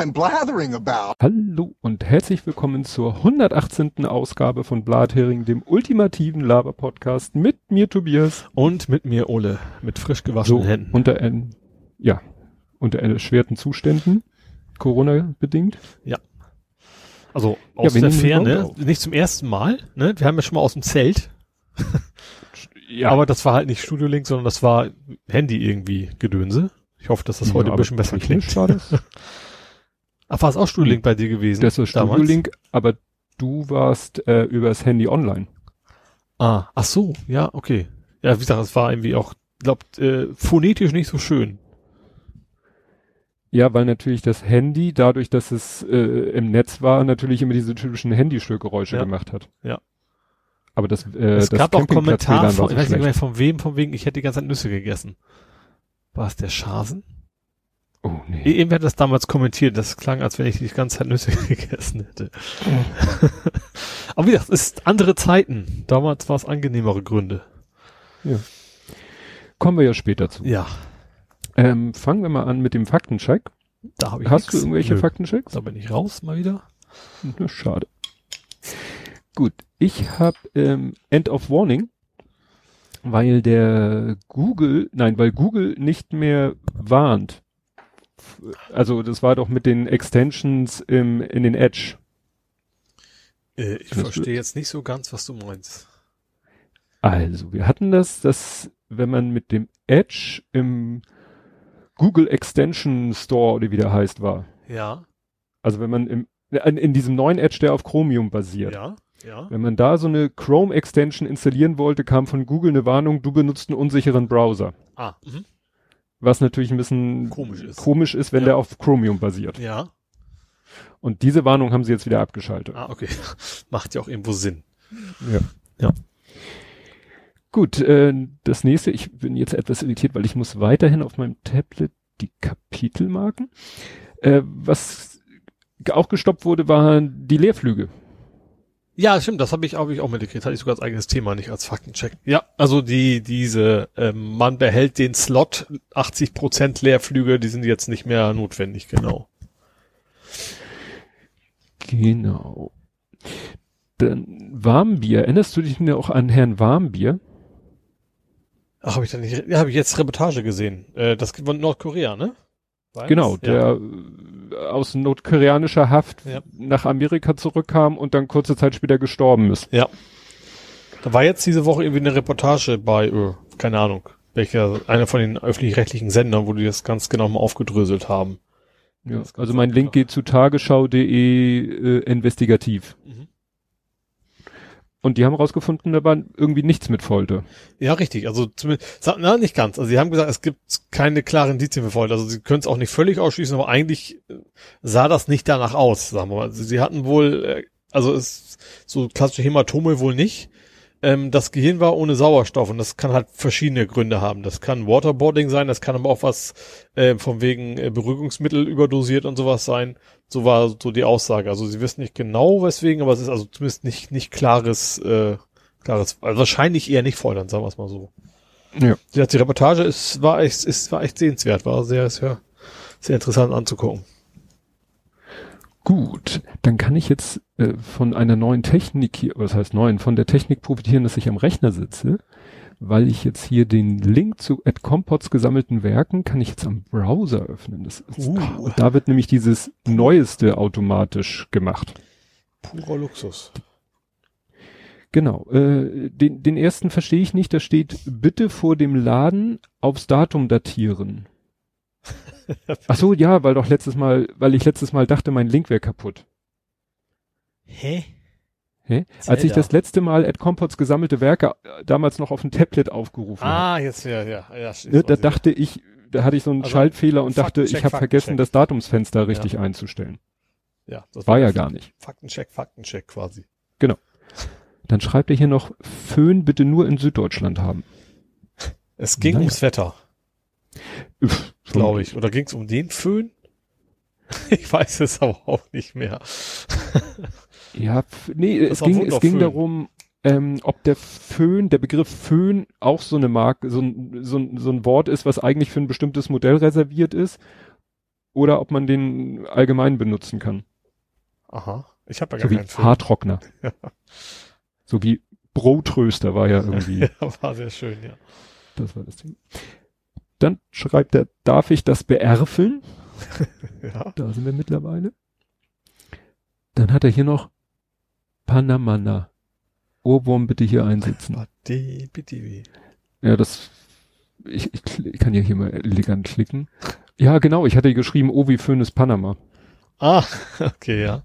I'm blathering about. Hallo und herzlich willkommen zur 118. Ausgabe von Blathering, dem ultimativen Laber-Podcast mit mir Tobias. Und mit mir Ole, mit frisch gewaschenen So, Händen. unter, ein, ja, unter erschwerten Zuständen, Corona-bedingt. Also Ja, aus wir der Ferne, nicht zum ersten Mal, ne? Wir haben ja schon mal aus dem Zelt, Ja, aber das war halt nicht Studio Link, sondern das war Handy irgendwie Gedönse. Ich hoffe, dass das heute Ja, ein bisschen besser klingt. war das. Ach, war es auch Studio Link bei dir gewesen? Das ist damals? Studio Link, aber du warst äh, übers Handy online. Ah, ach so, ja, okay. Ja, wie gesagt, es war irgendwie auch, glaub, äh, phonetisch nicht so schön. Ja, weil natürlich das Handy, dadurch, dass es äh, im Netz war, natürlich immer diese typischen Handystörgeräusche Ja. gemacht hat. Ja. Aber das, äh, es das gab auch Kommentar Campingplatz-WLAN von, war ich weiß nicht mehr von wem, von wegen, ich hätte die ganze Zeit Nüsse gegessen. War es der Schasen? Oh, nee. Irgendwer hat das damals kommentiert, das klang, als wenn ich die ganze Zeit Nüsse gegessen hätte. Aber wie gesagt, es ist andere Zeiten. Damals war es angenehmere Gründe. Kommen wir ja später zu. Ja, Ähm, fangen wir mal an mit dem Faktencheck. da habe ich Hast nix. du irgendwelche Nö. Faktenchecks? Da bin ich raus mal wieder. Na, schade. Gut, ich habe ähm, End of Warning, weil der Google, nein, weil Google nicht mehr warnt. Also das war doch mit den Extensions im, in den Edge. Äh, ich Das- verstehe jetzt nicht so ganz, was du meinst. Also, wir hatten das, dass wenn man mit dem Edge im Google Extension Store oder wie der heißt war, Ja, also wenn man im, in, in diesem neuen Edge, der auf Chromium basiert, ja, ja. wenn man da so eine Chrome Extension installieren wollte, kam von Google eine Warnung, du benutzt einen unsicheren Browser. Ah, mhm. Was natürlich ein bisschen Komisch ist. komisch ist, wenn Ja. der auf Chromium basiert. Ja. Und diese Warnung haben sie jetzt wieder abgeschaltet. Ah, okay. Macht ja auch irgendwo Sinn. Ja. Ja. Gut, äh, das nächste, ich bin jetzt etwas irritiert, weil ich muss weiterhin auf meinem Tablet die Kapitel marken. Äh, was auch gestoppt wurde, waren die Leerflüge. Ja, stimmt, das habe ich, hab ich auch mitgekriegt. Hatte ich sogar als eigenes Thema, nicht als Faktencheck. Ja, also die, diese, ähm, man behält den Slot, 80% Leerflüge, die sind jetzt nicht mehr notwendig, genau. Genau. Dann Warmbier. Erinnerst du dich mir auch an Herrn Warmbier? Ach, habe ich da nicht, ja, habe ich jetzt Reportage gesehen. Äh, das von Nordkorea, ne? War Genau, das? Ja. Aus nordkoreanischer Haft Ja. nach Amerika zurückkam und dann kurze Zeit später gestorben ist. Ja. Da war jetzt diese Woche irgendwie eine Reportage bei, äh, keine Ahnung, welcher, einer von den öffentlich-rechtlichen Sendern, wo die das ganz genau mal aufgedröselt haben. Ja, also mein Link geht zu tagesschau.de äh, investigativ. Mhm. Und die haben rausgefunden, da war irgendwie nichts mit Folter. Ja, richtig. Also zumindest, na, nicht ganz. Also sie haben gesagt, es gibt keine klaren Indizien für Folter. Also sie können es auch nicht völlig ausschließen, aber eigentlich äh, sah das nicht danach aus, sagen wir mal. Also sie hatten wohl, äh, also es so klassische Hämatome wohl nicht. Ähm, das Gehirn war ohne Sauerstoff und das kann halt verschiedene Gründe haben. Das kann Waterboarding sein, das kann aber auch was äh, von wegen äh, Beruhigungsmittel überdosiert und sowas sein. So war so die Aussage. Also sie wissen nicht genau weswegen, aber es ist also zumindest nicht nicht klares äh, klares, also wahrscheinlich eher nicht Foltern, sagen wir es mal so. Ja. Ja, die Reportage ist, war echt, ist, war echt sehenswert, war sehr, sehr, sehr interessant anzugucken. Gut, dann kann ich jetzt äh, von einer neuen Technik hier, was heißt neuen, von der Technik profitieren, dass ich am Rechner sitze, weil ich jetzt hier den Link zu Ed Compots gesammelten Werken kann ich jetzt am Browser öffnen. Das ist, Uh. und da wird nämlich dieses Neueste automatisch gemacht. Purer Luxus. Genau. Äh, den, den ersten verstehe ich nicht. Da steht, bitte vor dem Laden aufs Datum datieren. Ach so, ja, weil doch letztes Mal, weil ich letztes Mal dachte, mein Link wäre kaputt. Hä? Hä? Als ich das letzte Mal Ed Compots gesammelte Werke äh, damals noch auf dem Tablet aufgerufen habe, Ah, jetzt, ja, ja, ja. ne, da dachte ich, da hatte ich so einen Also, Schaltfehler und dachte, ich habe vergessen, das Datumsfenster richtig einzustellen. ja, das War ja der gar nicht. Faktencheck, Faktencheck quasi. Dann schreibt er hier noch, Föhn bitte nur in Süddeutschland haben. Es ging Naja. ums Wetter, Üff, glaube ich. Oder ging es um den Föhn? Ich weiß es aber auch nicht mehr. Ja, nee, Das es ging, es ging Föhn. darum, ähm, ob der Föhn, der Begriff Föhn auch so eine Marke, so ein, so ein, so ein Wort ist, was eigentlich für ein bestimmtes Modell reserviert ist. oder ob man den allgemein benutzen kann. Aha. Ich habe ja So gar wie keinen Film. Haartrockner. So wie Brotröster war ja irgendwie. Ja, war sehr schön, ja. Das war das Ding. Dann schreibt er, darf ich das beerfeln? Ja. Da sind wir mittlerweile. Dann hat er hier noch Panamana. Ohrwurm bitte hier einsetzen. Bidi. Ja, das, ich, ich, ich kann ja hier mal elegant klicken. Ja, genau, ich hatte geschrieben, oh, wie schön ist Panama. Ah, okay, ja.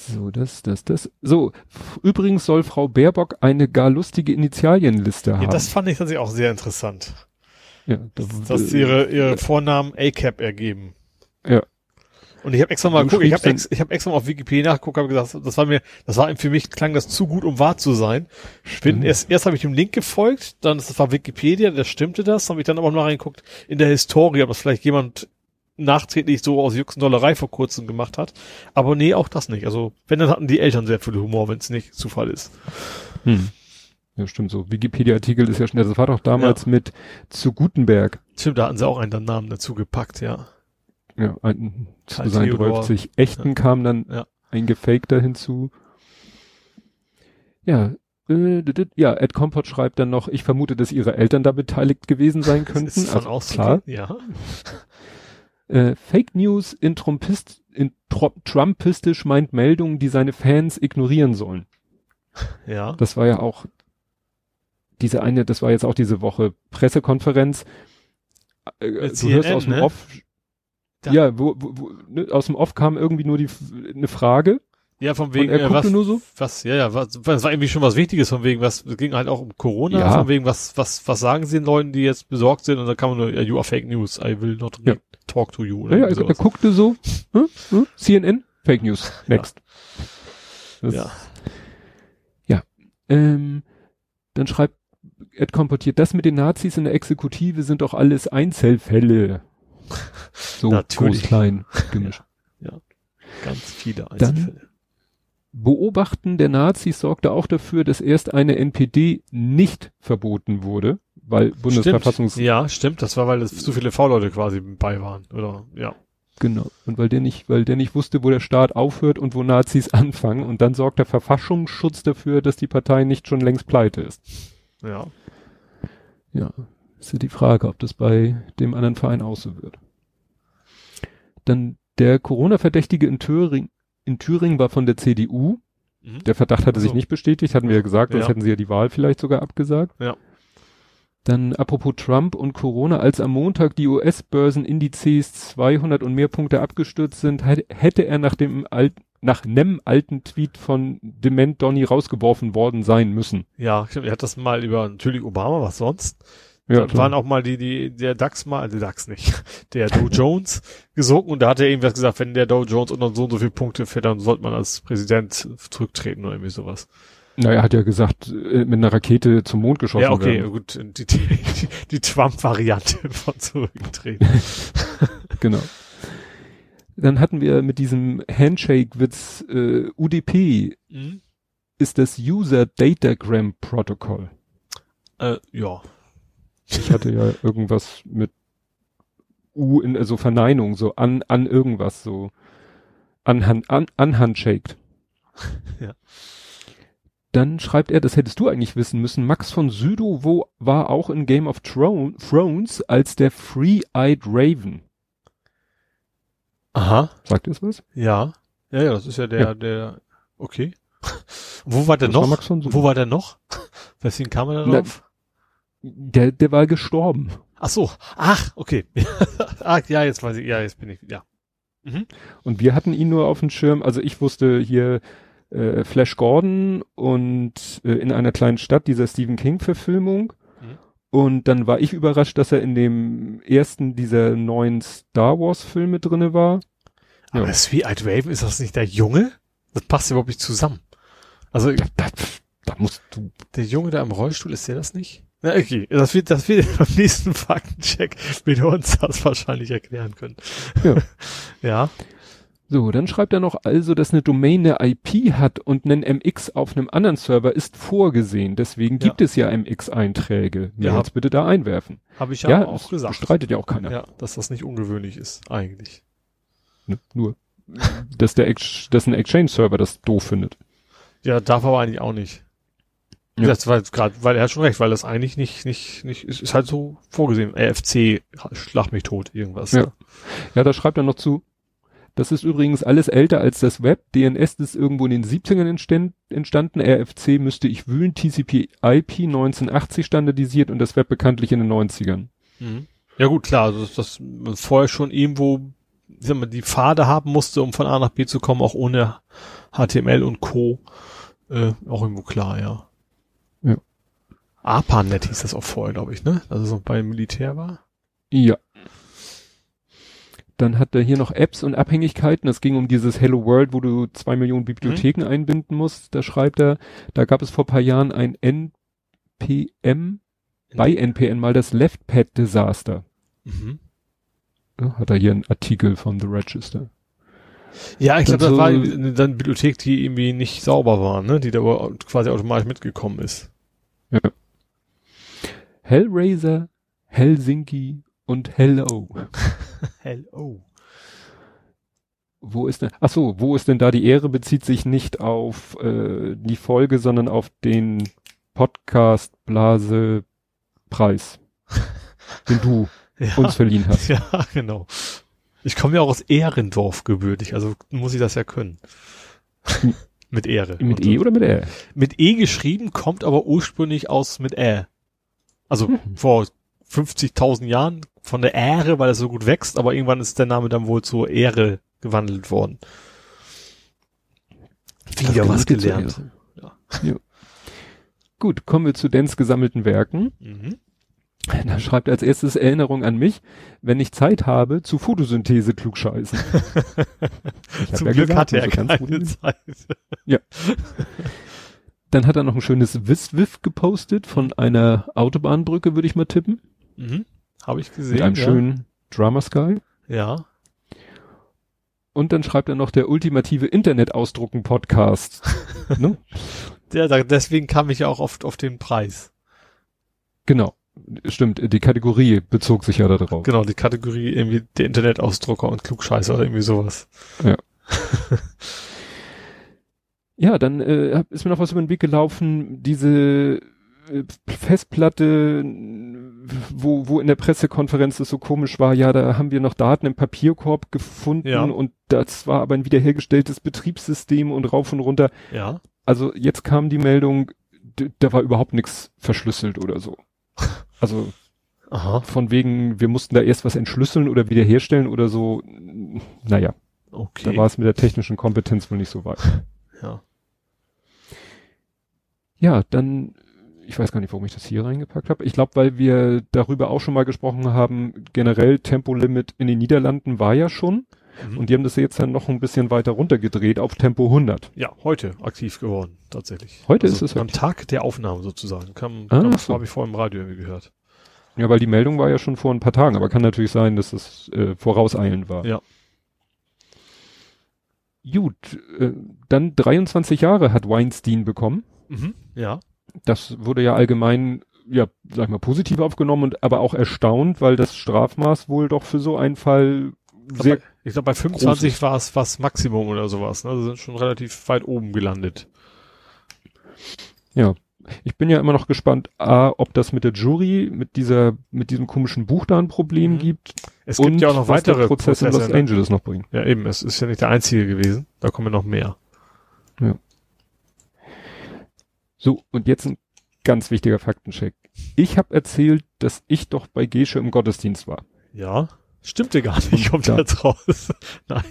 So, das, das, das. So, übrigens soll Frau Baerbock eine gar lustige Initialienliste ja. haben. Das fand ich tatsächlich auch sehr interessant. ja, das, Dass äh, ihre, ihre Vornamen ACAP ergeben. Ja. Und ich habe extra mal geguckt, ich habe ex, ich hab extra mal auf Wikipedia nachgeguckt, habe gesagt, das war mir, das war für mich klang das zu gut, um wahr zu sein. Ich bin Mhm. erst erst habe ich dem Link gefolgt, dann das war Wikipedia, da stimmte das, habe ich dann aber noch reingeguckt in der Historie, ob das vielleicht jemand nachträglich so aus Juxendollerei vor kurzem gemacht hat. Aber nee, auch das nicht. Also, wenn, dann hatten die Eltern sehr viel Humor, wenn es nicht Zufall ist. Hm. Ja, stimmt so. Wikipedia-Artikel ist ja schnell. Das war doch damals mit zu Gutenberg. Stimmt, da hatten sie auch einen Namen dazu gepackt, ja. Ja, ein, zu sein Theodor. 30 echten kam dann Ja. ein gefakter hinzu. Ja, äh, ja, Ed Compot schreibt dann noch, ich vermute, dass ihre Eltern da beteiligt gewesen sein könnten. Ist von Also, klar. Ja. Äh, Fake News in, Trumpist, in Trumpistisch meint Meldungen, die seine Fans ignorieren sollen. Ja. Das war ja auch diese eine, das war jetzt auch diese Woche Pressekonferenz. Äh, Mit du hörst aus dem ne? Off, Da- ja, wo, wo, wo, ne, aus dem Off kam irgendwie nur die eine Frage Ja, von wegen, er äh, was, nur so. was, ja, ja, was, was war irgendwie schon was Wichtiges von wegen, was, es ging halt auch um Corona, Ja. von wegen, was, was, was sagen sie den Leuten, die jetzt besorgt sind, und da kann man nur, ja, you are fake news, I will not Ja. Talk to you, Ja, ja, irgendwie er, guckte so, hm, hm, CNN, Fake News, next. Das, Ja. Ähm, dann schreibt Ed komportiert, das mit den Nazis in der Exekutive sind doch alles Einzelfälle. So Natürlich. groß, klein, gemischt. Ganz viele Einzelfälle. Beobachten der Nazis sorgte auch dafür, dass erst eine NPD nicht verboten wurde, weil Bundesverfassungs Stimmt. Ja, stimmt, das war, weil es zu viele V-Leute quasi bei waren, oder, ja. genau und weil der nicht, weil der nicht wusste, wo der Staat aufhört und wo Nazis anfangen und dann sorgt der Verfassungsschutz dafür, dass die Partei nicht schon längst pleite ist. Ja. Ja, ist ja die Frage, ob das bei dem anderen Verein auch so wird. Dann der Corona-Verdächtige in Thüringen, in Thüringen war von der CDU. Mhm. Der Verdacht hatte sich So. nicht bestätigt, hatten wir ja gesagt, sonst Ja. hätten sie ja die Wahl vielleicht sogar abgesagt. Ja. Dann apropos Trump und Corona, als am Montag die US-Börsenindizes 200 und mehr Punkte abgestürzt sind, hätte- er nach dem alten nach nem alten Tweet von Dement Donny rausgeworfen worden sein müssen. Ja, stimmt, er hat das mal über, natürlich Obama, was sonst? Ja, Dann waren auch mal die, die, der DAX mal, der DAX nicht, der Dow Jones gesunken und da hat er irgendwas gesagt, wenn der Dow Jones unter so und so viele Punkte fährt, dann sollte man als Präsident zurücktreten oder irgendwie sowas. Na, er hat ja gesagt, äh, mit einer Rakete zum Mond geschossen ja, okay, werden. gut, die, die, die, Trump-Variante von zurücktreten. Genau. Dann hatten wir mit diesem Handshake-Witz äh, UDP mhm. ist das User Datagram Protocol. äh, ja. Ich hatte ja irgendwas mit U in also Verneinung, so an, an irgendwas, so anhand, an, anhandshaked. Ja. Dann schreibt er, das hättest du eigentlich wissen müssen, Max von Südow wo, war auch in Game of Thron- Thrones als der Free-Eyed Raven. Aha. Sagt ihr das was? Ja. Ja, ja, das ist ja der, Ja. der, okay. Wo war der Das war noch? Max von Sydow. Wo war der noch? Weswegen kam er da Na, drauf? Der, der war gestorben. Ach so. Ach, okay. Ach, ja, jetzt weiß ich, ja, jetzt bin ich, ja. Mhm. Und wir hatten ihn nur auf dem Schirm, also ich wusste hier äh, Flash Gordon und äh, in einer kleinen Stadt dieser Stephen King Verfilmung. Mhm. Und dann war ich überrascht, dass er in dem ersten dieser neuen Star Wars Filme drinne war. Aber Ja. wie Eyed Raven, ist das nicht der Junge? Das passt überhaupt nicht zusammen. Also, Da, da, da musst du. der Junge da im Rollstuhl, ist der das nicht? Na, okay. Das wird, das wird beim nächsten Faktencheck er uns das wahrscheinlich erklären können. Ja. ja. So, dann schreibt er noch also, dass eine Domain eine IP hat und einen MX auf einem anderen Server ist vorgesehen. Deswegen gibt es ja MX-Einträge. Ja. als bitte da einwerfen. Habe ich ja, Ja, auch das gesagt. bestreitet ja auch keiner. Ja, dass das nicht ungewöhnlich ist, eigentlich. Ne? Nur, dass der Ex dass ein Exchange-Server das doof findet. Ja, darf aber eigentlich auch nicht. Ja. Das war gerade, weil er hat schon recht, weil das eigentlich nicht, nicht, nicht, ist, ist halt so vorgesehen. RFC, schlag mich tot, irgendwas. Ja. ne? Ja, da schreibt er noch zu. Das ist übrigens alles älter als das Web. DNS ist irgendwo in den 70ern entstand, entstanden. RFC müsste ich wühlen. TCP IP 1980 standardisiert und das Web bekanntlich in den 90ern. Mhm. Ja gut, klar, also dass das man vorher schon irgendwo ich sag mal, die Pfade haben musste, um von A nach B zu kommen, auch ohne HTML und Co. Äh, auch irgendwo klar, ja. Ja. ARPANET hieß das auch vorher, glaube ich, ne? Also so beim Militär war. Ja. Dann hat er hier noch Apps und Abhängigkeiten. Es ging um dieses Hello World, wo du zwei Millionen Bibliotheken einbinden musst. Da schreibt er, da gab es vor paar Jahren ein NPM, bei NPN mal das Leftpad Desaster. Mhm. Ja, hat er hier einen Artikel von The Register. Ja, ich glaube, das so- war eine dann Bibliothek, die irgendwie nicht sauber war, ne? Die da quasi automatisch mitgekommen ist. Hellraiser, Helsinki und Hello. Hello. Wo ist denn, ach so, wo ist denn da die Ehre bezieht sich nicht auf äh, die Folge, sondern auf den Podcast Blase Preis, den du Ja. uns verliehen hast. Ja, genau. Ich komme ja auch aus Ehrendorf gebürtig, also muss ich das ja können. mit Ehre. Mit E oder mit R? Mit E geschrieben, kommt aber ursprünglich aus mit Ä. Also Mhm. vor 50.000 Jahren von der Ehre, weil es so gut wächst, aber irgendwann ist der Name dann wohl zur Ehre gewandelt worden. Wieder was gelernt. Ehre. Ja. Gut, kommen wir zu Dens gesammelten Werken. Mhm. Da schreibt er als erstes Erinnerung an mich, wenn ich Zeit habe, zu Photosynthese klugscheißen. Zum ja Glück gesagt, hatte er so ganz keine. Zeit. Dann hat er noch ein schönes Wiswiff gepostet von einer Autobahnbrücke, würde ich mal tippen. Mhm. Habe ich gesehen. Mit einem ja. schönen Drama Sky. Ja. Und dann schreibt er noch der ultimative Internet-Ausdrucken-Podcast. ne? Ja, deswegen kam ich ja auch oft auf den Preis. Genau. Stimmt, die Kategorie bezog sich ja darauf. Genau, die Kategorie irgendwie der Internetausdrucker und Klugscheißer oder irgendwie sowas. Ja, dann äh, ist mir noch was über den Weg gelaufen, diese Festplatte, wo, wo in der Pressekonferenz es so komisch war, ja, da haben wir noch Daten im Papierkorb gefunden Ja. und das war aber ein wiederhergestelltes Betriebssystem und rauf und runter. Ja. Also jetzt kam die Meldung, da war überhaupt nichts verschlüsselt oder so. Also Aha. von wegen, wir mussten da erst was entschlüsseln oder wiederherstellen oder so. Naja, Okay. da war es mit der technischen Kompetenz wohl nicht so weit. ja. Ja, dann, ich weiß gar nicht, warum ich das hier reingepackt habe. Ich glaube, weil wir darüber auch schon mal gesprochen haben, generell Tempolimit in den Niederlanden war ja schon. Mhm. Und die haben das jetzt dann noch ein bisschen weiter runtergedreht auf Tempo 100. ja, heute aktiv geworden, tatsächlich. Heute also ist es am. Tag der Aufnahme sozusagen. Kam, Ah, kam so. habe ich vorhin im Radio irgendwie gehört. Ja, weil die Meldung war ja schon vor ein paar Tagen, aber kann natürlich sein, dass es äh, vorauseilend war. Ja. Gut, äh, dann 23 Jahre hat Weinstein bekommen. Mhm. Ja. Das wurde ja allgemein, ja, sag ich mal, positiv aufgenommen und aber auch erstaunt, weil das Strafmaß wohl doch für so einen Fall Ich sehr, glaube, bei, ich glaub, bei 25 war es fast Maximum oder sowas. Ne? Also sind schon relativ weit oben gelandet. ja. Ich bin ja immer noch gespannt, A, ob das mit der Jury, mit dieser, mit diesem komischen Buch da ein Problem Mhm. gibt. Es und gibt ja auch noch was weitere Prozess in Prozesse. Los ne? Angeles noch bringt. Ja, eben. Es ist ja nicht der einzige gewesen. Da kommen noch mehr. So, und jetzt ein ganz wichtiger Faktencheck. Ich habe erzählt, dass ich doch bei Gesche im Gottesdienst war. Ja. Stimmte gar nicht. Kommt Ja. jetzt raus. Nein.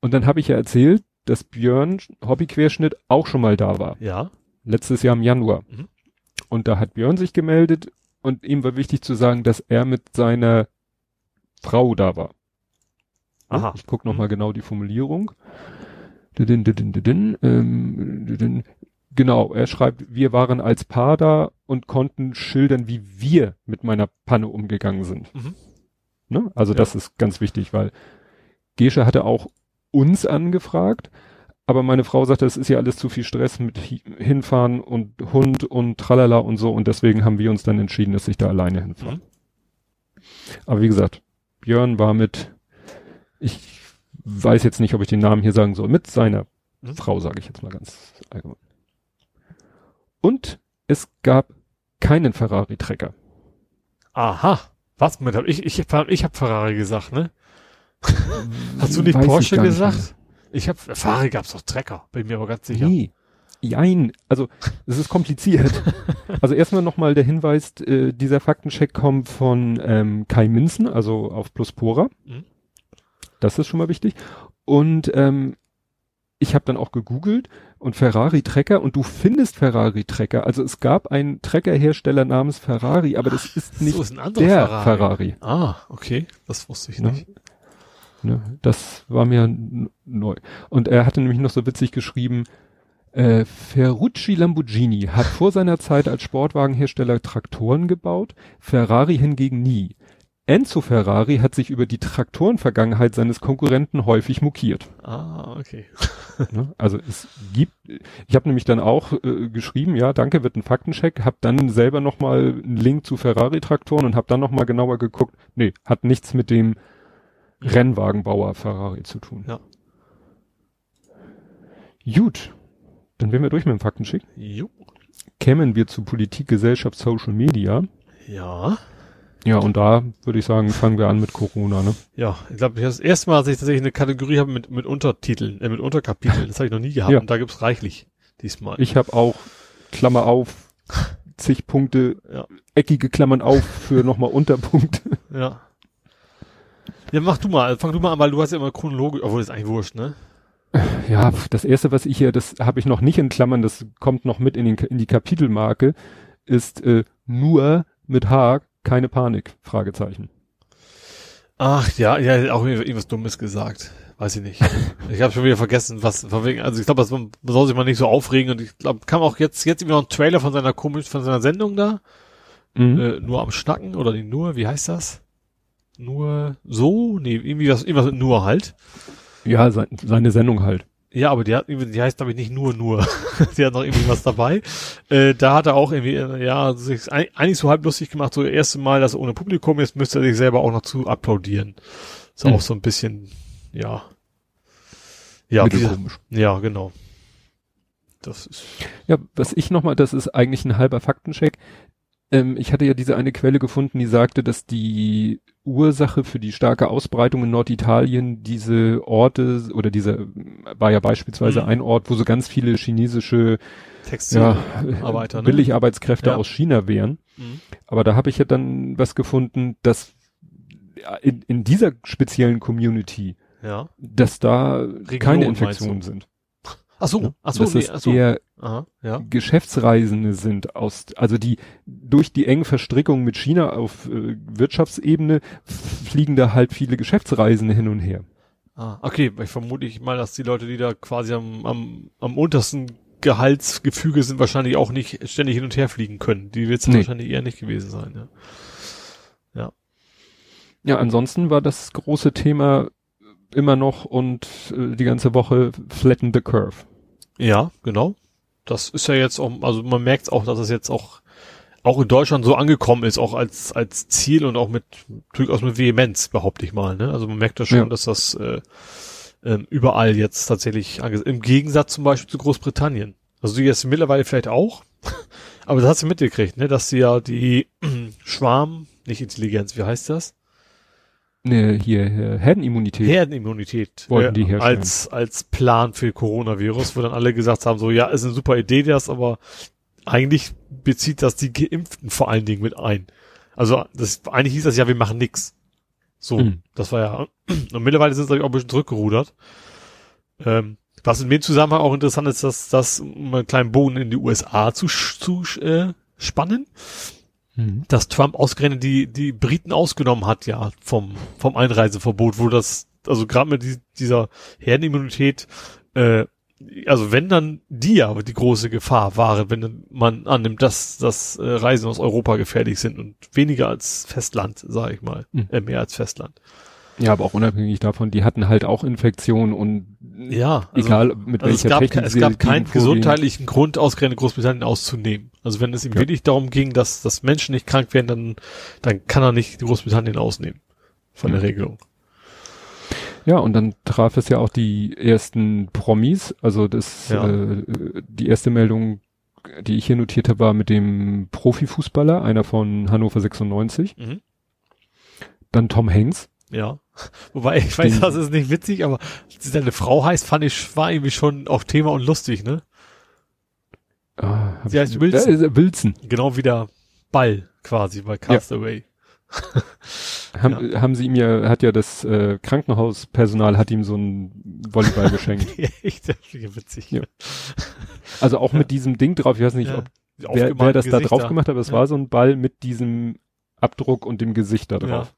Und dann habe ich ja erzählt, dass Björn Hobbyquerschnitt auch schon mal da war. Ja. Letztes Jahr im Januar. Mhm. Und da hat Björn sich gemeldet und ihm war wichtig zu sagen, dass er mit seiner Frau da war. Aha. Ich gucke nochmal Mhm. genau die Formulierung. Didin, didin, didin, ähm. Genau, er schreibt, wir waren als Paar da und konnten schildern, wie wir mit meiner Panne umgegangen sind. Mhm. Ne? Also Ja. das ist ganz wichtig, weil Gesche hatte auch uns angefragt, aber meine Frau sagte, es ist ja alles zu viel Stress mit hinfahren und Hund und tralala und so und deswegen haben wir uns dann entschieden, dass ich da alleine hinfahre. Mhm. Aber wie gesagt, Björn war mit, ich weiß jetzt nicht, ob ich den Namen hier sagen soll, mit seiner mhm. Frau, sage ich jetzt mal ganz allgemein. Und es gab keinen Ferrari-Trecker. Aha. Was? Ich, ich, ich habe Ferrari gesagt, ne? Hast du nicht Weiß Porsche ich gesagt? Nicht ich habe Ferrari gab's doch Trecker, bin mir aber ganz sicher. Nee. Jein, also es ist kompliziert. also erstmal nochmal der Hinweis, äh, dieser Faktencheck kommt von ähm, Kai Minzen, also auf Pluspora. Mhm. Das ist schon mal wichtig. Und ähm, ich habe dann auch gegoogelt und Ferrari Trecker und du findest Ferrari Trecker. Also es gab einen Treckerhersteller namens Ferrari, aber das ist nicht so, ist der Ferrari. Ferrari. Ah, okay, das wusste ich nicht. Ne? Ne? Das war mir neu. Und er hatte nämlich noch so witzig geschrieben, äh, Ferrucci Lamborghini hat vor seiner Zeit als Sportwagenhersteller Traktoren gebaut, Ferrari hingegen nie. Enzo Ferrari hat sich über die Traktorenvergangenheit seines Konkurrenten häufig mokiert. Ah, okay. ne? Also es gibt, ich habe nämlich dann auch äh, geschrieben, ja, danke, wird ein Faktencheck, habe dann selber nochmal einen Link zu Ferrari-Traktoren und habe dann nochmal genauer geguckt, nee, hat nichts mit dem Rennwagenbauer Ferrari zu tun. Ja. Gut, dann wären wir durch mit dem Faktencheck. Jo. Kämen wir zu Politik, Gesellschaft, Social Media. Ja. Ja, und da würde ich sagen, fangen wir an mit Corona, ne? Ja, ich glaube, das erste Mal, dass ich tatsächlich eine Kategorie habe mit, mit Untertiteln, äh, mit Unterkapiteln. Das habe ich noch nie gehabt ja. und da gibt's reichlich diesmal. Ich habe auch, Klammer auf, zig Punkte, ja. eckige Klammern auf für nochmal Unterpunkte. Ja. Ja, mach du mal, fang du mal an, weil du hast ja immer chronologisch, obwohl das ist eigentlich wurscht, ne? Ja, das erste, was ich hier, das habe ich noch nicht in Klammern, das kommt noch mit in, den, in die Kapitelmarke, ist äh, nur mit H, keine Panik, Fragezeichen. Ach ja, ja, auch irgendwas Dummes gesagt. Weiß ich nicht. ich habe schon wieder vergessen, was von wegen, also ich glaube, man soll sich mal nicht so aufregen und ich glaube, kam auch jetzt jetzt immer noch ein Trailer von seiner komisch von seiner Sendung da. Mhm. Äh, nur am Schnacken oder nicht nur, wie heißt das? nur so? Nee, irgendwie was, irgendwas nur halt. Ja, sein, seine Sendung halt. Ja, aber die hat die heißt glaube ich nicht nur nur. die hat noch irgendwie was dabei. Äh, da hat er auch irgendwie, äh, ja, sich eigentlich so halb lustig gemacht, so das erste Mal, dass er ohne Publikum ist, müsste er sich selber auch noch zu applaudieren. Ist hm. auch so ein bisschen, ja. Ja, wie, ja, genau. Das ist. Ja, was ich nochmal, das ist eigentlich ein halber Faktencheck. Ähm, ich hatte ja diese eine Quelle gefunden, die sagte, dass die Ursache für die starke Ausbreitung in Norditalien diese Orte oder diese war ja beispielsweise mhm. ein Ort, wo so ganz viele chinesische Textilarbeiter, ja, ne? Billigarbeitskräfte ja. aus China wären. Mhm. Aber da habe ich ja dann was gefunden, dass in, in dieser speziellen Community, ja. dass da Region, keine Infektionen sind. Ach so, ja? ach so, dass nee, ach so. eher Aha, ja. Geschäftsreisende sind aus, also die durch die engen Verstrickungen mit China auf äh, Wirtschaftsebene fliegen da halt viele Geschäftsreisende hin und her. Ah, okay, ich vermute ich mal, dass die Leute, die da quasi am, am, am untersten Gehaltsgefüge sind, wahrscheinlich auch nicht ständig hin und her fliegen können. Die wird es nee. wahrscheinlich eher nicht gewesen sein, ja. Ja. Ja, ansonsten war das große Thema immer noch und äh, die ganze Woche flatten the curve. Ja, genau. Das ist ja jetzt auch, also man merkt auch, dass es jetzt auch auch in Deutschland so angekommen ist, auch als als Ziel und auch mit durchaus mit Vehemenz, behaupte ich mal. Ne? Also man merkt da schon, ja. dass das äh, äh, überall jetzt tatsächlich im Gegensatz zum Beispiel zu Großbritannien. Also die jetzt mittlerweile vielleicht auch, aber das hast du mitgekriegt, ne, dass sie ja die Schwarm, nicht Intelligenz, wie heißt das? Ne, hier, hier Herdenimmunität. Herdenimmunität. Wollten die herstellen. Als, als Plan für Coronavirus, wo dann alle gesagt haben, so, ja, ist eine super Idee das, aber eigentlich bezieht das die Geimpften vor allen Dingen mit ein. Also, das, eigentlich hieß das ja, wir machen nix. So, mhm. das war ja, und mittlerweile sind sie, glaube ich, auch ein bisschen zurückgerudert. Ähm, was in dem Zusammenhang auch interessant ist, dass das, um einen kleinen Bogen in die USA zu, zu äh, spannen. Dass Trump ausgerechnet die, die Briten ausgenommen hat, ja, vom, vom Einreiseverbot, wo das, also gerade mit die, dieser Herdenimmunität, äh, also wenn dann die ja die große Gefahr waren, wenn man annimmt, dass, dass äh, Reisen aus Europa gefährlich sind und weniger als Festland, sage ich mal, mhm. äh, mehr als Festland. Ja, aber auch unabhängig davon, die hatten halt auch Infektionen und Ja, also, egal mit also es welcher gab, Technik es gab keinen gesundheitlichen Grund, ausgerechnet Großbritannien auszunehmen. Also wenn es ihm Ja. wirklich darum ging, dass, dass Menschen nicht krank werden, dann, dann kann er nicht Großbritannien ausnehmen. Von der Mhm. Regelung. Ja, und dann traf es ja auch die ersten Promis. Also das, Ja. äh, die erste Meldung, die ich hier notiert habe, war mit dem Profifußballer, einer von Hannover 96. Mhm. Dann Tom Hanks. Ja. Wobei, ich weiß, das ist nicht witzig, aber dass seine Frau heißt, fand ich, war irgendwie schon auch Thema und lustig, ne? Ah, Sie heißt Wilson. Äh, Wilson. Genau wie der Ball quasi bei Castaway. Haben, haben sie ihm ja, hat ja das äh, Krankenhauspersonal hat ihm so einen Volleyball geschenkt. Ja, echt, das ist witzig. Ja. Also auch mit diesem Ding drauf, ich weiß nicht, Ja. ob wer, wer das da Gesichter. drauf gemacht hat, aber es Ja. war so ein Ball mit diesem Abdruck und dem Gesicht da drauf.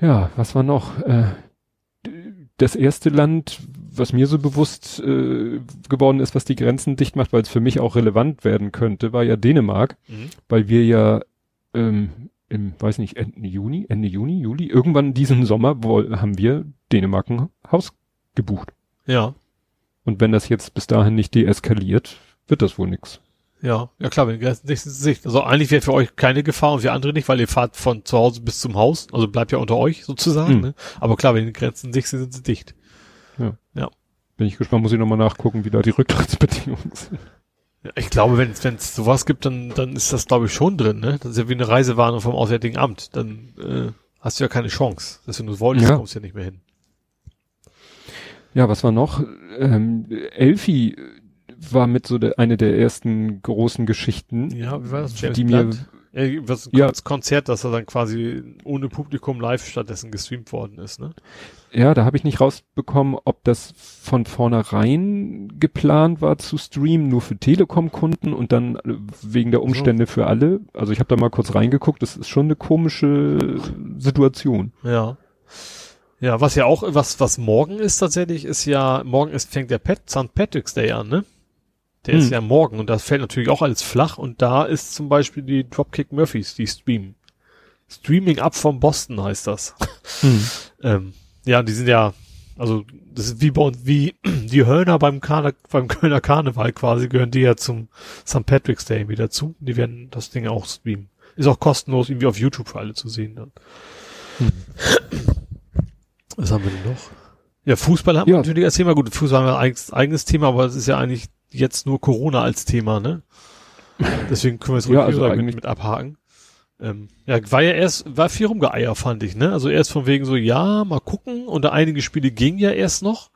Ja, was war noch? Äh, das erste Land, was mir so bewusst äh, geworden ist, was die Grenzen dicht macht, weil es für mich auch relevant werden könnte, war ja Dänemark, Mhm. weil wir ja ähm, im, weiß nicht, Ende Juni, Ende Juni, Juli, irgendwann diesen Sommer haben wir Dänemark ein Haus gebucht. Ja. Und wenn das jetzt bis dahin nicht deeskaliert, wird das wohl nix. Ja, ja klar, wenn die Grenzen dicht sind, sind dicht. Also eigentlich wäre für euch keine Gefahr und für andere nicht, weil ihr fahrt von zu Hause bis zum Haus, also bleibt ja unter euch sozusagen. Mhm. Ne? Aber klar, wenn die Grenzen dicht sind, sind sie dicht. Bin ich gespannt, muss ich nochmal nachgucken, wie da die Rücktrittsbedingungen sind. Ja, ich glaube, wenn es sowas gibt, dann, dann ist das, glaube ich, schon drin. Ne? Das ist ja wie eine Reisewarnung vom Auswärtigen Amt. Dann äh, hast du ja keine Chance. Dass wenn du es wolltest, Ja. kommst du ja nicht mehr hin. Ja, was war noch? Ähm, Elfi war mit so der, eine der ersten großen Geschichten, Ja, wie war das? James die mir? Ja, was Ja. Konzert, das er dann quasi ohne Publikum live stattdessen gestreamt worden ist, ne? ja, da habe ich nicht rausbekommen, ob das von vornherein geplant war zu streamen, nur für Telekom-Kunden und dann äh, wegen der Umstände für alle. Also ich habe da mal kurz reingeguckt, das ist schon eine komische Situation. Ja. Ja, was ja auch, was, was morgen ist tatsächlich, ist ja, morgen ist, fängt der Pat, St. Patrick's Day an, ne? Der ist Hm. ja morgen und das fällt natürlich auch alles flach und da ist zum Beispiel die Dropkick Murphys, die streamen. Streaming up von Boston heißt das. Ähm, ja, die sind ja, also das ist wie bei uns, wie die Hörner beim, Karne, beim Kölner Karneval quasi, gehören die ja zum St. Patrick's Day wieder zu. Die werden das Ding auch streamen. Ist auch kostenlos irgendwie auf YouTube für alle zu sehen dann. Hm. Was haben wir denn noch? Ja, Fußball haben wir Ja. natürlich als Thema. Gut, Fußball haben wir ein eigenes, eigenes Thema, aber es ist ja eigentlich jetzt nur Corona als Thema, ne? Deswegen können wir es ruhig Ja, also eigentlich- mit abhaken. Ähm, ja, war ja erst, war viel rumgeeier, fand ich, ne? Also erst von wegen so, ja, mal gucken, und einige Spiele gingen ja erst noch.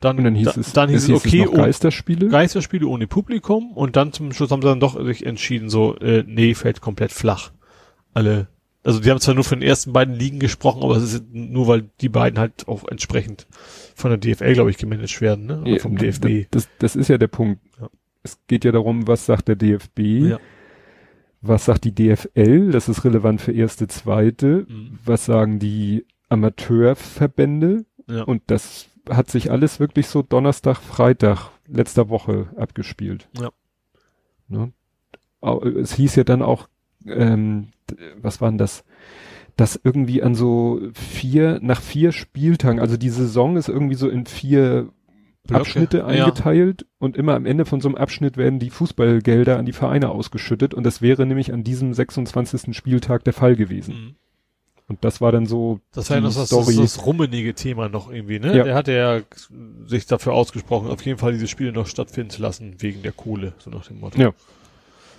Dann, Und dann hieß da, es, dann hieß es, hieß okay, es oh, Geisterspiele. Geisterspiele ohne Publikum und dann zum Schluss haben sie dann doch sich entschieden, so, äh, nee, fällt komplett flach. Alle, also die haben zwar nur von den ersten beiden Ligen gesprochen, aber es ist nur, weil die beiden halt auch entsprechend von der DFL, glaube ich, gemanagt werden, ne? Oder Ja, vom DFB. Das, das ist ja der Punkt. Ja. Es geht ja darum, was sagt der DFB, Ja. was sagt die DFL, das ist relevant für erste, zweite, Mhm. was sagen die Amateurverbände Ja. und das hat sich alles wirklich so Donnerstag, Freitag letzter Woche abgespielt. Ja. Ne? Es hieß ja dann auch, ähm, was waren das? dass irgendwie an so vier, nach vier Spieltagen, also die Saison ist irgendwie so in vier Blöcke. Abschnitte Ja. eingeteilt und immer am Ende von so einem Abschnitt werden die Fußballgelder an die Vereine ausgeschüttet und das wäre nämlich an diesem 26. Spieltag der Fall gewesen. Mhm. Und das war dann so Das war ja das, das, Story. das rummenige Thema noch irgendwie, ne? Ja. Der hatte ja sich dafür ausgesprochen, auf jeden Fall diese Spiele noch stattfinden zu lassen, wegen der Kohle, so nach dem Motto. Ja.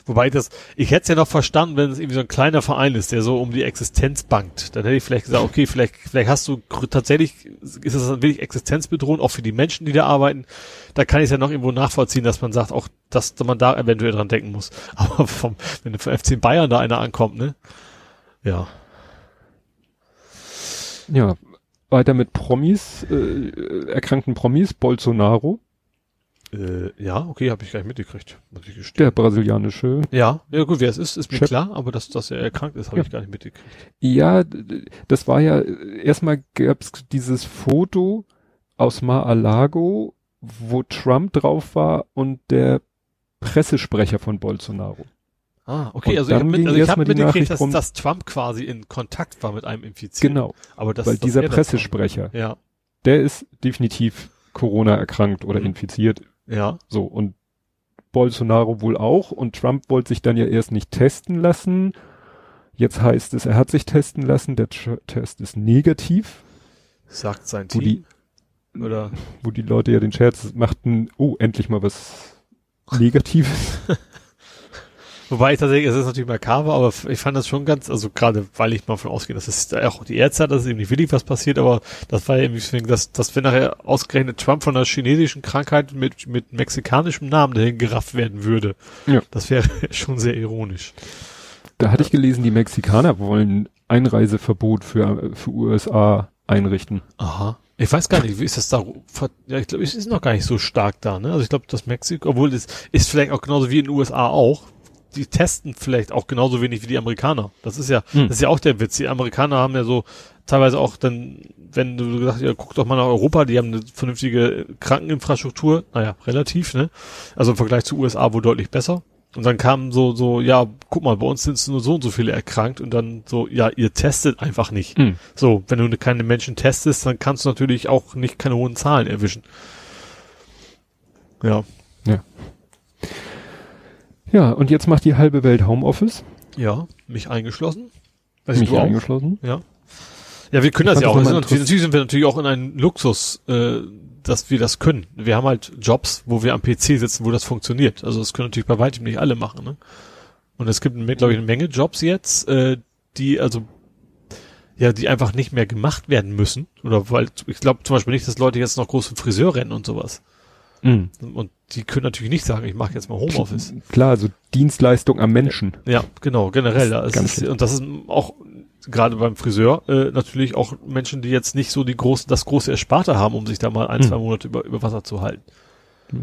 Wobei das, ich hätte es ja noch verstanden, wenn es irgendwie so ein kleiner Verein ist, der so um die Existenz bankt. Dann hätte ich vielleicht gesagt, okay, vielleicht, vielleicht hast du tatsächlich, ist das dann wirklich existenzbedrohend, auch für die Menschen, die da arbeiten. Da kann ich es ja noch irgendwo nachvollziehen, dass man sagt, auch, dass man da eventuell dran denken muss. Aber vom, wenn vom FC Bayern da einer ankommt, ne? Ja. Ja, weiter mit Promis, äh, erkrankten Promis, Bolsonaro, Äh, ja, okay, habe ich gleich mitgekriegt. Muss ich gestehen. der brasilianische. Ja, ja gut, wer es ist, ist mir Chef. klar, aber dass, dass er erkrankt ist, habe Ja. ich gar nicht mitgekriegt. Ja, das war ja, erstmal gab's dieses Foto aus Mar-a-Lago, wo Trump drauf war und der Pressesprecher von Bolsonaro. Ah, okay, Und also ich dann habe mit, also ich hab mitgekriegt, dass, dass Trump quasi in Kontakt war mit einem Infizierten. Genau, Aber das, weil dieser er Pressesprecher. Ja, der ist definitiv Corona erkrankt oder Mhm. infiziert. Ja. So, und Bolsonaro wohl auch. Und Trump wollte sich dann ja erst nicht testen lassen. Jetzt heißt es, er hat sich testen lassen, der Test ist negativ, Sagt sein Wo Team. Oder? wo die Leute ja den Scherz machten, oh, endlich mal was Negatives. Wobei ich tatsächlich, es ist natürlich makaber, aber ich fand das schon ganz, also gerade weil ich mal von ausgehe, dass es auch die Ärzte hat, dass es eben nicht wirklich was passiert, aber das war ja irgendwie, deswegen, dass, dass wenn nachher ausgerechnet Trump von einer chinesischen Krankheit mit, mit mexikanischem Namen dahin gerafft werden würde. Ja. Das wäre schon sehr ironisch. Da hatte ich gelesen, die Mexikaner wollen Einreiseverbot für, für USA einrichten. Aha. Ich weiß gar nicht, wie ist das da? Ja, ich glaube, es ist noch gar nicht so stark da, ne? Also ich glaube, das Mexiko, obwohl es ist vielleicht auch genauso wie in den USA auch. Die testen vielleicht auch genauso wenig wie die Amerikaner. Das ist ja, Hm. das ist ja auch der Witz. Die Amerikaner haben ja so teilweise auch dann, wenn du gesagt ja, guck doch mal nach Europa, die haben eine vernünftige Krankeninfrastruktur, naja, relativ, ne? Also im Vergleich zu USA wohl deutlich besser. Und dann kamen so, so, ja, guck mal, bei uns sind nur so und so viele erkrankt und dann so, ja, ihr testet einfach nicht. Hm. So, wenn du keine Menschen testest, dann kannst du natürlich auch nicht keine hohen Zahlen erwischen. Ja. Ja, und jetzt macht die halbe Welt Homeoffice. Ja, mich eingeschlossen. Weiß mich eingeschlossen. Ja. Ja, wir können Ich das ja auch. das natürlich, natürlich sind wir natürlich auch in einem Luxus, äh, dass wir das können. Wir haben halt Jobs, wo wir am PC sitzen, wo das funktioniert. Also das können natürlich bei weitem nicht alle machen. Ne? Und es gibt, glaube ich, eine Menge Jobs jetzt, äh, die also ja, die einfach nicht mehr gemacht werden müssen. Oder weil ich glaube zum Beispiel nicht, dass Leute jetzt noch groß zum Friseur rennen und sowas. Mhm. Und die können natürlich nicht sagen, ich mache jetzt mal Homeoffice. Klar, also Dienstleistung am Menschen. Ja, genau, generell. Da ist Ganz es, und das ist auch gerade beim Friseur äh, natürlich auch Menschen, die jetzt nicht so die großen, das große Ersparte haben, um sich da mal ein, Hm. zwei Monate über, über Wasser zu halten. Ja.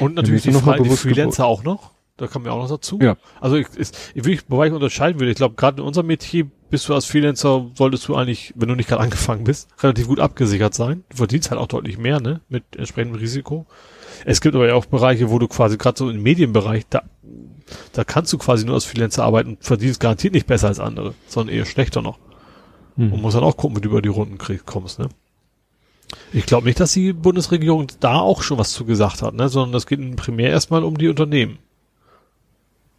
Und natürlich mir die, ist Fre die Freelancer auch noch. Da kommen wir auch noch dazu. Ja. Also ich, ich, ich, wobei ich unterscheiden würde, ich glaube, gerade in unserem Metier bist du als Freelancer, solltest du eigentlich, wenn du nicht gerade angefangen bist, relativ gut abgesichert sein. Du verdienst halt auch deutlich mehr, ne? Mit entsprechendem Risiko. Es gibt aber ja auch Bereiche, wo du quasi gerade so im Medienbereich, da, da kannst du quasi nur als Freelancer arbeiten und verdienst garantiert nicht besser als andere, sondern eher schlechter noch. Mhm. Und muss dann auch gucken, wie du über die Runden kriegst, kommst, ne? Ich glaube nicht, dass die Bundesregierung da auch schon was zu gesagt hat, ne? Sondern das geht primär erstmal um die Unternehmen.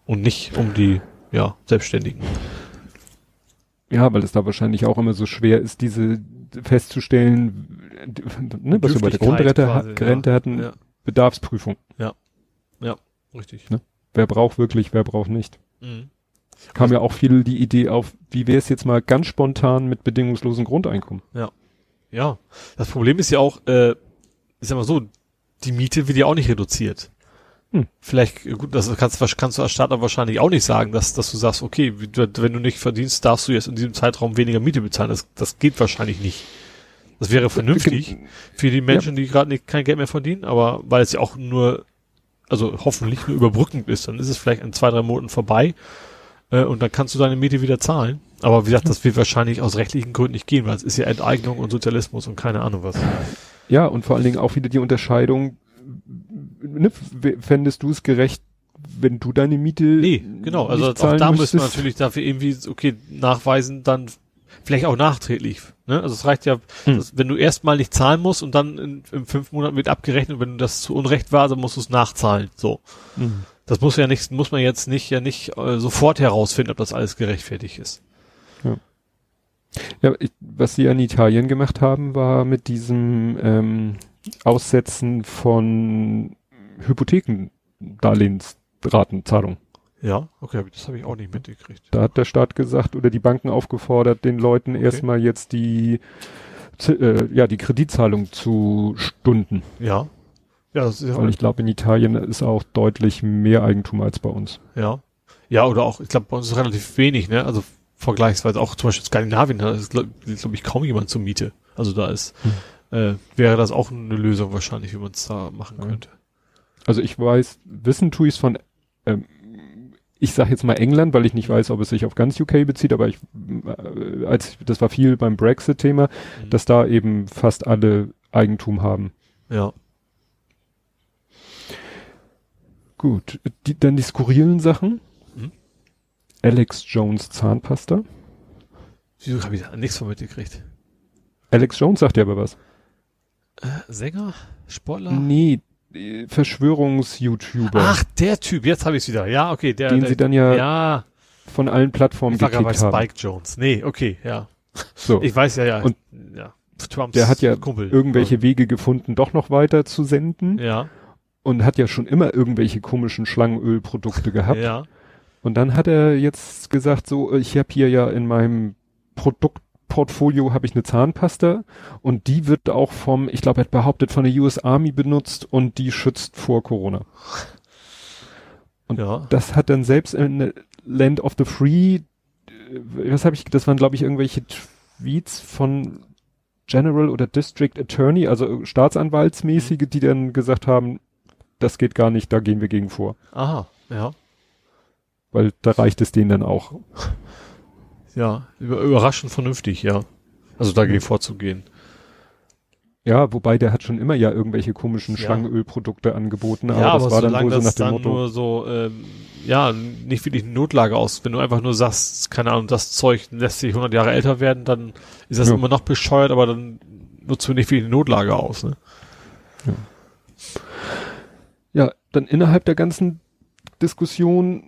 Und nicht um die, ja, Selbstständigen. Ja, weil es da wahrscheinlich auch immer so schwer ist, diese festzustellen, ne, was wir bei der Grundrente quasi, Rente ja. hatten, Ja, Bedarfsprüfung. richtig. Wer braucht wirklich, wer braucht nicht. Mhm. Kam ja auch viel die Idee auf, wie wäre es jetzt mal ganz spontan mit bedingungslosem Grundeinkommen? Ja, das Problem ist ja auch, äh, ich sag mal so, die Miete wird ja auch nicht reduziert. Hm. Vielleicht, gut, das kannst, kannst du als Startup wahrscheinlich auch nicht sagen, dass, dass du sagst, okay, wenn du nicht verdienst, darfst du jetzt in diesem Zeitraum weniger Miete bezahlen. Das, das geht wahrscheinlich nicht. Das wäre vernünftig für die Menschen, die gerade nicht kein Geld mehr verdienen, aber weil es ja auch nur, also hoffentlich nur überbrückend ist, dann ist es vielleicht in zwei, drei Monaten vorbei äh, und dann kannst du deine Miete wieder zahlen. Aber wie gesagt, das wird wahrscheinlich aus rechtlichen Gründen nicht gehen, weil es ist ja Enteignung und Sozialismus und keine Ahnung was. Ja, und vor allen Dingen auch wieder die Unterscheidung, ne, fändest du es gerecht, wenn du deine Miete Nee, genau. Also nicht auch da müssen wir müsstest? natürlich dafür irgendwie, okay, nachweisen, dann vielleicht auch nachträglich. Ne? Also es reicht ja, Hm. dass, wenn du erstmal nicht zahlen musst und dann in, in fünf Monaten wird abgerechnet, wenn das zu Unrecht war, dann musst du es nachzahlen. So. Mhm. Das muss ja nicht, muss man jetzt nicht, ja nicht äh, sofort herausfinden, ob das alles gerechtfertigt ist. Ja, ich, was sie in Italien gemacht haben, war mit diesem ähm, Aussetzen von Hypothekendarlehensratenzahlung. Ja, okay, das habe ich auch nicht mitgekriegt. Da hat der Staat gesagt oder die Banken aufgefordert, den Leuten erstmal jetzt die äh, ja die Kreditzahlung zu stunden. Ja. Ja, das ist ja, Weil ich glaube, in Italien ist auch deutlich mehr Eigentum als bei uns. ja. Ja, oder auch, ich glaube, bei uns ist relativ wenig, ne? Also vergleichsweise auch zum Beispiel Skandinavien, da ist, glaube glaub ich, kaum jemand zur Miete. Also da ist, äh, wäre das auch eine Lösung wahrscheinlich, wie man es da machen Ja. könnte. Also ich weiß, wissen tue ich es von, ähm, ich sage jetzt mal England, weil ich nicht weiß, ob es sich auf ganz UK bezieht, aber ich, äh, als das war viel beim Brexit-Thema, Mhm. dass da eben fast alle Eigentum haben. Ja. Gut, die, dann die skurrilen Sachen. Mhm. Alex Jones Zahnpasta. Wieso habe ich da nichts von mitgekriegt? Alex Jones sagt ja aber was. Äh, Sänger? Sportler? Nee, Verschwörungs-YouTuber, Ach, der Typ, jetzt habe ich es wieder. Ja, okay, der. den der, sie dann ja, ja, von allen Plattformen gekickt haben. Spike Jones. Nee, okay, ja. So. Ich weiß ja, ja. Und ja. Trumps der hat ja Kumpel. irgendwelche Wege gefunden, doch noch weiter zu senden Ja, und hat ja schon immer irgendwelche komischen Schlangenölprodukte gehabt. ja. Und dann hat er jetzt gesagt, so, ich habe hier ja in meinem Produktportfolio habe ich eine Zahnpasta und die wird auch vom, ich glaube, er hat behauptet, von der US Army benutzt und die schützt vor Corona. Und ja. Das hat dann selbst in Land of the Free, äh, was habe ich, das waren glaube ich irgendwelche Tweets von General oder District Attorney, also Staatsanwaltsmäßige, die dann gesagt haben, das geht gar nicht, da gehen wir gegen vor. Aha, ja. Weil da reicht es denen dann auch. Ja, über, überraschend vernünftig, ja. Also dagegen vorzugehen. Ja, wobei der hat schon immer ja irgendwelche komischen Ja. Schlangenölprodukte angeboten, aber ja, das aber war dann solange wohl so nach das dem dann Motto. nur so, ähm, ja, nicht wirklich eine Notlage aus. Wenn du einfach nur sagst, keine Ahnung, das Zeug lässt sich 100 Jahre älter werden, dann ist das Ja. immer noch bescheuert, aber dann nutzt du nicht wirklich eine Notlage aus. Ne? Ja, dann innerhalb der ganzen Diskussion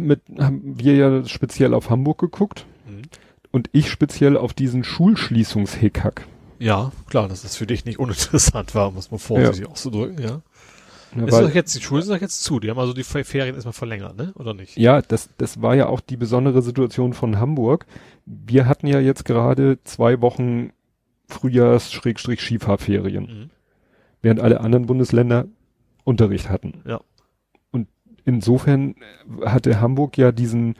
mit, haben wir ja speziell auf Hamburg geguckt Mhm. und ich speziell auf diesen Schulschließungshickhack. Ja, klar, dass das für dich nicht uninteressant war, muss man vorsichtig auszudrücken, ja. Ja, ist doch jetzt, die Schulen sind doch jetzt zu, die haben also die Fe- Ferien erstmal verlängert, ne? Oder nicht? Ja, das, das war ja auch die besondere Situation von Hamburg. Wir hatten ja jetzt gerade zwei Wochen Frühjahrs-Skifahrferien, Mhm. während alle anderen Bundesländer Unterricht hatten. Ja. Insofern hatte Hamburg ja diesen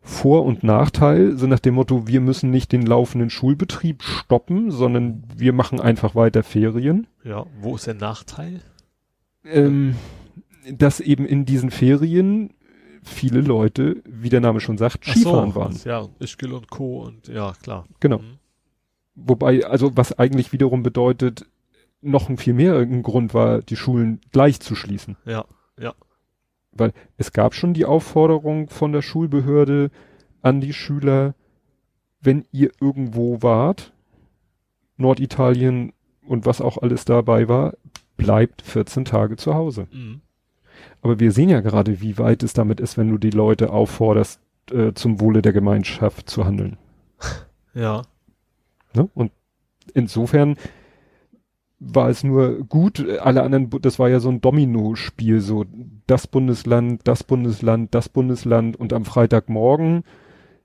Vor- und Nachteil, so nach dem Motto, wir müssen nicht den laufenden Schulbetrieb stoppen, sondern wir machen einfach weiter Ferien. Ja, wo ist der Nachteil? ähm, dass eben in diesen Ferien viele Leute, wie der Name schon sagt, Skifahren so, waren. Ja, Ischgl und Co. und ja, klar. Genau. Mhm. Wobei, also was eigentlich wiederum bedeutet, noch ein viel mehr ein Grund war, die Schulen gleich zu schließen. Ja, ja. Weil es gab schon die Aufforderung von der Schulbehörde an die Schüler, wenn ihr irgendwo wart, Norditalien und was auch alles dabei war, bleibt 14 Tage zu Hause. Mhm. Aber wir sehen ja gerade, wie weit es damit ist, wenn du die Leute aufforderst, äh, zum Wohle der Gemeinschaft zu handeln. Ja. Ne? Und insofern war es nur gut, alle anderen, das war ja so ein Domino-Spiel, so das Bundesland, das Bundesland, das Bundesland und am Freitagmorgen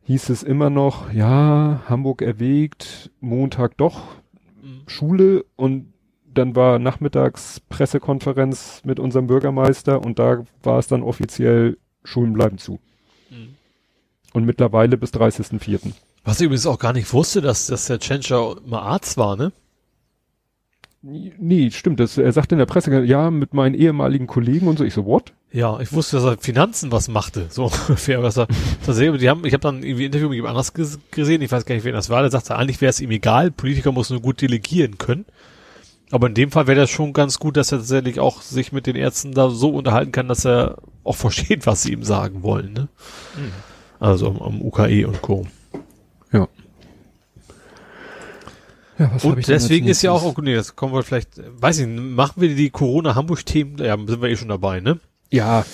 hieß es immer noch, ja, Hamburg erwägt, Montag doch Mhm. Schule und dann war nachmittags Pressekonferenz mit unserem Bürgermeister und da war es dann offiziell, Schulen bleiben zu. Mhm. Und mittlerweile bis 30.04. Was ich übrigens auch gar nicht wusste, dass, dass der Tschentscher mal Arzt war, ne? Nee, stimmt, das, er sagte in der Presse, ja, mit meinen ehemaligen Kollegen und so. Ich so, what? Ja, ich wusste, dass er Finanzen was machte, so ungefähr. Was er, tatsächlich, die haben, ich habe dann irgendwie ein Interview mit jemand anders ges gesehen, ich weiß gar nicht, wer das war, der sagte, eigentlich wäre es ihm egal, Politiker muss nur gut delegieren können. Aber in dem Fall wäre das schon ganz gut, dass er tatsächlich auch sich mit den Ärzten da so unterhalten kann, dass er auch versteht, was sie ihm sagen wollen, ne? Also am, am UKE und Co. Ja. Ja, was Und deswegen ist ja auch, oh, nee, das kommen wir vielleicht, weiß ich, nicht, machen wir die Corona-Hamburg-Themen, ja, sind wir eh schon dabei, ne? Ja,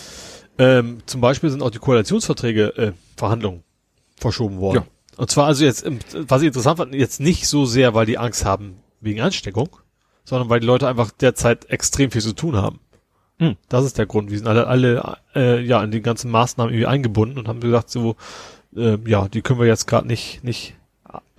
Ähm, zum Beispiel sind auch die Koalitionsverträge, äh, Verhandlungen verschoben worden. Ja. Und zwar also jetzt, ähm, was ich interessant fand, jetzt nicht so sehr, weil die Angst haben wegen Ansteckung, sondern weil die Leute einfach derzeit extrem viel zu tun haben. Hm. Das ist der Grund. Wir sind alle, alle äh, ja, in den ganzen Maßnahmen irgendwie eingebunden und haben gesagt, so, äh, ja, die können wir jetzt gerade nicht, nicht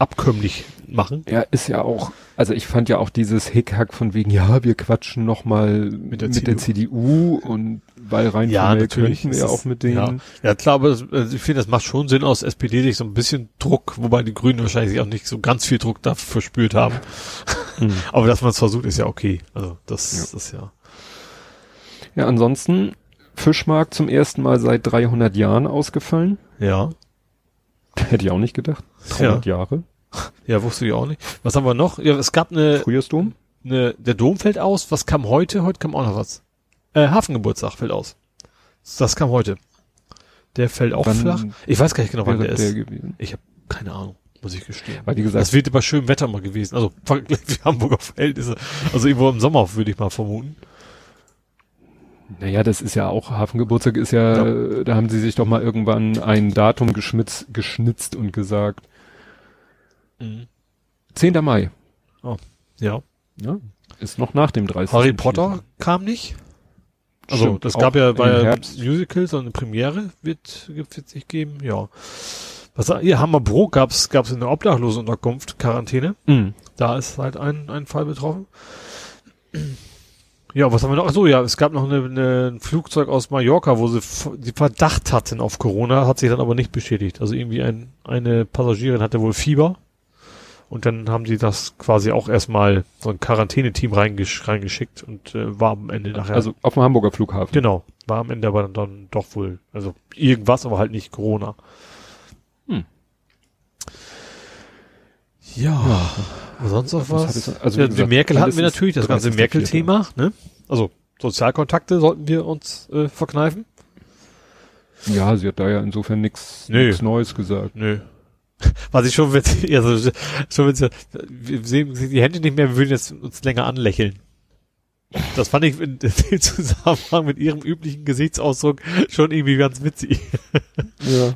abkömmlich machen. ja, ist ja auch, also ich fand ja auch dieses Hickhack von wegen, ja, wir quatschen nochmal mit, der mit der CDU und weil rein Ja, natürlich könnten wir auch mit denen. Ja, ja klar, aber das, also ich finde, das macht schon Sinn aus SPD sich so ein bisschen Druck, wobei die Grünen wahrscheinlich auch nicht so ganz viel Druck dafür verspürt haben. Mhm. Aber dass man es versucht, ist ja okay. Also das, Ja. das ist ja. Ja, ansonsten Fischmarkt zum ersten Mal seit 300 Jahren ausgefallen. Ja. Hätte ich auch nicht gedacht. 300 Jahre. Ja, wusste ich auch nicht. Was haben wir noch? Ja, es gab eine, Frühjahrsdom. eine der Dom fällt aus. Was kam heute? Heute kam auch noch was. Äh, Hafengeburtstag fällt aus. Das kam heute. Der fällt auch Wann flach. Ich weiß gar nicht genau, wann der der ist. gewesen. Ich habe keine Ahnung, muss ich gestehen. Weil wie gesagt, Das wird bei schönem Wetter mal gewesen. Also mit Hamburger Verhältnisse. Also irgendwo im Sommer würde ich mal vermuten. naja, das ist ja auch, Hafengeburtstag ist ja, äh, da haben sie sich doch mal irgendwann ein Datum geschmitz, geschnitzt und gesagt, 10. Mai. Ja. Ja, ist noch nach dem 30. Harry Potter kam nicht. Also Stimmt, das gab ja bei Herbst. Musical so eine Premiere wird wird sich geben. Ja. Was hier Hammerbrook gab's gab's in der Obdachlosenunterkunft Quarantäne. Mhm. Da ist halt ein ein Fall betroffen. Ja, was haben wir noch? Ach so, ja, es gab noch eine, eine, ein Flugzeug aus Mallorca, wo sie die Verdacht hatten auf Corona, hat sich dann aber nicht beschädigt. Also irgendwie ein, eine Passagierin hatte wohl Fieber. Und dann haben die das quasi auch erstmal so ein Quarantäneteam reingesch reingeschickt und äh, war am Ende nachher. Also auf dem Hamburger Flughafen. genau, war am Ende aber dann, dann doch wohl, also irgendwas, aber halt nicht Corona. Hm. Ja, sonst noch Was was? also ja, die gesagt, Merkel hatten wir natürlich, das ganze 30.04.. Merkel-Thema, ne? Also Sozialkontakte sollten wir uns äh, verkneifen. Ja, sie hat da ja insofern nichts. Neues gesagt. Nö. Was ich schon witzig, also schon witzig, wir sehen die Hände nicht mehr, wir würden jetzt uns länger anlächeln. Das fand ich in dem Zusammenhang mit ihrem üblichen Gesichtsausdruck schon irgendwie ganz witzig. Ja.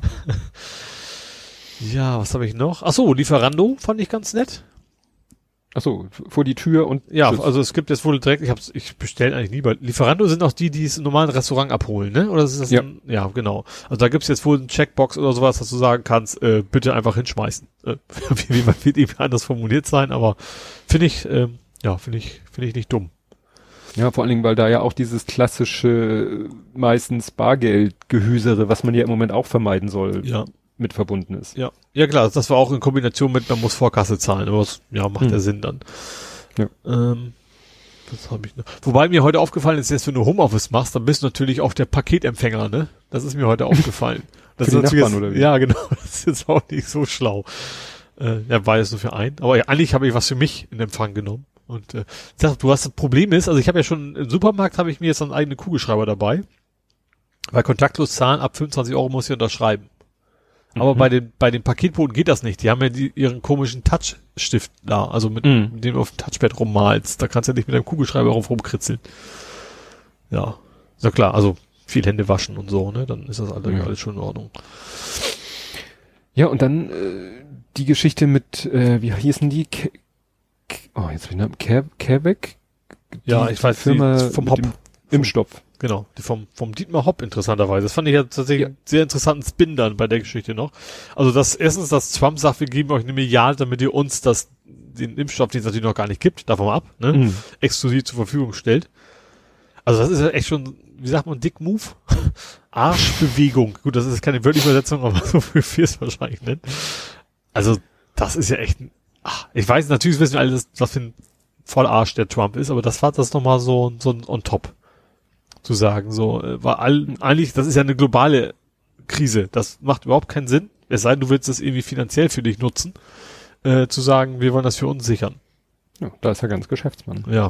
Ja, was habe ich noch? Ach so, Lieferando fand ich ganz nett. Achso, vor die Tür und Ja, tschüss. also es gibt jetzt wohl direkt, ich hab's, ich bestelle eigentlich nie bei Lieferando sind auch die, die es im normalen Restaurant abholen, ne? Oder ist das Ja. ein, ja, genau. Also da gibt's jetzt wohl eine Checkbox oder sowas, dass du sagen kannst, äh, bitte einfach hinschmeißen. Äh, wie, wie man wird irgendwie anders formuliert sein, aber finde ich, ähm, ja, finde ich, finde ich nicht dumm. Ja, vor allen Dingen, weil da ja auch dieses klassische, äh, meistens Bargeldgehüsere, was man ja im Moment auch vermeiden soll, Ja. Mit verbunden ist. Ja. Ja klar, das war auch in Kombination mit, man muss Vorkasse zahlen, aber das, ja, macht Hm. ja Sinn dann. Ja. Ähm, was habe ich noch? Wobei mir heute aufgefallen ist, jetzt wenn du Homeoffice machst, dann bist du natürlich auch der Paketempfänger, ne? Das ist mir heute aufgefallen. Das Für ist natürlich Nachbarn, jetzt, oder wie? Ja, genau. Das ist jetzt auch nicht so schlau. Äh, ja, war jetzt nur für einen. Aber ja, eigentlich habe ich was für mich in Empfang genommen. Und äh, sag, du hast das Problem ist, also ich habe ja schon im Supermarkt habe ich mir jetzt einen eigenen Kugelschreiber dabei. Weil kontaktlos zahlen ab 25 Euro muss ich unterschreiben. Aber Mhm. bei den, bei den Paketboten geht das nicht. Die haben ja die, ihren komischen Touchstift da, also mit, Mhm. mit dem du auf dem Touchpad rummalst. Da kannst du ja nicht mit deinem Kugelschreiber rum rumkritzeln. Ja. Ist ja klar, also viel Hände waschen und so, ne? Dann ist das alles, Ja. alles schon in Ordnung. Ja, und dann äh, die Geschichte mit, äh, wie hießen die? Ke Ke oh, jetzt bin ich. Ke Quebec? Ja, ich weiß, Firma vom Hop. dem Impfstoff. Genau, die vom, vom Dietmar Hopp interessanterweise. Das fand ich ja tatsächlich Ja. einen sehr interessanten Spin dann bei der Geschichte noch. Also das erstens, dass Trump sagt, wir geben euch eine Milliarde, damit ihr uns das, den Impfstoff, den es natürlich noch gar nicht gibt, davon ab, ne? Mhm. exklusiv zur Verfügung stellt. Also das ist ja echt schon, wie sagt man, Dick Move? Arschbewegung. Gut, das ist keine wörtliche Übersetzung, aber so viel es wahrscheinlich nennen. Also das ist ja echt, ein, ach, ich weiß, natürlich wissen wir alle, dass- was für ein Vollarsch der Trump ist, aber das war das nochmal so, so ein on top zu sagen. So, äh, war all, eigentlich, das ist ja eine globale Krise. Das macht überhaupt keinen Sinn. Es sei denn, du willst das irgendwie finanziell für dich nutzen, äh, zu sagen, wir wollen das für uns sichern. Ja, da ist er ganz Geschäftsmann. Ja.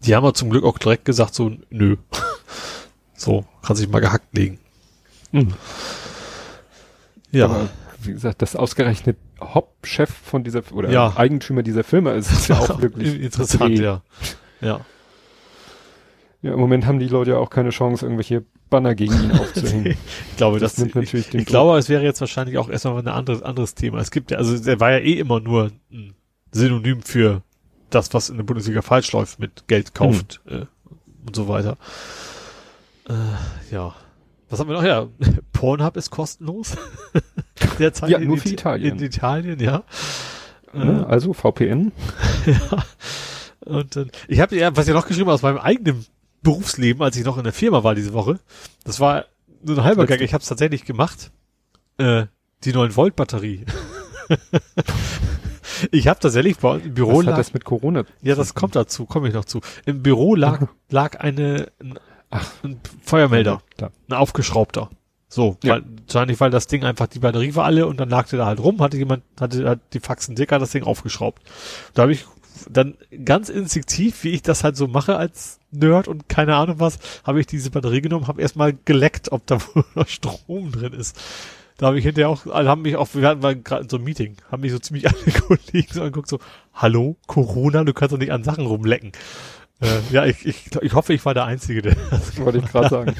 Die haben aber zum Glück auch direkt gesagt, so, nö. so, kann sich mal gehackt legen. Mhm. Ja. Aber wie gesagt, das ausgerechnet Hauptchef von dieser oder Ja. Eigentümer dieser Firma ist, ist ja auch wirklich interessant, ja. Ja. Ja, im Moment haben die Leute ja auch keine Chance, irgendwelche Banner gegen ihn aufzuhängen. Ich glaube, Das das, nimmt natürlich den ich glaube, es wäre jetzt wahrscheinlich auch erstmal ein anderes, anderes Thema. Es gibt ja, also der war ja eh immer nur ein Synonym für das, was in der Bundesliga falsch läuft mit Geld kauft äh, und so weiter. Äh, ja. Was haben wir noch? Ja, Pornhub ist kostenlos. Derzeit Ja, in nur für Italien. In Italien, ja. Ne? Also VPN. ja. Und dann, ich habe ja, was ich noch geschrieben aus meinem eigenen Berufsleben, als ich noch in der Firma war diese Woche, das war nur ein halber Gag, ich habe es tatsächlich gemacht. Äh, die 9 Volt Batterie. ich habe tatsächlich bei uns im Büro Was lag, hat das mit Corona? ja, das kommt dazu, komme ich noch zu. Im Büro lag lag eine ein, ein Feuermelder, Da. ein aufgeschraubter. So, Ja. weil, wahrscheinlich, weil das Ding einfach, die Batterie war alle und dann lag der da halt rum, hatte jemand, hatte hat die Faxen dicker das Ding aufgeschraubt. Da habe ich, dann ganz instinktiv, wie ich das halt so mache als Nerd und keine Ahnung was, habe ich diese Batterie genommen, habe erstmal geleckt, ob da wohl noch Strom drin ist. Da habe ich hinterher auch, also haben mich auch, wir hatten mal gerade in so einem Meeting, haben mich so ziemlich alle Kollegen so angeguckt, so, hallo, Corona, du kannst doch nicht an Sachen rumlecken. Äh, ja, ich, ich, ich hoffe, ich war der Einzige, der das Wollte ich gerade sagen.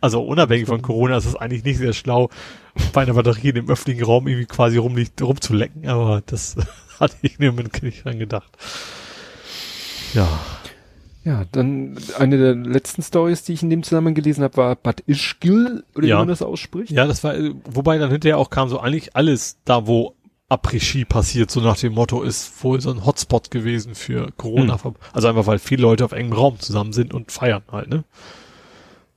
Also unabhängig von Corona ist es eigentlich nicht sehr schlau, bei einer Batterie in dem öffentlichen Raum irgendwie quasi rum, rumzulecken, aber das hatte ich mir nicht dran gedacht. Ja. Ja, dann eine der letzten Stories, die ich in dem Zusammenhang gelesen habe, war Bad Ischgl, oder Ja. wie man das ausspricht. Ja, das war, wobei dann hinterher auch kam so eigentlich alles da, wo Après-Ski passiert, so nach dem Motto, ist wohl so ein Hotspot gewesen für Corona. Also einfach, weil viele Leute auf engem Raum zusammen sind und feiern halt, ne?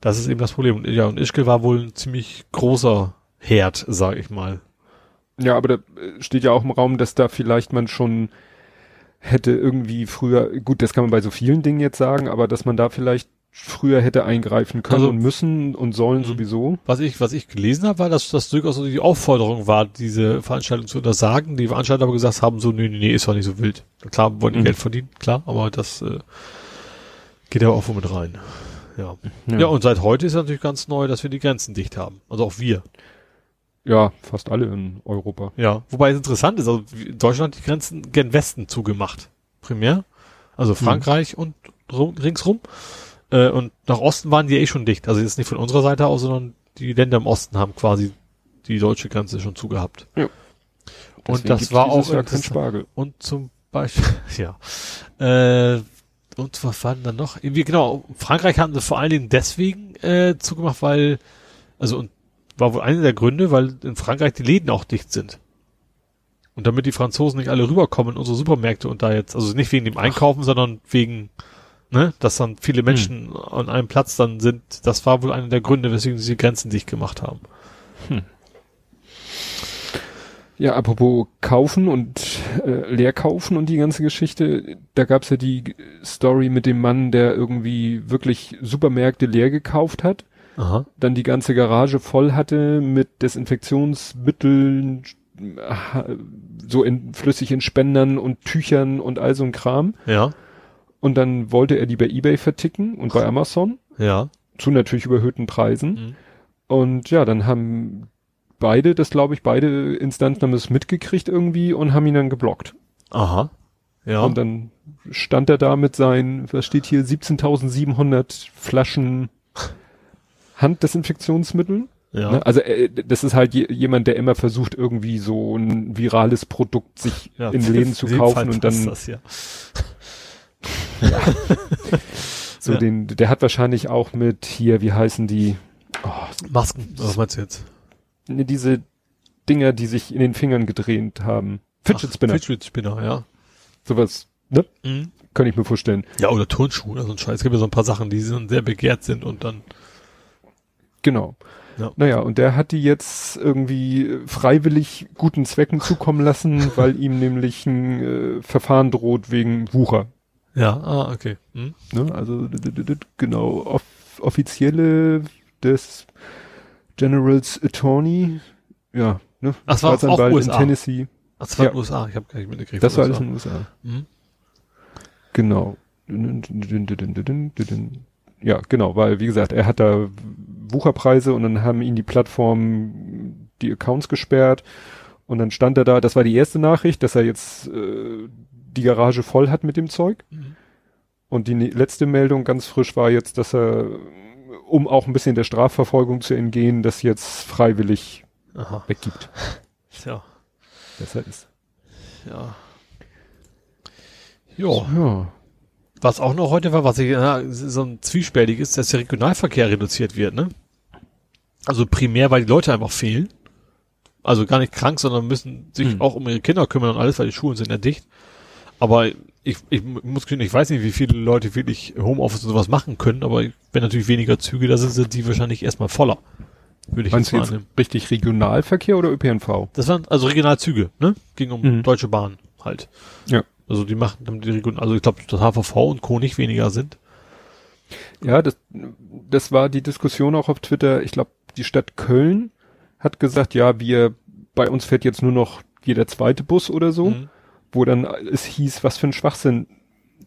Das ist eben das Problem. Und ja, und Ischgl war wohl ein ziemlich großer Herd, sag ich mal. Ja, aber da äh, steht ja auch im Raum, dass da vielleicht man schon hätte irgendwie früher, gut, das kann man bei so vielen Dingen jetzt sagen, aber dass man da vielleicht früher hätte eingreifen können Also- und müssen und sollen Mhm. sowieso. Was ich, was ich gelesen habe, war, dass das durchaus die Aufforderung war, diese Veranstaltung zu untersagen. Die Veranstalter aber gesagt haben, so, nee, nee, nee, ist doch nicht so wild. Klar, wollen die Mhm. Geld verdienen, klar, aber das äh, geht ja auch wohl mit rein. Ja. Ja, ja, und seit heute ist natürlich ganz neu, dass wir die Grenzen dicht haben. Also auch wir. Ja fast alle in Europa. Ja. Wobei es interessant ist, also Deutschland hat die Grenzen gen Westen zugemacht. Primär. Also Frankreich und rum, ringsrum. Äh, und nach Osten waren die eh schon dicht. Also jetzt nicht von unserer Seite aus, sondern die Länder im Osten haben quasi die deutsche Grenze schon zugehabt. Deswegen Und das war auch Jahr kein. Spargel. Und zum Beispiel, ja. Äh, und was war denn dann noch? Irgendwie, genau, Frankreich haben sie vor allen Dingen deswegen äh, zugemacht, weil, also und war wohl einer der Gründe, weil in Frankreich die Läden auch dicht sind. Und damit die Franzosen nicht alle rüberkommen in unsere Supermärkte und da jetzt, also nicht wegen dem Einkaufen, sondern wegen, ne, dass dann viele Menschen an einem Platz dann sind, das war wohl einer der Gründe, weswegen sie die Grenzen dicht gemacht haben. Ja, apropos kaufen und äh, leer kaufen und die ganze Geschichte, da gab's ja die Story mit dem Mann, der irgendwie wirklich Supermärkte leer gekauft hat, Aha. dann die ganze Garage voll hatte mit Desinfektionsmitteln, so in, flüssig in Spendern und Tüchern und all so ein Kram. Ja, Und dann wollte er die bei Ebay verticken und bei Amazon ja. zu natürlich überhöhten Preisen. Mhm. Und ja, dann haben beide, das glaube ich, beide Instanzen haben es mitgekriegt irgendwie und haben ihn dann geblockt. Aha. Ja. Und dann stand er da mit seinen, was steht hier, 17.700 Flaschen Handdesinfektionsmitteln. ja. Ne? Also äh, das ist halt je, jemand, der immer versucht, irgendwie so ein virales Produkt sich Ja, in Läden zu kaufen und dann das, ja. so Ja. den, der hat wahrscheinlich auch mit hier, wie heißen die, oh, Masken, was meinst du jetzt? ne, diese Dinger, die sich in den Fingern gedreht haben. Fidget Ach, Spinner, Fidget Spinner, ja. sowas, ne? Mhm. Könnte ich mir vorstellen. Ja, oder Turnschuhe oder so ein Scheiß. Es gibt ja so ein paar Sachen, die sind sehr begehrt sind und dann, Genau. Ja. Naja, und der hat die jetzt irgendwie freiwillig guten Zwecken zukommen lassen, weil ihm nämlich ein äh, Verfahren droht wegen Wucher. ja, ah, okay. Mhm. Ne? Also genau, off offizielle des Generals Attorney, ja, ne? Ach, das war auch Staatsanwalt in USA. Tennessee. Ach, das war Ja. in den USA, ich habe gar nicht mitgekriegt. Das war alles in den USA. Mhm. Genau. Ja, genau, weil wie gesagt, er hat da Wucherpreise und dann haben ihn die Plattformen die Accounts gesperrt und dann stand er da, das war die erste Nachricht, dass er jetzt äh, die Garage voll hat mit dem Zeug Mhm. und die ne- letzte Meldung ganz frisch war jetzt, dass er, um auch ein bisschen der Strafverfolgung zu entgehen, das jetzt freiwillig Aha. weggibt. Ja, Besser ist. ja. Jo. Ja. Was auch noch heute war, was ich, ja, so ein zwiespältig ist, dass der Regionalverkehr reduziert wird, ne? Also primär, weil die Leute einfach fehlen. Also gar nicht krank, sondern müssen sich Hm. auch um ihre Kinder kümmern und alles, weil die Schulen sind ja dicht. Aber ich, ich muss ich weiß nicht, wie viele Leute wirklich Homeoffice und sowas machen können, aber wenn natürlich weniger Züge da sind, sind die wahrscheinlich erstmal voller. Würde ich Meinst jetzt jetzt annehmen. richtig Regionalverkehr oder ÖPNV? Das waren also Regionalzüge, ne? Ging um Mhm. Deutsche Bahn halt. Ja. Also die machen, damit die Region, also ich glaube, dass HVV und Co. nicht weniger sind. Ja, das, das war die Diskussion auch auf Twitter. Ich glaube, die Stadt Köln hat gesagt, ja, wir, bei uns fährt jetzt nur noch jeder zweite Bus oder so. Mhm. wo dann es hieß, was für ein Schwachsinn,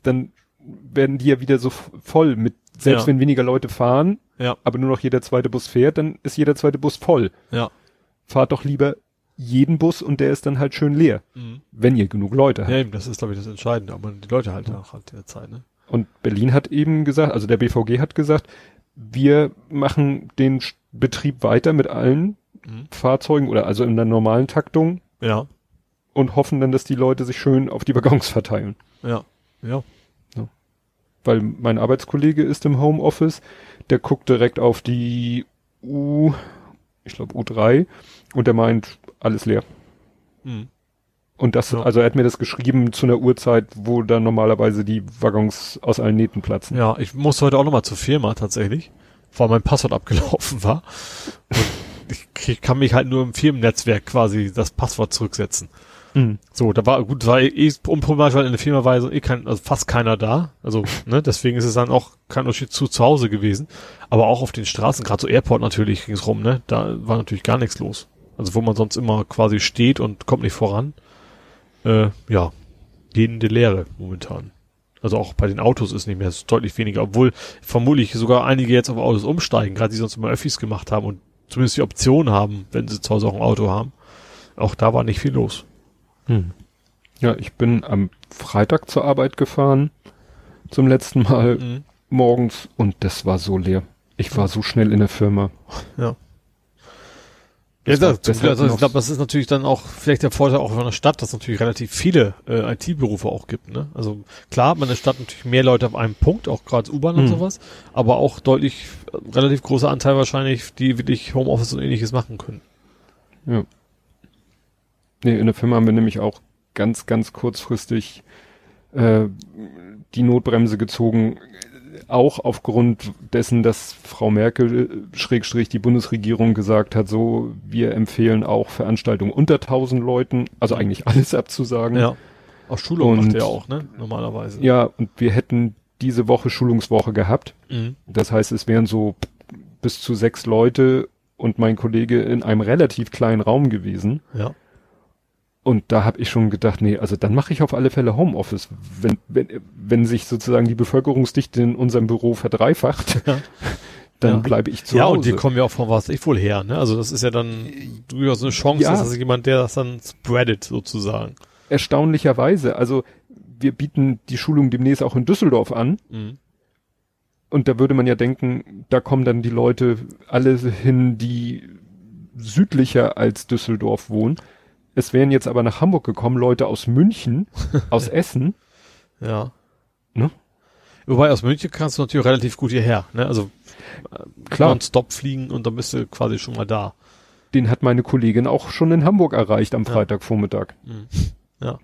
dann werden die ja wieder so voll mit, selbst Ja. wenn weniger Leute fahren, Ja. aber nur noch jeder zweite Bus fährt, dann ist jeder zweite Bus voll. Ja. Fahrt doch lieber jeden Bus und der ist dann halt schön leer, Mhm. wenn ihr genug Leute habt. Ja, eben, das ist, glaube ich, das Entscheidende, ob man die Leute halt auch hat derzeit, ne? Und Berlin hat eben gesagt, also der BVG hat gesagt, wir machen den Betrieb weiter mit allen Mhm. Fahrzeugen oder also in der normalen Taktung Ja. und hoffen dann, dass die Leute sich schön auf die Waggons verteilen. Ja. Ja. Weil mein Arbeitskollege ist im Homeoffice, der guckt direkt auf die U, ich glaube U3 und der meint, alles leer. Mhm. Und das, Ja. also er hat mir das geschrieben zu einer Uhrzeit, wo dann normalerweise die Waggons aus allen Nähten platzen. Ja, ich musste heute auch nochmal zur Firma tatsächlich, weil mein Passwort abgelaufen war. Ich, ich kann mich halt nur im Firmennetzwerk quasi das Passwort zurücksetzen. Mhm. So, da war gut, war eh unproblematisch, weil in der Firma war so eh kein, also fast keiner da. Also, ne, deswegen ist es dann auch kein Unterschied zu zu Hause gewesen. Aber auch auf den Straßen, gerade so Airport natürlich ging es rum, ne? Da war natürlich gar nichts los. Also wo man sonst immer quasi steht und kommt nicht voran. Äh, ja, gehende Leere momentan. Also auch bei den Autos ist nicht mehr es ist deutlich weniger, obwohl vermutlich sogar einige jetzt auf Autos umsteigen, gerade die sonst immer Öffis gemacht haben und zumindest die Option haben, wenn sie zu Hause auch ein Auto haben. Auch da war nicht viel los. Hm. Ja, ich bin am Freitag zur Arbeit gefahren, zum letzten Mal Mhm. morgens und das war so leer. Ich war so schnell in der Firma. Ja. Das ja, das, deshalb also ich glaube, das ist natürlich dann auch vielleicht der Vorteil auch von der Stadt, dass es natürlich relativ viele äh, IT-Berufe auch gibt. Ne? Also klar hat man in der Stadt natürlich mehr Leute auf einem Punkt, auch gerade U-Bahn und Mhm. sowas, aber auch deutlich äh, relativ großer Anteil wahrscheinlich, die wirklich Homeoffice und ähnliches machen können. Ja. Nee, in der Firma haben wir nämlich auch ganz, ganz kurzfristig äh, die Notbremse gezogen, auch aufgrund dessen, dass Frau Merkel, äh, Schrägstrich, die Bundesregierung gesagt hat, so, wir empfehlen auch Veranstaltungen unter 1000 Leuten, also eigentlich alles abzusagen. Ja. Auch Schulung Und- macht er auch, ne? Normalerweise. Ja, und wir hätten diese Woche Schulungswoche gehabt. Mhm. Das heißt, es wären so bis zu sechs Leute und mein Kollege in einem relativ kleinen Raum gewesen. Ja. Und da habe ich schon gedacht, nee, also dann mache ich auf alle Fälle Homeoffice. Wenn, wenn, wenn sich sozusagen die Bevölkerungsdichte in unserem Büro verdreifacht, Ja. dann Ja. bleibe ich zu ja, Hause. und die kommen ja auch von was ich wohl her, ne? Also das ist ja dann durchaus eine Chance, Ja. dass das jemand, der das dann spreadet, sozusagen. Erstaunlicherweise, also wir bieten die Schulung demnächst auch in Düsseldorf an. Mhm. Und da würde man ja denken, da kommen dann die Leute alle hin, die südlicher als Düsseldorf wohnen. Es wären jetzt aber nach Hamburg gekommen Leute aus München, aus Essen. Ja. Ne? Wobei aus München kannst du natürlich relativ gut hierher, ne? Also äh, Klar. Stop fliegen und dann bist du quasi schon mal da. Den hat meine Kollegin auch schon in Hamburg erreicht am Ja. Freitagvormittag. Mhm. Ja.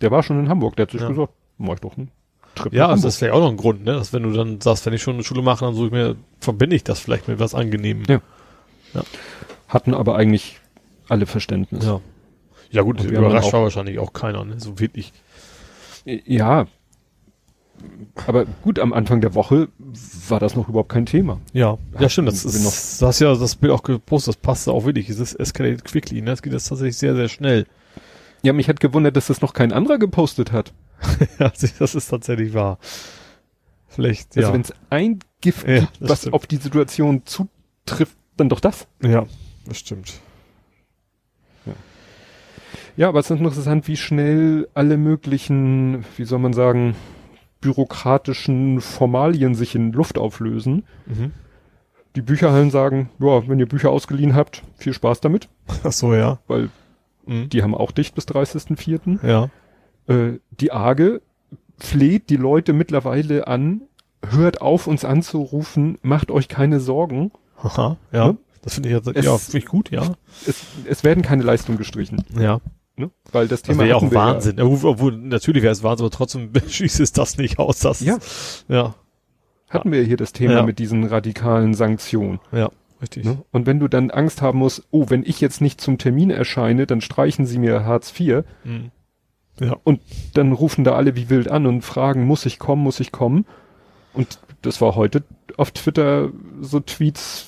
Der war schon in Hamburg, der hat sich Ja. gesagt, mach ich doch einen Trip Ja, also das wäre auch noch ein Grund, ne? Dass wenn du dann sagst, wenn ich schon eine Schule mache, dann suche ich mir, verbinde ich das vielleicht mit was Angenehmem. Ja. Hatten aber eigentlich alle Verständnis. Ja. Ja gut, überrascht auch- war wahrscheinlich auch keiner, ne? So wirklich. Ja. Aber gut, am Anfang der Woche war das noch überhaupt kein Thema. Ja, ja stimmt. Das ist, du hast ja das Bild auch gepostet, das passte auch wirklich. Es ist escalated quickly, ne? Es geht jetzt tatsächlich sehr, sehr schnell. Ja, mich hat gewundert, dass das noch kein anderer gepostet hat. ja, das ist tatsächlich wahr. Vielleicht, Also ja. wenn es ein Gift Ja, gibt, das was stimmt. auf die Situation zutrifft, dann doch das. Ja, das stimmt. Ja, aber es ist interessant, wie schnell alle möglichen, wie soll man sagen, bürokratischen Formalien sich in Luft auflösen. Mhm. Die Bücherhallen sagen, ja, wenn ihr Bücher ausgeliehen habt, viel Spaß damit, Ach so, ja. weil Mhm. die haben auch dicht bis 30.04. Ja. Äh, die AGE fleht die Leute mittlerweile an, hört auf, uns anzurufen, macht euch keine Sorgen. Haha, ja. Ne? Das finde ich jetzt, Es- ja, finde ich gut, ja. Es, es werden keine Leistungen gestrichen. Ja. Ne? Weil das Das Thema wäre ja auch Wahnsinn. Obwohl, obwohl, natürlich wäre es Wahnsinn, aber trotzdem schließt es das nicht aus, dass, Ja. ja, hatten wir hier das Thema Ja. mit diesen radikalen Sanktionen. ja, richtig. Ne? Und wenn du dann Angst haben musst, oh, wenn ich jetzt nicht zum Termin erscheine, dann streichen sie mir Hartz IV Mhm. Ja. und dann rufen da alle wie wild an und fragen, muss ich kommen, muss ich kommen? Und das war heute auf Twitter so Tweets,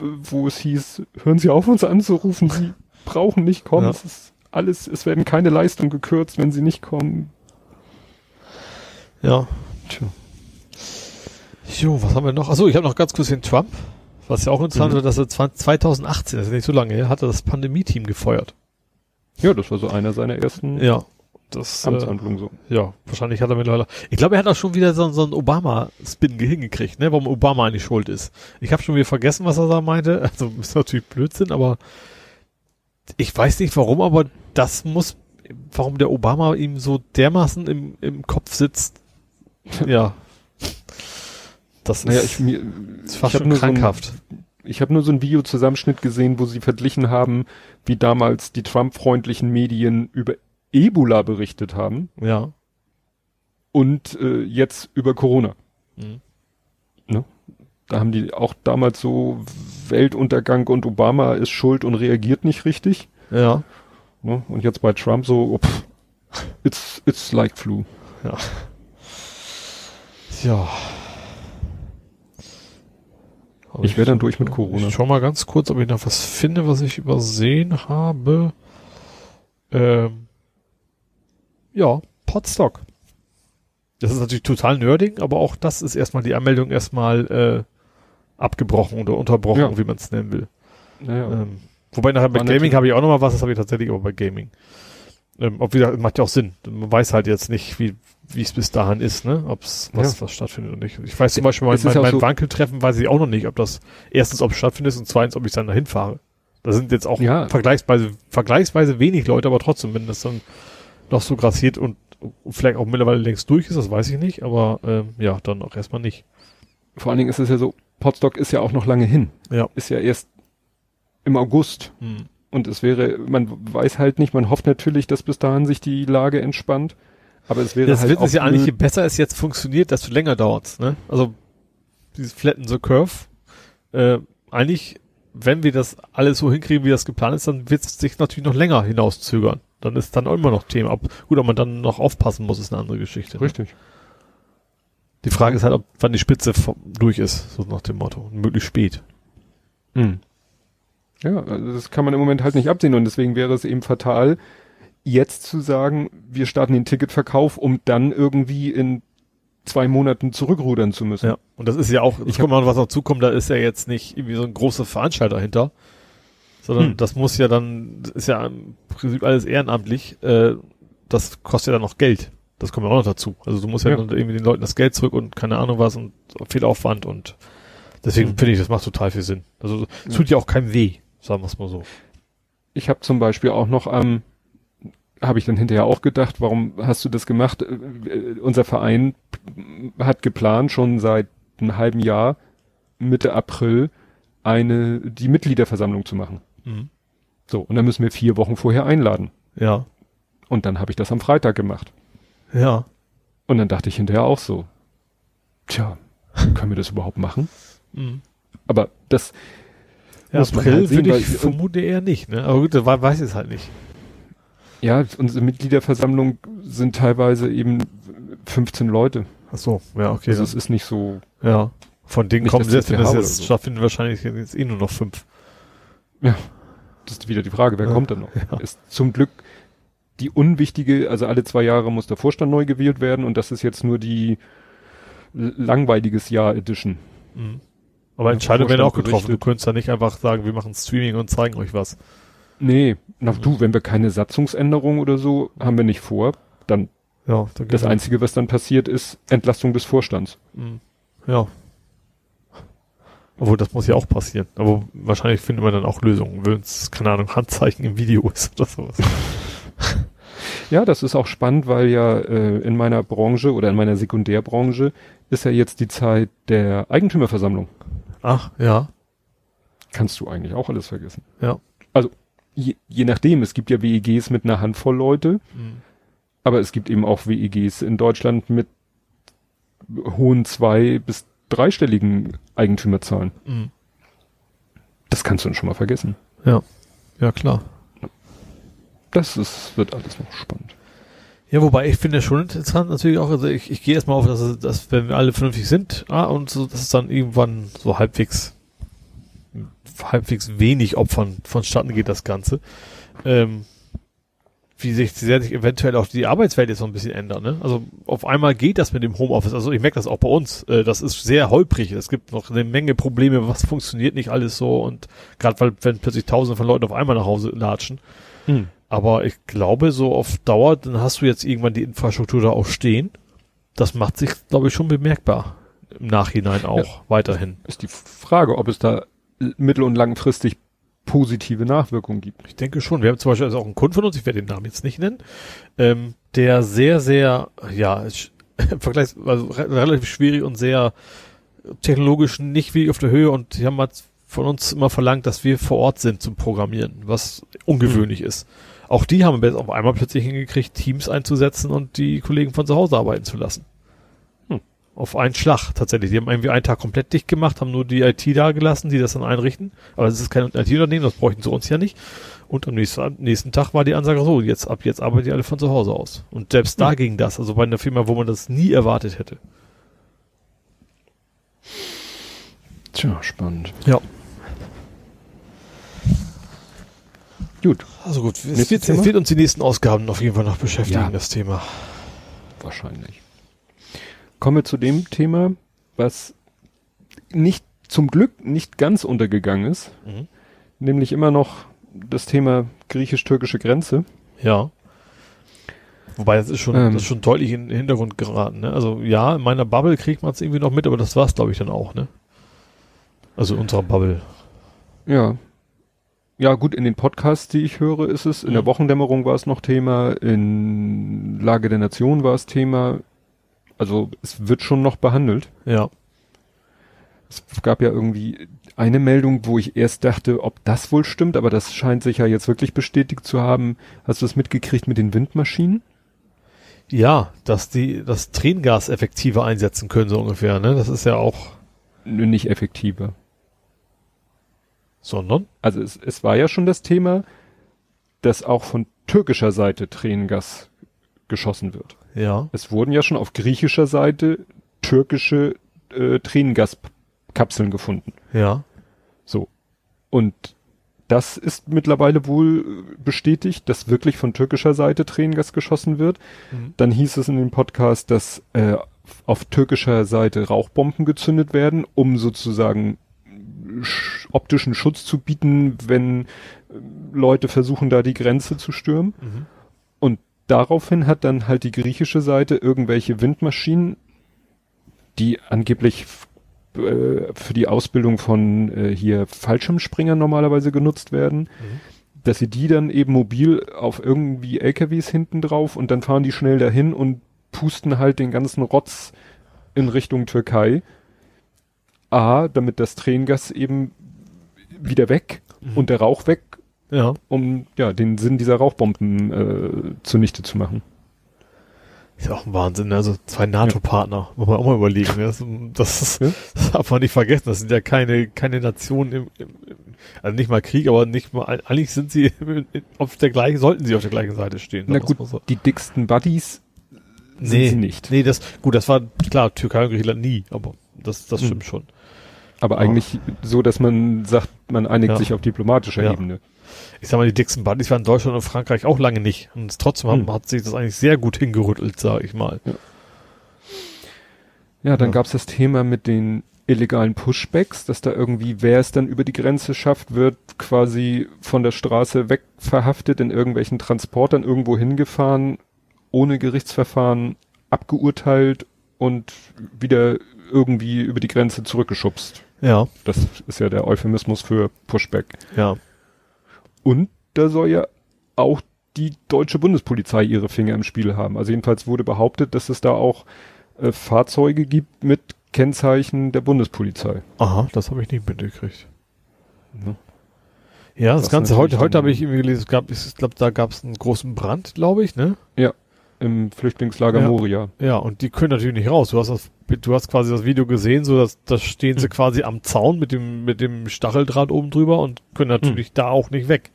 wo es hieß, hören Sie auf, uns anzurufen, Sie brauchen nicht kommen, Ja. es ist alles, es werden keine Leistungen gekürzt, wenn sie nicht kommen. Ja. Tja. Jo, was haben wir noch? Achso, ich habe noch ganz kurz den Trump. Was ja auch interessant mhm. wird, dass er 2018, das ist nicht so lange her, hat er das Pandemie-Team gefeuert. Ja, das war so einer seiner ersten ja, das, Amtshandlungen äh, so. Ja, wahrscheinlich hat er mittlerweile. Ich glaube, er hat auch schon wieder so, so einen Obama-Spin hingekriegt, ne, warum Obama eigentlich schuld ist. Ich habe schon wieder vergessen, was er da meinte. Also ist natürlich Blödsinn, aber ich weiß nicht warum, aber das muss, warum der Obama ihm so dermaßen im, im Kopf sitzt. Ja. Das naja, ist, ich, mir, ist fast ich schon krankhaft. So ein, ich habe nur so ein Videozusammenschnitt gesehen, wo sie verglichen haben, wie damals die Trump-freundlichen Medien über Ebola berichtet haben. Ja. Und äh, jetzt über Corona. Mhm. Ne? Da haben die auch damals so Weltuntergang und Obama ist schuld und reagiert nicht richtig. Ja. Ne? Und jetzt bei Trump so, oh, pff, it's, it's like flu. Ja. Ja. ich wäre dann durch mit Corona. Ich schau mal ganz kurz, ob ich noch was finde, was ich übersehen habe. Ähm, ja, Podstock. Das ist natürlich total nerding, aber auch das ist erstmal die Anmeldung erstmal äh, abgebrochen oder unterbrochen, ja. wie man es nennen will. Naja. Ähm, wobei nachher bei Gaming habe ich auch noch mal was, das habe ich tatsächlich aber bei Gaming. Ähm, ob wieder macht ja auch Sinn. Man weiß halt jetzt nicht, wie wie es bis dahin ist, ne? Ob es was, ja. was stattfindet oder nicht. Ich weiß zum Beispiel, mein, mein, mein so Wankeltreffen weiß ich auch noch nicht, ob das erstens, ob es stattfindet und zweitens, ob ich dann dahin fahre. Da sind jetzt auch ja. vergleichsweise, vergleichsweise wenig Leute, aber trotzdem, wenn das dann noch so grassiert und vielleicht auch mittlerweile längst durch ist, das weiß ich nicht, aber ähm, ja, dann auch erstmal nicht. Vor allen Dingen ist es ja so, Potsdok ist ja auch noch lange hin. Ja. Ist ja erst im August. Hm. Und es wäre, man weiß halt nicht, man hofft natürlich, dass bis dahin sich die Lage entspannt. Aber es wäre das halt. Das ist ja eigentlich, je besser es jetzt funktioniert, desto länger dauert's, ne? Also, dieses Flatten the Curve, äh, eigentlich, wenn wir das alles so hinkriegen, wie das geplant ist, dann wird es sich natürlich noch länger hinauszögern. Dann ist dann auch immer noch Thema. Ob, gut, ob man dann noch aufpassen muss, ist eine andere Geschichte. Ne? Richtig. Die Frage ist halt, ob wann die Spitze durch ist, so nach dem Motto. Möglichst spät. Mhm. Ja, also das kann man im Moment halt nicht absehen und deswegen wäre es eben fatal, jetzt zu sagen, wir starten den Ticketverkauf, um dann irgendwie in zwei Monaten zurückrudern zu müssen. Ja, und das ist ja auch, ich komme mal, was noch zukommt, da ist ja jetzt nicht irgendwie so ein großer Veranstalter hinter, sondern hm. das muss ja dann, ist ja im Prinzip alles ehrenamtlich, äh, das kostet ja dann noch Geld. Das kommt ja auch noch dazu. Also du musst ja, ja. dann irgendwie den Leuten das Geld zurück und keine Ahnung was und viel Aufwand und deswegen hm. finde ich, das macht total viel Sinn. Also es tut ja auch keinem weh, sagen wir es mal so. Ich habe zum Beispiel auch noch am ähm, habe ich dann hinterher auch gedacht, warum hast du das gemacht? Äh, äh, unser Verein hat geplant, schon seit einem halben Jahr, Mitte April, eine, die Mitgliederversammlung zu machen. Mhm. So, und dann müssen wir vier Wochen vorher einladen. Ja. Und dann habe ich das am Freitag gemacht. Ja. Und dann dachte ich hinterher auch so, tja, können wir das überhaupt machen? Mhm. Aber das ja, muss April halt sehen, würde ich vermute eher nicht, ne? Aber gut, da weiß ich es halt nicht. Ja, unsere Mitgliederversammlung sind teilweise eben 15 Leute. Ach so, ja, okay. Also es ist nicht so. Ja. Von denen kommen selbst, wenn das jetzt so. stattfindet, wahrscheinlich jetzt eh nur noch fünf. Ja. Das ist wieder die Frage, wer ja, kommt dann noch? Ja. Ist zum Glück die unwichtige, also alle zwei Jahre muss der Vorstand neu gewählt werden und das ist jetzt nur die langweiliges Jahr Edition. Mhm. Aber Entscheidungen werden auch getroffen. Berichtet. Du könntest da nicht einfach sagen, wir machen Streaming und zeigen euch was. Nee, na du, wenn wir keine Satzungsänderung oder so haben wir nicht vor, dann ja, dann das Einzige, was dann passiert, ist Entlastung des Vorstands. Mhm. Ja. Obwohl, das muss ja auch passieren. Aber wahrscheinlich finden wir dann auch Lösungen, wenn es, keine Ahnung, Handzeichen im Video ist oder sowas. ja, das ist auch spannend, weil ja äh, in meiner Branche oder in meiner Sekundärbranche ist ja jetzt die Zeit der Eigentümerversammlung. Ach, ja. Kannst du eigentlich auch alles vergessen. Ja. Also je, je nachdem, es gibt ja WEGs mit einer Handvoll Leute, mhm. aber es gibt eben auch WEGs in Deutschland mit hohen zwei- bis dreistelligen Eigentümerzahlen. Mhm. Das kannst du dann schon mal vergessen. Ja, ja klar. Das ist, wird alles noch spannend. Ja, wobei ich finde schon interessant natürlich auch, also ich, ich gehe erstmal auf, dass, dass wenn wir alle vernünftig sind, ah, und so, dass es dann irgendwann so halbwegs halbwegs wenig Opfern vonstatten geht das Ganze. Ähm, wie sich, sehr sich eventuell auch die Arbeitswelt jetzt so ein bisschen ändert. Ne? Also auf einmal geht das mit dem Homeoffice. Also ich merke das auch bei uns. Äh, das ist sehr holprig. Es gibt noch eine Menge Probleme. Was funktioniert nicht alles so und gerade weil wenn plötzlich Tausende von Leuten auf einmal nach Hause latschen. Hm. Aber ich glaube, so auf Dauer, dann hast du jetzt irgendwann die Infrastruktur da auch stehen. Das macht sich, glaube ich, schon bemerkbar. Im Nachhinein auch Ja. weiterhin. Ist die Frage, ob es da mittel- und langfristig positive Nachwirkungen gibt. Ich denke schon. Wir haben zum Beispiel also auch einen Kunden von uns, ich werde den Namen jetzt nicht nennen, ähm, der sehr, sehr, ja, im Vergleich, also re relativ schwierig und sehr technologisch nicht wie auf der Höhe und die haben halt von uns immer verlangt, dass wir vor Ort sind zum Programmieren, was ungewöhnlich ist. Auch die haben jetzt auf einmal plötzlich hingekriegt, Teams einzusetzen und die Kollegen von zu Hause arbeiten zu lassen. Hm. Auf einen Schlag tatsächlich. Die haben irgendwie einen Tag komplett dicht gemacht, haben nur die IT da gelassen, die das dann einrichten. Aber es ist kein IT-Unternehmen, das bräuchten sie uns ja nicht. Und am nächsten, am nächsten Tag war die Ansage so, jetzt ab jetzt arbeiten die alle von zu Hause aus. Und selbst da Hm. ging das, also bei einer Firma, wo man das nie erwartet hätte. Tja, spannend. Ja. Gut, Also gut, es wird, es wird uns die nächsten Ausgaben auf jeden Fall noch beschäftigen, Ja. das Thema. wahrscheinlich. Kommen wir zu dem Thema, was nicht zum Glück nicht ganz untergegangen ist, Mhm. nämlich immer noch das Thema griechisch-türkische Grenze. Ja. Wobei das ist schon, Ähm. das ist schon deutlich in den Hintergrund geraten. Ne? Also ja, in meiner Bubble kriegt man es irgendwie noch mit, aber das war's, glaube ich, dann auch. Ne? Also in unserer Bubble. Ja. Ja, gut, in den Podcasts, die ich höre, ist es. In der Mhm. Wochendämmerung war es noch Thema, in Lage der Nation war es Thema. Also es wird schon noch behandelt. Ja. Es gab ja irgendwie eine Meldung, wo ich erst dachte, ob das wohl stimmt, aber das scheint sich ja jetzt wirklich bestätigt zu haben. Hast du es mitgekriegt mit den Windmaschinen? Ja, dass die das Tränengas effektiver einsetzen können, so ungefähr, ne? Das ist ja auch. Nicht effektiver. Sondern? Also es, es war ja schon das Thema, dass auch von türkischer Seite Tränengas geschossen wird. Ja. Es wurden ja schon auf griechischer Seite türkische äh, Tränengaskapseln gefunden. Ja. So. Und das ist mittlerweile wohl bestätigt, dass wirklich von türkischer Seite Tränengas geschossen wird. Mhm. Dann hieß es in dem Podcast, dass äh, auf türkischer Seite Rauchbomben gezündet werden, um sozusagen optischen Schutz zu bieten, wenn äh, Leute versuchen, da die Grenze zu stürmen. Mhm. Und daraufhin hat dann halt die griechische Seite irgendwelche Windmaschinen, die angeblich äh, für die Ausbildung von äh, hier Fallschirmspringern normalerweise genutzt werden, Mhm. dass sie die dann eben mobil auf irgendwie LKWs hinten drauf und dann fahren die schnell dahin und pusten halt den ganzen Rotz in Richtung Türkei. A, damit das Tränengas eben wieder weg Mhm. und der Rauch weg, Ja. um ja den Sinn dieser Rauchbomben äh, zunichte zu machen. Ist ja auch ein Wahnsinn, ne? Also zwei NATO-Partner, muss man auch mal überlegen. Ne? Das, das, ist, Ja. das darf man nicht vergessen. Das sind ja keine, keine Nationen im, im, also nicht mal Krieg, aber nicht mal, eigentlich sind sie auf der gleichen, sollten sie auf der gleichen Seite stehen. Na gut, so. die dicksten Buddies sind Nee, sie nicht. Nee, das, gut, das war klar, Türkei und Griechenland nie, aber das, das Mhm. stimmt schon. Aber eigentlich so, dass man sagt, man einigt Ja. sich auf diplomatischer Ja. Ebene. Ich sag mal, die dicksten Buddies waren in Deutschland und Frankreich auch lange nicht. Und trotzdem Hm. hat, sich das eigentlich sehr gut hingerüttelt, sag ich mal. Ja, dann Ja. gab's das Thema mit den illegalen Pushbacks, dass da irgendwie, wer es dann über die Grenze schafft, wird quasi von der Straße weg verhaftet, in irgendwelchen Transportern irgendwo hingefahren, ohne Gerichtsverfahren abgeurteilt und wieder irgendwie über die Grenze zurückgeschubst. Ja, Das ist ja der Euphemismus für Pushback. ja. Und da soll ja auch die deutsche Bundespolizei ihre Finger im Spiel haben. Also jedenfalls wurde behauptet, dass es da auch äh, Fahrzeuge gibt mit Kennzeichen der Bundespolizei. Aha, das habe ich nicht mitgekriegt. Ne? Ja, das, Das Ganze, heute, heute habe ich irgendwie gelesen, es gab, ich glaube, da gab es einen großen Brand, glaube ich, ne? Im Flüchtlingslager Ja. Moria. Ja, und die können natürlich nicht raus. Du hast das, du hast quasi das Video gesehen, so dass da stehen sie Hm. quasi am Zaun mit dem mit dem Stacheldraht oben drüber und können natürlich Hm. da auch nicht weg.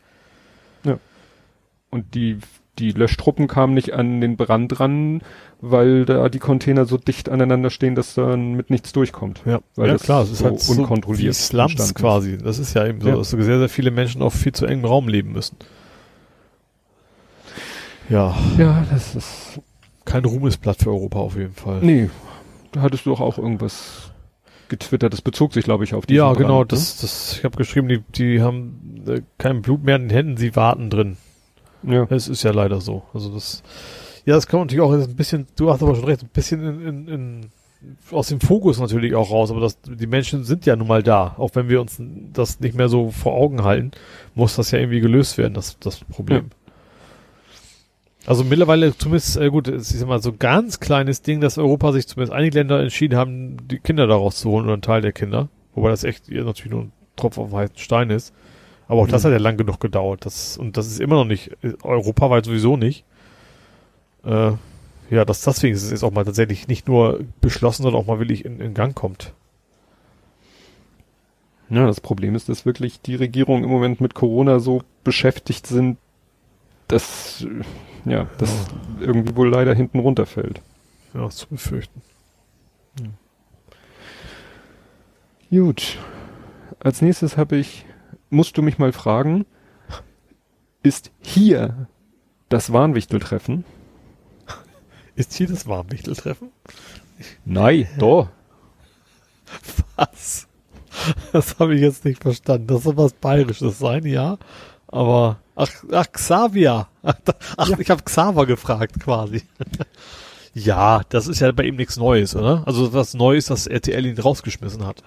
Und die, die Löschtruppen kamen nicht an den Brand ran, weil da die Container so dicht aneinander stehen, dass dann mit nichts durchkommt. Ja, Weil ja das klar, es ist so halt so unkontrolliert wie Slums quasi. Das ist ja eben so, Ja. dass so sehr, sehr viele Menschen auf viel zu engem Raum leben müssen. Ja, Ja, das ist. kein Ruhmesblatt für Europa auf jeden Fall. Nee, da hattest du doch auch irgendwas getwittert. Das bezog sich, glaube ich, auf diesen Ja, genau, Brand, ne? das, das, ich habe geschrieben, die, die haben äh, kein Blut mehr in den Händen, sie warten drin. Ja. Es ist ja leider so. Also das, ja, das kommt natürlich auch jetzt ein bisschen, du hast aber schon recht, ein bisschen in, in, in, aus dem Fokus natürlich auch raus, aber das, die Menschen sind ja nun mal da. Auch wenn wir uns das nicht mehr so vor Augen halten, muss das ja irgendwie gelöst werden, das, das Problem. Also mittlerweile zumindest, äh, gut, es ist immer so ein ganz kleines Ding, dass Europa sich zumindest einige Länder entschieden haben, die Kinder daraus zu holen oder einen Teil der Kinder. Wobei das echt natürlich nur ein Tropf auf den heißen Stein ist. Aber auch das Mhm. hat ja lang genug gedauert. Das, und das ist immer noch nicht, äh, europaweit sowieso nicht. Äh, ja, das, deswegen ist es jetzt auch mal tatsächlich nicht nur beschlossen, sondern auch mal wirklich in, in Gang kommt. Ja, das Problem ist, dass wirklich die Regierung im Moment mit Corona so beschäftigt sind, dass, äh, ja, das irgendwie wohl leider hinten runterfällt. Ja, zu befürchten. Gut. Als nächstes habe ich, musst du mich mal fragen, ist hier das Warnwichteltreffen? Ist hier das Warmwichteltreffen? Nein, doch. Was? Das habe ich jetzt nicht verstanden. Das soll was Bayerisches sein, ja. Aber, ach, ach, Xavier. Ach, ach ich habe Xaver gefragt, quasi. ja, das ist ja bei ihm nichts Neues, oder? Also was Neues, dass RTL ihn rausgeschmissen hat.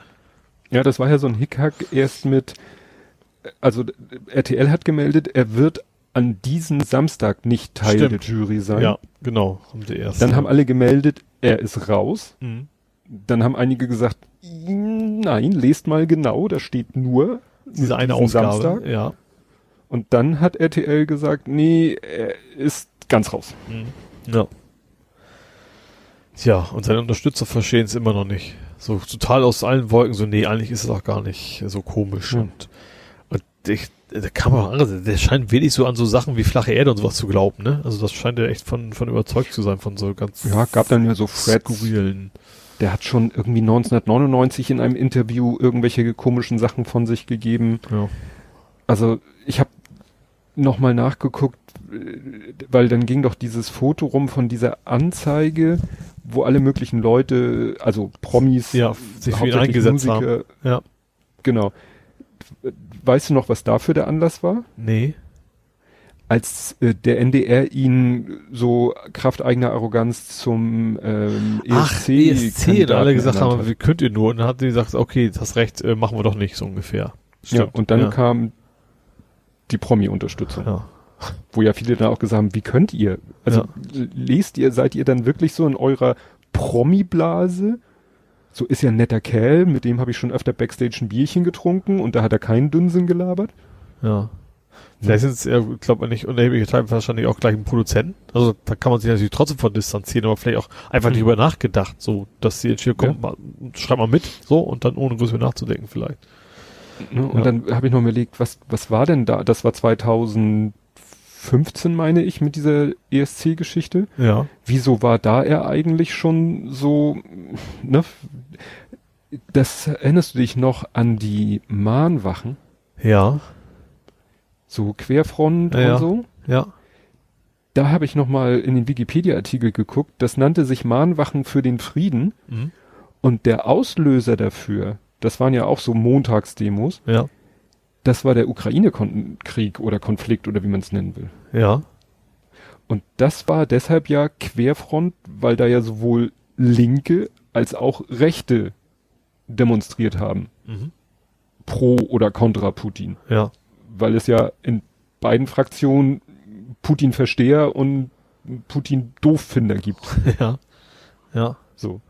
Ja, das war ja so ein Hickhack erst mit, also RTL hat gemeldet, er wird an diesem Samstag nicht Teil Stimmt. der Jury sein. Ja, genau. Haben sie erst. Dann haben alle gemeldet, er ist raus. Mhm. Dann haben einige gesagt, nein, lest mal genau, da steht nur diese eine Ausgabe. Samstag. Ja. Und dann hat RTL gesagt, nee, er ist ganz raus. Mhm. Ja. Tja, und seine Unterstützer verstehen es immer noch nicht. So total aus allen Wolken, so, nee, eigentlich ist es auch gar nicht so komisch. Ja. Und, und ich, da kann man auch andere, der scheint wenig so an so Sachen wie flache Erde und sowas zu glauben, ne? Also das scheint er echt von, von überzeugt zu sein, von so ganz Ja, gab dann ja so Threads. skurrilen. Der hat schon irgendwie 1999 in einem Interview irgendwelche komischen Sachen von sich gegeben. Ja. Also ich habe nochmal nachgeguckt, äh, weil dann ging doch dieses Foto rum von dieser Anzeige, wo alle möglichen Leute, also Promis, Ja, sich für ihn eingesetzt Musiker, Ja. Genau. Weißt du noch, was dafür der Anlass war? Nee. Als äh, der NDR ihn so kraft eigener Arroganz zum ähm, ESC, Ach, ESC, und alle gesagt haben, hat. wie könnt ihr nur? Und dann hat sie gesagt, okay, hast recht, äh, machen wir doch nicht, so ungefähr. Ja, und dann ja. kam die Promi-Unterstützung, ja. wo ja viele dann auch gesagt haben, wie könnt ihr? Also l- lest ihr, seid ihr dann wirklich so in eurer Promi-Blase? So ist ja ein netter Kerl, mit dem habe ich schon öfter Backstage ein Bierchen getrunken und da hat er keinen Dünnsinn gelabert. Ja. Vielleicht sind es, ja, glaube ich, nicht unerhebliche Teil wahrscheinlich auch gleich ein Produzent. Also da kann man sich natürlich trotzdem von distanzieren, aber vielleicht auch einfach nicht Mhm. drüber nachgedacht, so dass sie jetzt hier kommt, Ja. mal, schreib mal mit, so und dann ohne größer nachzudenken vielleicht. Ne? Und Ja. dann habe ich noch überlegt, was, was war denn da? Das war 2015, meine ich, mit dieser ESC-Geschichte. Ja. Wieso war da er eigentlich schon so, ne? Das erinnerst du dich noch an die Mahnwachen? Ja. So Querfront Ja, und so? Ja. Da habe ich noch mal in den Wikipedia-Artikel geguckt. Das nannte sich Mahnwachen für den Frieden. Mhm. Und der Auslöser dafür, das waren ja auch so Montagsdemos, Ja. das war der Ukraine-Krieg oder Konflikt oder wie man es nennen will. Ja. Und das war deshalb ja Querfront, weil da ja sowohl Linke als auch Rechte demonstriert haben. Mhm. Pro oder contra Putin. Ja. Weil es ja in beiden Fraktionen Putin-Versteher und Putin-Dooffinder gibt. Ja. Ja. So.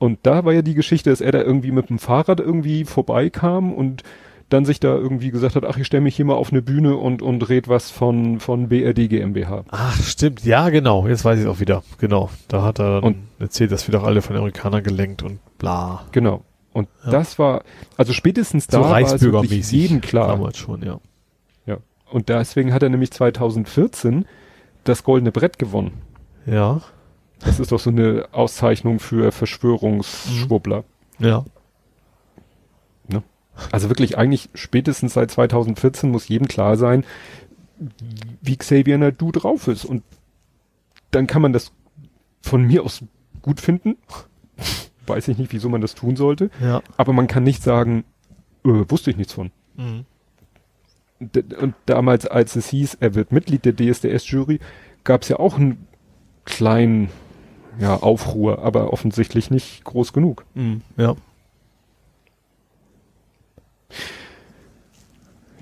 Und da war ja die Geschichte, dass er da irgendwie mit dem Fahrrad irgendwie vorbeikam und dann sich da irgendwie gesagt hat, ach, ich stelle mich hier mal auf eine Bühne und, und red was von, von BRD GmbH. Ach, stimmt. Ja, genau. Jetzt weiß ich es auch wieder. Genau. Da hat er Und- erzählt, dass wir doch alle von Amerikanern gelenkt und bla. Genau. Und Ja. das war, also spätestens da so war es wirklich jedem klar. Damals schon, ja. Ja. Und deswegen hat er nämlich 2014 das Goldene Brett gewonnen. Ja. Das ist doch so eine Auszeichnung für Verschwörungsschwurbler. Ja. Also wirklich eigentlich spätestens seit 2014 muss jedem klar sein, wie Xavier Nadu drauf ist. Und dann kann man das von mir aus gut finden. Weiß ich nicht, wieso man das tun sollte. Ja. Aber man kann nicht sagen, äh, wusste ich nichts von. Mhm. Und damals, als es hieß, er wird Mitglied der DSDS-Jury, gab es ja auch einen kleinen ja, Aufruhr, aber offensichtlich nicht groß genug. Mhm. Ja.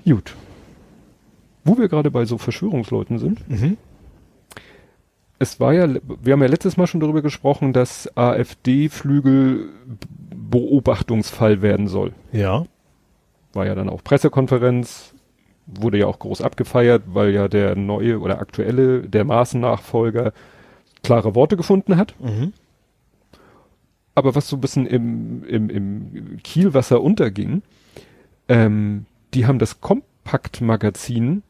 Gut. Wo wir gerade bei so Verschwörungsleuten sind, Mhm. es war ja, wir haben ja letztes Mal schon darüber gesprochen, dass AfD-Flügel Beobachtungsfall werden soll. Ja. War ja dann auch Pressekonferenz, wurde ja auch groß abgefeiert, weil ja der neue oder aktuelle, der Maßennachfolger klare Worte gefunden hat. Mhm. Aber was so ein bisschen im, im, im Kielwasser unterging, ähm, die haben das Kompakt-Magazin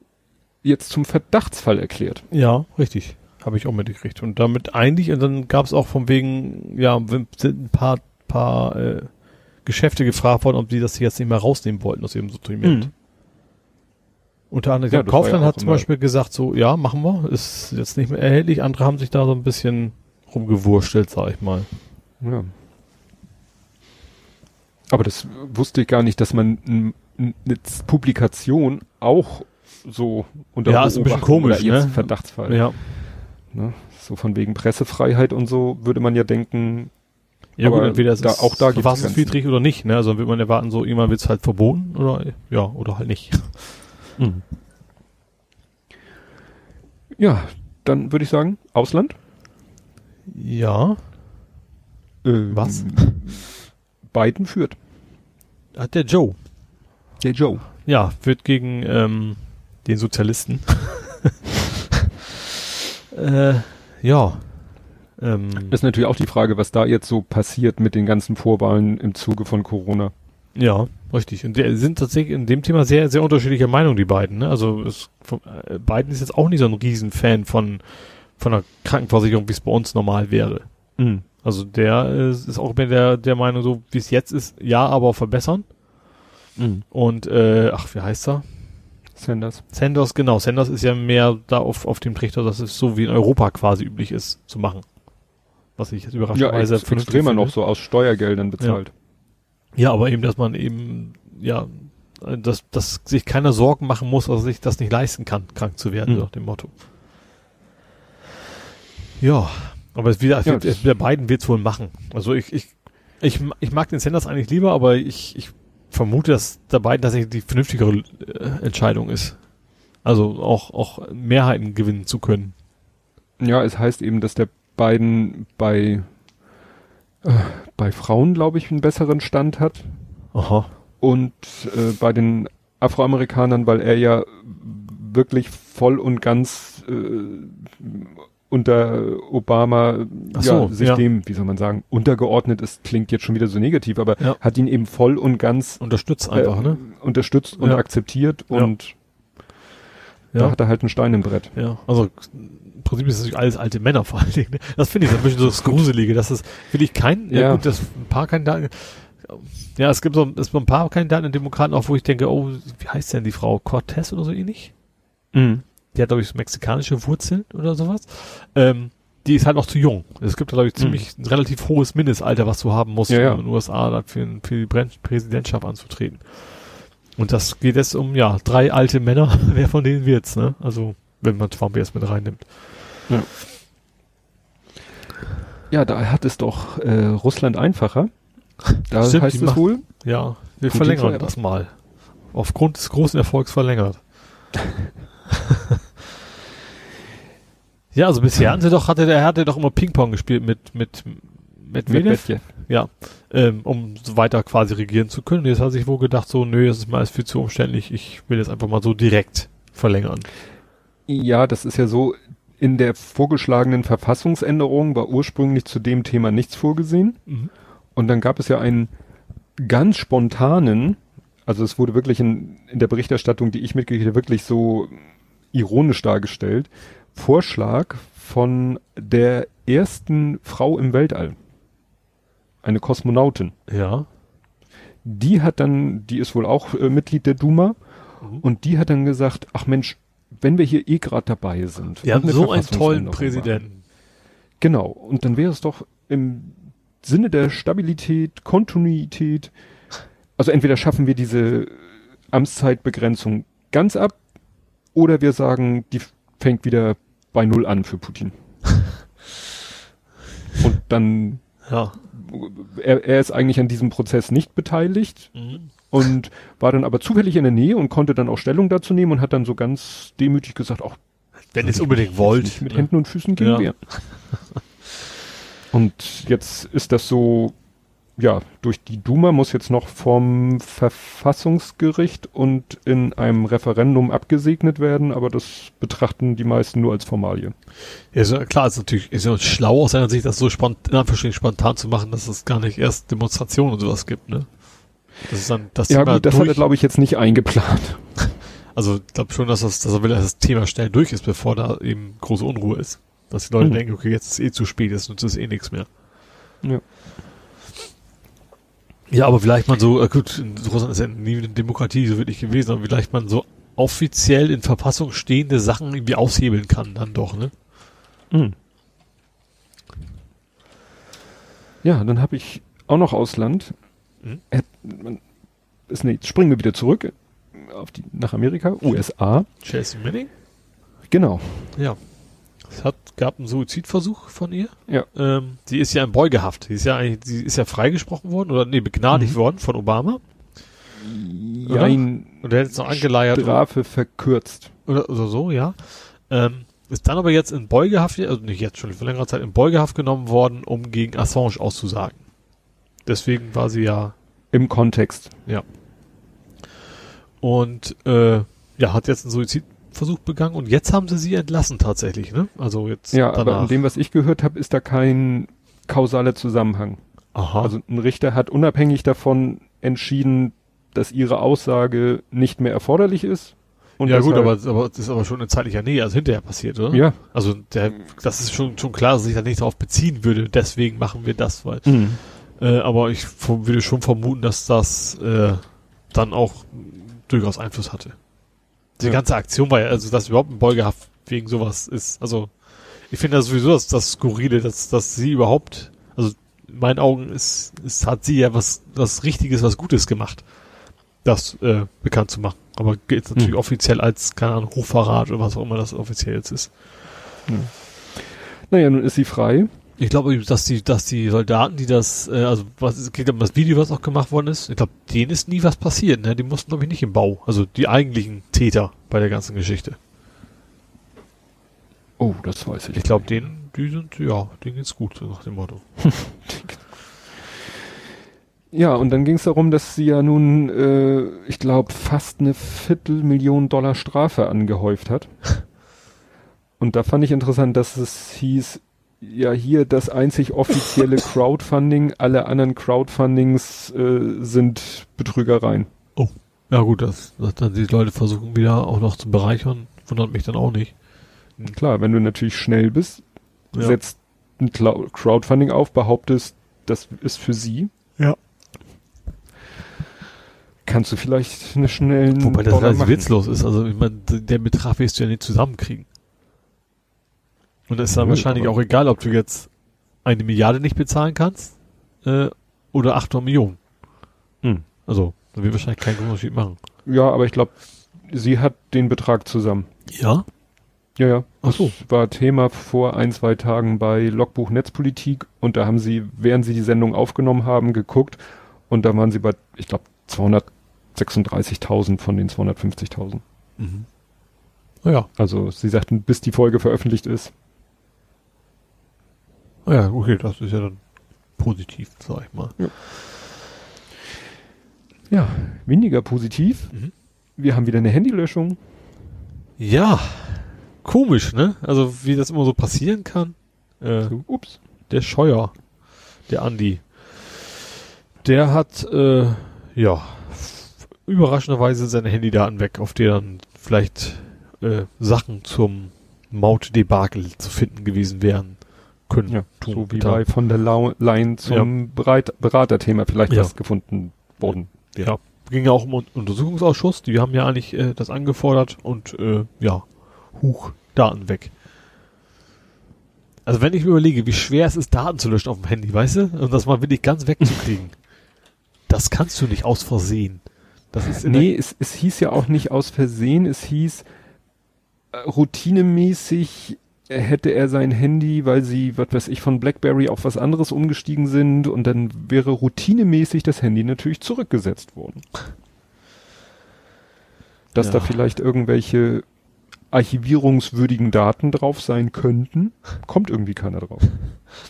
jetzt zum Verdachtsfall erklärt. Ja, richtig. Habe ich auch mitgekriegt. Und damit eigentlich, und dann gab es auch von wegen, ja, sind ein paar, paar äh, Geschäfte gefragt worden, ob die das jetzt nicht mehr rausnehmen wollten aus ihrem Sortiment. Mhm. Unter anderem, Ja, Kaufland ja hat zum Beispiel gesagt, so, ja, machen wir, ist jetzt nicht mehr erhältlich. Andere haben sich da so ein bisschen rumgewurstelt, sag ich mal. Ja. Aber das wusste ich gar nicht, dass man eine Publikation auch so unter Ja, ist ein bisschen komisch, ne? Verdachtsfall. Ja. Ne? So von wegen Pressefreiheit und so würde man ja denken, Ja, gut, entweder es da- ist auch da verfassungswidrig oder nicht, ne? Also dann wird man erwarten, so irgendwann wird es halt verboten oder ja, oder halt nicht. Ja, dann würde ich sagen, Ausland. Ja. Ähm, Was? Biden führt. Hat der Joe. Der Joe. Ja, wird gegen ähm, den Sozialisten. äh, ja. Ähm, Das ist natürlich auch die Frage, was da jetzt so passiert mit den ganzen Vorwahlen im Zuge von Corona. ja, richtig. Und die sind tatsächlich in dem Thema sehr, sehr unterschiedlicher Meinung, die beiden. Ne? Also es, von, äh, Biden ist jetzt auch nicht so ein Riesenfan von, von einer Krankenversicherung, wie es bei uns normal wäre. Also der äh, ist auch mehr der, der Meinung, so wie es jetzt ist, ja, aber verbessern. Und äh, ach, wie heißt er? Sanders. Sanders, genau. Sanders ist ja mehr da auf, auf dem Trichter, dass es so wie in Europa quasi üblich ist, zu machen. Was ich jetzt Ja, überraschenderweise ex extremer noch so aus Steuergeldern bezahlt. Ja, aber eben, dass man eben, ja, dass, dass sich keiner Sorgen machen muss, dass er sich das nicht leisten kann, krank zu werden, Mhm. nach dem Motto. Ja, aber es wieder, Ja, es, es, der beiden wird's wohl machen. Also ich, ich, ich, ich mag den Sanders eigentlich lieber, aber ich, ich vermute, dass der beiden tatsächlich die vernünftigere äh, Entscheidung ist. Also auch, auch Mehrheiten gewinnen zu können. Ja, es heißt eben, dass der Biden bei, äh, bei Frauen, glaube ich, einen besseren Stand hat. Aha. Und äh, bei den Afroamerikanern, weil er ja wirklich voll und ganz äh, unter Obama Ach ja, so, sich ja. dem, wie soll man sagen, untergeordnet ist, klingt jetzt schon wieder so negativ, aber Ja. hat ihn eben voll und ganz Unterstützt einfach, äh, ne? unterstützt und akzeptiert und da hat er halt einen Stein im Brett. Ja, also Prinzip ist es natürlich alles alte Männer vor allen Dingen. Ne? Das finde ich so ein bisschen so das Gruselige. Das ist, finde ich kein, ja, Ja. gut, das ein paar Kandidaten, ja, es gibt so, es gibt ein paar Kandidaten in Demokraten auch, wo ich denke, oh, wie heißt denn die Frau? Cortez oder so ähnlich? Die hat, glaube ich, so mexikanische Wurzeln oder sowas. Ähm, die ist halt noch zu jung. Es gibt, glaube ich, ziemlich ein relativ hohes Mindestalter, was du haben musst, Ja, ja. um in den USA für, für die Präsidentschaft anzutreten. Und das geht jetzt um, ja, drei alte Männer. Wer von denen wird's, ne? Also, wenn man Trump jetzt mit reinnimmt. Ja, da hat es doch äh, Russland einfacher. Da Stimmt, heißt es macht- wohl, Ja, wir Putin verlängern das mal. Aufgrund des großen Erfolgs verlängert. ja, also bisher hatten sie doch, hatte der hatte doch immer Ping-Pong gespielt mit, mit, mit mit ja, ähm, um weiter quasi regieren zu können. Jetzt hat sich wohl gedacht, so, nö, das ist mir alles viel zu umständlich, ich will jetzt einfach mal so direkt verlängern. Ja, das ist ja so, in der vorgeschlagenen Verfassungsänderung war ursprünglich zu dem Thema nichts vorgesehen. Mhm. Und dann gab es ja einen ganz spontanen, also es wurde wirklich in, in der Berichterstattung, die ich mitgekriegt habe, wirklich so ironisch dargestellt, Vorschlag von der ersten Frau im Weltall. Eine Kosmonautin. Ja. Die hat dann, die ist wohl auch äh, Mitglied der Duma, Mhm. und die hat dann gesagt, ach Mensch, wenn wir hier eh gerade dabei sind. Wir haben so einen tollen Präsidenten. Genau. Und dann wäre es doch im Sinne der Stabilität, Kontinuität, also entweder schaffen wir diese Amtszeitbegrenzung ganz ab oder wir sagen, die fängt wieder bei Null an für Putin. Und dann, Ja. er, er ist eigentlich an diesem Prozess nicht beteiligt Mhm. Und war dann aber zufällig in der Nähe und konnte dann auch Stellung dazu nehmen und hat dann so ganz demütig gesagt, auch Wenn es unbedingt wollt. mit ne? Händen und Füßen gegen Ja. wehren. Und jetzt ist das so, ja, durch die Duma muss jetzt noch vom Verfassungsgericht und in einem Referendum abgesegnet werden, aber das betrachten die meisten nur als Formalie. Ja, so, klar, ist natürlich ist ja schlau aus seiner Sicht, das so spontan, in Anführungsstrichen spontan zu machen, dass es gar nicht erst Demonstrationen und sowas gibt, ne? Das ist dann, das Ja Thema gut, das hat er durch, glaube ich jetzt nicht eingeplant. also ich glaube schon, dass, das, dass er will, dass das Thema schnell durch ist, bevor da eben große Unruhe ist. Dass die Leute Mhm. denken, okay, jetzt ist eh zu spät, jetzt nutzt es eh nichts mehr. Ja. Ja, aber vielleicht man so, äh, gut, in Russland ist ja nie eine Demokratie so wirklich gewesen, aber vielleicht man so offiziell in Verfassung stehende Sachen irgendwie aushebeln kann, dann doch, ne? Mhm. Ja, dann habe ich auch noch Ausland. Mhm. Äh, man- Ist, nee, jetzt springen wir wieder zurück auf die, nach Amerika, USA. Chelsea Manning? Genau. Ja. Es hat, gab einen Suizidversuch von ihr. Ja. Ähm, sie ist ja in Beugehaft. Sie ist ja eigentlich, sie ist ja freigesprochen worden oder nee, begnadigt Mhm. worden von Obama. Ja, ein Und der hat jetzt noch angeleiert Strafe verkürzt. oder, oder so, ja. Ähm, ist dann aber jetzt in Beugehaft, also nicht jetzt schon, vor längerer Zeit in Beugehaft genommen worden, um gegen Assange auszusagen. Deswegen war sie ja Im Kontext. und äh, ja, hat jetzt einen Suizidversuch begangen und jetzt haben sie sie entlassen tatsächlich, ne? Also jetzt Ja, aber danach. in dem, was ich gehört habe, ist da kein kausaler Zusammenhang. Aha. Also ein Richter hat unabhängig davon entschieden, dass ihre Aussage nicht mehr erforderlich ist. Und ja gut, aber, aber das ist aber schon in zeitlicher Nähe, also hinterher passiert, oder? Ja. Also der, das ist schon schon klar, dass sich da nicht darauf beziehen würde. Deswegen machen wir das, weil. Mhm. Äh, aber ich würde schon vermuten, dass das äh, dann auch durchaus Einfluss hatte. Die Ja. ganze Aktion war ja, also dass überhaupt ein Beugehaft wegen sowas ist. Also ich finde das sowieso das, das Skurrile, dass, dass sie überhaupt, also in meinen Augen ist, ist hat sie ja was, was Richtiges, was Gutes gemacht, das äh, bekannt zu machen. Aber gilt natürlich Mhm. offiziell als, keine Ahnung, Hochverrat oder was auch immer das offiziell jetzt ist. Naja, nun ist sie frei. Ich glaube, dass die, dass die Soldaten, die das, äh, also was es geht um das Video, was auch gemacht worden ist, ich glaube, denen ist nie was passiert, ne? Die mussten, glaube ich, nicht im Bau. Also die eigentlichen Täter bei der ganzen Geschichte. Oh, das weiß ich. Ich glaube, denen, die sind, ja, denen geht's gut, so nach dem Motto. Ja, und dann ging es darum, dass sie ja nun, äh, ich glaube, fast eine Viertelmillion Dollar Strafe angehäuft hat. Und da fand ich interessant, dass es hieß, ja hier das einzig offizielle Crowdfunding, alle anderen Crowdfundings äh, sind Betrügereien. Ja gut, dass, dass dann die Leute versuchen wieder auch noch zu bereichern, wundert mich dann auch nicht. Klar, wenn du natürlich schnell bist, Ja. setzt ein Crowdfunding auf, behauptest, das ist für sie, Ja. kannst du vielleicht eine schnellen Wobei das machen. witzlos ist. Also ich meine, der Betrag wirst du ja nicht zusammenkriegen. Und es ist dann Nö, wahrscheinlich auch egal, ob du jetzt eine Milliarde nicht bezahlen kannst äh, oder 800 Millionen. Hm. Also, da wird wahrscheinlich keinen Unterschied machen. Ja, aber ich glaube, sie hat den Betrag zusammen. Ja? Ja, ja. Ach Das so. war Thema vor ein, zwei Tagen bei Logbuch Netzpolitik und da haben sie, während sie die Sendung aufgenommen haben, geguckt und da waren sie bei, ich glaube, 236.000 von den 250.000. Mhm. Naja, Also sie sagten, bis die Folge veröffentlicht ist. Naja, okay, das ist ja dann positiv, sag ich mal. Ja, weniger positiv. Mhm. Wir haben wieder eine Handylöschung. Ja, komisch, ne? Also, wie das immer so passieren kann. Äh, So, ups. der Scheuer, der Andi, der hat, äh, ja, überraschenderweise seine Handydaten weg, auf denen vielleicht äh, Sachen zum Mautdebakel zu finden gewesen wären können. Ja, tun, so wie getan. bei von der Leyen zum Bereit Beraterthema vielleicht Ja. was gefunden worden. Ja, ging ja auch um Un- Untersuchungsausschuss, die haben ja eigentlich äh, das angefordert und äh, ja, Huch, Daten weg. Also wenn ich mir überlege, wie schwer es ist, Daten zu löschen auf dem Handy, weißt du? Und das mal wirklich ganz wegzukriegen. das kannst du nicht aus Versehen. Das ist nee, es, es hieß ja auch nicht aus Versehen, es hieß äh, routinemäßig hätte er sein Handy, weil sie, was weiß ich, von BlackBerry auf was anderes umgestiegen sind und dann wäre routinemäßig das Handy natürlich zurückgesetzt worden. Dass ja. da vielleicht irgendwelche archivierungswürdigen Daten drauf sein könnten, kommt irgendwie keiner drauf.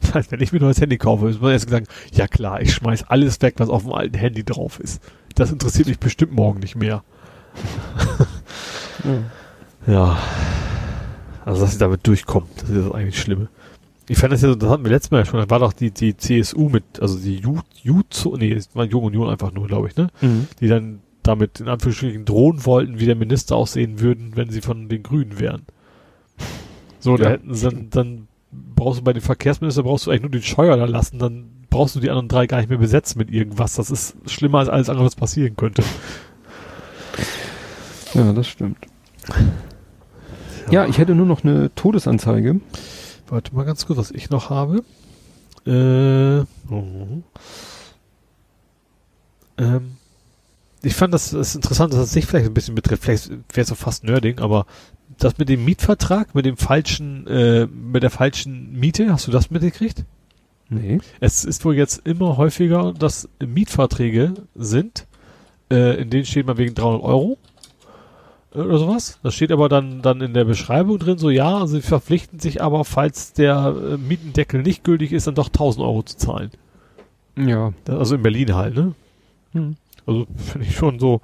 Das heißt, wenn ich mir ein neues Handy kaufe, ist man erst gesagt, ja klar, ich schmeiß alles weg, was auf dem alten Handy drauf ist. Das interessiert mich bestimmt morgen nicht mehr. ja. ja. Also, dass sie damit durchkommen, das ist das eigentlich Schlimme. Ich fand das ja so, das hatten wir letztes Mal ja schon, da war doch die, die CSU mit, also die Ju, Ju nee, es war Junge Union einfach nur, glaube ich, ne? Mhm. Die dann damit in Anführungsstrichen drohen wollten, wie der Minister aussehen würden, wenn sie von den Grünen wären. So, ja. da hätten sie dann, dann brauchst du bei dem Verkehrsminister brauchst du eigentlich nur den Scheuer da lassen, dann brauchst du die anderen drei gar nicht mehr besetzen mit irgendwas. Das ist schlimmer als alles andere, was passieren könnte. Ja, das stimmt. Ja, ich hätte nur noch eine Todesanzeige. Warte mal ganz kurz, was ich noch habe. Äh, oh. ähm, ich fand das, das interessant, dass es sich vielleicht ein bisschen betrifft. Vielleicht wäre es auch fast Nerding, aber das mit dem Mietvertrag, mit dem falschen, äh, mit der falschen Miete, hast du das mitgekriegt? Nee. Es ist wohl jetzt immer häufiger, dass Mietverträge sind, äh, in denen steht man wegen 300 Euro oder sowas. Das steht aber dann, dann in der Beschreibung drin, so ja, sie verpflichten sich aber, falls der äh, Mietendeckel nicht gültig ist, dann doch 1000 Euro zu zahlen. Ja. Also in Berlin halt, ne? Hm. Also finde ich schon so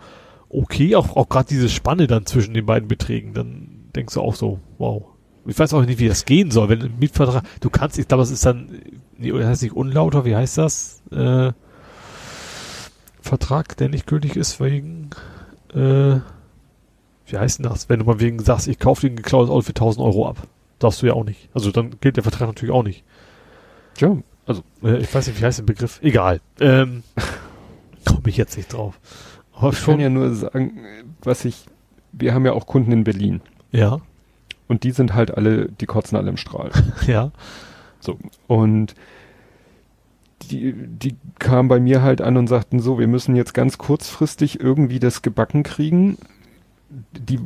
okay, auch, auch gerade diese Spanne dann zwischen den beiden Beträgen, dann denkst du auch so, wow. Ich weiß auch nicht, wie das gehen soll, wenn ein Mietvertrag, du kannst, ich glaube, es ist dann, nee, heißt nicht unlauter, wie heißt das? Äh, Vertrag, der nicht gültig ist wegen, äh, wie heißt denn das? Wenn du mal wegen sagst, ich kaufe dir ein geklautes Auto für 1000 Euro ab. Darfst du ja auch nicht. Also dann gilt der Vertrag natürlich auch nicht. Tja, also, äh, ich weiß nicht, wie heißt der Begriff? Egal. Ähm, komme ich jetzt nicht drauf. Aber ich kann ja nur sagen, was ich, wir haben ja auch Kunden in Berlin. Ja. Und die sind halt alle, die kotzen alle im Strahl. ja. So. Und die, die kamen bei mir halt an und sagten so, wir müssen jetzt ganz kurzfristig irgendwie das gebacken kriegen. Die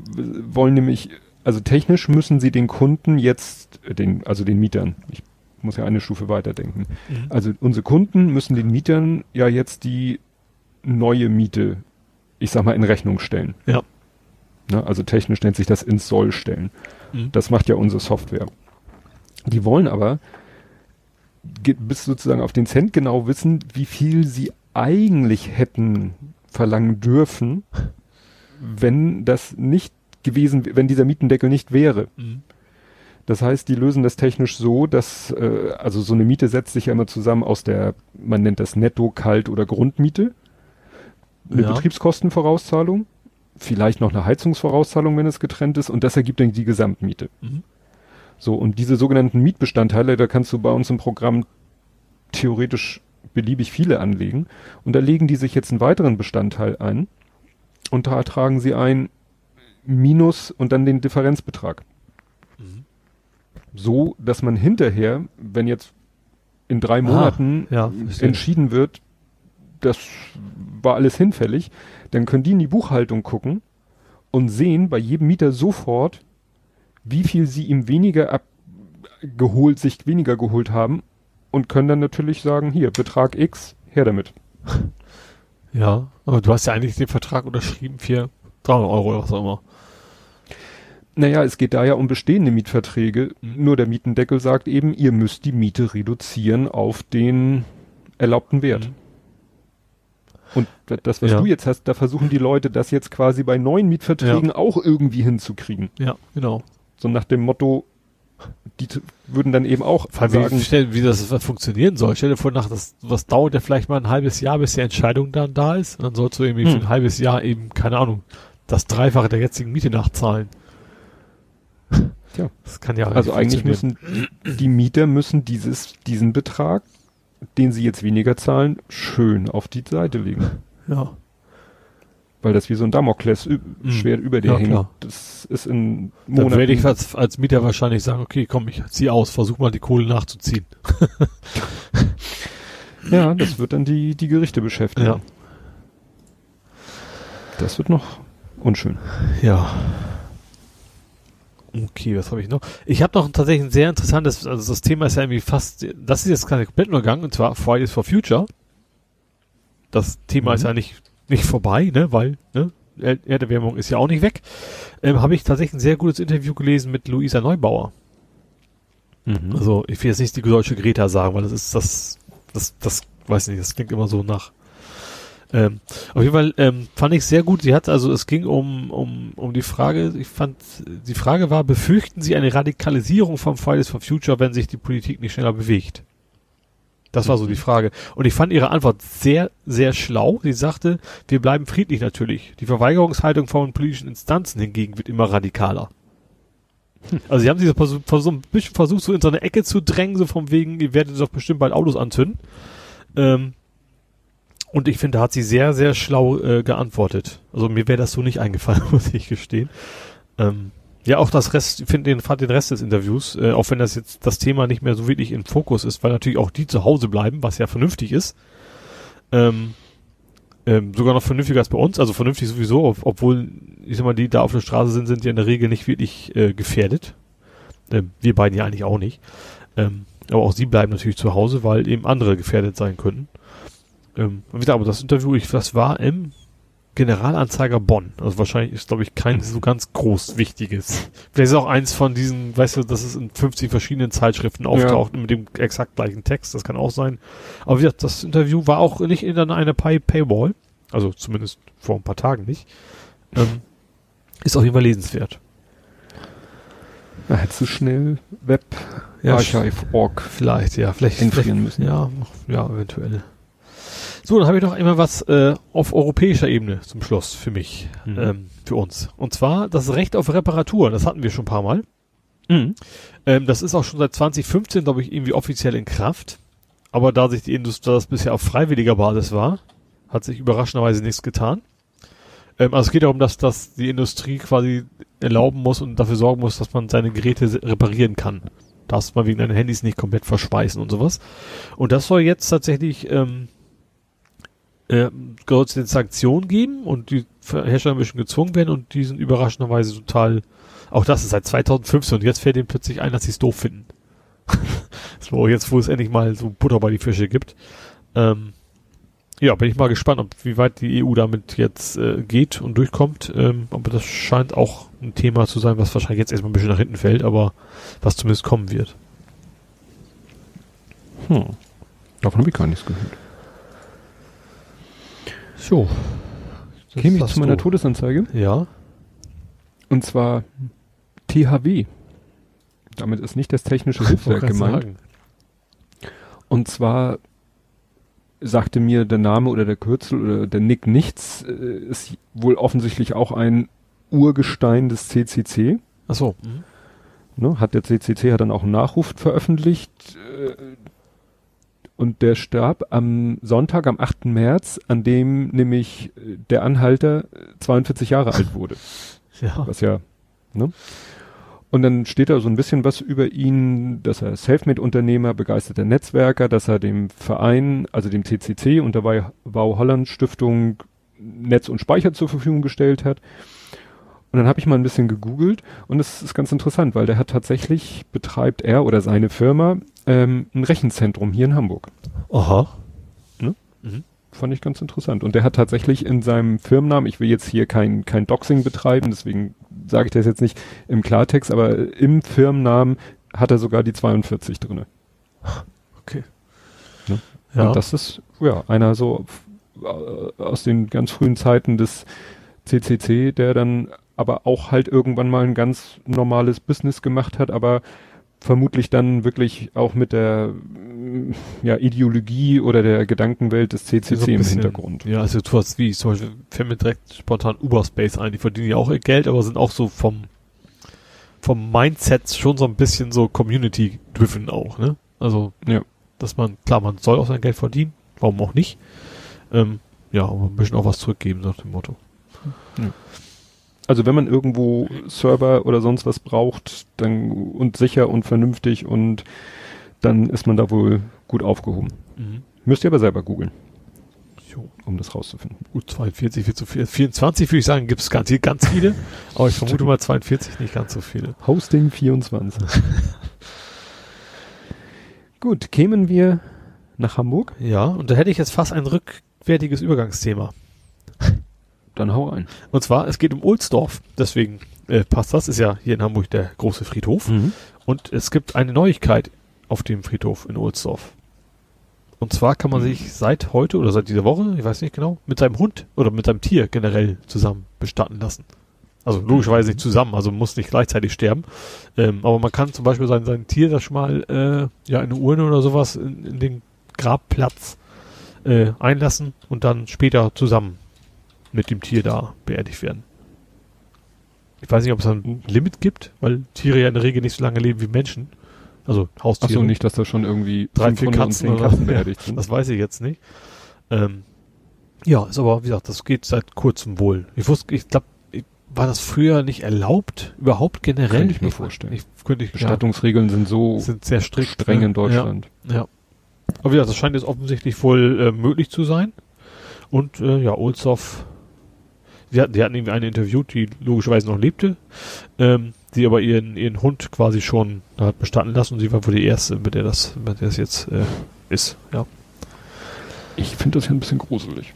wollen nämlich, also technisch müssen sie den Kunden jetzt, den, also den Mietern, ich muss ja eine Stufe weiterdenken. Mhm. Also unsere Kunden müssen den Mietern ja jetzt die neue Miete, ich sag mal, in Rechnung stellen. Ja. Ne, also technisch nennt sich das ins Soll stellen. Mhm. Das macht ja unsere Software. Die wollen aber bis sozusagen auf den Cent genau wissen, wie viel sie eigentlich hätten verlangen dürfen, wenn das nicht gewesen, wenn dieser Mietendeckel nicht wäre. Mhm. Das heißt, die lösen das technisch so, dass, äh, also so eine Miete setzt sich ja immer zusammen aus der, man nennt das Netto, Kalt oder Grundmiete eine ja. Betriebskostenvorauszahlung, vielleicht noch eine Heizungsvorauszahlung, wenn es getrennt ist, und das ergibt dann die Gesamtmiete. Mhm. So, und diese sogenannten Mietbestandteile, da kannst du bei uns im Programm theoretisch beliebig viele anlegen. Und da legen die sich jetzt einen weiteren Bestandteil ein und da tragen sie ein Minus und dann den Differenzbetrag. Mhm. So, dass man hinterher, wenn jetzt in drei Monaten ah, ja, entschieden wird, das war alles hinfällig, dann können die in die Buchhaltung gucken und sehen bei jedem Mieter sofort, wie viel sie ihm weniger abgeholt, sich weniger geholt haben und können dann natürlich sagen, hier, Betrag X, her damit. Ja, aber du hast ja eigentlich den Vertrag unterschrieben für 300 Euro oder was auch immer. Naja, es geht da ja um bestehende Mietverträge. Mhm. Nur der Mietendeckel sagt eben, ihr müsst die Miete reduzieren auf den erlaubten Wert. Mhm. Und das, was ja. du jetzt hast, da versuchen die Leute das jetzt quasi bei neuen Mietverträgen ja. auch irgendwie hinzukriegen. Ja, genau. So nach dem Motto, die würden dann eben auch Weil sagen, wie, stell, wie das funktionieren soll. Stell dir vor, nach das, was dauert ja vielleicht mal ein halbes Jahr, bis die Entscheidung dann da ist. Und dann sollst du irgendwie hm. für ein halbes Jahr eben, keine Ahnung, das Dreifache der jetzigen Miete nachzahlen. Ja. Das kann ja Also eigentlich müssen, die Mieter müssen dieses, diesen Betrag den sie jetzt weniger zahlen, schön auf die Seite legen. Ja. Weil das wie so ein Damoklesschwert über dir Ja, hängt. klar. Das ist in Dann werde ich als, als Mieter wahrscheinlich sagen, okay, komm, ich zieh aus, versuch mal die Kohle nachzuziehen. ja, das wird dann die, die Gerichte beschäftigen. Ja. Das wird noch unschön. Ja. Okay, was habe ich noch? Ich habe noch tatsächlich ein sehr interessantes, also das Thema ist ja irgendwie fast, das ist jetzt gerade komplett übergangen, und zwar Fridays for Future. Das Thema Mhm. ist ja nicht, nicht vorbei, ne, weil, ne, Er- Erderwärmung ist ja auch nicht weg. Ähm, habe ich tatsächlich ein sehr gutes Interview gelesen mit Luisa Neubauer. Mhm. Also, ich will jetzt nicht die deutsche Greta sagen, weil das ist das, das, das, weiß nicht, das klingt immer so nach. Ähm, auf jeden Fall ähm, fand ich sehr gut. Sie hat also, es ging um, um, um die Frage, ich fand, die Frage war, befürchten Sie eine Radikalisierung vom Fridays for Future, wenn sich die Politik nicht schneller bewegt? Das war so die Frage. Und ich fand ihre Antwort sehr, sehr schlau. Sie sagte, wir bleiben friedlich natürlich. Die Verweigerungshaltung von politischen Instanzen hingegen wird immer radikaler. Also sie haben sich so so ein bisschen versucht, so in so eine Ecke zu drängen, so vom wegen, ihr werdet doch bestimmt bald Autos anzünden. Ähm, und ich finde, da hat sie sehr, sehr schlau äh, geantwortet. Also mir wäre das so nicht eingefallen, muss ich gestehen. Ähm, ja, auch das Rest, finde den, fand den Rest des Interviews, äh, auch wenn das jetzt das Thema nicht mehr so wirklich im Fokus ist, weil natürlich auch die zu Hause bleiben, was ja vernünftig ist. Ähm, ähm, sogar noch vernünftiger als bei uns, also vernünftig sowieso, ob, obwohl, ich sag mal, die da auf der Straße sind, sind ja in der Regel nicht wirklich äh, gefährdet. Ähm, wir beiden ja eigentlich auch nicht. Ähm, aber auch sie bleiben natürlich zu Hause, weil eben andere gefährdet sein könnten. Ähm, wie gesagt, aber das Interview, ich, das war im Generalanzeiger Bonn. Also wahrscheinlich ist, glaube ich, kein so ganz groß wichtiges. Vielleicht ist auch eins von diesen, weißt du, dass es in 50 verschiedenen Zeitschriften auftaucht mit dem exakt gleichen Text. Das kann auch sein. Aber wie gesagt, das Interview war auch nicht in einer Pay Paywall. Also zumindest vor ein paar Tagen nicht. Ähm, ist auf jeden Fall lesenswert. Da hättest du schnell Web Ja, Archive.org Vielleicht, ja, vielleicht. entfrieren müssen. ja, ja, eventuell. So, dann habe ich noch einmal was äh, auf europäischer Ebene zum Schluss für mich, Mhm. ähm, für uns. Und zwar das Recht auf Reparatur. Das hatten wir schon ein paar Mal. Mhm. Ähm, das ist auch schon seit 2015, glaube ich, irgendwie offiziell in Kraft. Aber da sich die Industrie das bisher auf freiwilliger Basis war, hat sich überraschenderweise nichts getan. Ähm, also es geht darum, dass, dass die Industrie quasi erlauben muss und dafür sorgen muss, dass man seine Geräte reparieren kann. Darfst man wegen deinen Handys nicht komplett verschweißen und sowas. Und das soll jetzt tatsächlich ähm, äh, soll Sanktionen geben und die Hersteller müssen gezwungen werden und die sind überraschenderweise total auch das ist seit 2015 und jetzt fällt ihnen plötzlich ein, dass sie es doof finden. so, jetzt wo es endlich mal so Butter bei die Fische gibt. Ähm, ja, bin ich mal gespannt, ob wie weit die EU damit jetzt äh, geht und durchkommt. Ähm, aber das scheint auch ein Thema zu sein, was wahrscheinlich jetzt erstmal ein bisschen nach hinten fällt, aber was zumindest kommen wird. Hm. Davon habe ich gar nichts gehört. So. Käme ich zu meiner du. Todesanzeige. Ja. Und zwar THW. Damit ist nicht das technische Hilfswerk gemeint. sagen. Und zwar sagte mir der Name oder der Kürzel oder der Nick nichts, äh, ist wohl offensichtlich auch ein Urgestein des CCC. Ach so. Mhm. Ne? Hat der CCC hat dann auch einen Nachruf veröffentlicht äh, und der starb am Sonntag, am 8. März, an dem nämlich äh, der Anhalter äh, 42 Jahre alt wurde. Ja. was ja, ne? Und dann steht da so ein bisschen was über ihn, dass er Selfmade-Unternehmer, begeisterter Netzwerker, dass er dem Verein, also dem CCC und der Wau Holland Stiftung Netz und Speicher zur Verfügung gestellt hat. Und dann habe ich mal ein bisschen gegoogelt und es ist ganz interessant, weil der hat tatsächlich, betreibt er oder seine Firma ähm, ein Rechenzentrum hier in Hamburg. Aha. Fand ich ganz interessant. Und der hat tatsächlich in seinem Firmennamen, ich will jetzt hier kein, kein Doxing betreiben, deswegen sage ich das jetzt nicht im Klartext, aber im Firmennamen hat er sogar die 42 drinne. Okay. Ne? Ja. Und das ist, ja, einer so äh, aus den ganz frühen Zeiten des CCC, der dann aber auch halt irgendwann mal ein ganz normales Business gemacht hat, aber vermutlich dann wirklich auch mit der mm, ja, Ideologie oder der Gedankenwelt des CCC So im bisschen- Hintergrund. Ja, also du hast wie, zum Beispiel fällt mir direkt spontan Uberspace ein. Die verdienen ja auch ihr Geld, aber sind auch so vom, vom Mindset schon so ein bisschen so Community-driven auch, ne? Also, Ja. dass man, klar, man soll auch sein Geld verdienen, warum auch nicht? Ähm, ja, aber ein bisschen auch was zurückgeben, nach dem Motto. Also wenn man irgendwo Server oder sonst was braucht, dann und sicher und vernünftig und dann ist man da wohl gut aufgehoben. Mhm. Müsst ihr aber selber googeln, um das rauszufinden. Gut, 42 wird zu viel. 24 würde ich sagen, gibt es ganz, ganz viele. Aber ich vermute mal 42 nicht ganz so viele. Hosting 24. gut, kämen wir nach Hamburg? Ja, und da hätte ich jetzt fast ein rückwärtiges Übergangsthema. Dann hau ein. Und zwar, es geht um Ohlsdorf. Deswegen äh, passt das. Ist ja hier in Hamburg der große Friedhof. Und es gibt eine Neuigkeit auf dem Friedhof in Ohlsdorf. Und zwar kann man Mhm. sich seit heute oder seit dieser Woche, ich weiß nicht genau, mit seinem Hund oder mit seinem Tier generell zusammen bestatten lassen. Also logischerweise nicht zusammen, also muss nicht gleichzeitig sterben. Ähm, aber man kann zum Beispiel sein, sein Tier das schon mal äh, ja, in eine Urne oder sowas in, in den Grabplatz äh, einlassen und dann später zusammen mit dem Tier da beerdigt werden. Ich weiß nicht, ob es ein Limit gibt, weil Tiere ja in der Regel nicht so lange leben wie Menschen. Also Haustiere. Achso, nicht, dass da schon irgendwie Drei, vier 500 und Katzen 10 oder- Katzen beerdigt sind. Das weiß ich jetzt nicht. Ähm, ja, ist aber, wie gesagt, das geht seit kurzem wohl. Ich wusste, ich glaube, war das früher nicht erlaubt? Überhaupt generell? Könnte ich mir vorstellen. Ich, könnte ich, Bestattungsregeln sind so ja, sind sehr strikt. streng ne? in Deutschland. Ja, ja. Aber gesagt, das scheint jetzt offensichtlich wohl äh, möglich zu sein. Und äh, ja, Olshoff, die hatten, die hatten irgendwie eine interviewt, die logischerweise noch lebte, ähm, die aber ihren, ihren Hund quasi schon hat bestatten lassen und sie war wohl die erste, mit der das, mit der das jetzt äh, ist. Ja. Ich finde das ja ein bisschen gruselig.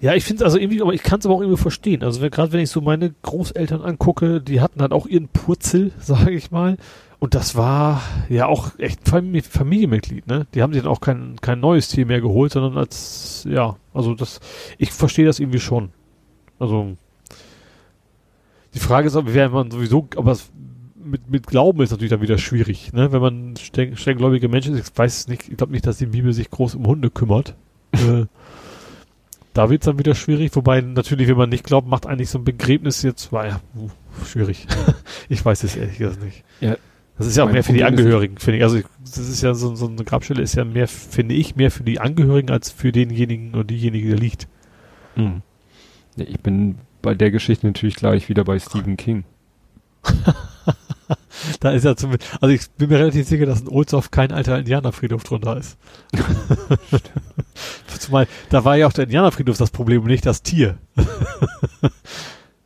Ja, ich finde es also irgendwie, aber ich kann es aber auch irgendwie verstehen. Also gerade wenn ich so meine Großeltern angucke, die hatten halt auch ihren Purzel, sage ich mal. Und das war ja auch echt Familienmitglied, ne? Die haben sich dann auch kein, kein neues Tier mehr geholt, sondern als, ja, also das, ich verstehe das irgendwie schon. Also, die Frage ist wer man sowieso, aber es, mit, mit Glauben ist natürlich dann wieder schwierig, ne? Wenn man streng, strenggläubige Menschen ist, ich weiß es nicht, ich glaube nicht, dass die Bibel sich groß um Hunde kümmert. äh, da wird's dann wieder schwierig, wobei natürlich, wenn man nicht glaubt, macht eigentlich so ein Begräbnis jetzt, war ja, uh, schwierig. ich weiß es ehrlich gesagt nicht. Ja. Das ist ja auch mehr für die Angehörigen, finde ich. Also ich- das ist ja so, so eine Grabstelle ist ja mehr, finde ich, mehr für die Angehörigen als für denjenigen oder diejenige, der liegt. Mhm. Ja, ich bin bei der Geschichte natürlich gleich wieder bei Stephen King. Da ist ja zum, also ich bin mir relativ sicher, dass in Ohlsdorf kein alter Indianerfriedhof drunter ist. Zumal, da war ja auch der Indianerfriedhof das Problem und nicht das Tier.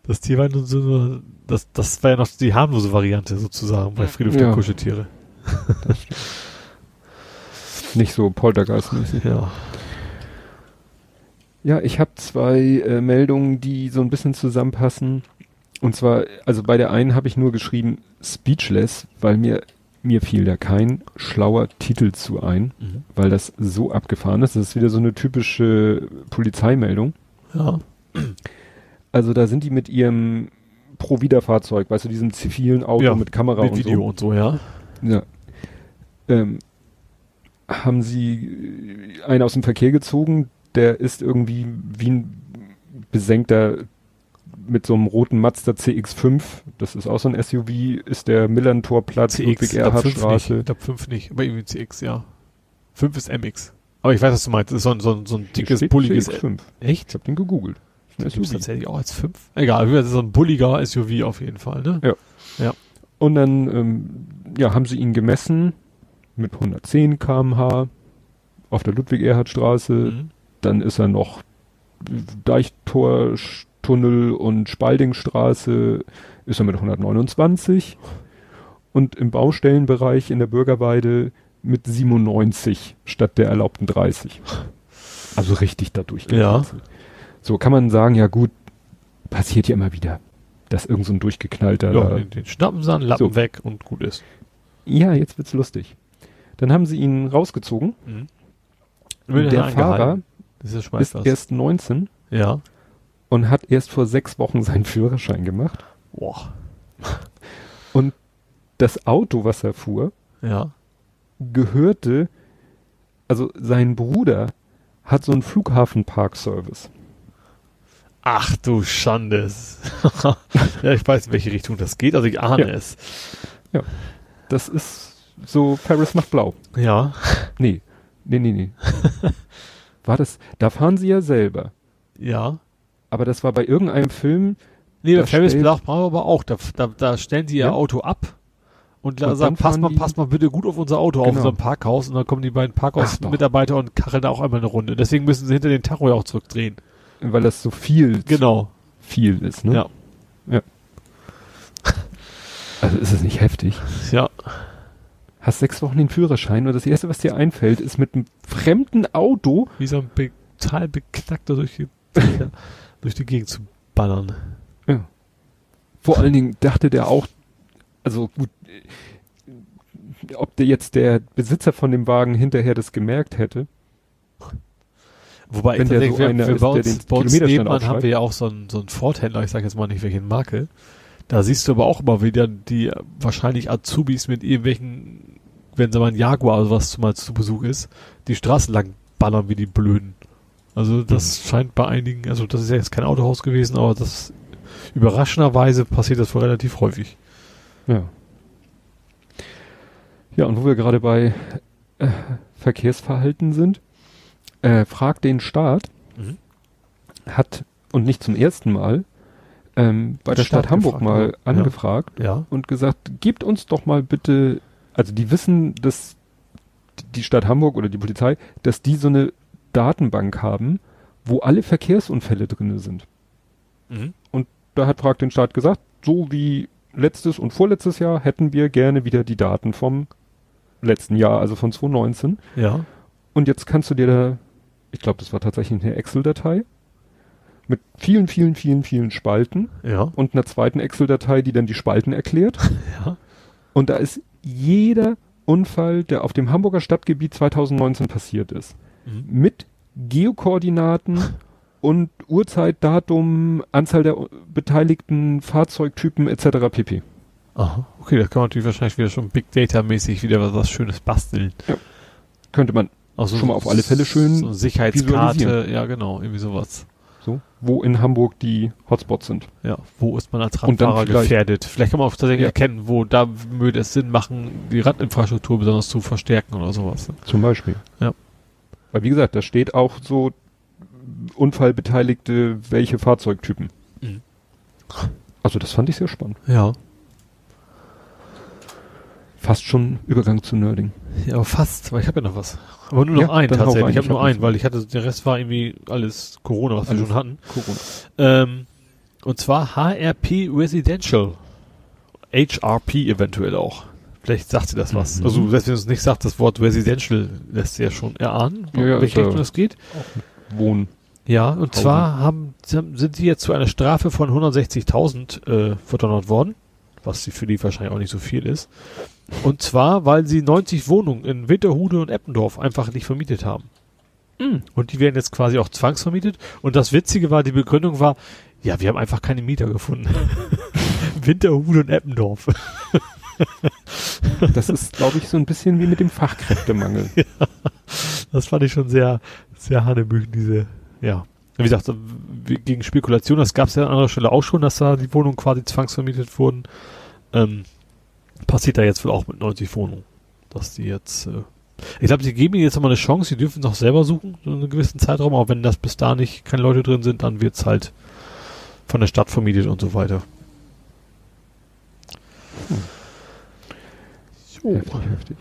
das Tier war nur so, nur- das, das war ja noch die harmlose Variante sozusagen bei Friedhof der Ja. Kuscheltiere. Nicht so poltergeistmäßig. Ja. Ja, ich habe zwei äh, Meldungen, die so ein bisschen zusammenpassen. Und zwar, also bei der einen habe ich nur geschrieben Speechless, weil mir mir fiel da kein schlauer Titel zu ein, Mhm. weil das so abgefahren ist. Das ist wieder so eine typische Polizeimeldung. Ja. Also da sind die mit ihrem Pro-Wieder-Fahrzeug, weißt du, diesem zivilen Auto Ja, mit Kamera Mit und Video so. und so, ja. Ja. Ähm, haben sie äh, einen aus dem Verkehr gezogen, der ist irgendwie wie ein besenkter mit so einem roten Mazda CX5, das ist auch so ein SUV, ist der Millantorplatz, CX, ich glaub, 5 nicht. Ludwig-Erhard-Straße. Ich glaube 5 nicht, aber irgendwie CX, ja. 5 ist MX. Aber ich weiß, was du meinst. Das ist so ein, so ein, so ein dickes, steht bulliges. CX5. Echt? Ich habe den gegoogelt. Ist ein Gibt tatsächlich auch als 5? Egal, das ist so ein bulliger SUV auf jeden Fall, ne? Und dann ähm, ja, haben sie ihn gemessen mit 110 km/h auf der Ludwig-Erhard-Straße. Mhm. Dann ist er noch Deichtortunnel und Spaldingstraße ist er mit 129 und im Baustellenbereich in der Bürgerweide mit 97 statt der erlaubten 30. Also richtig dadurch. Ja. So kann man sagen, ja gut, passiert ja immer wieder, dass irgend so ein durchgeknallter Ja, den schnappen sie an, Lappen So. weg und gut ist. ja, jetzt wird's lustig. Dann haben sie ihn rausgezogen. Mhm. Der Fahrer Ist ja ist erst 19 Ja. und hat erst vor sechs Wochen seinen Führerschein gemacht. Boah. Das Auto, was er fuhr, Ja. gehörte, also sein Bruder hat so einen Flughafenparkservice. Ach du Schande. ja, ich weiß, in welche Richtung das geht, also ich ahne Ja. es. Das ist so Paris macht blau. Ja. Nee, nee, nee, nee. War das, da fahren sie ja selber. Ja. aber das war bei irgendeinem Film, Nee, bei Ferris Bueller brauchen wir aber auch. Da, da, da stellen ihr Ja. Auto ab und, Und sagen, dann pass fahren mal, die- pass mal bitte gut auf unser Auto, auf Genau. unserem Parkhaus. Und dann kommen die beiden. Parkhaus-Mitarbeiter und kacheln da auch einmal eine Runde. Deswegen müssen sie hinter den Tacho ja auch zurückdrehen. weil das so viel, Genau. viel ist, ne? Ja. ja. Also ist es nicht heftig? Ja. Hast sechs Wochen den Führerschein und das erste, was dir einfällt, ist mit einem fremden Auto Wie so ein be total beknackter durch die, durch die Gegend zu ballern. Vor allen Dingen dachte der auch, also gut, äh, ob der jetzt der Besitzer von dem Wagen hinterher das gemerkt hätte. Wobei Wenn der so wir, einer wir ist, bei der uns, den bei uns nebenan haben wir ja auch so einen, so einen Ford-Händler, ich sage jetzt mal nicht welche Marke. Da siehst du aber auch immer wieder die äh, wahrscheinlich Azubis mit irgendwelchen, wenn sie mal ein Jaguar oder was mal zu Besuch ist, die Straßen lang ballern wie die Blöden. Also das Mhm. scheint bei einigen, also das ist ja jetzt kein Autohaus gewesen, aber das überraschenderweise passiert das wohl relativ häufig. Ja. Ja, und wo wir gerade bei äh, Verkehrsverhalten sind, äh, fragt den Staat, Mhm. hat, und nicht zum ersten Mal, ähm, bei der Staat Stadt Hamburg gefragt, mal ja. angefragt Ja. und gesagt, gebt uns doch mal bitte, also die wissen, dass die Stadt Hamburg oder die Polizei, dass die so eine Datenbank haben, wo alle Verkehrsunfälle drinne sind. Mhm. Da hat Prag den Staat gesagt, so wie letztes und vorletztes Jahr hätten wir gerne wieder die Daten vom letzten Jahr, also von 2019. Ja. Und jetzt kannst du dir da, ich glaube, das war tatsächlich eine Excel-Datei mit vielen, vielen, vielen, vielen Spalten Ja. und einer zweiten Excel-Datei, die dann die Spalten erklärt. Ja. Und da ist jeder Unfall, der auf dem Hamburger Stadtgebiet 2019 passiert ist, Mhm. mit Geokoordinaten und Uhrzeit, Datum, Anzahl der beteiligten Fahrzeugtypen etc. pp. Aha. Okay, da kann man natürlich wahrscheinlich wieder schon Big Data mäßig wieder was, was Schönes basteln. Könnte man Also Schon mal auf alle Fälle schön so Sicherheitskarte, ja genau, irgendwie sowas. So, wo in Hamburg die Hotspots sind. Ja, wo ist man als Radfahrer vielleicht- gefährdet? Vielleicht kann man auch tatsächlich Ja. erkennen, wo da würde es Sinn machen, die Radinfrastruktur besonders zu verstärken oder sowas. ne? Zum Beispiel. Ja. Weil wie gesagt, da steht auch so Unfallbeteiligte, welche Fahrzeugtypen. Mhm. Also das fand ich sehr spannend. Ja. Fast schon Übergang zu Nerding. Ja, aber fast, weil ich habe ja noch was. Aber nur noch Ja, einen tatsächlich. Ich habe nur einen, weil ich hatte, der Rest war irgendwie alles Corona, was wir Alles. schon hatten. Corona. Ähm, und zwar HRP Residential. HRP eventuell auch. Vielleicht sagt sie das was. Mhm. Also, selbst wenn es nicht sagt, das Wort Residential lässt sie ja schon erahnen, Ja, ja, in welche Richtung das geht. Wohnen. Ja, und Hausen. zwar haben, sind die jetzt zu einer Strafe von 160.000 äh, verdonnert worden, was sie für die wahrscheinlich auch nicht so viel ist. Und zwar, weil sie 90 Wohnungen in Winterhude und Eppendorf einfach nicht vermietet haben. Mhm. Und die werden jetzt quasi auch zwangsvermietet. Und das Witzige war, die Begründung war, ja, wir haben einfach keine Mieter gefunden. Winterhude und Eppendorf. Das ist, glaube ich, so ein bisschen wie mit dem Fachkräftemangel. Das fand ich schon sehr, sehr hanebüchen, diese, ja. Wie gesagt, gegen Spekulation, das gab es ja an anderer Stelle auch schon, dass da die Wohnungen quasi zwangsvermietet wurden. Ähm, passiert da jetzt wohl auch mit 90 Wohnungen. Dass die jetzt, äh, ich glaube, sie geben ihnen jetzt nochmal eine Chance, sie dürfen es noch selber suchen, so einen gewissen Zeitraum, aber wenn das bis da nicht keine Leute drin sind, dann wird's halt von der Stadt vermietet und so weiter. So. Heftig, heftig.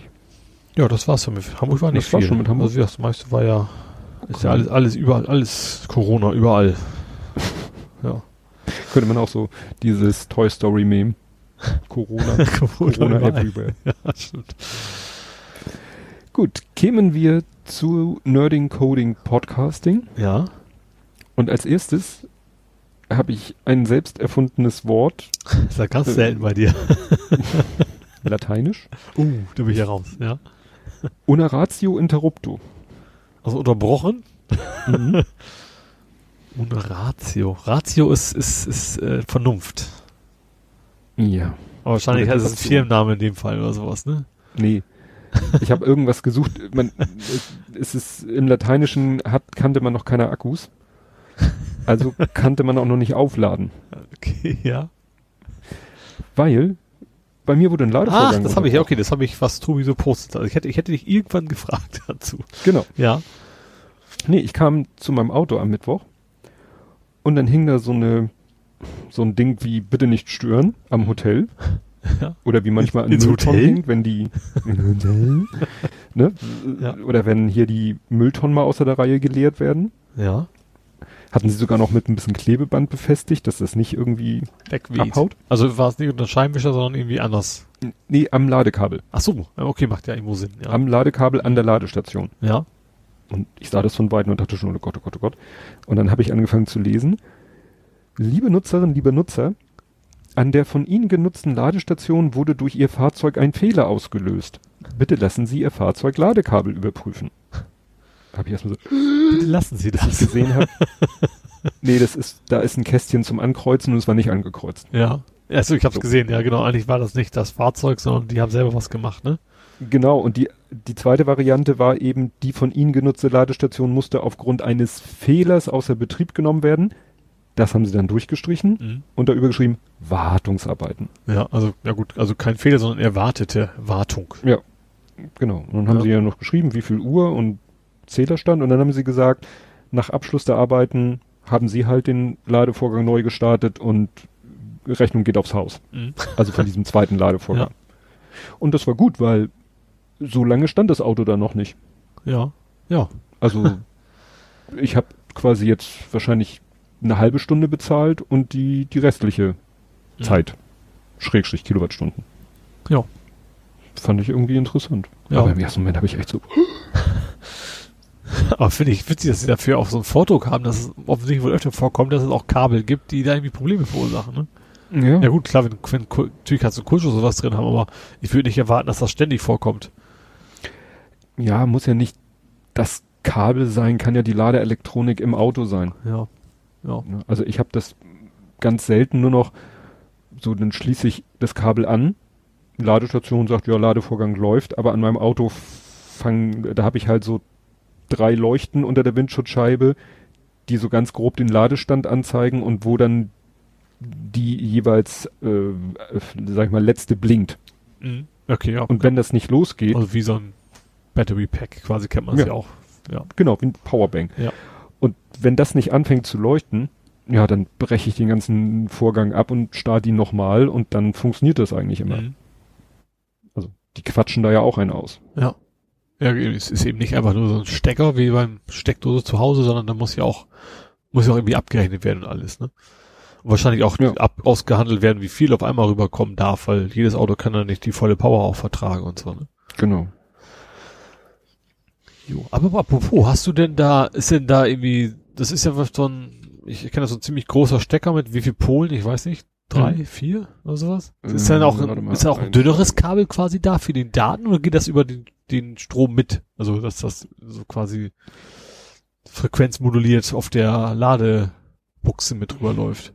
Ja, das war's dann mit Hamburg war nicht Das viel. schon mit Hamburg. Also, das meiste war ja, ist ja alles, alles überall, alles Corona, überall. ja. Könnte man auch so dieses Toy Story Meme. Corona, Corona überall. everywhere. Ja, stimmt. Gut, kämen wir zu Nerding Coding Podcasting. Ja. Und als erstes habe ich ein selbst erfundenes Wort, Das ist ja ganz selten bei dir. lateinisch, Uh, da bin ich ja raus, ja. una ratio interrupto. Also unterbrochen. Mhm. Ohne Ratio. Ratio ist, ist, ist äh, Vernunft. Ja, Aber wahrscheinlich heißt es ein. Firmenname in dem Fall oder sowas, ne? nee. Ich habe irgendwas gesucht. Man, es ist im Lateinischen hat kannte man noch keine Akkus, also kannte man auch noch nicht aufladen, Okay, ja. weil bei mir wurde ein Ach, Ladevorgang. das habe ich, okay, das habe ich, was Tobi so postet. Also ich hätte, ich hätte dich irgendwann gefragt dazu. Genau. Ja. Nee, ich kam zu meinem Auto am Mittwoch Und dann hing da so eine, so ein Ding wie bitte nicht stören am Hotel. Ja. Oder wie manchmal ein Ins Müllton Hotel? hängt, wenn die, ne? Ja. Oder wenn hier die Mülltonnen mal außer der Reihe geleert werden. Ja. Hatten sie sogar noch mit ein bisschen Klebeband befestigt, dass das nicht irgendwie Wegweht. abhaut. Also war es nicht unter Scheinwischer, sondern irgendwie anders. Nee, am Ladekabel. Ach so, okay, macht ja irgendwo Sinn. Ja. Am Ladekabel an der Ladestation. ja. Und ich sah das von Weitem und dachte schon, oh Gott, oh Gott, oh Gott. Und dann habe ich angefangen zu lesen. Liebe Nutzerinnen, liebe Nutzer, an der von Ihnen genutzten Ladestation wurde durch Ihr Fahrzeug ein Fehler ausgelöst. Bitte lassen Sie Ihr Fahrzeug Ladekabel überprüfen. Habe ich erstmal so Bitte lassen Sie das. gesehen habe. nee, das ist, da ist ein Kästchen zum Ankreuzen und es war nicht angekreuzt. Ja. Also ich hab's So. gesehen, ja genau. Eigentlich war das nicht das Fahrzeug, sondern die haben selber was gemacht, ne? Genau, und die, die zweite Variante war eben, die von Ihnen genutzte Ladestation musste aufgrund eines Fehlers außer Betrieb genommen werden. Das haben sie dann durchgestrichen Mhm. und da übergeschrieben Wartungsarbeiten. Ja, also, ja gut, also kein Fehler, sondern erwartete Wartung. Genau. Und dann haben Ja. sie ja noch geschrieben, wie viel Uhr und Zählerstand und dann haben sie gesagt, nach Abschluss der Arbeiten haben sie halt den Ladevorgang neu gestartet und Rechnung geht aufs Haus. Mhm. Also von diesem zweiten Ladevorgang. Und das war gut, weil so lange stand das Auto da noch nicht. Ja. Ja. Also ich habe quasi jetzt wahrscheinlich eine halbe Stunde bezahlt und die, die restliche Mhm. Zeit. Schrägstrich Kilowattstunden. Ja. Fand ich irgendwie interessant. Ja. Aber im ersten Moment habe ich echt so, Aber finde ich witzig, dass sie dafür auch so ein Vordruck haben, dass es offensichtlich wohl öfter vorkommt, dass es auch Kabel gibt, die da irgendwie Probleme verursachen, ne? ja, Ja gut, klar, wenn, wenn natürlich kannst du Kultschuss oder sowas drin haben, aber ich würde nicht erwarten, dass das ständig vorkommt. ja, muss ja nicht das Kabel sein, kann ja die Ladeelektronik im Auto sein. Ja. Ja. Ne? Also ich habe das ganz selten nur noch so, dann schließe ich das Kabel an, Ladestation sagt, ja, Ladevorgang läuft, aber an meinem Auto fang, da habe ich halt so drei Leuchten unter der Windschutzscheibe, die so ganz grob den Ladestand anzeigen und wo dann die jeweils, äh, sag ich mal, letzte blinkt. Mhm. Okay, ja. Und wenn das nicht losgeht, Also wie so ein Battery Pack quasi kennt man Ja. sie auch. Ja. genau, wie ein Powerbank. Ja. Und wenn das nicht anfängt zu leuchten, ja, dann breche ich den ganzen Vorgang ab und starte ihn nochmal und dann funktioniert das eigentlich immer. Mhm. Also, die quatschen da ja auch einen aus. Ja. Ja, es ist eben nicht einfach nur so ein Stecker wie beim Steckdose zu Hause, sondern da muss ja auch, muss ja auch irgendwie abgerechnet werden und alles, ne? Und wahrscheinlich auch Ja. ab, ausgehandelt werden, wie viel auf einmal rüberkommen darf, weil jedes Auto kann dann nicht die volle Power auch vertragen und so, ne? Genau. Jo. Aber apropos, hast du denn da, ist denn da irgendwie, das ist ja was so ein, ich kenne das so ein ziemlich großer Stecker mit wie viel Polen, ich weiß nicht, drei, Hm. vier oder sowas? Ähm, ist dann auch, ein, ist da auch ein dünneres. Kabel quasi da für den Daten oder geht das über den, den Strom mit? Also, dass das so quasi frequenzmoduliert auf der Ladebuchse mit drüber läuft.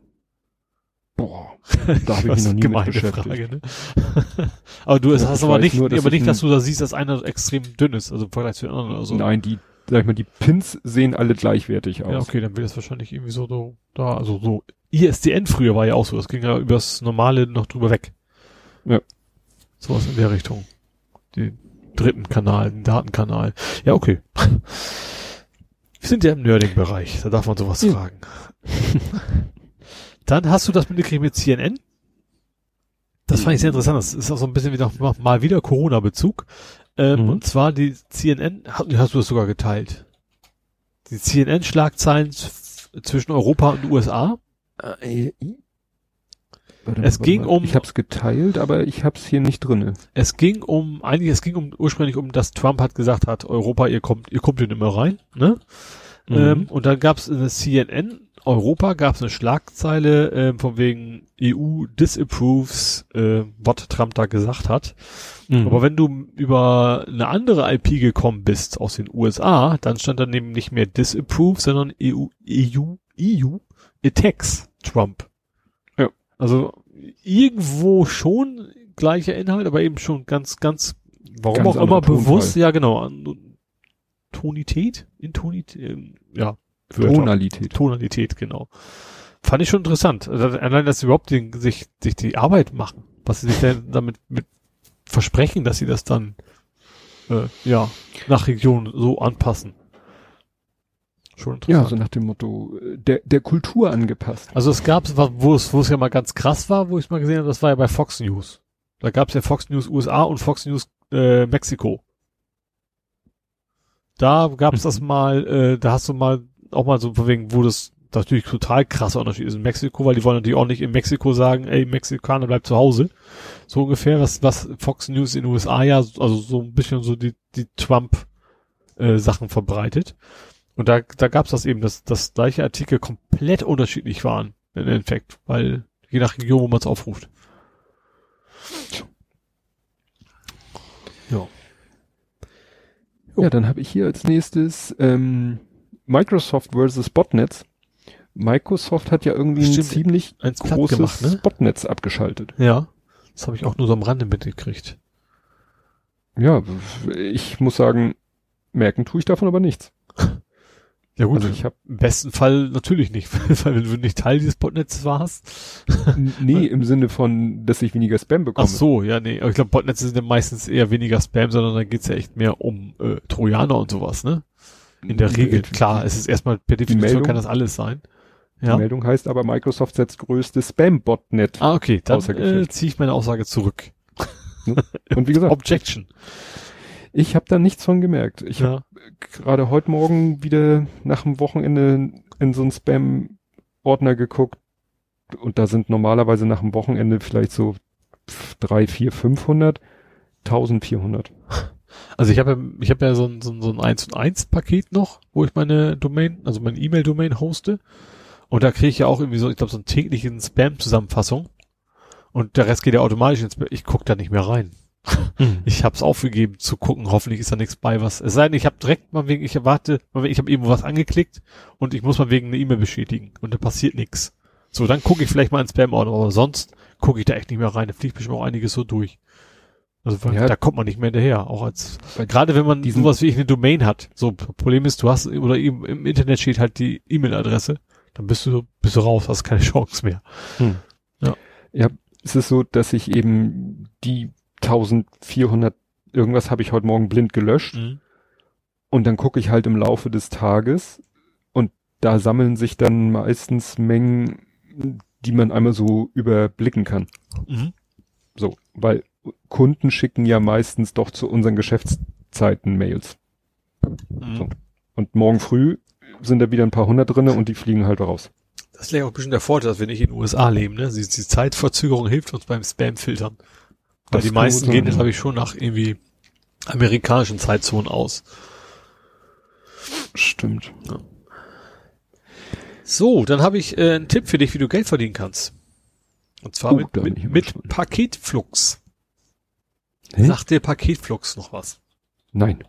Boah, da habe ich mich noch nie mit Gemeine beschäftigt. Frage, ne? aber du Ja, hast aber nicht, nur, dass aber ich nicht, dass du da siehst, dass einer extrem dünn ist, also im Vergleich zu den anderen oder so. Nein, die, sag ich mal, die Pins sehen alle gleichwertig aus. Ja, okay, dann wird das wahrscheinlich irgendwie so, so da, also so ISDN früher war ja auch so, das ging ja übers normale noch drüber weg. Ja. Sowas in der Richtung. Den dritten Kanal, den Datenkanal. Ja, okay. Wir sind ja im Nerding-Bereich, da darf man sowas Ja. fragen. Dann hast du das mitgekriegt mit CNN? Das fand ich sehr interessant. Das ist auch so ein bisschen wieder mal wieder Corona-Bezug. Ähm, Mhm. Und zwar die CNN, hast, du das sogar geteilt? Die CNN-Schlagzeilen zwischen Europa und USA. Äh, Warte, Es warte ging mal. um- Ich hab's geteilt, aber ich hab's hier nicht drinne. Es ging um, eigentlich, es ging um, ursprünglich um, dass Trump hat gesagt hat, Europa, ihr kommt, ihr kommt hier nicht mehr rein, ne? Mhm. Ähm, und dann gab es in der CNN Europa gab es eine Schlagzeile ähm, von wegen EU disapproves, äh, was Trump da gesagt hat. Mhm. Aber wenn du über eine andere IP gekommen bist aus den USA, dann stand da neben nicht mehr disapprove, sondern EU, EU, EU attacks Trump. Ja. Also irgendwo schon gleicher Inhalt, aber eben schon ganz, ganz, warum Ganz auch immer Tonfall. bewusst, ja genau, an- Tonität, Intonität, ähm, ja, Wörter. Tonalität. Tonalität, genau. Fand ich schon interessant. Also allein, dass sie überhaupt den, sich, sich die Arbeit machen, was sie sich denn damit mit versprechen, dass sie das dann äh, ja nach Region so anpassen. Schon Ja, so nach dem Motto, der, der Kultur angepasst. Also es gab, wo es, wo es ja mal ganz krass war, wo ich es mal gesehen habe, das war ja bei Fox News. Da gab es ja Fox News USA und Fox News äh, Mexiko. Da gab es Mhm. das mal, äh, da hast du mal auch mal so von wegen, wo das natürlich total krasser Unterschied ist in Mexiko, weil die wollen natürlich auch nicht in Mexiko sagen, ey, Mexikaner bleibt zu Hause. So ungefähr, was, was Fox News in den USA ja, also so ein bisschen so die, die Trump äh, Sachen verbreitet. Und da, da gab es das eben, dass, dass gleiche Artikel komplett unterschiedlich waren, im Endeffekt, weil je nach Region, wo man es aufruft. Ja. Ja, dann habe ich hier als nächstes ähm, Microsoft versus Botnets. Microsoft hat ja irgendwie ein Stimmt, ziemlich eins platt großes gemacht, ne? Botnetz abgeschaltet. Ja. Das habe ich auch nur so am Rande mitgekriegt. Ja, ich muss sagen, merken tue ich davon aber nichts. Ja gut, Also ich habe im besten Fall natürlich nicht, weil wenn du nicht Teil dieses Botnetzes warst. nee im Sinne von, dass ich weniger Spam Ach bekomme. so, ja, nee. Aber ich glaube, Botnetze sind ja meistens eher weniger Spam, sondern da geht's ja echt mehr um äh, Trojaner und sowas, ne? In der Regel. Klar, es ist erstmal per Definition Meldung- kann das alles sein. Die Ja. Meldung heißt aber, Microsoft setzt größte Spam-Botnet. Ah, okay, dann äh, ziehe ich meine Aussage zurück. Und wie gesagt, Objection. ich habe da nichts von gemerkt. Ich habe Ja. gerade heute Morgen wieder nach dem Wochenende in so einen Spam-Ordner geguckt und da sind normalerweise nach dem Wochenende vielleicht so drei, vier, 500, 1400. Also ich habe ja, ich habe ja so ein, so ein, so ein 1 und 1 Paket noch, wo ich meine Domain, also meine E-Mail-Domain hoste. Und da kriege ich ja auch irgendwie so, ich glaube, so einen täglichen Spam-Zusammenfassung. Und der Rest geht ja automatisch ins Spam. Ich guck da nicht mehr rein. Ich habe es aufgegeben zu gucken, hoffentlich ist da nichts bei, was. Es sei denn, ich habe direkt mal wegen, ich erwarte, ich habe irgendwo was angeklickt und ich muss mal wegen eine E-Mail bestätigen und da passiert nichts. So, dann gucke ich vielleicht mal ins Spam-Ordner, aber sonst gucke ich da echt nicht mehr rein. Da fliegt bestimmt auch einiges so durch. Also Ja. da kommt man nicht mehr hinterher, auch als gerade wenn man sowas wie ich eine Domain hat. So Problem ist, du hast oder im, im Internet steht halt die E-Mail-Adresse, dann bist du bist du raus, hast keine Chance mehr. Es ist so, dass ich eben die 1400 irgendwas habe ich heute Morgen blind gelöscht und dann gucke ich halt im Laufe des Tages und da sammeln sich dann meistens Mengen, die man einmal so überblicken kann. Mhm. So, weil Kunden schicken ja meistens doch zu unseren Geschäftszeiten Mails. Mhm. So. Und morgen früh sind da wieder ein paar hundert drinne und die fliegen halt raus. Das ist vielleicht auch ein bisschen der Vorteil, dass wir nicht in den USA leben, ne? Die, die Zeitverzögerung hilft uns beim Spam-Filtern. Weil die meisten gehen sein, jetzt, ja. glaube ich, schon nach irgendwie amerikanischen Zeitzonen aus. Stimmt. So, dann habe ich äh, einen Tipp für dich, wie du Geld verdienen kannst. Und zwar Oh, mit, mit, mit. Paketflux. Hä? Sagt dir Paketflux noch was? Nein.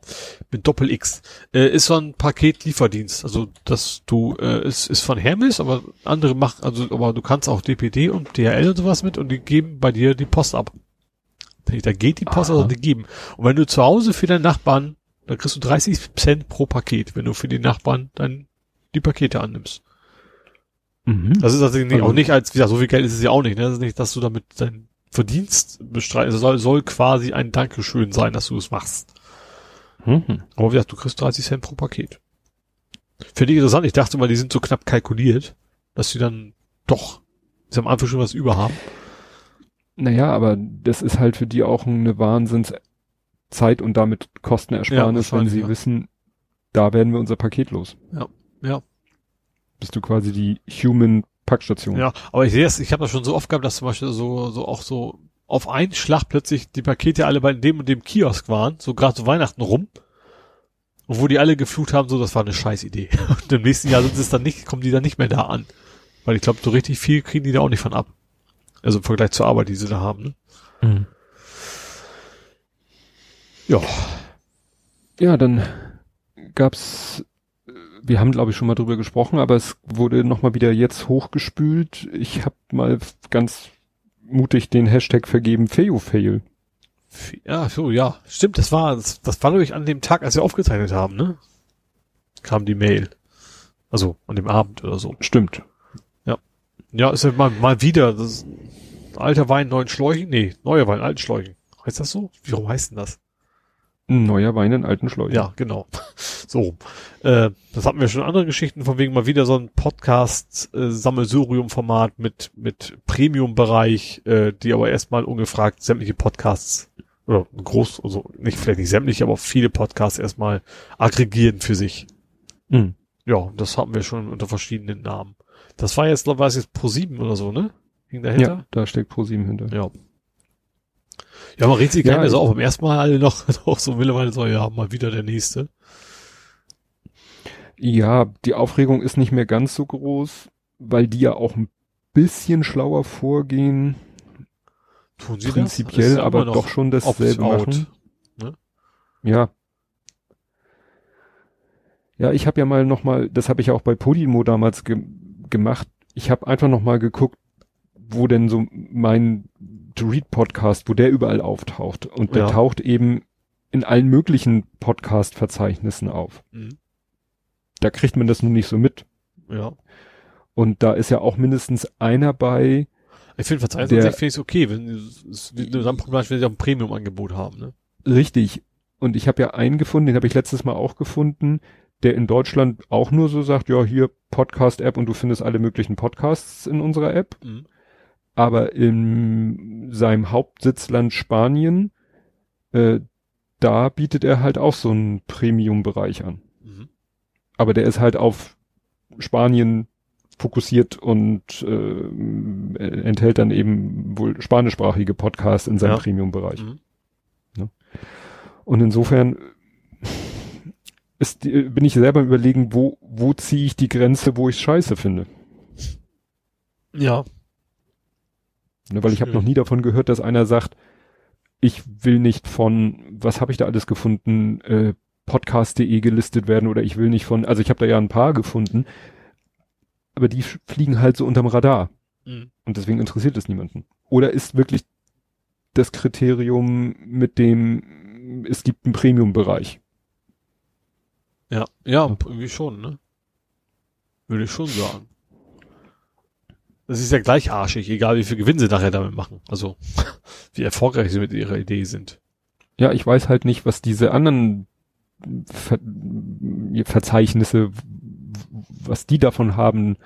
mit Doppel X. Äh, ist so ein Paketlieferdienst. Also, dass du, äh, es ist von Hermes, aber andere machen, also, aber du kannst auch DPD und DHL und sowas mit und die geben bei dir die Post ab. Da geht die Post, Aha. also die geben. Und wenn du zu Hause für deinen Nachbarn, dann kriegst du 30 Cent pro Paket, wenn du für die Nachbarn dann die Pakete annimmst. Mhm. Das ist also nicht, Also- auch nicht als, wie gesagt, so viel Geld ist es ja auch nicht, ne? Das ist nicht, dass du damit dein Verdienst bestreitest. Es soll, soll quasi ein Dankeschön sein, dass du es machst. Mhm. Aber wie gesagt, du kriegst 30 Cent pro Paket. Finde ich interessant. Ich dachte mal, die sind so knapp kalkuliert, dass sie dann doch, sie am Anfang schon was über haben. Naja, aber das ist halt für die auch eine Wahnsinnszeit und damit Kostenersparnis, Ja, wenn sie ja. wissen, da werden wir unser Paket los. Ja, ja. Bist du quasi die Human Packstation. Ja, aber ich sehe es, ich habe das schon so oft gehabt, dass zum Beispiel so, so auch so auf einen Schlag plötzlich die Pakete alle bei dem und dem Kiosk waren, so gerade zu Weihnachten rum. Und wo die alle geflucht haben, so, das war eine scheiß Idee. Und im nächsten Jahr sind es dann nicht, kommen die dann nicht mehr da an. Weil ich glaube, so richtig viel kriegen die da auch nicht von ab. Also im Vergleich zur Arbeit, die sie da haben, ne? Mhm. Ja. Ja, dann gab's, wir haben glaube ich schon mal drüber gesprochen, aber es wurde nochmal wieder jetzt hochgespült. Ich habe mal ganz mutig den Hashtag vergeben, Fail. Ja, so, ja. Stimmt, das war, das, das war, glaube ich, an dem Tag, als wir aufgezeichnet haben, ne? Kam die Mail. Also, an dem Abend oder so. Stimmt. Ja, ist ja mal, mal wieder, das alter Wein, neuen Schläuchen? Nee, neuer Wein, alten Schläuchen. Heißt das so? Wie, warum heißt denn das? Neuer Wein in alten Schläuchen. Ja, genau. So, äh, das hatten wir schon andere Geschichten, von wegen mal wieder so ein Podcast-Sammelsurium-Format mit, mit Premium-Bereich, äh, die aber erstmal ungefragt sämtliche Podcasts oder groß, also nicht vielleicht nicht sämtliche, aber viele Podcasts erstmal aggregieren für sich. Mhm. Ja, das hatten wir schon unter verschiedenen Namen. Das war jetzt, war es jetzt Pro 7 oder so, ne? Ging dahinter? Ja, da steckt ProSieben hinter. Ja. Ja, man redet sich Ja, gar nicht so ich- auf. Beim ersten Mal alle noch, auch so mittlerweile so, ja, mal wieder der nächste. Ja, die Aufregung ist nicht mehr ganz so groß, weil die ja auch ein bisschen schlauer vorgehen, Tun sie das? prinzipiell, Ist ja aber noch doch schon dasselbe machen. Ja. Ja, ich habe ja mal noch mal, das habe ich ja auch bei Podimo damals ge gemacht. Ich habe einfach noch mal geguckt, wo denn so mein To-Read-Podcast, wo der überall auftaucht. Und der Ja. taucht eben in allen möglichen Podcast-Verzeichnissen auf. Mhm. Da kriegt man das nun nicht so mit. Ja. Und da ist ja auch mindestens einer bei, Ich finde Verzeichnis finde ich okay, wenn es dann problematisch, wenn sie auch ein Premium-Angebot haben, ne? richtig. Und ich habe ja einen gefunden, den habe ich letztes Mal auch gefunden, der in Deutschland auch nur so sagt, ja, hier Podcast-App und du findest alle möglichen Podcasts in unserer App. Mhm. Aber in seinem Hauptsitzland Spanien, äh, da bietet er halt auch so einen Premium-Bereich an. Mhm. Aber der ist halt auf Spanien fokussiert und äh, enthält dann eben wohl spanischsprachige Podcasts in seinem Ja. Premium-Bereich. Mhm. Und insofern ist, bin ich selber überlegen, wo, wo ziehe ich die Grenze, wo ich scheiße finde. Ja. Ne, weil ich habe noch nie davon gehört, dass einer sagt, ich will nicht von, was habe ich da alles gefunden, äh, podcast.de gelistet werden oder ich will nicht von, also ich habe da ja ein paar gefunden, aber die fliegen halt so unterm Radar Mhm. und deswegen interessiert es niemanden. Oder ist wirklich das Kriterium mit dem, es gibt einen Premium-Bereich. Ja. Ja, irgendwie schon, ne? Würde ich schon sagen. Das ist ja gleich arschig, egal wie viel Gewinn sie nachher damit machen. Also, wie erfolgreich sie mit ihrer Idee sind. Ja, ich weiß halt nicht, was diese anderen Ver Verzeichnisse, was die davon haben,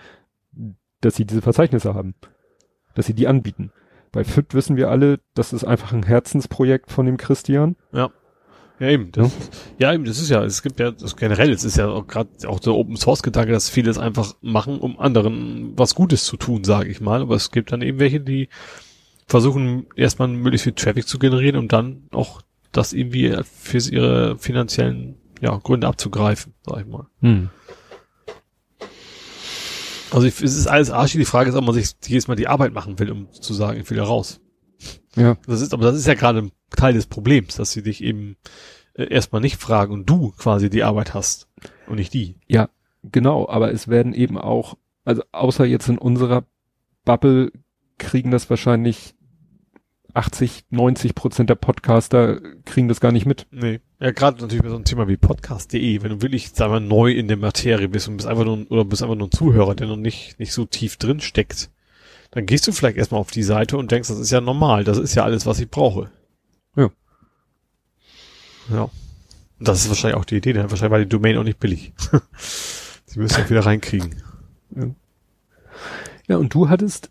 dass sie diese Verzeichnisse haben, dass sie die anbieten. Bei FIT wissen wir alle, das ist einfach ein Herzensprojekt von dem Christian. Ja, eben. Das, ja. eben, das ist ja, es gibt ja, das generell, es ist ja auch gerade auch der Open Source Gedanke, dass viele es einfach machen, um anderen was Gutes zu tun, sage ich mal. Aber es gibt dann eben welche, die versuchen erstmal möglichst viel Traffic zu generieren und dann auch das irgendwie für ihre finanziellen ja, Gründe abzugreifen, sag ich mal. Hm. Also ich, es ist alles arschig. Die Frage ist, ob man sich jedes Mal die Arbeit machen will, um zu sagen, ich will da raus. Ja, Das ist, aber das ist ja gerade ein Teil des Problems, dass sie dich eben äh, erstmal nicht fragen und du quasi die Arbeit hast und nicht die. ja, genau. Aber es werden eben auch, also außer jetzt in unserer Bubble kriegen das wahrscheinlich 80, 90 Prozent der Podcaster kriegen das gar nicht mit. Nee. Ja, gerade natürlich bei so einem Thema wie podcast.de, wenn du wirklich, sagen wir, neu in der Materie bist und bist einfach nur, oder bist einfach nur ein Zuhörer, der noch nicht, nicht so tief drin steckt, dann gehst du vielleicht erstmal auf die Seite und denkst, das ist ja normal, das ist ja alles, was ich brauche. Ja. Ja. Und das ist wahrscheinlich auch die Idee, denn wahrscheinlich war die Domain auch nicht billig. Sie müssen ja wieder reinkriegen. Ja, und du hattest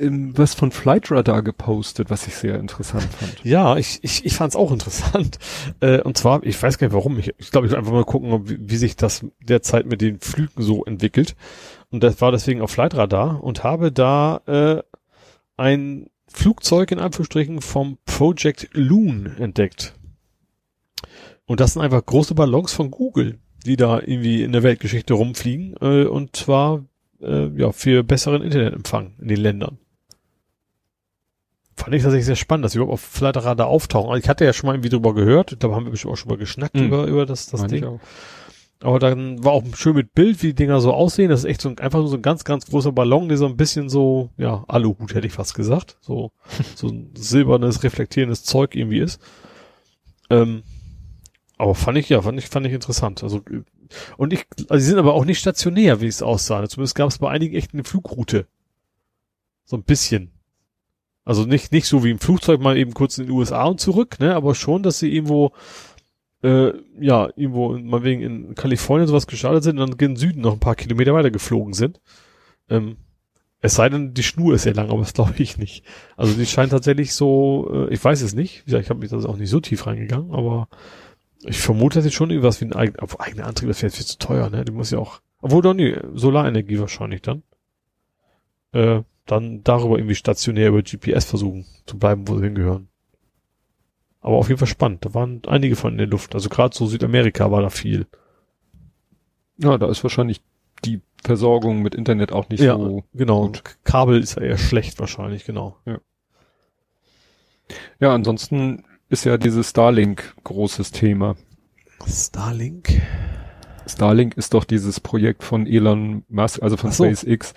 ähm, was von Flightradar gepostet, was ich sehr interessant fand. Ja, ich, ich, ich fand es auch interessant. Äh, und zwar, ich weiß gar nicht warum, ich, ich glaube, ich will einfach mal gucken, wie, wie sich das derzeit mit den Flügen so entwickelt. Und das war deswegen auf Flightradar und habe da äh, ein Flugzeug in Anführungsstrichen vom Project Loon entdeckt. Und das sind einfach große Ballons von Google, die da irgendwie in der Weltgeschichte rumfliegen äh, und zwar äh, ja für besseren Internetempfang in den Ländern. Fand ich tatsächlich sehr spannend, dass sie überhaupt auf Flightradar auftauchen. Ich hatte ja schon mal irgendwie drüber gehört, da haben wir bestimmt auch schon mal geschnackt Mhm. über, über das, das Meine Ding. Aber dann war auch schön mit Bild, wie die Dinger so aussehen. Das ist echt so ein, einfach nur so ein ganz, ganz großer Ballon, der so ein bisschen so, ja, Aluhut hätte ich fast gesagt. So, so ein silbernes, reflektierendes Zeug irgendwie ist. Ähm, aber fand ich, ja, fand ich, fand ich interessant. Also, und ich, also sie sind aber auch nicht stationär, wie es aussah. Zumindest gab es bei einigen echt eine Flugroute. So ein bisschen. Also nicht, nicht so wie im Flugzeug mal eben kurz in den USA und zurück, ne, aber schon, dass sie irgendwo äh, ja, irgendwo, mal wegen in Kalifornien sowas gestartet sind und dann gen Süden noch ein paar Kilometer weiter geflogen sind. Ähm, es sei denn, die Schnur ist sehr lang, aber das glaube ich nicht. Also die scheint tatsächlich so, äh, ich weiß es nicht, wie gesagt, ich habe mich da auch nicht so tief reingegangen, aber ich vermute, dass jetzt schon irgendwas wie ein eigen, auf eigener Antrieb, das wäre viel zu teuer, ne? Die muss ja auch, obwohl doch nie, Solarenergie wahrscheinlich dann. Äh, dann darüber irgendwie stationär über GPS versuchen zu bleiben, wo sie hingehören. Aber auf jeden Fall spannend. Da waren einige von in der Luft. Also gerade so Südamerika war da viel. Ja, da ist wahrscheinlich die Versorgung mit Internet auch nicht ja, so. genau. gut. Und Kabel ist ja eher schlecht wahrscheinlich, genau. Ja, ansonsten ist ja dieses Starlink großes Thema. Starlink. Starlink ist doch dieses Projekt von Elon Musk, also von so. SpaceX.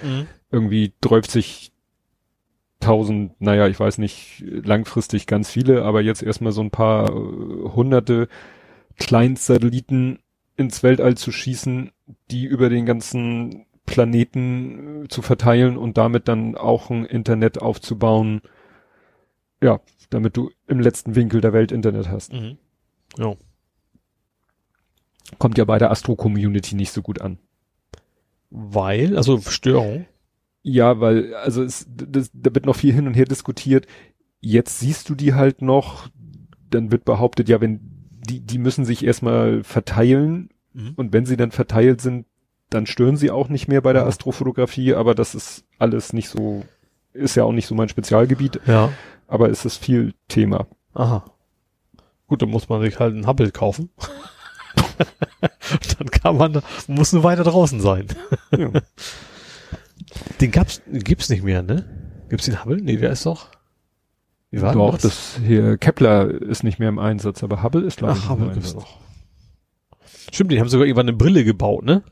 Irgendwie träuft sich tausend, naja, ich weiß nicht, langfristig ganz viele, aber jetzt erstmal so ein paar äh, hunderte Kleinsatelliten ins Weltall zu schießen, die über den ganzen Planeten äh, zu verteilen und damit dann auch ein Internet aufzubauen. Ja, damit du im letzten Winkel der Welt Internet hast. Mhm. Ja. Kommt ja bei der Astro-Community nicht so gut an. Weil, also Störung. Ja, weil, also es, das, da wird noch viel hin und her diskutiert. Jetzt siehst du die halt noch, dann wird behauptet, ja, wenn die, die müssen sich erstmal verteilen Mhm. und wenn sie dann verteilt sind, dann stören sie auch nicht mehr bei der Ja. Astrofotografie, aber das ist alles nicht so, ist ja auch nicht so mein Spezialgebiet, Ja. aber es ist viel Thema. Aha. Gut, dann muss man sich halt einen Hubble kaufen. dann kann man, muss nur weiter draußen sein. Ja. Den gab's, gibt's nicht mehr, ne? Gibt's den Hubble? Nee, der ist doch. Wie war Doch, das hier, Kepler ist nicht mehr im Einsatz, aber Hubble ist glaube ich Ach, im Hubble gibt's noch. Stimmt, die haben sogar irgendwann eine Brille gebaut, ne?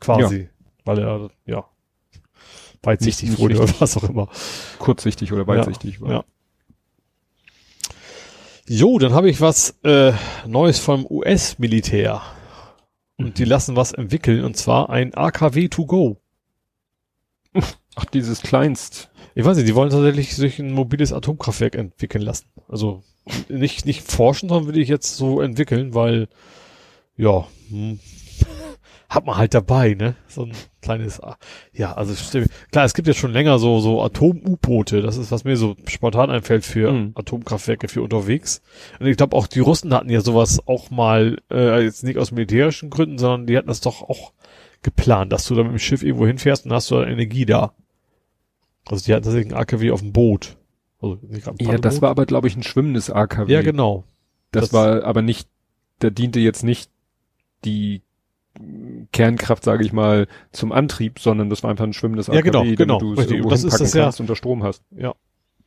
Quasi. Weil er, ja. Weitsichtig Nicht- wurde oder was auch immer. Kurzsichtig oder weitsichtig war. Ja. Jo, dann habe ich was äh, Neues vom US-Militär. Und die lassen was entwickeln, und zwar ein AKW to go. Ach, dieses Kleinst. Ich weiß nicht, die wollen tatsächlich sich ein mobiles Atomkraftwerk entwickeln lassen. Also nicht, nicht forschen, sondern will ich jetzt so entwickeln, weil, ja, hm, hat man halt dabei, ne? So ein kleines, ah, ja, also klar, es gibt ja schon länger so, so Atom-U-Boote. Das ist, was mir so spontan einfällt für Mhm. Atomkraftwerke für unterwegs. Und ich glaube auch die Russen hatten ja sowas auch mal, äh, jetzt nicht aus militärischen Gründen, sondern die hatten das doch auch geplant, dass du da mit dem Schiff irgendwo hinfährst und hast du dann Energie da. Also die hatten tatsächlich ein AKW auf dem Boot. Also Ja, das war aber, glaube ich, ein schwimmendes AKW. Ja, genau. Das, das- war aber nicht, da diente jetzt nicht die Kernkraft, sage ich mal, zum Antrieb, sondern das war einfach ein schwimmendes Ja, AKW, genau, damit genau, du es irgendwo Das ist das ja- kannst und da Strom hast.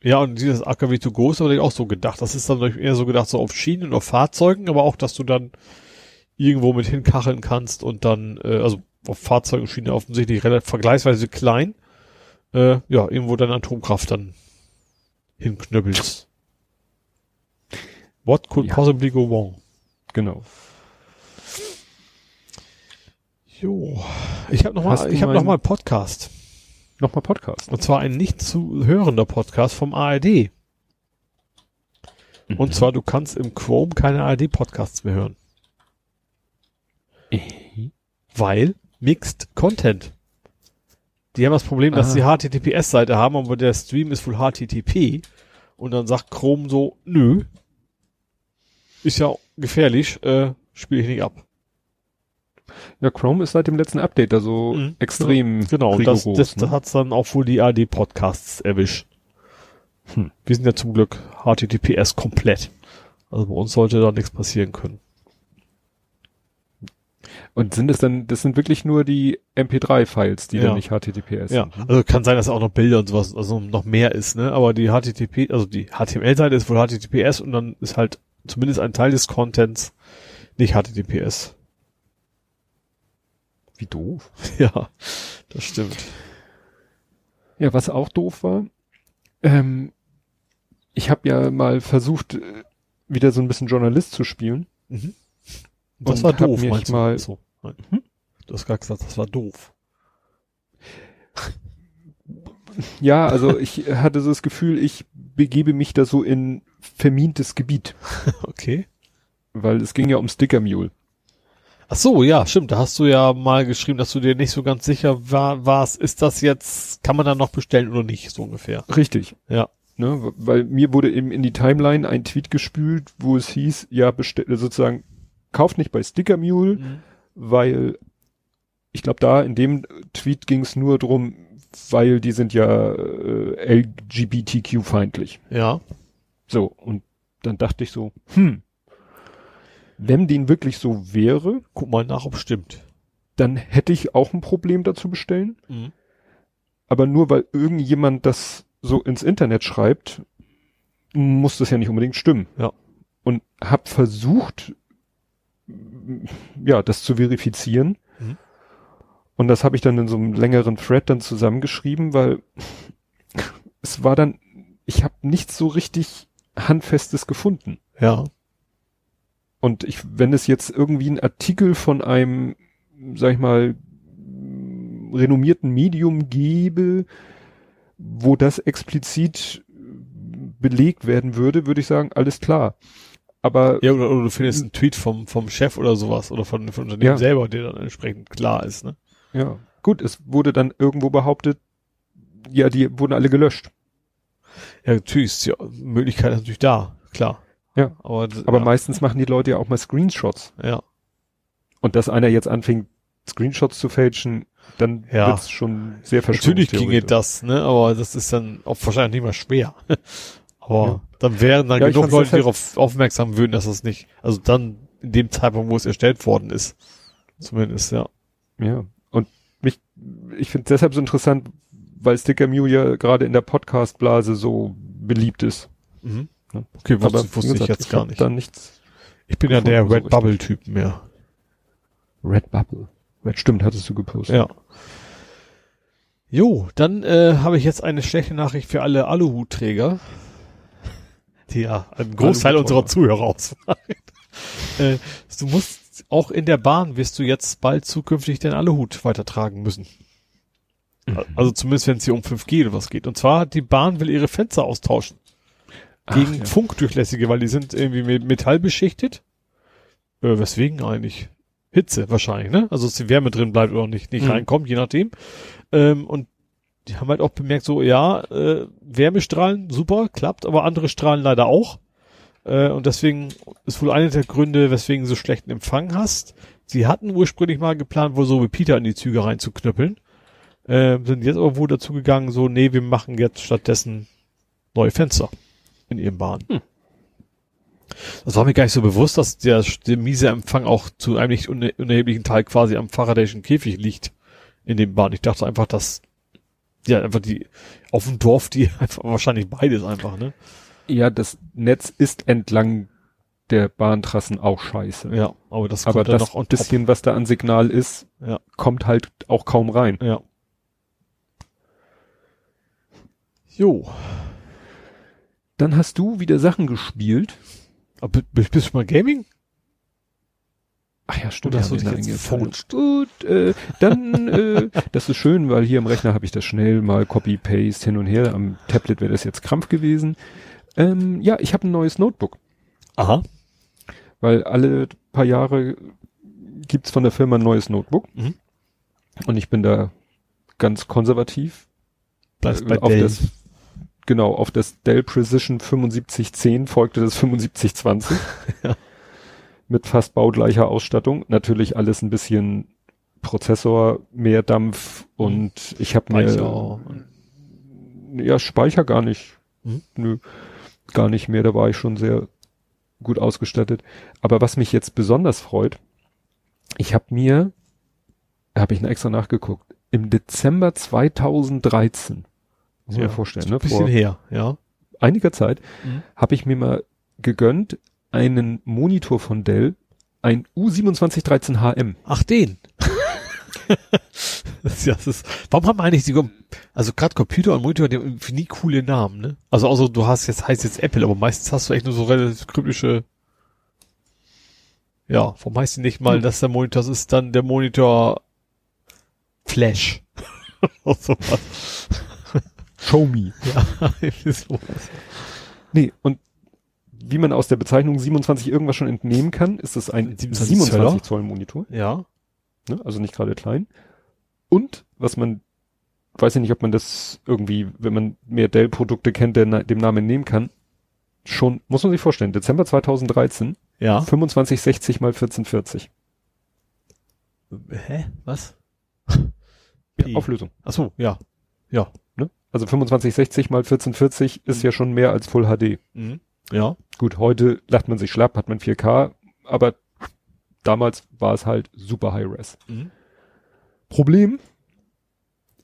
Ja, und dieses AKW to go ist aber auch so gedacht. Das ist dann eher so gedacht, so auf Schienen und auf Fahrzeugen, aber auch, dass du dann irgendwo mit hinkacheln kannst und dann, äh, also auf Fahrzeugen Schiene offensichtlich relativ vergleichsweise klein, äh, ja, irgendwo dann Atomkraft dann hinknüppelst. What could Ja. possibly go wrong? Genau. Jo, ich habe noch Hast mal, ich habe noch mal Podcast. Nochmal Podcast. Und zwar ein nicht zu hörender Podcast vom ARD. Mhm. Und zwar, du kannst im Chrome keine ARD-Podcasts mehr hören. Weil Mixed Content. Die haben das Problem, dass Ah. sie HTTPS-Seite haben, aber der Stream ist wohl HTTP. Und dann sagt Chrome so, nö. Ist ja gefährlich, äh, spiele ich nicht ab. Ja, Chrome ist seit dem letzten Update da so Mhm. extrem Genau, und das, rigoros. das, ne? das hat's dann auch wohl die ARD-Podcasts erwischt. Hm. Wir sind ja zum Glück HTTPS komplett. Also bei uns sollte da nichts passieren können. Und sind es dann, das sind wirklich nur die MP3-Files, die Ja. dann nicht HTTPS Ja, sind. ne? also kann sein, dass auch noch Bilder und sowas, also noch mehr ist, ne? Aber die HTTP, also die HTML-Seite ist wohl HTTPS und dann ist halt zumindest ein Teil des Contents nicht HTTPS. Wie doof. Ja, das stimmt. Ja, was auch doof war, ähm, ich habe ja mal versucht, äh, wieder so ein bisschen Journalist zu spielen. Mhm. Das war doof, meinst du? mal- So. Hm? Du hast gerade gesagt, das war doof. Ja, also ich hatte so das Gefühl, ich begebe mich da so in vermintes Gebiet. Okay. weil es ging ja um Sticker Mule. Ach so, ja, stimmt. Da hast du ja mal geschrieben, dass du dir nicht so ganz sicher war, warst, ist das jetzt, kann man dann noch bestellen oder nicht, so ungefähr. Richtig. Ja. Ne, weil mir wurde eben in die Timeline ein Tweet gespült, wo es hieß, ja, bestell, sozusagen, kauft nicht bei Sticker Mule, Mhm. weil ich glaube, da in dem Tweet ging es nur drum, weil die sind ja äh, LGBTQ-feindlich. Ja. So, und dann dachte ich so, hm, wenn den wirklich so wäre, Guck mal nach, ob stimmt. dann hätte ich auch ein Problem dazu bestellen. Mhm. Aber nur weil irgendjemand das so ins Internet schreibt, muss das ja nicht unbedingt stimmen. Ja. Und hab versucht, ja, das zu verifizieren. Mhm. Und das habe ich dann in so einem längeren Thread dann zusammengeschrieben, weil es war dann, ich habe nichts so richtig Handfestes gefunden. Ja. Und ich, wenn es jetzt irgendwie ein Artikel von einem, sag ich mal, renommierten Medium gäbe, wo das explizit belegt werden würde, würde ich sagen, alles klar. Aber Ja, oder, oder du findest einen Tweet vom, vom Chef oder sowas oder von, von Unternehmen Ja. selber, der dann entsprechend klar ist, ne? ja, gut, es wurde dann irgendwo behauptet, ja, die wurden alle gelöscht. Ja, natürlich ist die Möglichkeit natürlich da, klar. Ja. Aber, Aber ja, meistens machen die Leute ja auch mal Screenshots. ja. Und dass einer jetzt anfängt, Screenshots zu fälschen, dann Ja. wird's schon sehr Natürlich ginge das, ne? Aber das ist dann auch wahrscheinlich nicht mal schwer. Aber Ja. Dann wären dann Ja, ich genug Leute, die darauf aufmerksam würden, dass das nicht, also dann in dem Zeitpunkt, wo es erstellt worden ist. Zumindest, ja. Ja, und mich, ich finde deshalb so interessant, weil Sticker Mew ja gerade in der Podcast-Blase so beliebt ist. Mhm. Okay, wusste, Aber wusste ich gesagt, jetzt gar hab nicht. Da nichts. Ich bin ja der so Red richtig. Bubble-Typ mehr. Red Bubble. Stimmt, hattest du gepostet. Ja. Jo, dann äh, habe ich jetzt eine schlechte Nachricht für alle Aluhutträger, die ja einen Großteil unserer Zuhörer ausmachen. äh, du musst auch in der Bahn wirst du jetzt bald zukünftig den Aluhut weitertragen müssen. Also zumindest wenn es hier um 5G oder was geht. Und zwar die Bahn will ihre Fenster austauschen Ach, gegen ja. funkdurchlässige, weil die sind irgendwie mit Metall beschichtet. Äh, weswegen eigentlich? Hitze wahrscheinlich, ne? Also dass die Wärme drin bleibt oder nicht, nicht Mhm. reinkommt, je nachdem. Ähm, und die haben halt auch bemerkt, so ja, äh, Wärmestrahlen, super, klappt, aber andere Strahlen leider auch. Äh, und deswegen ist wohl einer der Gründe, weswegen du so schlechten Empfang hast. Sie hatten ursprünglich mal geplant, wohl so Repeater in die Züge reinzuknüppeln. Äh, sind jetzt aber wohl dazu gegangen, so, nee, wir machen jetzt stattdessen neue Fenster in ihren Bahnen. Hm. Das war mir gar nicht so bewusst, dass der, der miese Empfang auch zu einem nicht uner unerheblichen Teil quasi am Faradayschen Käfig liegt in den Bahnen. Ich dachte einfach, dass ja einfach die auf dem Dorf die einfach wahrscheinlich beides einfach, ne? ja, das Netz ist entlang der Bahntrassen auch scheiße. Ja, aber das Aber kommt dann das noch top. bisschen, was da an Signal ist, Ja. kommt halt auch kaum rein. Ja. Jo. Dann hast du wieder Sachen gespielt. Aber b- bist du mal Gaming? Ach ja, stimmt. Dich den jetzt eingeteilt. Gut, äh, dann, äh, das ist schön, weil hier im Rechner habe ich das schnell mal Copy-Paste hin und her. Am Tablet wäre das jetzt Krampf gewesen. Ähm, ja, ich habe ein neues Notebook, Aha. weil alle paar Jahre gibt's von der Firma ein neues Notebook. Mhm. Und ich bin da ganz konservativ. Bleibst Äh, bei auf Dell. das, genau, auf das Dell Precision 7510 folgte das 7520. Ja. Mit fast baugleicher Ausstattung. Natürlich alles ein bisschen Prozessor, mehr Dampf und ich habe mir ja Speicher gar nicht. Mhm. Nö, gar nicht mehr, da war ich schon sehr gut ausgestattet. Aber was mich jetzt besonders freut, ich habe mir, habe ich extra nachgeguckt, im Dezember 2013, muss man Ja, mir vorstellen, Ein ne, bisschen vor her, ja. einiger Zeit, Mhm. habe ich mir mal gegönnt, einen Monitor von Dell, ein U2713 HM. Ach, den. das, das ist, warum haben eigentlich die, also gerade Computer und Monitor, die haben nie coole Namen, ne? Also außer du hast jetzt, heißt jetzt Apple, aber meistens hast du echt nur so relativ kryptische, ja, warum heißt die nicht mal, Hm. dass der Monitor, das ist dann der Monitor Flash. Oder sowas. Show me. Ja, sowas. Nee, und wie man aus der Bezeichnung 27 irgendwas schon entnehmen kann, ist es ein 27 27 Zoll Monitor, Ja. ne? also nicht gerade klein. Und was man, weiß ich nicht, ob man das irgendwie, wenn man mehr Dell-Produkte kennt, der, dem Namen nehmen kann, schon, muss man sich vorstellen, Dezember 2013, Ja. 2560 mal 1440. Hä? Was? Ja? Auflösung. Ach so, ja. Ja. Ne? Also 2560 mal 1440 ist ja schon mehr als Full HD. Mhm. Ja. Gut, heute lacht man sich schlapp, hat man 4K, aber damals war es halt super High-Res. Mhm. Problem,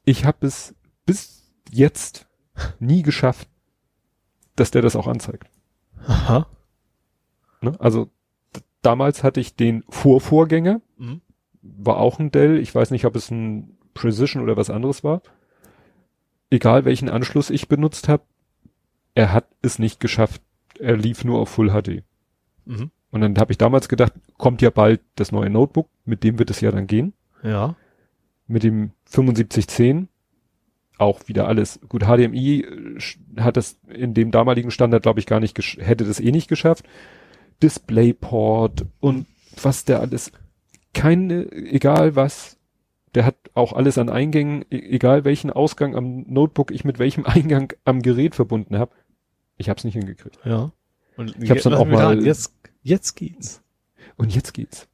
ich habe es bis jetzt nie geschafft, dass der das auch anzeigt. Aha. Ne? Also damals hatte ich den Vorvorgänger, Mhm. war auch ein Dell, ich weiß nicht, ob es ein Precision oder was anderes war. Egal welchen Anschluss ich benutzt habe, er hat es nicht geschafft. Er lief nur auf Full HD. Mhm. Und dann habe ich damals gedacht, kommt ja bald das neue Notebook, mit dem wird es ja dann gehen. Ja. Mit dem 7510 auch wieder alles. Gut, HDMI äh, hat das in dem damaligen Standard, glaube ich, gar nicht, hätte das eh nicht geschafft. Displayport und was der alles, keine, egal was, der hat auch alles an Eingängen, e- egal welchen Ausgang am Notebook ich mit welchem Eingang am Gerät verbunden habe. Ich habe es nicht hingekriegt. Ja. Und Ich hab's dann auch mal- raten, Jetzt, jetzt geht's. Und jetzt geht's.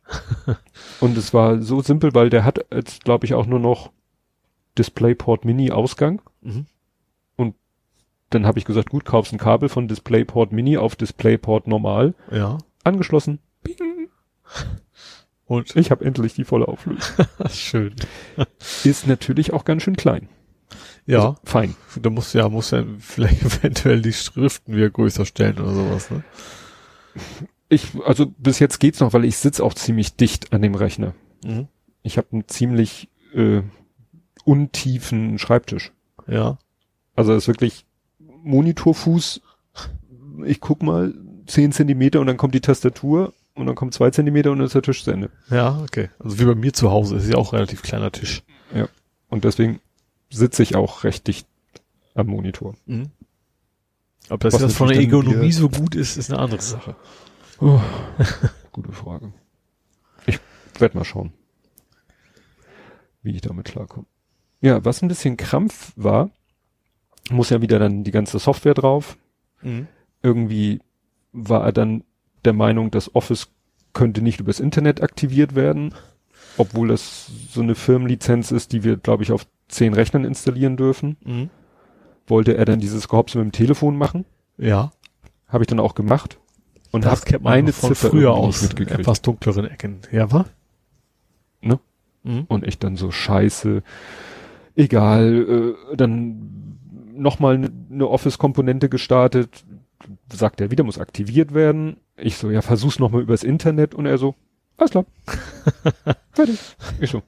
und es war so simpel, weil der hat jetzt, glaube ich, auch nur noch DisplayPort Mini Ausgang. Mhm. Dann habe ich gesagt, gut, kaufst ein Kabel von DisplayPort Mini auf DisplayPort normal Ja. angeschlossen. Bing. Und Ich habe endlich die volle Auflösung. schön. Ist natürlich auch ganz schön klein. Ja. Also, fein. Da muss ja, muss ja vielleicht eventuell die Schriften wieder größer stellen oder sowas, ne? Ich, also bis jetzt geht's noch, weil ich sitz auch ziemlich dicht an dem Rechner. Mhm. Ich habe einen ziemlich äh, untiefen Schreibtisch. Ja. Also das ist wirklich Monitorfuß. Ich guck mal zehn Zentimeter und dann kommt die Tastatur und dann kommt zwei Zentimeter und dann ist der Tisch zu Ende. Ja, okay. Also wie bei mir zu Hause ist ja auch ein relativ kleiner Tisch. Und deswegen sitze ich auch recht dicht am Monitor. Mhm. Ob das Was jetzt von der Ergonomie so gut ist, ist eine andere Sache. Oh, gute Frage. Ich werde mal schauen, wie ich damit klarkomme. Ja, was ein bisschen Krampf war, muss ja wieder dann die ganze Software drauf. Mhm. Irgendwie war er dann der Meinung, das Office könnte nicht übers Internet aktiviert werden, obwohl das so eine Firmenlizenz ist, die wir, glaube ich, auf zehn Rechnern installieren dürfen. Mhm. Wollte er dann dieses Gehopse mit dem Telefon machen. Ja. Habe ich dann auch gemacht. Und das habe kennt man eine noch von Ziffer früher aus. mitgekriegt. Etwas dunkleren Ecken. Ja, wa? Ne? Mhm. und ich dann so scheiße, egal, äh, dann nochmal eine ne, Office-Komponente gestartet, sagt er wieder, muss aktiviert werden. Ich so, ja, versuch's nochmal übers Internet und er so, alles klar. Fertig. Ich so.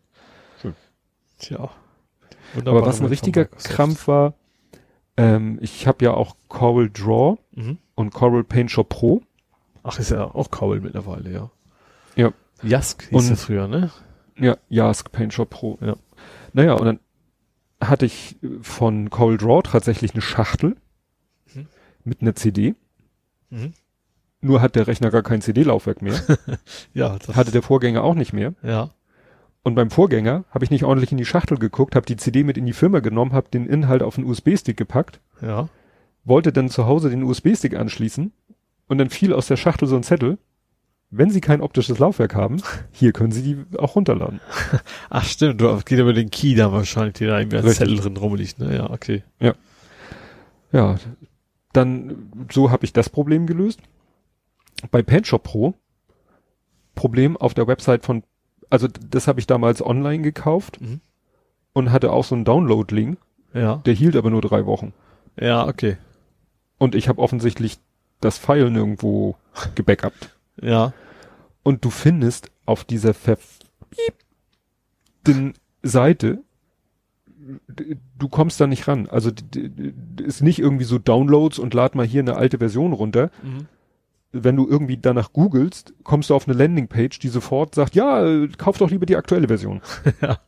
Tja. Aber was ein richtiger Krampf war, ähm, ich habe ja auch Coral Draw Mhm. und Coral Paint Shop Pro. Ach, ist ja auch Cowell mittlerweile, ja. Ja. Jask hieß Und- der früher, ne? Ja, Yask Paint Shop Pro. Ja. Naja, und dann hatte ich von Coral Draw tatsächlich eine Schachtel Mhm. mit einer CD. Mhm. Nur hat der Rechner gar kein CD-Laufwerk mehr. Ja, das, Hatte der Vorgänger auch nicht mehr. ja. Und beim Vorgänger habe ich nicht ordentlich in die Schachtel geguckt, habe die CD mit in die Firma genommen, habe den Inhalt auf einen USB-Stick gepackt, Ja. wollte dann zu Hause den USB-Stick anschließen und dann fiel aus der Schachtel so ein Zettel. Wenn Sie kein optisches Laufwerk haben, hier können Sie die auch runterladen. Ach, stimmt. Du geht über den Key da wahrscheinlich, der da irgendwie als Richtig. Zettel drin rumliegt, ne? Ja, okay. Ja, dann so habe ich das Problem gelöst. Bei PaintShop Pro Problem auf der Website von, also das habe ich damals online gekauft Mhm. und hatte auch so einen Download-Link, Ja. der hielt aber nur drei Wochen. Ja, okay. Und ich habe offensichtlich das File nirgendwo gebackupt. Ja. Und du findest auf dieser verpiepten Seite, du kommst da nicht ran. Also ist nicht irgendwie so Downloads und lad mal hier eine alte Version runter. Mhm. Wenn du irgendwie danach googelst, kommst du auf eine Landingpage, die sofort sagt, ja, äh, kauf doch lieber die aktuelle Version. Ja.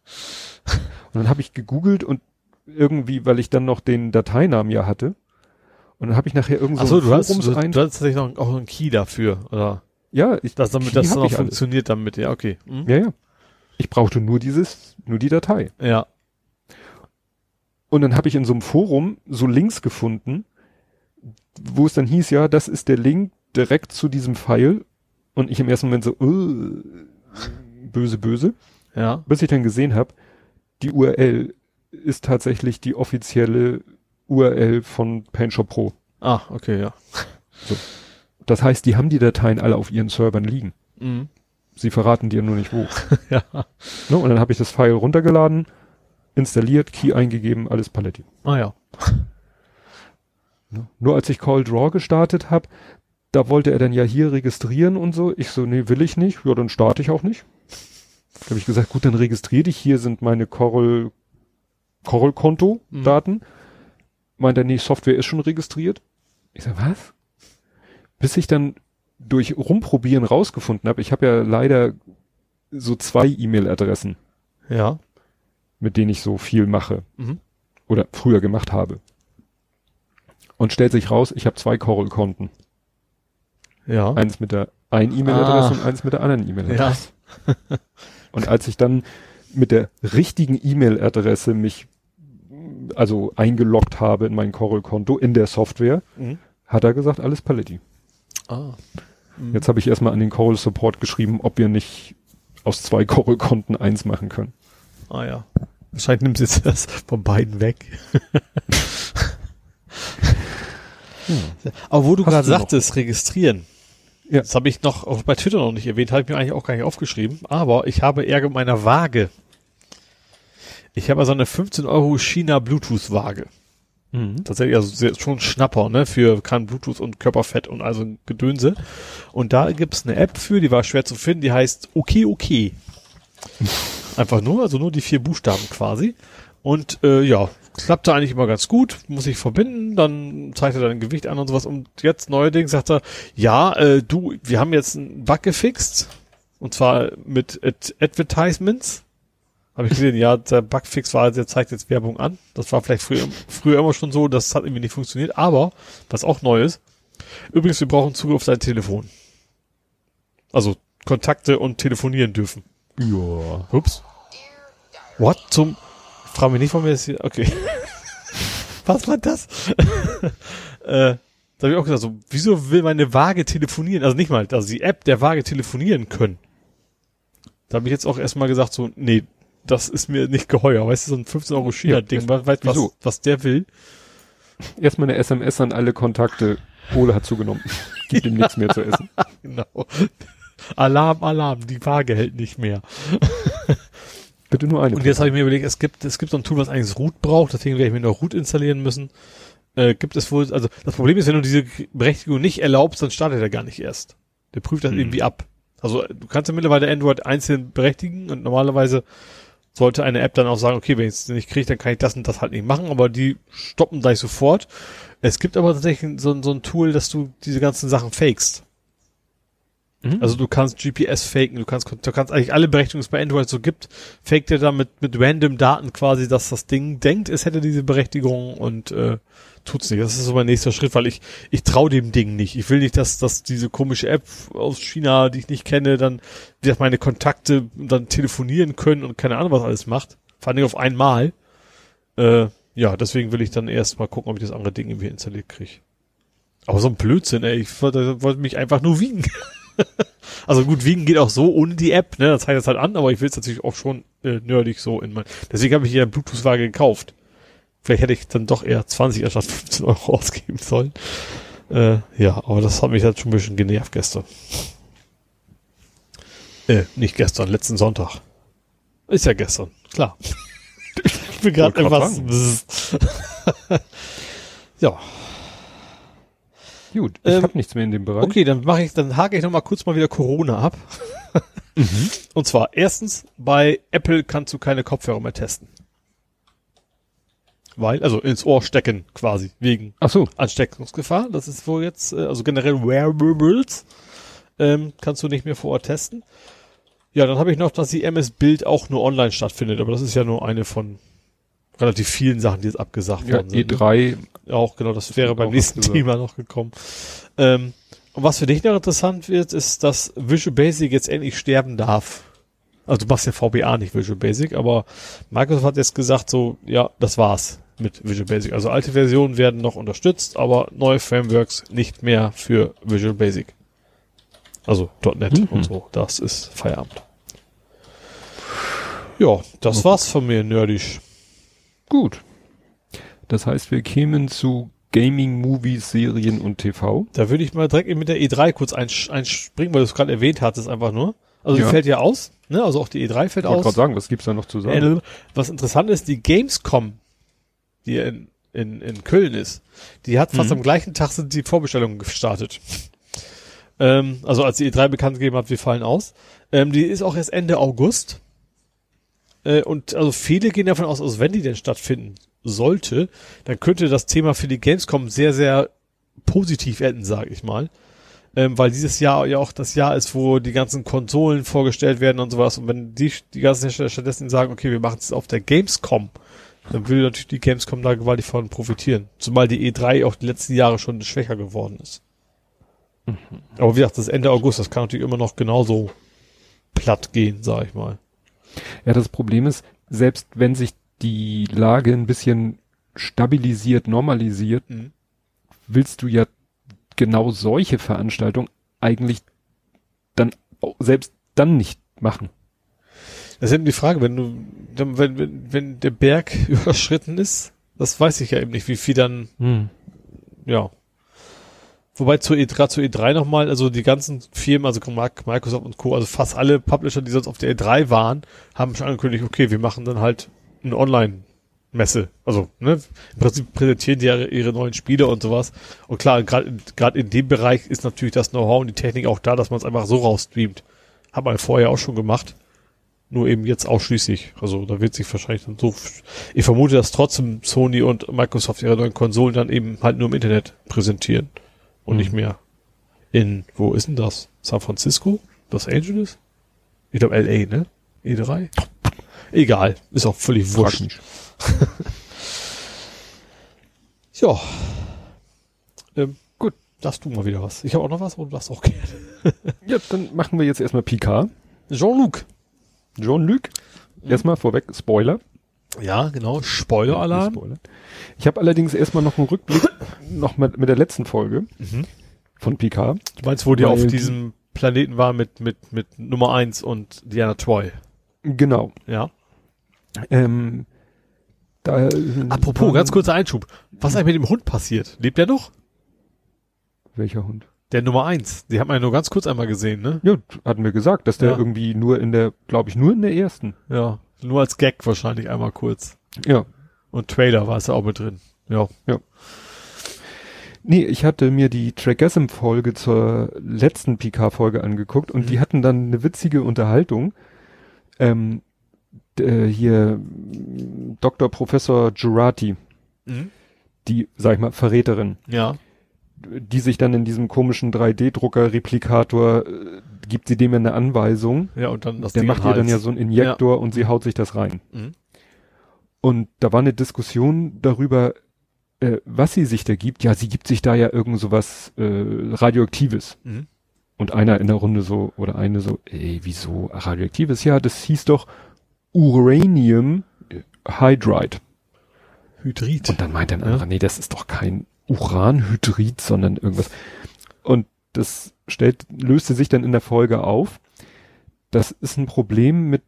Und dann habe ich gegoogelt und irgendwie, weil ich dann noch den Dateinamen ja hatte Und dann habe ich nachher irgend so du hast, du, Forumsein- du hast tatsächlich noch auch einen Key dafür, oder? ja, ich, Das, damit Key das dann auch ich alles. funktioniert damit, ja, okay. Hm? Ja, ja. Ich brauchte nur dieses, nur die Datei. Ja. Und dann habe ich in so einem Forum so Links gefunden, wo es dann hieß, ja, das ist der Link direkt zu diesem File. Und ich im ersten Moment so, äh, böse, böse. Ja. Bis ich dann gesehen habe, die URL ist tatsächlich die offizielle URL von PaintShop Pro. Ah, okay, ja. Das heißt, die haben die Dateien alle auf ihren Servern liegen. Mhm. Sie verraten dir nur nicht wo. ja. ne? Und dann habe ich das File runtergeladen, installiert, Key eingegeben, alles Paletti. Ah ja. Ne? Nur als ich Call Draw gestartet habe, da wollte er dann ja hier registrieren und so. Ich so, nee, will ich nicht. Ja, dann starte ich auch nicht. Da habe ich gesagt, gut, dann registrier dich. Hier sind meine Coral, Coral-Konto-Daten. Meint er, nee, Software ist schon registriert. Ich sag, was? Bis ich dann durch Rumprobieren rausgefunden habe, ich habe ja leider so zwei E-Mail-Adressen, Ja. mit denen ich so viel mache Mhm. oder früher gemacht habe. Und stellt sich raus, ich habe zwei Coral-Konten. Ja. Eins mit der einen E-Mail-Adresse Ah. und eins mit der anderen Ja. E-Mail-Adresse. Und als ich dann mit der richtigen E-Mail-Adresse mich also eingeloggt habe in mein Coral-Konto in der Software, Mhm. hat er gesagt, alles Paletti. Ah. Mhm. Jetzt habe ich erstmal an den Coral Support geschrieben, ob wir nicht aus zwei Coral-Konten eins machen können. Ah ja. Wahrscheinlich nimmt sie jetzt das von beiden weg. Aber wo du gerade du noch? sagtest, registrieren. Ja. Das habe ich noch auch bei Twitter noch nicht erwähnt, habe ich mir eigentlich auch gar nicht aufgeschrieben. Aber ich habe Ärger mit meiner Waage. Ich habe also eine 15 Euro China Bluetooth Waage. Tatsächlich also sehr, schon Schnapper, ne, für kann Bluetooth und Körperfett und also Gedönse. Und da gibt's eine App für, die war schwer zu finden, die heißt Okay Okay. Einfach nur, also nur die vier Buchstaben quasi. Und äh, ja, klappte eigentlich immer ganz gut, muss ich verbinden, dann zeigt er dann Gewicht an und sowas. Und jetzt neuerdings sagt er, ja, äh, du, wir haben jetzt einen Bug gefixt. Und zwar mit Ad Advertisements. Habe ich gesehen, ja, der Bugfix war, der zeigt jetzt Werbung an. Das war vielleicht früher, früher immer schon so, das hat irgendwie nicht funktioniert. Aber, was auch neu ist, übrigens, wir brauchen Zugriff auf dein Telefon. Also Kontakte und telefonieren dürfen. Ja. Ups. What zum? Frag mich nicht, warum wir das hier. Okay. Was war das? äh, da habe ich auch gesagt, so, wieso will meine Waage telefonieren? Also nicht mal, also die App der Waage telefonieren können. Da habe ich jetzt auch erstmal gesagt, so, nee, das ist mir nicht geheuer. Weißt du, so ein 15 Euro China-Ding, Ja, weißt weißt was, was der will? Erstmal eine SMS an alle Kontakte. Ole hat zugenommen. Gibt ihm nichts mehr zu essen. Genau. Alarm, Alarm, die Waage hält nicht mehr. Bitte nur eine. Und jetzt habe ich mir überlegt, es gibt, es gibt so ein Tool, was eigentlich Root braucht, deswegen werde ich mir noch Root installieren müssen. Äh, gibt es wohl, also das Problem ist, wenn du diese Berechtigung nicht erlaubst, dann startet er gar nicht erst. Der prüft das Mhm. irgendwie ab. Also du kannst ja mittlerweile Android einzeln berechtigen und normalerweise sollte eine App dann auch sagen, okay, wenn ich es nicht kriege, dann kann ich das und das halt nicht machen, aber die stoppen gleich sofort. Es gibt aber tatsächlich so, so ein Tool, dass du diese ganzen Sachen fakest. Mhm. Also du kannst GPS faken, du kannst, du kannst eigentlich alle Berechtigungen, die es bei Android so gibt, faked er dann mit, mit random Daten quasi, dass das Ding denkt, es hätte diese Berechtigung und äh, tut's nicht. Das ist so mein nächster Schritt, weil ich, ich traue dem Ding nicht. Ich will nicht, dass, dass diese komische App aus China, die ich nicht kenne, dann gesagt, meine Kontakte dann telefonieren können und keine Ahnung, was alles macht. Vor allem auf einmal. Äh, ja, deswegen will ich dann erst mal gucken, ob ich das andere Ding irgendwie installiert kriege. Aber so ein Blödsinn, ey. Ich wollte, wollte mich einfach nur wiegen. also gut, wiegen geht auch so ohne die App, ne? Das zeigt das halt an, aber ich will es natürlich auch schon äh, nerdig so in mein. Deswegen habe ich hier eine Bluetooth-Waage gekauft. Vielleicht hätte ich dann doch eher 20 anstatt 15 Euro ausgeben sollen. Äh, ja, aber das hat mich halt schon ein bisschen genervt gestern. Äh, nicht gestern, letzten Sonntag. Ist ja gestern, klar. ich bin gerade etwas. ja, Gut, ich Ähm, habe nichts mehr in dem Bereich. Okay, dann mache ich, dann hake ich noch mal kurz mal wieder Corona ab. Und zwar erstens bei Apple kannst du keine Kopfhörer mehr testen, weil also ins Ohr stecken quasi wegen Ach so. Ansteckungsgefahr. Das ist wohl jetzt äh, also generell Wearables ähm, kannst du nicht mehr vor Ort testen. Ja, dann habe ich noch, dass die MS Bild auch nur online stattfindet, aber das ist ja nur eine von relativ vielen Sachen, die jetzt abgesagt Ja, worden sind. ne? E3, Auch genau, das wäre beim nächsten abgesagt. Thema noch gekommen. Ähm, und was für dich noch interessant wird, ist, dass Visual Basic jetzt endlich sterben darf. Also du machst ja VBA nicht Visual Basic, aber Microsoft hat jetzt gesagt so, ja, das war's mit Visual Basic. Also alte Versionen werden noch unterstützt, aber neue Frameworks nicht mehr für Visual Basic. Also .NET Mhm. und so. Das ist Feierabend. Ja, das war's von mir, nerdisch. Gut. Das heißt, wir kämen zu Gaming, Movies, Serien und TV. Da würde ich mal direkt mit der E3 kurz einspringen, weil du es gerade erwähnt hattest, einfach nur. Also Ja. die fällt ja aus, ne? Also auch die E3 fällt Ich wollte aus. gerade sagen, was gibt's da noch zu sagen? Äh, Was interessant ist, die Gamescom, die in, in, in Köln ist, die hat fast Mhm. am gleichen Tag sind die Vorbestellungen gestartet. Ähm, also als die E3 bekannt gegeben hat, wir fallen aus. Ähm, die ist auch erst Ende August. Äh, und also viele gehen davon aus, also wenn die denn stattfinden sollte, dann könnte das Thema für die Gamescom sehr, sehr positiv enden, sage ich mal. Ähm, weil dieses Jahr ja auch das Jahr ist, wo die ganzen Konsolen vorgestellt werden und sowas. Und wenn die, die ganzen Hersteller stattdessen sagen, okay, wir machen es auf der Gamescom, dann würde natürlich die Gamescom da gewaltig von profitieren. Zumal die E3 auch die letzten Jahre schon schwächer geworden ist. Aber wie gesagt, das Ende August, das kann natürlich immer noch genauso platt gehen, sag ich mal. Ja, das Problem ist, selbst wenn sich die Lage ein bisschen stabilisiert, normalisiert, willst du ja genau solche Veranstaltungen eigentlich dann auch selbst dann nicht machen. Das ist eben die Frage, wenn du, wenn, wenn, wenn der Berg überschritten ist, das weiß ich ja eben nicht, wie viel dann, ja. Wobei zur E3, zur E3 nochmal, also die ganzen Firmen, also Microsoft und Co., also fast alle Publisher, die sonst auf der E3 waren, haben schon angekündigt, okay, wir machen dann halt eine Online-Messe. Also, ne, im Prinzip präsentieren die ja ihre neuen Spiele und sowas. Und klar, gerade gerade in dem Bereich ist natürlich das Know-how und die Technik auch da, dass man es einfach so rausstreamt. Hat man vorher auch schon gemacht. Nur eben jetzt ausschließlich. Also da wird sich wahrscheinlich dann so. Ich vermute, dass trotzdem Sony und Microsoft ihre neuen Konsolen dann eben halt nur im Internet präsentieren. Und Mhm. nicht mehr in, wo ist denn das? San Francisco? Los Angeles? Ich glaube LA, ne? E3? Egal. Ist auch völlig wurscht. Ja. Ähm, gut. Darfst du mal wieder was. Ich habe auch noch was und du darfst auch gerne. Ja, dann machen wir jetzt erstmal Picard. Jean-Luc. Jean-Luc. Erstmal vorweg, Spoiler. Ja, genau. Spoiler-Alarm. Spoiler. Ich habe allerdings erstmal noch einen Rückblick noch mit, mit der letzten Folge Mhm. von Picard. Du meinst, wo die auf die- diesem Planeten war mit, mit, mit Nummer eins und Diana Troy. Genau. Ja. Ähm, da, Apropos, waren- ganz kurzer Einschub. Was ist eigentlich mit dem Hund passiert? Lebt der noch? Welcher Hund? Der Nummer eins. Die hat man ja nur ganz kurz einmal gesehen, ne? Ja, hatten wir gesagt, dass der Ja. irgendwie nur in der, glaube ich, nur in der ersten. Ja. Nur als Gag wahrscheinlich einmal kurz. Ja. Und Trailer war es ja auch mit drin. Ja. Nee, ich hatte mir die Trackgasm-Folge zur letzten Picard-Folge angeguckt und Mhm. die hatten dann eine witzige Unterhaltung. Ähm, äh, hier Dr. Professor Jurati, Mhm. die, sag ich mal, Verräterin, Ja. Die sich dann in diesem komischen 3D-Drucker-Replikator, äh, gibt sie dem ja eine Anweisung. Ja, und dann das Der Ding macht ihr dann ja so einen Injektor und sie haut sich das rein. Mhm. Und da war eine Diskussion darüber, äh, was sie sich da gibt. Ja, sie gibt sich da ja irgend sowas äh, Radioaktives. Mhm. Und einer in der Runde so, oder eine so, ey, wieso Radioaktives? Ja, das hieß doch Uranium Hydride. Hydrid. Und dann meint ein Ja. anderer, nee, das ist doch kein Uranhydrid, sondern irgendwas. Und das stellt, löste sich dann in der Folge auf. Das ist ein Problem mit,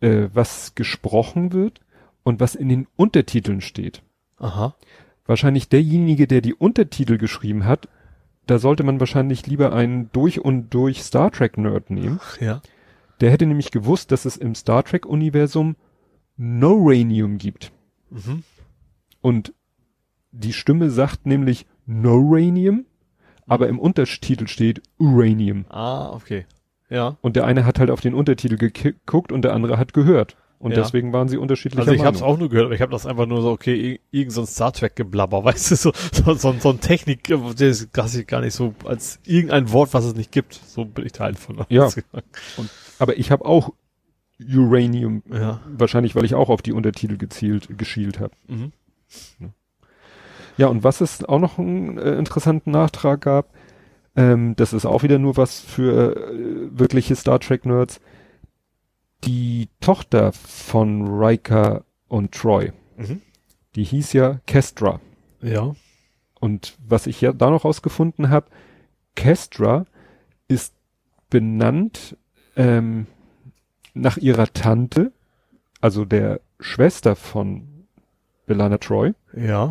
äh, was gesprochen wird und was in den Untertiteln steht. Aha. Wahrscheinlich derjenige, der die Untertitel geschrieben hat, da sollte man wahrscheinlich lieber einen durch und durch Star Trek Nerd nehmen. Ja. Der hätte nämlich gewusst, dass es im Star Trek Universum Noranium gibt. Mhm. Und die Stimme sagt nämlich Noranium, aber im Untertitel steht Uranium. Ah, okay. Ja. Und der eine hat halt auf den Untertitel geguckt und der andere hat gehört. Und Ja. deswegen waren sie unterschiedlicher Also ich habe es auch nur gehört, aber ich habe das einfach nur so, okay, ir- irgend so ein Star Trek Geblabber, weißt du, so, so, so, so ein Technik, äh, das das ich gar nicht so als irgendein Wort, was es nicht gibt. So bin ich Teil von Ja. ausgegangen. Aber ich habe auch Uranium. Ja. Wahrscheinlich, weil ich auch auf die Untertitel gezielt, geschielt habe. Mhm. Ja, und was es auch noch einen äh, interessanten Nachtrag gab, ähm, das ist auch wieder nur was für äh, wirkliche Star Trek Nerds. Die Tochter von Riker und Troy, Mhm. die hieß ja Kestra. Ja. Und was ich ja da noch rausgefunden habe, Kestra ist benannt ähm, nach ihrer Tante, also der Schwester von Belana Troy, Ja.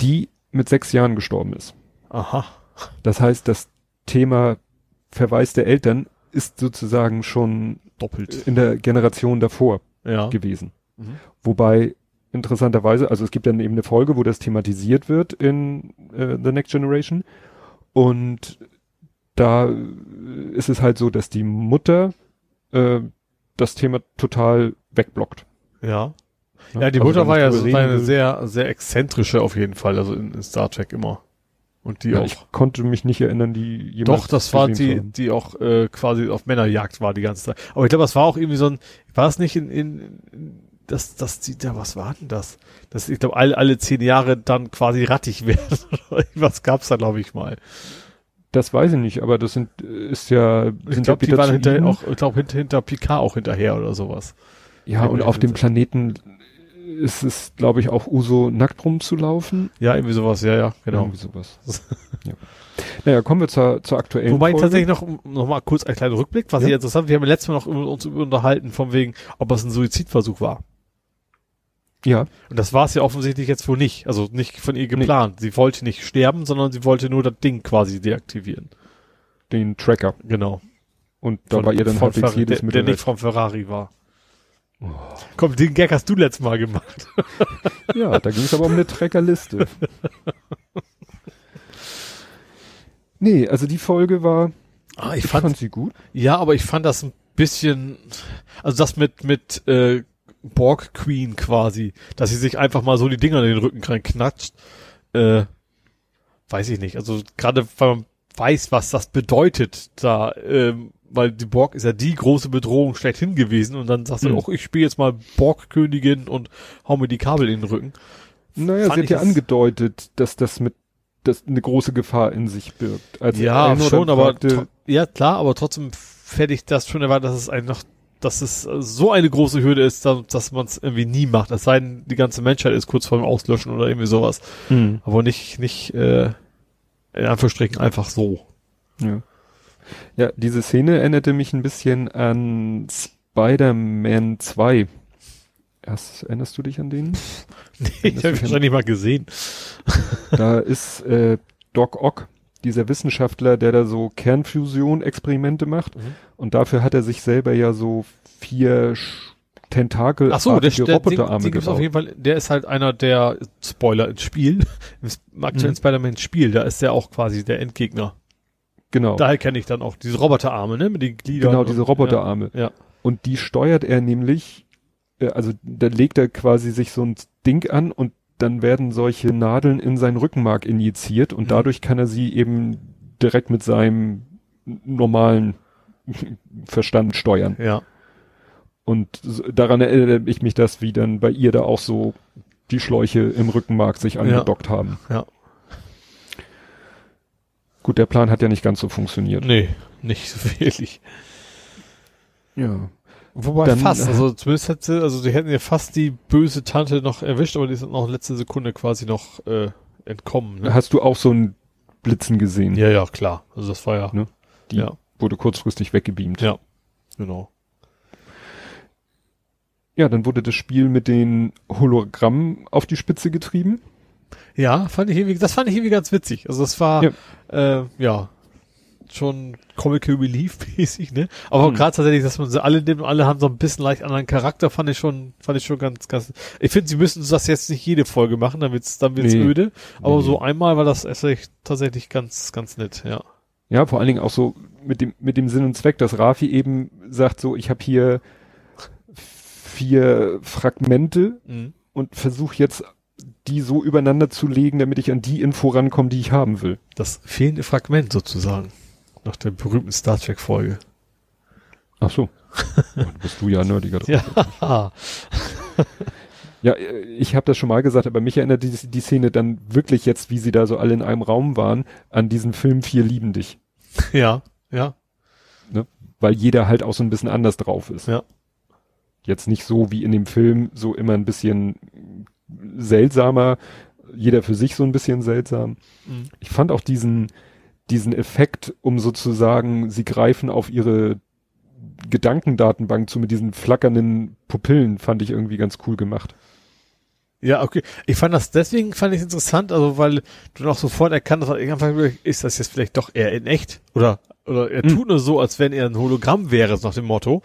Die mit sechs Jahren gestorben ist. Aha. Das heißt, das Thema Verweis der Eltern ist sozusagen schon Doppelt. in der Generation davor Ja. gewesen. Mhm. Wobei interessanterweise, also es gibt dann eben eine Folge, wo das thematisiert wird in äh, The Next Generation und da ist es halt so, dass die Mutter äh, das Thema total wegblockt. Ja. Ja, die Also Mutter war ja so eine sehr, sehr exzentrische auf jeden Fall, also in, in Star Trek immer. Und die ja, auch. ich konnte mich nicht erinnern, die jemals Doch, das war die, haben. die auch äh, quasi auf Männerjagd war die ganze Zeit. Aber ich glaube, das war auch irgendwie so ein, war es nicht in, in, in das, das, die, da, was war denn das? Das, ich glaube, alle, alle zehn Jahre dann quasi rattig werden. was gab's da, glaube ich mal. Das weiß ich nicht, aber das sind äh, ist ja Ich glaube, die waren hinter, auch, ich glaube, hinter, hinter Picard auch hinterher oder sowas. Ja, und auf dem. Planeten ist es, glaube ich, auch Uso, nackt rumzulaufen. Ja, irgendwie sowas, ja, ja, genau. Irgendwie sowas. ja. Naja, kommen wir zur, zur aktuellen Wobei Folge. tatsächlich noch, noch mal kurz ein kleiner Rückblick, was Ja. ich interessant, wir haben letztes Mal noch über- uns unterhalten, von wegen, ob es ein Suizidversuch war. Ja, Und das war es ja offensichtlich jetzt wohl nicht. Also nicht von ihr geplant. Sie wollte nicht sterben, sondern sie wollte nur das Ding quasi deaktivieren. den Tracker. Genau. Und da war ihr dann von halbwegs jedes der, Mittel der nicht vom Ferrari war. Komm, den Gag hast du letztes Mal gemacht. Ja, da ging es aber um eine Trackerliste. nee, also die Folge war, Ah, ich fand, sie gut. ja, aber ich fand das ein bisschen, also das mit, mit, äh, Borg Queen quasi, dass sie sich einfach mal so die Dinger in den Rücken reinknatscht, äh, weiß ich nicht. Also gerade weil man weiß, was das bedeutet, da, ähm, weil die Borg ist ja die große Bedrohung schlechthin gewesen und dann sagst du, Hm. auch ich spiele jetzt mal Borg-Königin und hau mir die Kabel in den Rücken. Naja, Fand sie hat ja angedeutet, dass das mit, dass eine große Gefahr in sich birgt. Als ja, schon, aber ja klar, aber trotzdem hätte ich das schon erwartet, dass es ein noch, dass es so eine große Hürde ist, dass, dass man es irgendwie nie macht. Es sei denn, die ganze Menschheit ist kurz vor dem Auslöschen oder irgendwie sowas. hm, Aber nicht, nicht, äh, in Anführungsstrichen einfach so. ja. Ja, diese Szene erinnerte mich ein bisschen an Spider-Man 2. Erst, erinnerst du dich an den? Nee, ich habe wahrscheinlich mal gesehen. Da ist äh, Doc Ock, dieser Wissenschaftler, der da so Kernfusion-Experimente macht. Mhm. Und dafür hat er sich selber ja so vier Tentakel Ach so, der, der Roboterarme den, den auf jeden Fall, der ist halt einer der Spoiler ins Spiel, im aktuellen Mhm. Spider-Man Spiel, da ist der auch quasi der Endgegner. Genau, Daher kenne ich dann auch diese Roboterarme, ne, mit den Gliedern. genau, diese Roboterarme. Ja, ja. Und die steuert er nämlich, äh, also da legt er quasi sich so ein Ding an und dann werden solche Nadeln in sein Rückenmark injiziert und Mhm. dadurch kann er sie eben direkt mit seinem normalen Verstand steuern. ja. Und daran erinnere ich mich das, wie dann bei ihr da auch so die Schläuche im Rückenmark sich angedockt haben. Ja. Gut, der Plan hat ja nicht ganz so funktioniert. Nee, nicht so wirklich. Ja. Wobei Dann- fast, also zumindest hätte, also sie hätten ja fast die böse Tante noch erwischt, aber die sind noch in letzter Sekunde quasi noch äh, entkommen. Ne? Hast du auch so ein Blitzen gesehen? Ja, ja, klar. Also das war ja, Ne? Die ja, wurde kurzfristig weggebeamt. ja, genau. Ja, dann wurde das Spiel mit den Hologrammen auf die Spitze getrieben. Ja, fand ich irgendwie, das fand ich irgendwie ganz witzig. Also das war, Ja. äh, ja schon Comical Relief mäßig, ne? Aber Hm. gerade tatsächlich, dass man sie alle nimmt und alle haben so ein bisschen leicht anderen Charakter, fand ich schon, fand ich schon ganz, ganz. Ich finde, sie müssen das jetzt nicht jede Folge machen, dann wird's, dann wird's Nee. öde. Aber Nee. so einmal war das tatsächlich, tatsächlich ganz, ganz nett, ja. Ja, vor allen Dingen auch so mit dem, mit dem Sinn und Zweck, dass Rafi eben sagt so, ich habe hier vier Fragmente Mhm. und versuche jetzt die so übereinander zu legen, damit ich an die Info rankomme, die ich haben will. Das fehlende Fragment sozusagen. Nach der berühmten Star Trek Folge. Ach so. Du bist du ja nerdiger. Ja. Ja, ich habe das schon mal gesagt, aber mich erinnert die, die Szene dann wirklich jetzt, wie sie da so alle in einem Raum waren, an diesen Film Vier lieben dich. ja, ja, Weil jeder halt auch so ein bisschen anders drauf ist. ja. Jetzt nicht so wie in dem Film, so immer ein bisschen seltsamer, jeder für sich so ein bisschen seltsam. Mhm. Ich fand auch diesen, diesen Effekt, um sozusagen, sie greifen auf ihre Gedankendatenbank zu mit diesen flackernden Pupillen, fand ich irgendwie ganz cool gemacht. Ja, okay. Ich fand das deswegen fand ich interessant, also weil du noch sofort erkannt hast, irgendwann ist das jetzt vielleicht doch eher in echt oder oder er Hm. tut nur so, als wenn er ein Hologramm wäre, nach dem Motto.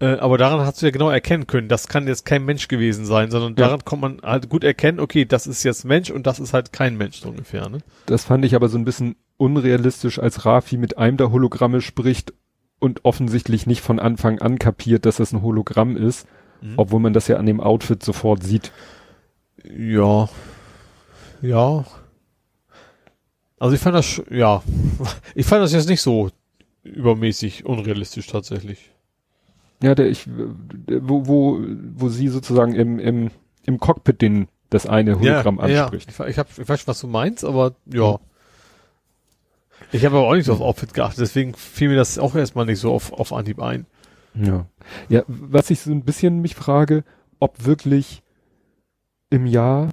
Äh, aber daran hast du ja genau erkennen können, das kann jetzt kein Mensch gewesen sein, sondern Ja. daran kann man halt gut erkennen, okay, das ist jetzt Mensch und das ist halt kein Mensch so ungefähr, ne? Das fand ich aber so ein bisschen unrealistisch, als Rafi mit einem der Hologramme spricht und offensichtlich nicht von Anfang an kapiert, dass das ein Hologramm ist, Mhm. obwohl man das ja an dem Outfit sofort sieht. Ja. Ja. Also ich fand das, ja. Ich fand das jetzt nicht so übermäßig unrealistisch tatsächlich. Ja, der ich, der, wo, wo, wo sie sozusagen im, im, im Cockpit den, das eine Hologramm ja, anspricht. Ja, ich, hab, ich weiß, was du meinst, aber ja. Ich habe aber auch nicht so auf Outfit geachtet, deswegen fiel mir das auch erstmal nicht so auf, auf Anhieb ein. Ja. Ja, was ich so ein bisschen mich frage, ob wirklich im Jahr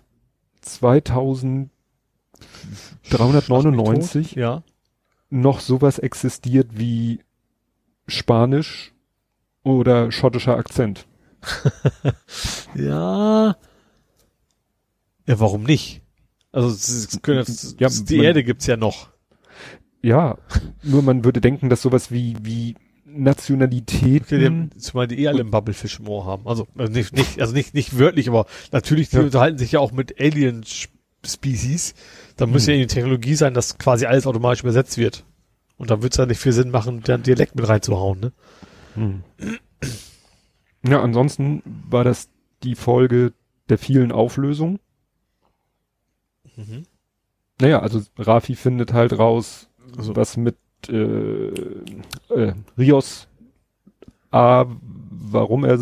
2399 Ja. noch sowas existiert wie Spanisch oder schottischer Akzent. Ja. Ja, warum nicht? Also es, es Ja, die man- Erde gibt's ja noch. Ja, nur man würde denken, dass sowas wie, wie Nationalitäten. Okay, die zumal die eh alle einen Bubblefish im Ohr haben. Also, also nicht, nicht, also nicht, nicht wörtlich, aber natürlich, die Ja. unterhalten sich ja auch mit Alien-Species. Da muss Hm. ja die Technologie sein, dass quasi alles automatisch übersetzt wird. Und da wird's ja nicht viel Sinn machen, deren Dialekt mit reinzuhauen, ne? Hm. Ja, ansonsten war das die Folge der vielen Auflösungen. Mhm. Naja, also Rafi findet halt raus, Also- was mit äh, äh, Rios A, warum er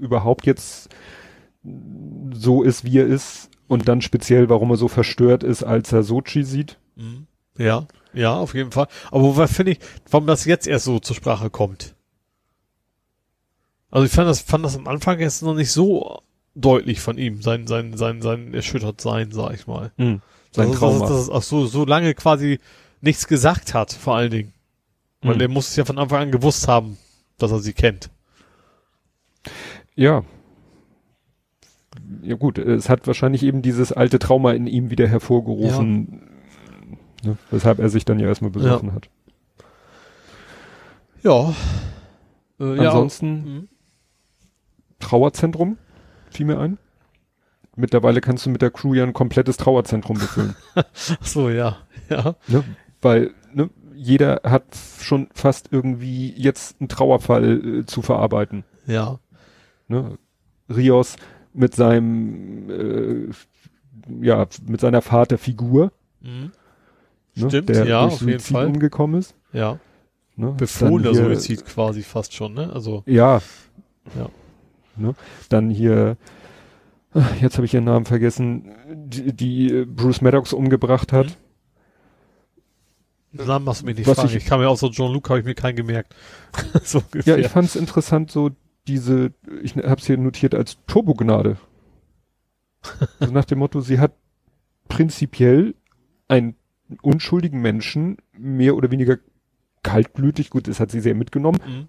überhaupt jetzt so ist, wie er ist und dann speziell, warum er so verstört ist, als er Sochi sieht. Mhm. Ja, ja, auf jeden Fall. Aber wobei finde ich, warum das jetzt erst so zur Sprache kommt. Also ich fand das, fand das am Anfang jetzt noch nicht so deutlich von ihm, sein, sein, sein, sein erschüttert sein, sag ich mal. Sein also, Trauma. Dass, dass, ach so, so lange quasi nichts gesagt hat, vor allen Dingen. Weil Mhm. der muss es ja von Anfang an gewusst haben, dass er sie kennt. Ja. Ja gut, es hat wahrscheinlich eben dieses alte Trauma in ihm wieder hervorgerufen, ne, weshalb er sich dann ja erstmal besoffen hat. Ja. Äh, Ansonsten Ja, mhm. Trauerzentrum fiel mir ein. Mittlerweile kannst du mit der Crew ja ein komplettes Trauerzentrum befüllen. ach so, ja. Ja. ne? Weil ne, jeder hat schon fast irgendwie jetzt einen Trauerfall äh, zu verarbeiten. Ja. Ne? Rios mit seinem äh, ja, mit seiner Vaterfigur, Mhm. ne? Stimmt, der ja, durch auf jeden Fall. umgekommen ist. Ja. Ne? Befohlener Suizid quasi fast schon, ne? Also, Ja. Ja. Ne? Dann hier, jetzt habe ich ihren Namen vergessen, die, die äh, Bruce Maddox umgebracht hat. den Namen machst du mich nicht Was fragen. ich- Ich, kam ja auch so John Luke, habe ich mir keinen gemerkt. so Ja, ich fand es interessant, so diese, ich habe es hier notiert als Turbognade. also nach dem Motto, sie hat prinzipiell einen unschuldigen Menschen mehr oder weniger kaltblütig, gut, das hat sie sehr mitgenommen, Mhm.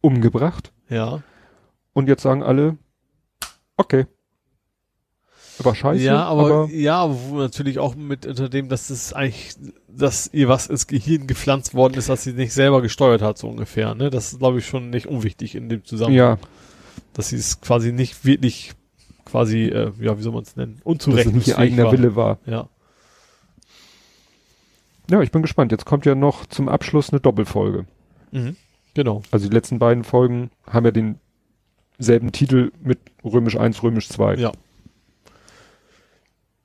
umgebracht. Ja. Und jetzt sagen alle, okay. War scheiße, ja, aber, aber ja, natürlich auch mit unter dem, dass es eigentlich, dass ihr was ins Gehirn gepflanzt worden ist, dass sie nicht selber gesteuert hat, so ungefähr, ne? Das ist, glaube ich, schon nicht unwichtig in dem Zusammenhang. ja, Dass sie es quasi nicht wirklich, quasi, äh, ja, wie soll man es nennen? dass es Unzurechnungsfähig nicht ihr eigener war. Wille war. Ja. Ja, ich bin gespannt. Jetzt kommt ja noch zum Abschluss eine Doppelfolge. Mhm. Genau. Also die letzten beiden Folgen haben ja denselben Titel mit Römisch 1, Römisch 2. Ja.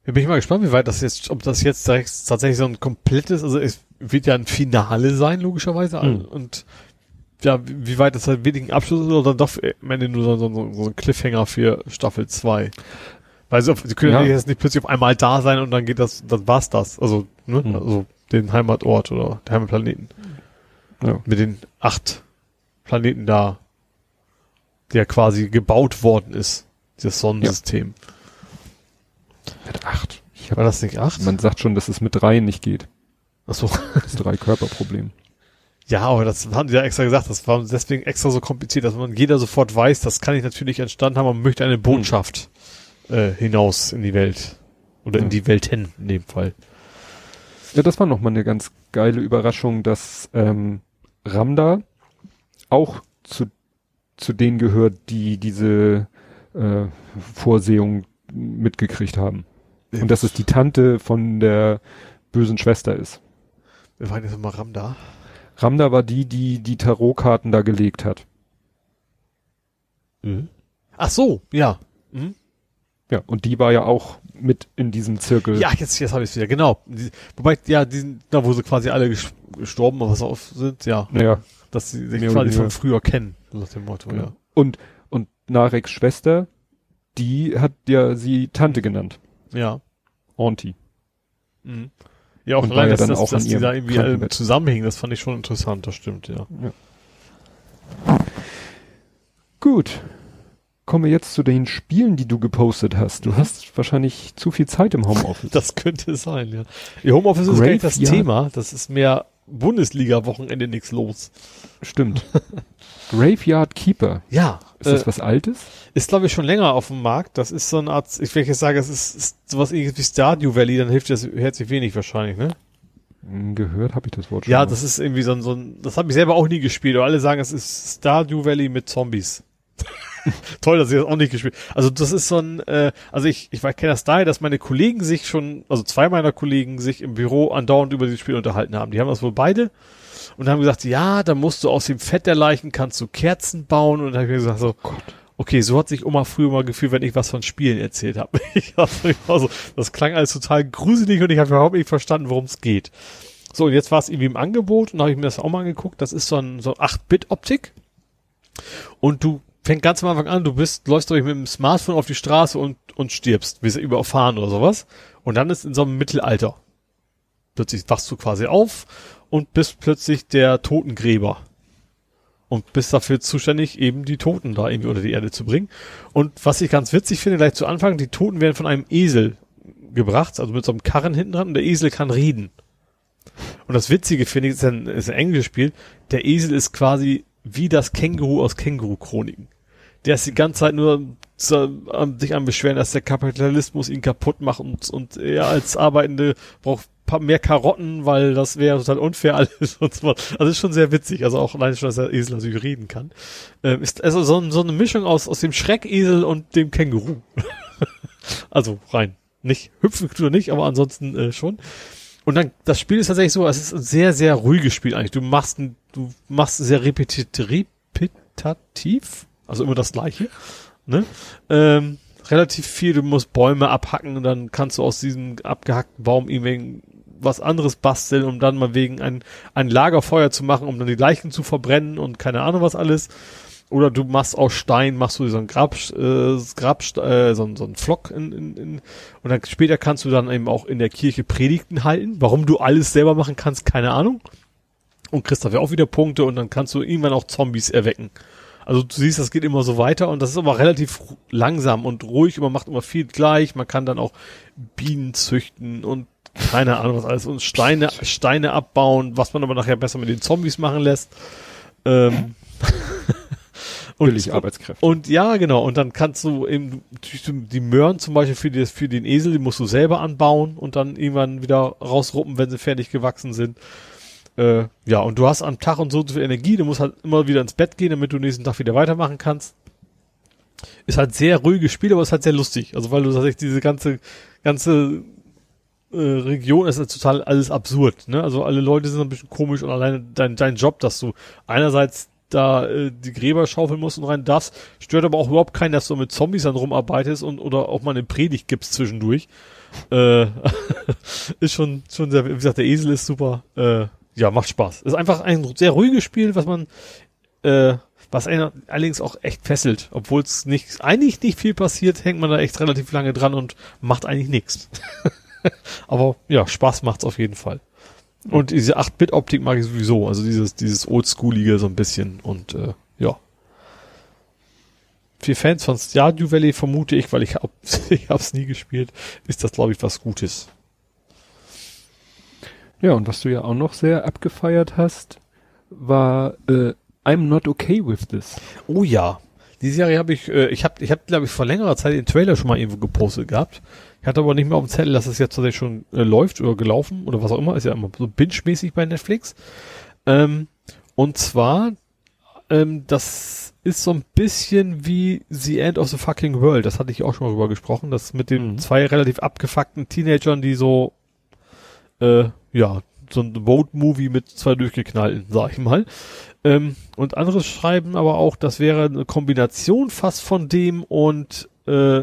Ja, bin ich mal gespannt, wie weit das jetzt, ob das jetzt tatsächlich so ein komplettes, also es wird ja ein Finale sein, logischerweise. Mhm. Und ja, wie weit das halt wirklich ein Abschluss ist oder doch am Ende nur so, so, so ein Cliffhanger für Staffel 2. Weil sie, sie können ja. jetzt nicht plötzlich auf einmal da sein und dann geht das, dann war's das. Also, ne, hm. also den Heimatort oder der Heimatplaneten. Ja. Mit den acht Planeten da, der quasi gebaut worden ist, dieses Sonnensystem. Ja. Mit acht. Ich War das nicht acht? Man sagt schon, dass es mit drei nicht geht. Ach so. Das drei Körperproblem. Ja, aber das haben die ja extra gesagt, das war deswegen extra so kompliziert, dass man jeder sofort weiß, das kann ich natürlich entstanden haben, man möchte eine Botschaft äh, hinaus in die Welt. Oder ja. in die Welt hin, in dem Fall. Ja, das war nochmal eine ganz geile Überraschung, dass ähm, Ramda auch zu, zu denen gehört, die diese äh, Vorsehung mitgekriegt haben. Ja. Und dass es die Tante von der bösen Schwester ist. Wir waren jetzt nochmal Ramda. Ramda war die, die die Tarotkarten da gelegt hat. Mhm. Ach so, ja. Mhm. Ja, und die war ja auch mit in diesem Zirkel. Ja, jetzt, jetzt habe ich es wieder, genau. Die, wobei, ja, die sind, da wo sie quasi alle gestorben, was auf sind, ja. Ja. Dass sie sich quasi von früher kennen, nach dem Motto, genau. ja. Und, und Nareks Schwester, die hat ja sie Tante genannt. Ja. Auntie. Mhm. Ja, auch und allein, ja dass, dass, dass die da irgendwie alle zusammenhängen, das fand ich schon interessant, das stimmt, ja. ja. Gut kommen wir jetzt zu den Spielen, die du gepostet hast. Du mhm. hast wahrscheinlich zu viel Zeit im Homeoffice. Das könnte sein, ja. Ihr Homeoffice ist gar nicht das Thema. Das ist mehr Bundesliga-Wochenende nichts los. Stimmt. Graveyard Keeper. Ja. Ist das äh, was Altes? Ist, glaube ich, schon länger auf dem Markt. Das ist so eine Art, ich will jetzt sagen, es ist, ist sowas ähnliches wie Stardew Valley, dann hilft das herzlich wenig wahrscheinlich, ne? Hm, gehört habe ich das Wort schon. Ja, mal. das ist irgendwie so ein, so ein das habe ich selber auch nie gespielt, aber alle sagen, es ist Stardew Valley mit Zombies. Toll, dass ich das auch nicht gespielt. Also das ist so ein, äh, also ich, ich kenne das daher, dass meine Kollegen sich schon, also zwei meiner Kollegen sich im Büro andauernd über dieses Spiel unterhalten haben. Die haben das wohl beide und haben gesagt, ja, da musst du aus dem Fett der Leichen kannst du Kerzen bauen und da habe ich mir gesagt, so, Gott. Okay, so hat sich Oma früher mal gefühlt, wenn ich was von Spielen erzählt habe. also, das klang alles total gruselig und ich habe überhaupt nicht verstanden, worum es geht. So, und jetzt war es irgendwie im Angebot und habe ich mir das auch mal angeguckt. Das ist so ein so 8-Bit-Optik. Und du fängt ganz am Anfang an, du bist, läufst durch mit dem Smartphone auf die Straße und, und stirbst, wirst überfahren oder sowas. Und dann ist in so einem Mittelalter. Plötzlich wachst du quasi auf und bist plötzlich der Totengräber. Und bist dafür zuständig, eben die Toten da irgendwie unter die Erde zu bringen. Und was ich ganz witzig finde, gleich zu Anfang, die Toten werden von einem Esel gebracht, also mit so einem Karren hinten dran, und der Esel kann reden. Und das Witzige finde ich, ist ein, ist ein englisches Spiel, der Esel ist quasi wie das Känguru aus Känguru-Chroniken der ist die ganze Zeit nur so, um, sich am Beschweren, dass der Kapitalismus ihn kaputt macht und, und er als Arbeitende braucht mehr Karotten, weil das wäre total unfair alles und so. Also ist schon sehr witzig, also auch allein schon, dass der Esel natürlich reden kann. Ähm, ist also so, so eine Mischung aus, aus dem Schreckesel und dem Känguru. also rein. Nicht hüpfen tut er nicht, aber ansonsten äh, schon. Und dann, das Spiel ist tatsächlich so, es ist ein sehr, sehr ruhiges Spiel eigentlich. Du machst du machst sehr repetitiv, repetitiv also immer das gleiche. Ne? Ähm, relativ viel, du musst Bäume abhacken und dann kannst du aus diesem abgehackten Baum irgendwie was anderes basteln, um dann mal wegen ein, ein Lagerfeuer zu machen, um dann die Leichen zu verbrennen und keine Ahnung was alles. Oder du machst aus Stein, machst du so ein Grab, äh, Grab äh, so, so ein Flock in, in, in, und dann später kannst du dann eben auch in der Kirche Predigten halten. Warum du alles selber machen kannst, keine Ahnung. Und kriegst dafür auch wieder Punkte und dann kannst du irgendwann auch Zombies erwecken. Also du siehst, das geht immer so weiter und das ist aber relativ langsam und ruhig und man macht immer viel gleich. Man kann dann auch Bienen züchten und keine Ahnung was alles und Steine, Steine abbauen, was man aber nachher besser mit den Zombies machen lässt. Ähm, und, Arbeitskräfte. Und ja, genau. Und dann kannst du eben die Möhren zum Beispiel für, die, für den Esel, die musst du selber anbauen und dann irgendwann wieder rausruppen, wenn sie fertig gewachsen sind. Äh, ja, und du hast am Tag und so viel Energie, du musst halt immer wieder ins Bett gehen, damit du nächsten Tag wieder weitermachen kannst. Ist halt sehr ruhiges Spiel, aber ist halt sehr lustig. Also weil du tatsächlich diese ganze, ganze äh, Region ist halt total alles absurd. Ne? Also alle Leute sind ein bisschen komisch und alleine dein, dein Job, dass du einerseits da äh, die Gräber schaufeln musst und rein darfst, stört aber auch überhaupt keinen, dass du mit Zombies dann rumarbeitest und oder auch mal eine Predigt gibst zwischendurch. Äh, ist schon schon sehr, wie gesagt, der Esel ist super. Äh, ja, macht Spaß. Ist einfach ein sehr ruhiges Spiel, was man äh, was einen allerdings auch echt fesselt. Obwohl es nicht, eigentlich nicht viel passiert, hängt man da echt relativ lange dran und macht eigentlich nichts. Aber ja, Spaß macht's auf jeden Fall. Und diese 8-Bit-Optik mag ich sowieso, also dieses, dieses Oldschoolige so ein bisschen und äh, ja. Für Fans von Stardew Valley vermute ich, weil ich hab, ich hab's nie gespielt, ist das glaube ich was Gutes. Ja, und was du ja auch noch sehr abgefeiert hast, war äh, I'm not okay with this. Oh ja. Die Serie habe ich, äh, ich habe, ich habe, glaube ich, vor längerer Zeit den Trailer schon mal irgendwo gepostet gehabt. Ich hatte aber nicht mehr auf dem Zettel, dass es jetzt tatsächlich schon äh, läuft oder gelaufen oder was auch immer. Ist ja immer so binge-mäßig bei Netflix. Ähm, und zwar, ähm, das ist so ein bisschen wie The End of the Fucking World. Das hatte ich auch schon mal drüber gesprochen. Das mit den Mhm. zwei relativ abgefuckten Teenagern, die so, äh, ja, so ein Road-Movie mit zwei durchgeknallten, sag ich mal. Ähm, und andere schreiben aber auch, das wäre eine Kombination fast von dem und äh,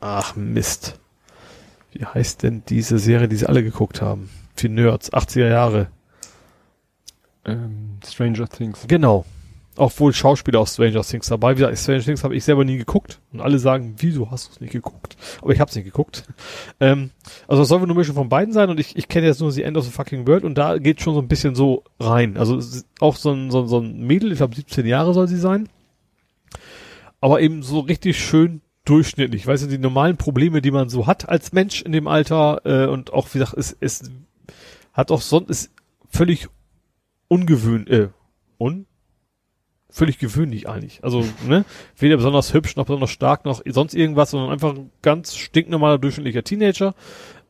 ach Mist. Wie heißt denn diese Serie, die sie alle geguckt haben? Für Nerds, 80er Jahre. Ähm, Stranger Things. Genau. Auch wohl Schauspieler aus Stranger Things dabei. Wie gesagt, Stranger Things habe ich selber nie geguckt. Und alle sagen, wieso hast du es nicht geguckt? Aber ich habe es nicht geguckt. Ähm, also es soll wohl eine Mischung von beiden sein. Und ich, ich kenne jetzt nur The End of the Fucking World. Und da geht schon so ein bisschen so rein. Also auch so ein, so, ein- so ein Mädel, ich glaube 17 Jahre soll sie sein. Aber eben so richtig schön durchschnittlich. Weißt du, die normalen Probleme, die man so hat als Mensch in dem Alter. Äh, und auch, wie gesagt, es, es hat auch sonst, ist völlig ungewöhnlich, äh, un völlig gewöhnlich eigentlich. Also, ne, weder besonders hübsch noch besonders stark noch sonst irgendwas, sondern einfach ein ganz stinknormaler durchschnittlicher Teenager.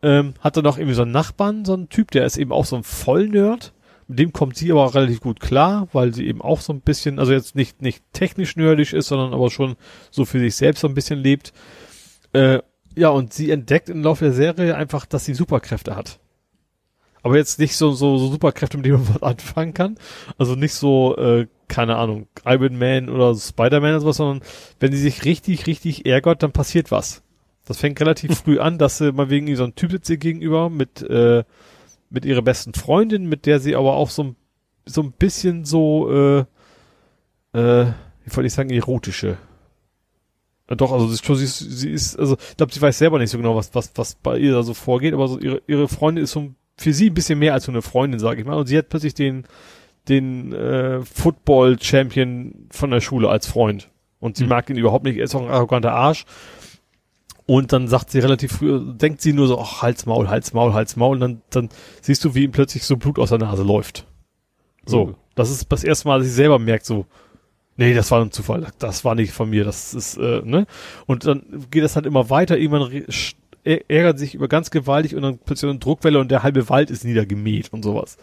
Ähm, hat dann noch irgendwie so einen Nachbarn, so einen Typ, der ist eben auch so ein Vollnerd. Mit dem kommt sie aber auch relativ gut klar, weil sie eben auch so ein bisschen, also jetzt nicht, nicht technisch nerdig ist, sondern aber schon so für sich selbst so ein bisschen lebt. Äh, ja, und sie entdeckt im Laufe der Serie einfach, dass sie Superkräfte hat. Aber jetzt nicht so, so, so Superkräfte, mit denen man was anfangen kann. Also nicht so, äh, keine Ahnung, Iron Man oder Spider-Man oder sowas, sondern wenn sie sich richtig, richtig ärgert, dann passiert was. Das fängt relativ früh an, dass sie mal wegen so einem Typ sitzt ihr gegenüber mit, äh, mit ihrer besten Freundin, mit der sie aber auch so, ein- so ein bisschen so, äh, äh, wie wollte ich sagen, erotische. Äh, Doch, also sie ist, schon- sie ist, also ich glaube, sie weiß selber nicht so genau, was, was, was bei ihr da so vorgeht, aber so ihre, ihre Freundin ist so für sie ein bisschen mehr als nur eine Freundin, sage ich mal. Und sie hat plötzlich den, den äh, Football-Champion von der Schule als Freund. Und sie Mhm. mag ihn überhaupt nicht, er ist auch ein arroganter Arsch. Und dann sagt sie relativ früh, denkt sie nur so, ach, Hals, Maul, Hals, Maul, Hals, Maul. Und dann, dann siehst du, wie ihm plötzlich so Blut aus der Nase läuft. So, Mhm. das ist das erste Mal, dass sie selber merkt, so, nee, das war ein Zufall, das war nicht von mir, das ist, äh, ne? Und dann geht das halt immer weiter, irgendwann ärgert sich über ganz gewaltig und dann plötzlich eine Druckwelle und der halbe Wald ist niedergemäht und sowas.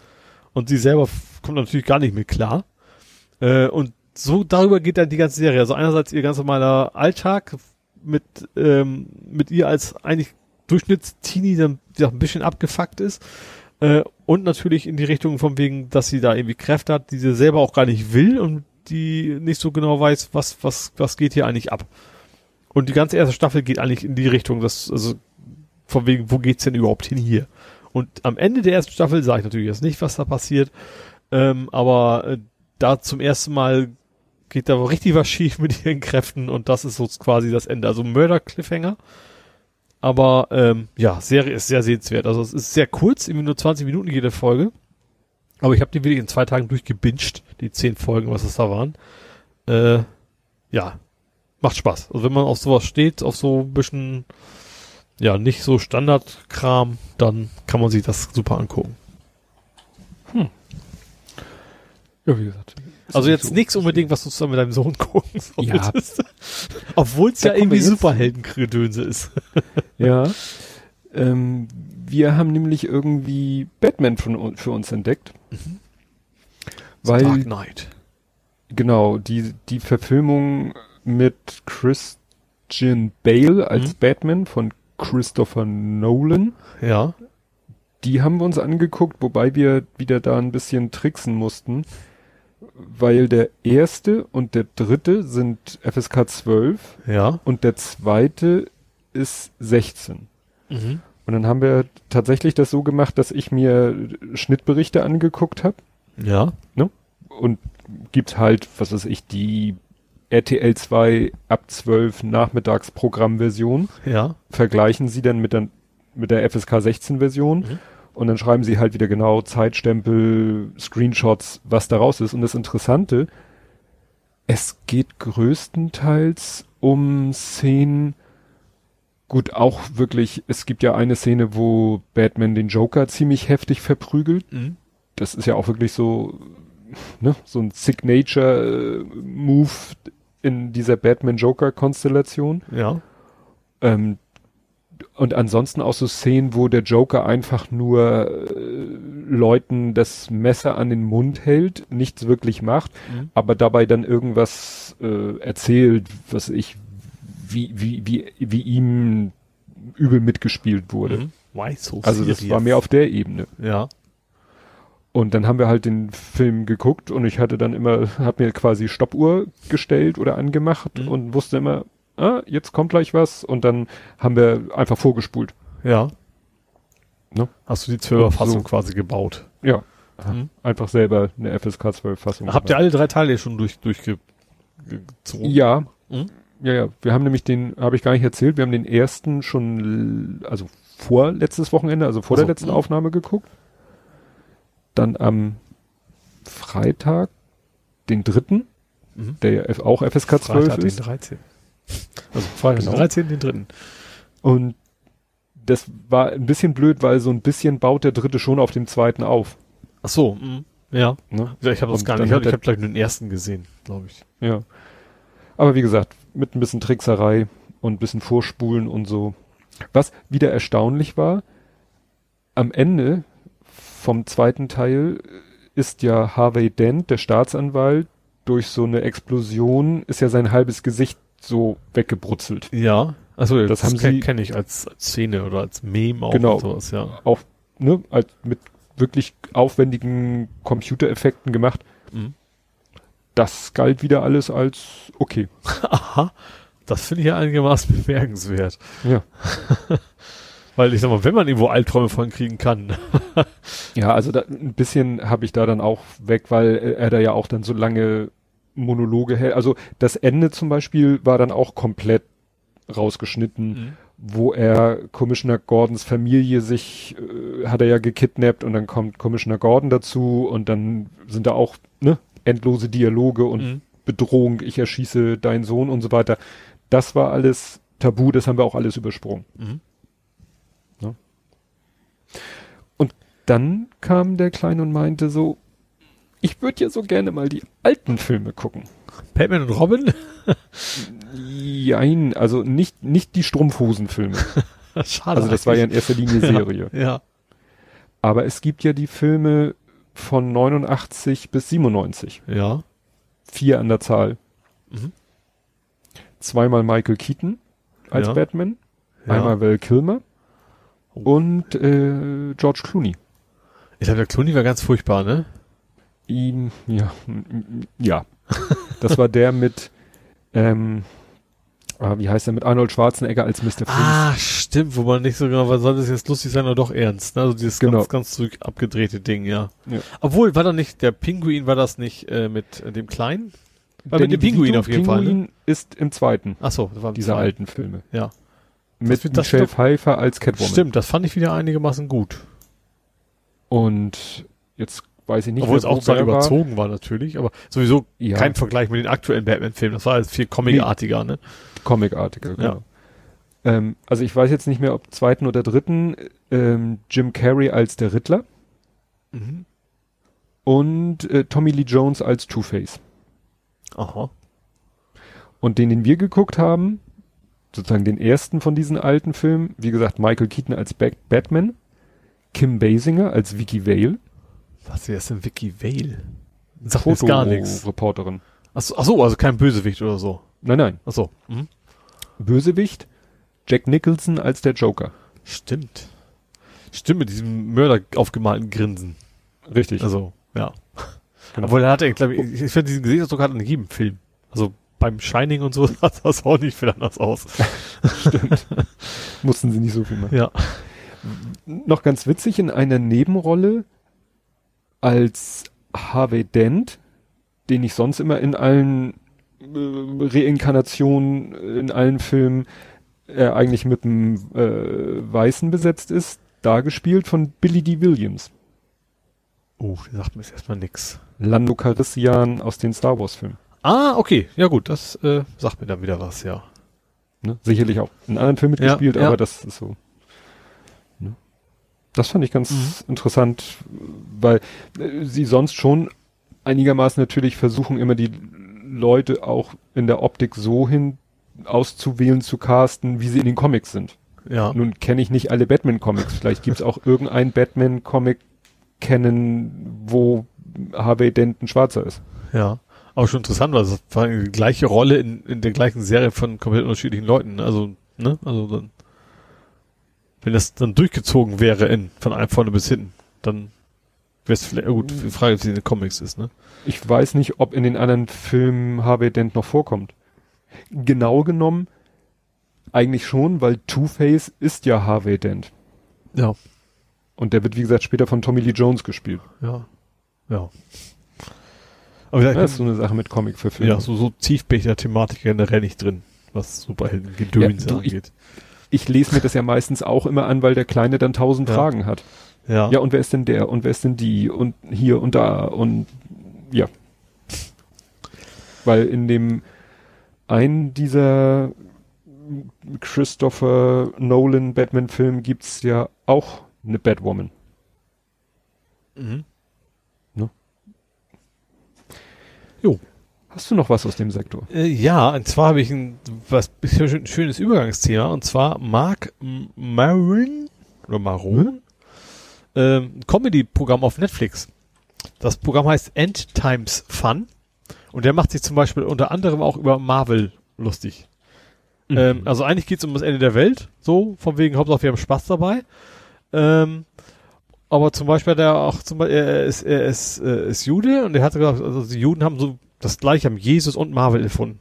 Und sie selber kommt natürlich gar nicht mit klar. Äh, und so darüber geht dann die ganze Serie. Also einerseits ihr ganz normaler Alltag mit, ähm, mit ihr als eigentlich Durchschnittsteenie, der der ein bisschen abgefuckt ist. Äh, und natürlich in die Richtung von wegen, dass sie da irgendwie Kräfte hat, die sie selber auch gar nicht will und die nicht so genau weiß, was, was, was geht hier eigentlich ab. Und die ganze erste Staffel geht eigentlich in die Richtung, dass, also, von wegen, wo geht's denn überhaupt hin hier? Und am Ende der ersten Staffel sage ich natürlich jetzt nicht, was da passiert, ähm, aber äh, da zum ersten Mal geht da richtig was schief mit ihren Kräften und das ist so quasi das Ende. Also Mörder-Cliffhanger. Aber ähm, ja, Serie ist sehr sehenswert. Also es ist sehr kurz, irgendwie nur 20 Minuten jede Folge. Aber ich habe die wirklich in zwei Tagen durchgebinged, die zehn Folgen, was es da waren. Äh, ja, macht Spaß. Also wenn man auf sowas steht, auf so ein bisschen, ja, nicht so Standardkram, dann kann man sich das super angucken. Ja, wie gesagt. Also jetzt so- nichts unbedingt, was du zusammen mit deinem Sohn gucken Ja. solltest. Obwohl es ja irgendwie Superheldenkredönse ist. Ja. Ähm, wir haben nämlich irgendwie Batman von, für uns entdeckt. Weil, Dark Knight. genau, die, die Verfilmung mit Christian Bale als Mhm. Batman von Christopher Nolan, Ja. die haben wir uns angeguckt, wobei wir wieder da ein bisschen tricksen mussten, weil der erste und der dritte sind FSK 12 Ja. und der zweite ist 16. Mhm. Und dann haben wir tatsächlich das so gemacht, dass ich mir Schnittberichte angeguckt habe Ja. und gibt's halt, was weiß ich, die RTL 2 ab 12 Nachmittagsprogrammversion. Ja. Vergleichen sie dann mit der, mit der FSK 16 Version. Mhm. Und dann schreiben sie halt wieder genau Zeitstempel, Screenshots, was daraus ist. Und das Interessante, es geht größtenteils um Szenen, gut, auch wirklich, es gibt ja eine Szene, wo Batman den Joker ziemlich heftig verprügelt. Mhm. Das ist ja auch wirklich so, ne, so ein Signature-Move in dieser Batman-Joker-Konstellation. Ja. Ähm, und ansonsten auch so Szenen, wo der Joker einfach nur äh, Leuten das Messer an den Mund hält, nichts wirklich macht, Mhm. aber dabei dann irgendwas äh, erzählt, was ich, wie, wie, wie, wie ihm übel mitgespielt wurde. Mhm. Why so Also das war mehr auf der Ebene. Ja. Und dann haben wir halt den Film geguckt und ich hatte dann immer, hab mir quasi Stoppuhr gestellt oder angemacht Mhm. und wusste immer, ah, jetzt kommt gleich was und dann haben wir einfach vorgespult. Ja. Ne? Hast du die Zwölferfassung So. quasi gebaut? Ja. Mhm. Einfach selber eine FSK 12 Fassung. Habt ihr alle drei Teile schon durch, durchgezogen? Ja. Mhm. Ja, ja. Wir haben nämlich den, habe ich gar nicht erzählt, wir haben den ersten schon, also vor letztes Wochenende, also vor Ach so. der letzten Mhm. Aufnahme geguckt. Dann am Freitag, den dritten, Mhm. der ja auch FSK 12 Freitag den ist. 13. Also Freitag Genau. den 13, den dritten. Und das war ein bisschen blöd, weil so ein bisschen baut der dritte schon auf dem zweiten auf. Ach so, mhm. ja. Ne? Ich habe das gar nicht. Ich habe gleich nur den ersten gesehen, glaube ich. Ja. Aber wie gesagt, mit ein bisschen Trickserei und ein bisschen Vorspulen und so. Was wieder erstaunlich war, am Ende vom zweiten Teil ist ja Harvey Dent, der Staatsanwalt, durch so eine Explosion ist ja sein halbes Gesicht so weggebrutzelt. Ja. Also Das das, haben sie- kenne ich als, als Szene oder als Meme auch Genau. und sowas, ja. Auch, ne, als mit wirklich aufwendigen Computereffekten gemacht. Mhm. Das galt wieder alles als okay. Aha. Das finde ich ja einigermaßen bemerkenswert. Ja. Weil ich sag mal, wenn man irgendwo Albträume von kriegen kann. Ja, also da, ein bisschen habe ich da dann auch weg, weil äh, er da ja auch dann so lange Monologe hält. Also das Ende zum Beispiel war dann auch komplett rausgeschnitten, wo er Commissioner Gordons Familie sich, äh, hat er ja gekidnappt und dann kommt Commissioner Gordon dazu und dann sind da auch ne, endlose Dialoge und Mhm. Bedrohung, ich erschieße deinen Sohn und so weiter. Das war alles tabu, das haben wir auch alles übersprungen. Mhm. Dann kam der Kleine und meinte so, ich würde ja so gerne mal die alten Filme gucken. Batman und Robin? Jein, also nicht, nicht die Strumpfhosenfilme. Schade. Also das war ja in erster Linie Serie. Ja. Aber es gibt ja die Filme von 89 bis 97. Ja. Vier an der Zahl. Mhm. Zweimal Michael Keaton als Ja. Batman. ja. Einmal Val Kilmer. Oh. Und äh, George Clooney. Ich glaube, der Clooney war ganz furchtbar, ne? Ihn, ja, ja. Das war der mit, ähm, ah, wie heißt der, mit Arnold Schwarzenegger als Mr. Freeze. Ah, stimmt, wo man nicht so genau, was soll das jetzt lustig sein oder doch ernst, ne? Also dieses Genau. ganz, ganz zurück abgedrehte Ding, ja. Ja. Obwohl, war da nicht, der Pinguin war das nicht äh, mit äh, dem Kleinen? War mit dem Pinguin auf jeden Fall, ne? Pinguin ist im zweiten Ach so, das war im dieser Zweiten. alten Filme. Ja. Mit Michelle Pfeiffer als Catwoman. Stimmt, das fand ich wieder einigermaßen gut. Und jetzt weiß ich nicht, Obwohl es auch zwar war. überzogen war natürlich, aber sowieso Ja. kein Vergleich mit den aktuellen Batman-Filmen. Das war alles viel comicartiger, ne? Comicartiger, genau. Ja. Ähm, also ich weiß jetzt nicht mehr, ob zweiten oder dritten, ähm, Jim Carrey als der Riddler Mhm. und äh, Tommy Lee Jones als Two-Face. Aha. Und den, den wir geguckt haben, sozusagen den ersten von diesen alten Filmen, wie gesagt, Michael Keaton als Bat Batman, Kim Basinger als Vicky Vale, Was wer ist denn Vicky Vale? Sagt jetzt gar nichts. Reporterin. Ach so, ach so, also kein Bösewicht oder so. Nein, nein. Ach so. Mhm. Bösewicht, Jack Nicholson als der Joker. Stimmt. Stimmt, mit diesem Mörder aufgemalten Grinsen. Richtig. Also, ja. Genau. Obwohl er hatte, ich glaube, ich, ich finde diesen Gesichtsausdruck hat er in jedem Film. Also beim Shining und so sah das auch nicht viel anders aus. Stimmt. Mussten sie nicht so viel machen. Ja. Noch ganz witzig, in einer Nebenrolle als Harvey Dent den ich sonst immer in allen äh, Reinkarnationen, in allen Filmen, äh, eigentlich mit einem äh, Weißen besetzt ist, da gespielt von Billy D. Williams. Oh, der sagt mir jetzt erstmal nix. Lando Calrissian aus den Star Wars Filmen. Ah, okay. Ja gut, das äh, sagt mir dann wieder was, ja. Ne? Sicherlich auch in anderen Filmen Ja, mitgespielt, ja. aber das ist so. Das fand ich ganz Mhm. interessant, weil äh, sie sonst schon einigermaßen natürlich versuchen, immer die Leute auch in der Optik so hin auszuwählen, zu casten, wie sie in den Comics sind. Ja. Nun kenne ich nicht alle Batman-Comics. Vielleicht gibt es auch irgendeinen Batman-Comic kennen, wo Harvey Dent ein Schwarzer ist. Ja. Aber schon interessant, weil es war die gleiche Rolle in, in der gleichen Serie von komplett unterschiedlichen Leuten. Also, ne? Also dann, wenn das dann durchgezogen wäre in, von einem vorne bis hinten, dann wäre es vielleicht, gut, die Frage, wie es in den Comics ist, ne? Ich weiß nicht, ob in den anderen Filmen Harvey Dent noch vorkommt. Genau genommen eigentlich schon, weil Two-Face ist ja Harvey Dent. Ja. Und der wird, wie gesagt, später von Tommy Lee Jones gespielt. Ja. Ja. Aber Das ja, ist so eine Sache mit Comic-Verfilmung. ja, so, so tief bin ich der Thematik generell nicht drin, was Superhelden-Gedöns Ja, du, ich- angeht. Ich lese mir das ja meistens auch immer an, weil der Kleine dann tausend Ja. Fragen hat. Ja. Ja, und wer ist denn der? Und wer ist denn die? Und hier und da und ja. Weil in dem einen dieser Christopher Nolan Batman-Film gibt's ja auch eine Batwoman. Mhm. Ne? Jo. Hast du noch was aus dem Sektor? Äh, ja, und zwar habe ich ein, was ein schönes Übergangsthema, und zwar Mark Maron, oder Maron, ähm, ein Comedy-Programm auf Netflix. Das Programm heißt End Times Fun, und der macht sich zum Beispiel unter anderem auch über Marvel lustig. Ähm, also eigentlich geht's um das Ende der Welt, so, von wegen Hauptsache wir haben Spaß dabei. Ähm, aber zum Beispiel hat er auch zum Beispiel, er ist, er ist, äh, ist Jude und er hat gesagt, also die Juden haben so das gleiche, haben Jesus und Marvel erfunden.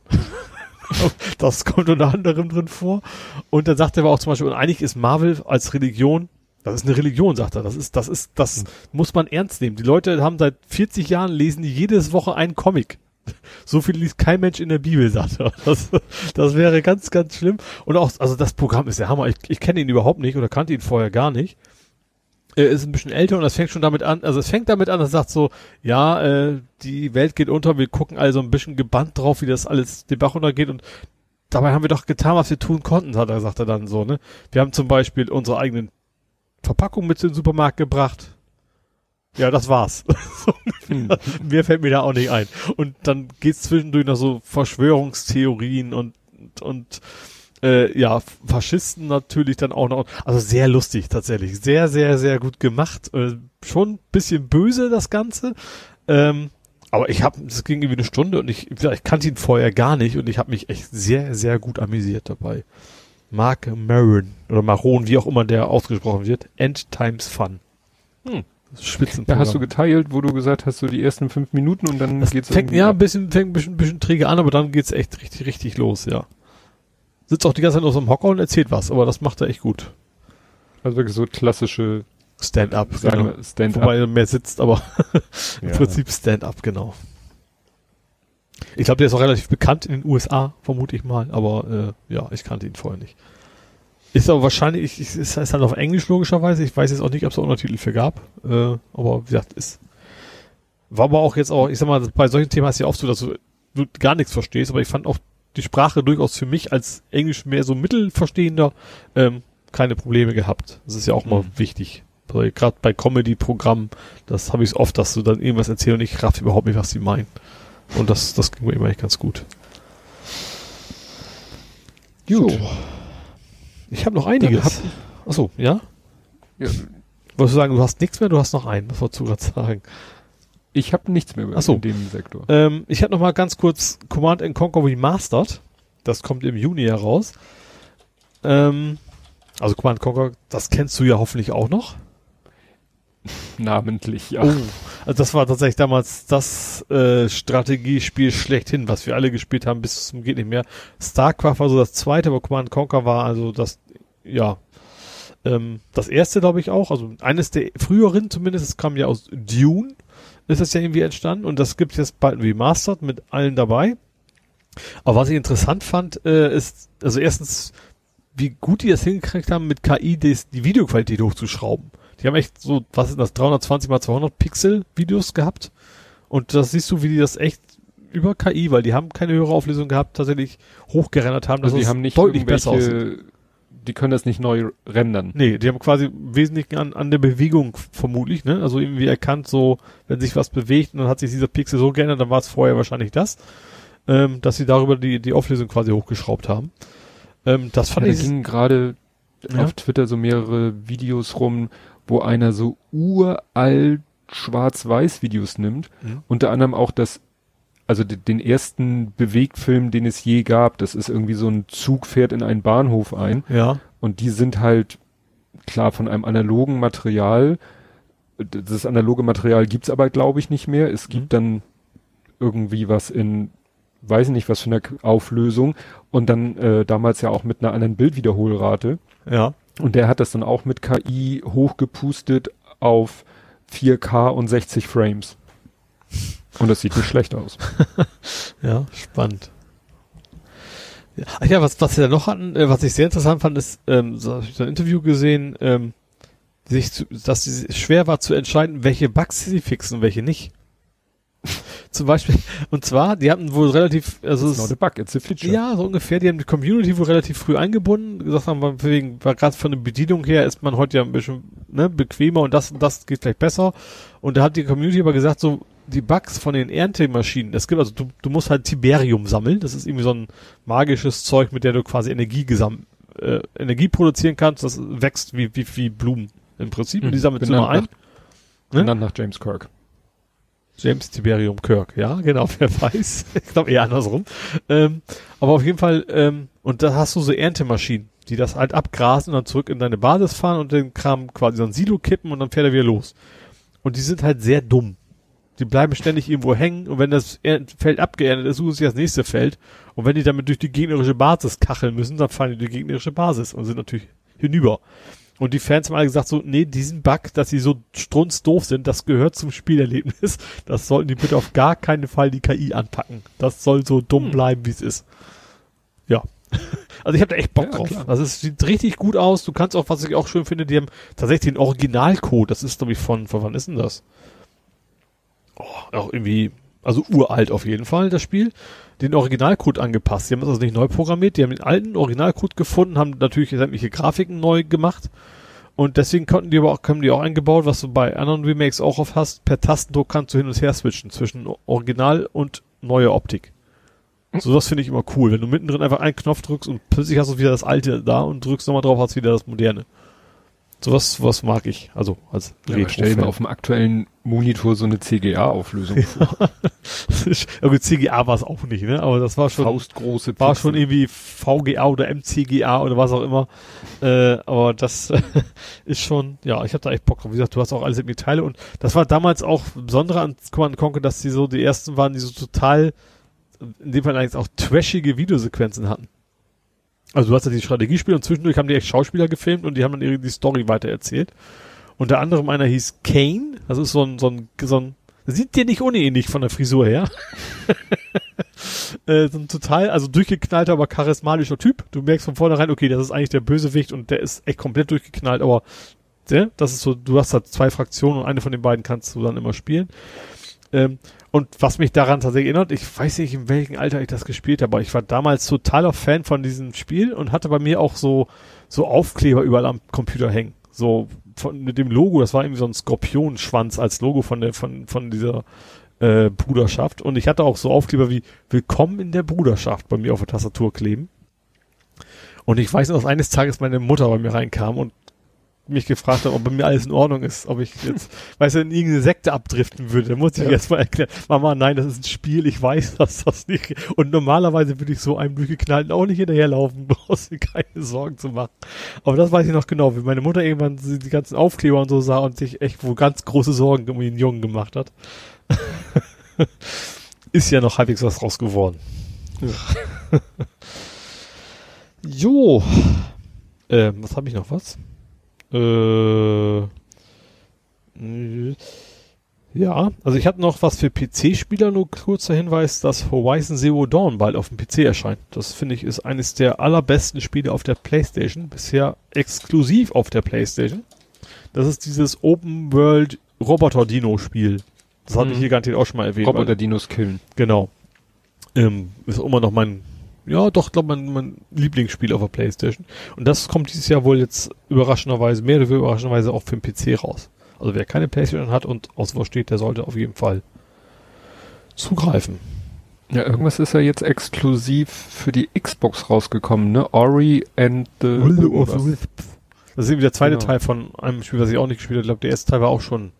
das kommt unter anderem drin vor. Und dann sagt er aber auch zum Beispiel, und eigentlich ist Marvel als Religion, das ist eine Religion, sagt er. Das ist, das ist, das muss man ernst nehmen. Die Leute haben seit 40 Jahren lesen die jedes Woche einen Comic. So viel liest kein Mensch in der Bibel, sagt er. Das, das wäre ganz, ganz schlimm. Und auch, also das Programm ist der Hammer. Ich, ich kenne ihn überhaupt nicht oder kannte ihn vorher gar nicht. Er ist ein bisschen älter und das fängt schon damit an, also es fängt damit an, dass er sagt so, ja, äh, die Welt geht unter, wir gucken also ein bisschen gebannt drauf, wie das alles den Bach runtergeht und dabei haben wir doch getan, was wir tun konnten, hat er, sagt er dann so, ne. Wir haben zum Beispiel unsere eigenen Verpackungen mit den Supermarkt gebracht. Ja, das war's. Ungefähr. Mehr fällt mir da auch nicht ein. Und dann geht's zwischendurch noch so Verschwörungstheorien und, und äh, ja, Faschisten natürlich dann auch noch. Also sehr lustig tatsächlich. Sehr, sehr, sehr gut gemacht. Äh, schon ein bisschen böse das Ganze. Ähm, aber ich habe, es ging irgendwie eine Stunde und ich, ich kannte ihn vorher gar nicht und ich habe mich echt sehr, sehr gut amüsiert dabei. Mark Maron oder Maron, wie auch immer der ausgesprochen wird. End Times Fun. Hm. Spitzenprogramm. Ja, hast du geteilt, wo du gesagt hast, so die ersten fünf Minuten und dann Das geht's fängt, ja, ein bisschen, fängt ein bisschen, bisschen träge an, aber dann geht's echt richtig, richtig los, ja. Sitzt auch die ganze Zeit auf so einem Hocker und erzählt was, aber das macht er echt gut. Also wirklich so klassische Stand-up, genau. wir, Stand-up. Wobei er mehr sitzt, aber im Ja. Prinzip Stand-up, genau. Ich glaube, der ist auch relativ bekannt in den USA, vermute ich mal, aber äh, ja, ich kannte ihn vorher nicht. Ist aber wahrscheinlich, ich, ist, ist halt auf Englisch logischerweise. Ich weiß jetzt auch nicht, ob es da Untertitel für gab. Äh, aber wie gesagt, ist. War aber auch jetzt auch, ich sag mal, bei solchen Themen ist ja oft so, dass du, du gar nichts verstehst, aber ich fand auch die Sprache durchaus für mich als Englisch mehr so Mittelverstehender ähm, keine Probleme gehabt. Das ist ja auch mal Mhm. wichtig. Gerade bei Comedy-Programmen, das habe ich oft, dass du dann irgendwas erzählst und ich raff überhaupt nicht, was sie meinen. Und das, das ging mir immer echt ganz gut. Gut. So. Ich habe noch einiges. hab Achso, ja? Ja, Wolltest du sagen, du hast nichts mehr, du hast noch einen. Was wolltest du gerade sagen? Ich habe nichts mehr Ach so. in dem Sektor. Ähm, ich habe noch mal ganz kurz Command and Conquer Remastered. Das kommt im Juni heraus. Ähm, also Command Conquer, das kennst du ja hoffentlich auch noch. Namentlich, ja. Oh, also das war tatsächlich damals das äh, Strategiespiel schlechthin, was wir alle gespielt haben, bis zum geht nicht mehr. StarCraft war so das zweite, aber Command Conquer war also das, ja, ähm, das erste glaube ich auch, also eines der früheren zumindest, es kam ja aus Dune, ist das ja irgendwie entstanden und das gibt jetzt bald Remastered mit allen dabei. Aber was ich interessant fand, äh, ist, also erstens, wie gut die das hingekriegt haben, mit KI des, die Videoqualität hochzuschrauben. Die haben echt so, was ist das, 320 mal 200 Pixel Videos gehabt. Und das siehst du, wie die das echt über KI, weil die haben keine höhere Auflösung gehabt, tatsächlich hochgerendert haben. Also die haben nicht deutlich besser aussieht. Die können das nicht neu rendern. Nee, die haben quasi wesentlich an, an der Bewegung vermutlich, ne? Also irgendwie erkannt, so, wenn sich was bewegt und dann hat sich dieser Pixel so geändert, dann war es vorher wahrscheinlich das, ähm, dass sie darüber die, die Auflösung quasi hochgeschraubt haben. Ähm, das fand Ja, da ich. gingen gerade Ja. auf Twitter so mehrere Videos rum, wo einer so uralt Schwarz-Weiß-Videos nimmt. Mhm. Unter anderem auch das, also de- den ersten Bewegtfilm, den es je gab. Das ist irgendwie so ein Zug fährt in einen Bahnhof ein. Ja. Und die sind halt klar von einem analogen Material. Das analoge Material gibt's aber, glaube ich, nicht mehr. Es gibt Mhm. dann irgendwie was in, weiß ich nicht, was für eine Auflösung. Und dann äh, damals ja auch mit einer anderen Bildwiederholrate. Ja. Und der hat das dann auch mit KI hochgepustet auf 4K und 60 Frames. Und das sieht nicht schlecht aus. Ja, spannend. Ja, ach ja, was, was wir da noch hatten, äh, was ich sehr interessant fand, ist, ähm, so habe ich so ein Interview gesehen, ähm, sich zu, dass es schwer war zu entscheiden, welche Bugs sie fixen und welche nicht. Zum Beispiel, und zwar, die hatten wohl relativ, also It's es, not a bug, it's a feature. ja, so ungefähr, die haben die Community wohl relativ früh eingebunden, gesagt haben, wegen, war gerade von der Bedienung her ist man heute ja ein bisschen ne, bequemer und das und das geht gleich besser. Und da hat die Community aber gesagt, so die Bugs von den Erntemaschinen, es gibt also du, du musst halt Tiberium sammeln, das ist irgendwie so ein magisches Zeug, mit der du quasi Energie gesam äh, Energie produzieren kannst, das wächst wie wie wie Blumen im Prinzip und die Mhm. sammelst du immer ein. Benannt nach, benannt nach James Kirk. James Tiberium Kirk, ja, genau, wer weiß. Ich glaube eher andersrum. Ähm, aber auf jeden Fall, ähm, und da hast du so Erntemaschinen, die das halt abgrasen und dann zurück in deine Basis fahren und den Kram quasi so ein Silo kippen und dann fährt er wieder los. Und die sind halt sehr dumm. Die bleiben ständig irgendwo hängen und wenn das Feld abgeerntet ist, suchen sie das nächste Feld. Und wenn die damit durch die gegnerische Basis kacheln müssen, dann fallen die durch die gegnerische Basis und sind natürlich hinüber. Und die Fans haben alle gesagt so, nee, diesen Bug, dass sie so strunzdoof sind, das gehört zum Spielerlebnis. Das sollten die bitte auf gar keinen Fall die KI anpacken. Das soll so dumm Hm. bleiben, wie es ist. Ja. Also ich habe da echt Bock Ja, drauf. klar. Also es sieht richtig gut aus. Du kannst auch, was ich auch schön finde, die haben tatsächlich den Originalcode. Das ist, glaube ich, von, von wann ist denn das? Oh, auch irgendwie, also uralt auf jeden Fall, das Spiel. Den Originalcode angepasst. Die haben das also nicht neu programmiert. Die haben den alten Originalcode gefunden, haben natürlich sämtliche Grafiken neu gemacht. Und deswegen konnten die aber auch, haben die auch eingebaut, was du bei anderen Remakes auch oft hast. Per Tastendruck kannst du hin und her switchen zwischen Original und neue Optik. So, das finde ich immer cool. Wenn du mittendrin einfach einen Knopf drückst und plötzlich hast du wieder das alte da und drückst nochmal drauf, hast wieder das moderne. Sowas, was mag ich. Also, als Ja, aber stell dir auf dem aktuellen Monitor so eine CGA-Auflösung vor. gut, CGA war es auch nicht, ne? Aber das war schon, Faustgroße war schon irgendwie VGA oder MCGA oder was auch immer. Äh, aber das ist schon, ja, ich habe da echt Bock drauf. Wie gesagt, du hast auch alles irgendwie Teile und das war damals auch Besondere an Command Conquer, dass die so die ersten waren, die so total, in dem Fall eigentlich auch trashige Videosequenzen hatten. Also du hast ja die Strategiespiele und zwischendurch haben die echt Schauspieler gefilmt und die haben dann ihre, die Story weitererzählt. Unter anderem einer hieß Kane, das ist so ein, so ein, so ein, sieht dir nicht unähnlich von der Frisur her. äh, so ein total, also durchgeknallter, aber charismatischer Typ. Du merkst von vornherein, okay, das ist eigentlich der Bösewicht und der ist echt komplett durchgeknallt, aber ja, das ist so, du hast halt zwei Fraktionen und eine von den beiden kannst du dann immer spielen. Ähm, und was mich daran tatsächlich erinnert, ich weiß nicht, in welchem Alter ich das gespielt habe, aber ich war damals totaler Fan von diesem Spiel und hatte bei mir auch so, so Aufkleber überall am Computer hängen. So von, mit dem Logo, das war irgendwie so ein Skorpionschwanz als Logo von der, von, von dieser äh, Bruderschaft. Und ich hatte auch so Aufkleber wie Willkommen in der Bruderschaft bei mir auf der Tastatur kleben. Und ich weiß noch, dass eines Tages meine Mutter bei mir reinkam und mich gefragt hat, ob bei mir alles in Ordnung ist, ob ich jetzt, weißt du, in irgendeine Sekte abdriften würde. Da muss ich Ja. erst mal erklären, Mama, nein, das ist ein Spiel, ich weiß, dass das nicht. Und normalerweise würde ich so einem durchgeknallten auch nicht hinterherlaufen, brauchst dir keine Sorgen zu machen. Aber das weiß ich noch genau, wie meine Mutter irgendwann die ganzen Aufkleber und so sah und sich echt wohl ganz große Sorgen um den Jungen gemacht hat. ist ja noch halbwegs was draus geworden. jo. Ähm, was habe ich noch was? Äh, Ja, also ich habe noch was für PC-Spieler, nur kurzer Hinweis, dass Horizon Zero Dawn bald auf dem PC erscheint. Das finde ich ist eines der allerbesten Spiele auf der Playstation, bisher exklusiv auf der Playstation. Das ist dieses Open World Roboter Dino Spiel. Das hatte Mhm. ich hier garantiert auch schon mal erwähnt. weil- Roboter-Dinos killen. Genau. Ähm, ist immer noch mein, ja doch, glaube mein, mein Lieblingsspiel auf der Playstation. Und das kommt dieses Jahr wohl jetzt überraschenderweise, mehr oder weniger überraschenderweise auch für den PC raus. Also wer keine Playstation hat und Auswahl steht, der sollte auf jeden Fall zugreifen. Ja, irgendwas ist ja jetzt exklusiv für die Xbox rausgekommen, ne? Ori and the irgendwas. Das ist eben der zweite Genau. Teil von einem Spiel, was ich auch nicht gespielt habe. Ich glaube, der erste Teil war auch schon,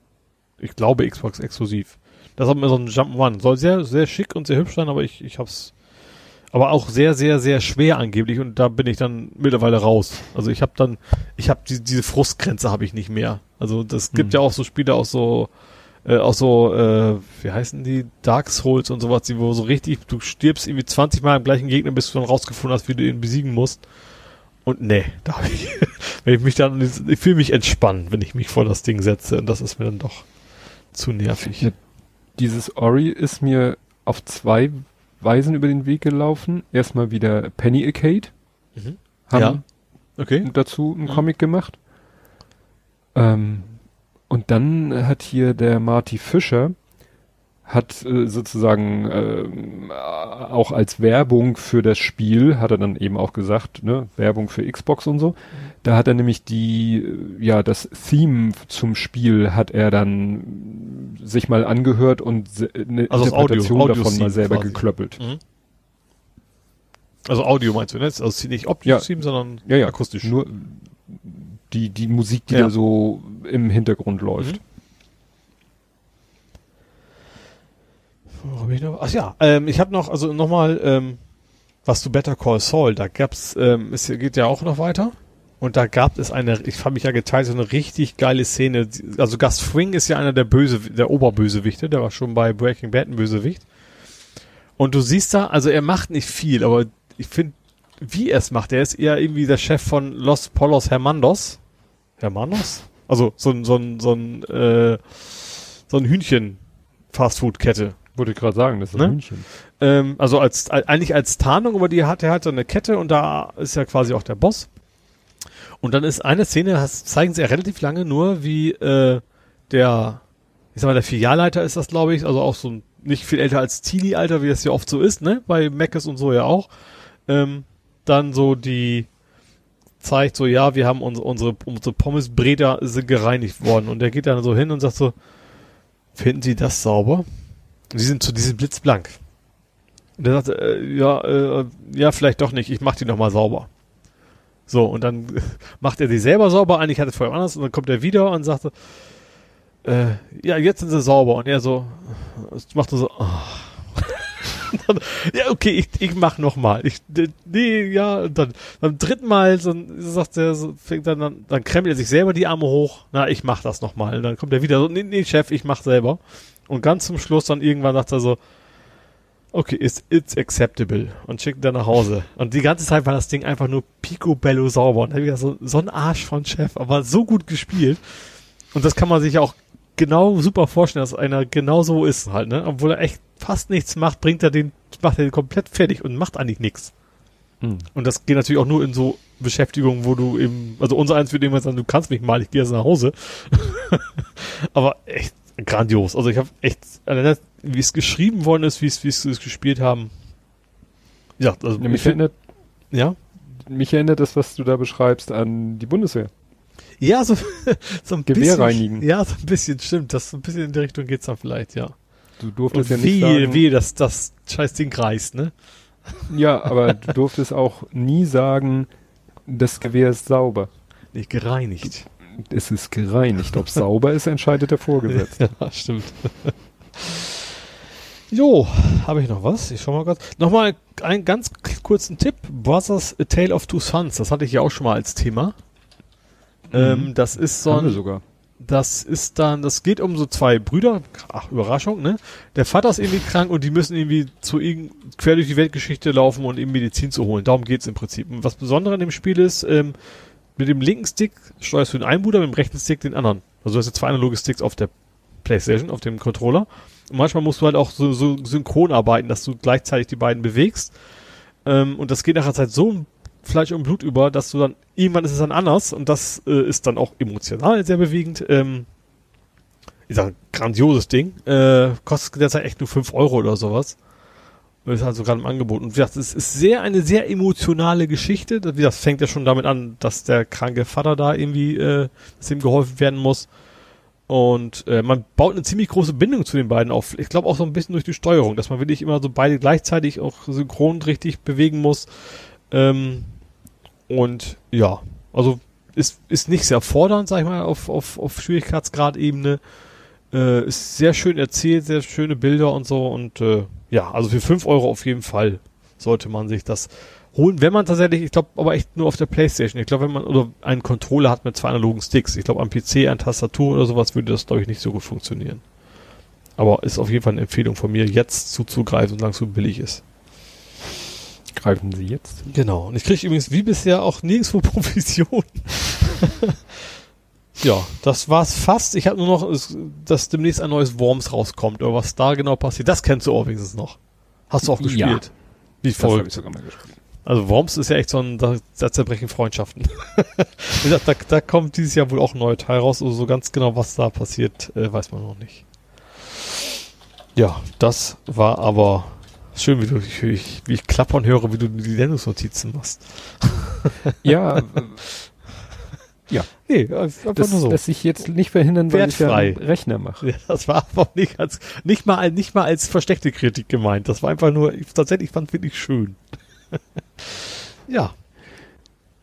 ich glaube, Xbox exklusiv. Das hat mir so ein Jump'n'Run. Soll sehr, sehr schick und sehr hübsch sein, aber ich, ich hab's, aber auch sehr, sehr, sehr schwer angeblich und da bin ich dann mittlerweile raus. Also ich habe dann, ich habe die, diese Frustgrenze habe ich nicht mehr. Also das gibt Hm. ja auch so Spiele auch so, äh, auch so, äh, wie heißen die, Dark Souls und sowas, die wo so richtig, du stirbst irgendwie 20 Mal im gleichen Gegner, bis du dann rausgefunden hast, wie du ihn besiegen musst. Und nee, da hab ich, wenn ich mich dann, ich fühle mich entspannt, wenn ich mich vor das Ding setze und das ist mir dann doch zu nervig. Dieses Ori ist mir auf zwei Weisen über den Weg gelaufen. Erstmal wieder Penny Arcade. Mhm. Haben Ja. Okay. dazu einen Mhm. Comic gemacht. Ähm, und dann hat hier der Marty Fischer hat äh, sozusagen äh, auch als Werbung für das Spiel, hat er dann eben auch gesagt, ne, Werbung für Xbox und so. Da hat er nämlich die, äh, ja, das Theme zum Spiel hat er dann sich mal angehört und eine Also das Audio- Interpretation davon mal selber quasi. geklöppelt. Mhm. Also Audio meinst du, ne? Also nicht optisch, Ja. Sondern Ja, ja, akustisch. Nur die, die Musik, die Ja. da so im Hintergrund läuft. Mhm. Ach ja, ähm, ich habe noch, also nochmal, ähm, was zu Better Call Saul, da gab's, ähm, es geht ja auch noch weiter. Und da gab es eine, ich habe mich ja geteilt, so eine richtig geile Szene. Also Gus Fring ist ja einer der Böse, der Oberbösewichte, der war schon bei Breaking Bad ein Bösewicht. Und du siehst da, also er macht nicht viel, aber ich finde, wie er es macht, er ist eher irgendwie der Chef von Los Polos Hermandos. Hermanos? Also so ein, so ein, so ein, äh, so ein Hühnchen-Fastfood-Kette. Wollte ich gerade sagen, das ist Ne? ein Hühnchen. Ähm, also als al- eigentlich als Tarnung, aber die hat er halt so eine Kette und da ist ja quasi auch der Boss. Und dann ist eine Szene, das zeigen sie ja relativ lange nur, wie äh, der, ich sag mal, der Filialleiter ist das, glaube ich, also auch so ein, nicht viel älter als Teenie-Alter, wie das ja oft so ist, ne? Bei Meckes und so ja auch. Ähm, dann so die zeigt so, ja, wir haben unsere, unsere, unsere Pommesbreder sind gereinigt worden. Und der geht dann so hin und sagt so, finden Sie das sauber? Sie sind zu diesem blitzblank. Und er sagte, äh, ja, äh, ja, vielleicht doch nicht, ich mach die noch mal sauber. So, und dann macht er die selber sauber, eigentlich hat er vorher anders, und dann kommt er wieder und sagte, äh, ja, jetzt sind sie sauber. Und er so, es macht so, ah. Dann, ja, okay, ich, ich mach noch mal. Ich, nee, ja, und dann beim dritten Mal so, sagt er, so, fängt dann, dann, dann krempelt er sich selber die Arme hoch. Na, ich mach das noch mal. Und dann kommt er wieder so, nee, nee, Chef, ich mach selber. Und ganz zum Schluss dann irgendwann sagt er so, okay, it's, it's acceptable. Und schickt ihn dann nach Hause. Und die ganze Zeit war das Ding einfach nur picobello sauber. Und dann hab ich gedacht, so, so ein Arsch von Chef, aber so gut gespielt. Und das kann man sich auch genau super vorstellen, dass einer genau so ist halt, ne? Obwohl er echt fast nichts macht, bringt er den, macht er den komplett fertig und macht eigentlich nichts. Mhm. Und das geht natürlich auch nur in so Beschäftigungen, wo du eben, also unser eins wird irgendwann sagen, du kannst mich mal, ich gehe jetzt nach Hause. Aber echt grandios. Also ich habe echt, wie es geschrieben worden ist, wie es, wie es es gespielt haben. Ja, also Ja, mich, erinnert, ja. mich erinnert das, was du da beschreibst, an die Bundeswehr. Ja, so, so ein Gewehr bisschen. reinigen. Ja, so ein bisschen, stimmt. Das so ein bisschen in die Richtung geht's dann vielleicht, ja. Du durftest Und ja nicht wie, sagen, wie das, das scheiß Ding reißt, ne? ja, aber du durftest auch nie sagen, das Gewehr ist sauber. Nicht gereinigt. Es ist gereinigt. Ob sauber ist, entscheidet der Vorgesetzte. Ja, stimmt. jo, habe ich noch was? Ich schau mal kurz. Nochmal einen ganz kurzen Tipp. Brothers A Tale of Two Sons. Das hatte ich ja auch schon mal als Thema. Ähm, das ist so ein, sogar. das ist dann, das geht um so zwei Brüder. Ach, Überraschung, ne? Der Vater ist irgendwie krank und die müssen irgendwie zu irgend, quer durch die Weltgeschichte laufen und ihm Medizin zu holen. Darum geht's im Prinzip. Und was Besondere an dem Spiel ist, ähm, mit dem linken Stick steuerst du den einen Bruder, mit dem rechten Stick den anderen. Also du hast jetzt zwei analoge Sticks auf der Playstation, auf dem Controller. Und manchmal musst du halt auch so, so synchron arbeiten, dass du gleichzeitig die beiden bewegst. Ähm, und das geht nach einer Zeit so Fleisch und Blut über, dass du dann, irgendwann ist es dann anders und das äh, ist dann auch emotional sehr bewegend. Ähm, ich sag, grandioses Ding. Äh, kostet derzeit echt nur fünf Euro oder sowas. Und ist also gerade im Angebot. Und wie gesagt, es ist sehr, eine sehr emotionale Geschichte. Wie das fängt ja schon damit an, dass der kranke Vater da irgendwie, äh, dass ihm geholfen werden muss. Und äh, man baut eine ziemlich große Bindung zu den beiden auf. Ich glaube auch so ein bisschen durch die Steuerung, dass man wirklich immer so beide gleichzeitig auch synchron richtig bewegen muss. Ähm, und ja, also ist, ist nicht sehr fordernd, sag ich mal, auf, auf, auf Schwierigkeitsgradebene. Äh, ist sehr schön erzählt, sehr schöne Bilder und so. Und äh, ja, also für fünf Euro auf jeden Fall sollte man sich das holen, wenn man tatsächlich, ich glaube, aber echt nur auf der Playstation. Ich glaube, wenn man oder einen Controller hat mit zwei analogen Sticks. Ich glaube, am PC eine Tastatur oder sowas würde das, glaube ich, nicht so gut funktionieren. Aber ist auf jeden Fall eine Empfehlung von mir, jetzt zuzugreifen, solange es so billig ist. Greifen Sie jetzt? Genau. Und ich kriege übrigens wie bisher auch nirgendwo Provision. ja, das war's fast. Ich habe nur noch, dass demnächst ein neues Worms rauskommt. Oder was da genau passiert, das kennst du auch wenigstens noch. Hast du auch gespielt? Ja. Wie voll. ich sogar mal gespielt. Also Worms ist ja echt so ein, da, da zerbrechen Freundschaften. Gesagt, da, da kommt dieses Jahr wohl auch ein neuer Teil raus. Also so ganz genau, was da passiert, äh, weiß man noch nicht. Ja, das war aber schön, wie du ich, wie ich klappern höre, wie du die Sendungsnotizen machst. ja, ja. Nee, einfach das nur so. lässt sich jetzt nicht verhindern, weil Wertfrei. ich ja Rechner mache. Ja, das war aber nicht als, nicht mal, nicht mal als versteckte Kritik gemeint. Das war einfach nur, ich, tatsächlich fand es wirklich schön. ja.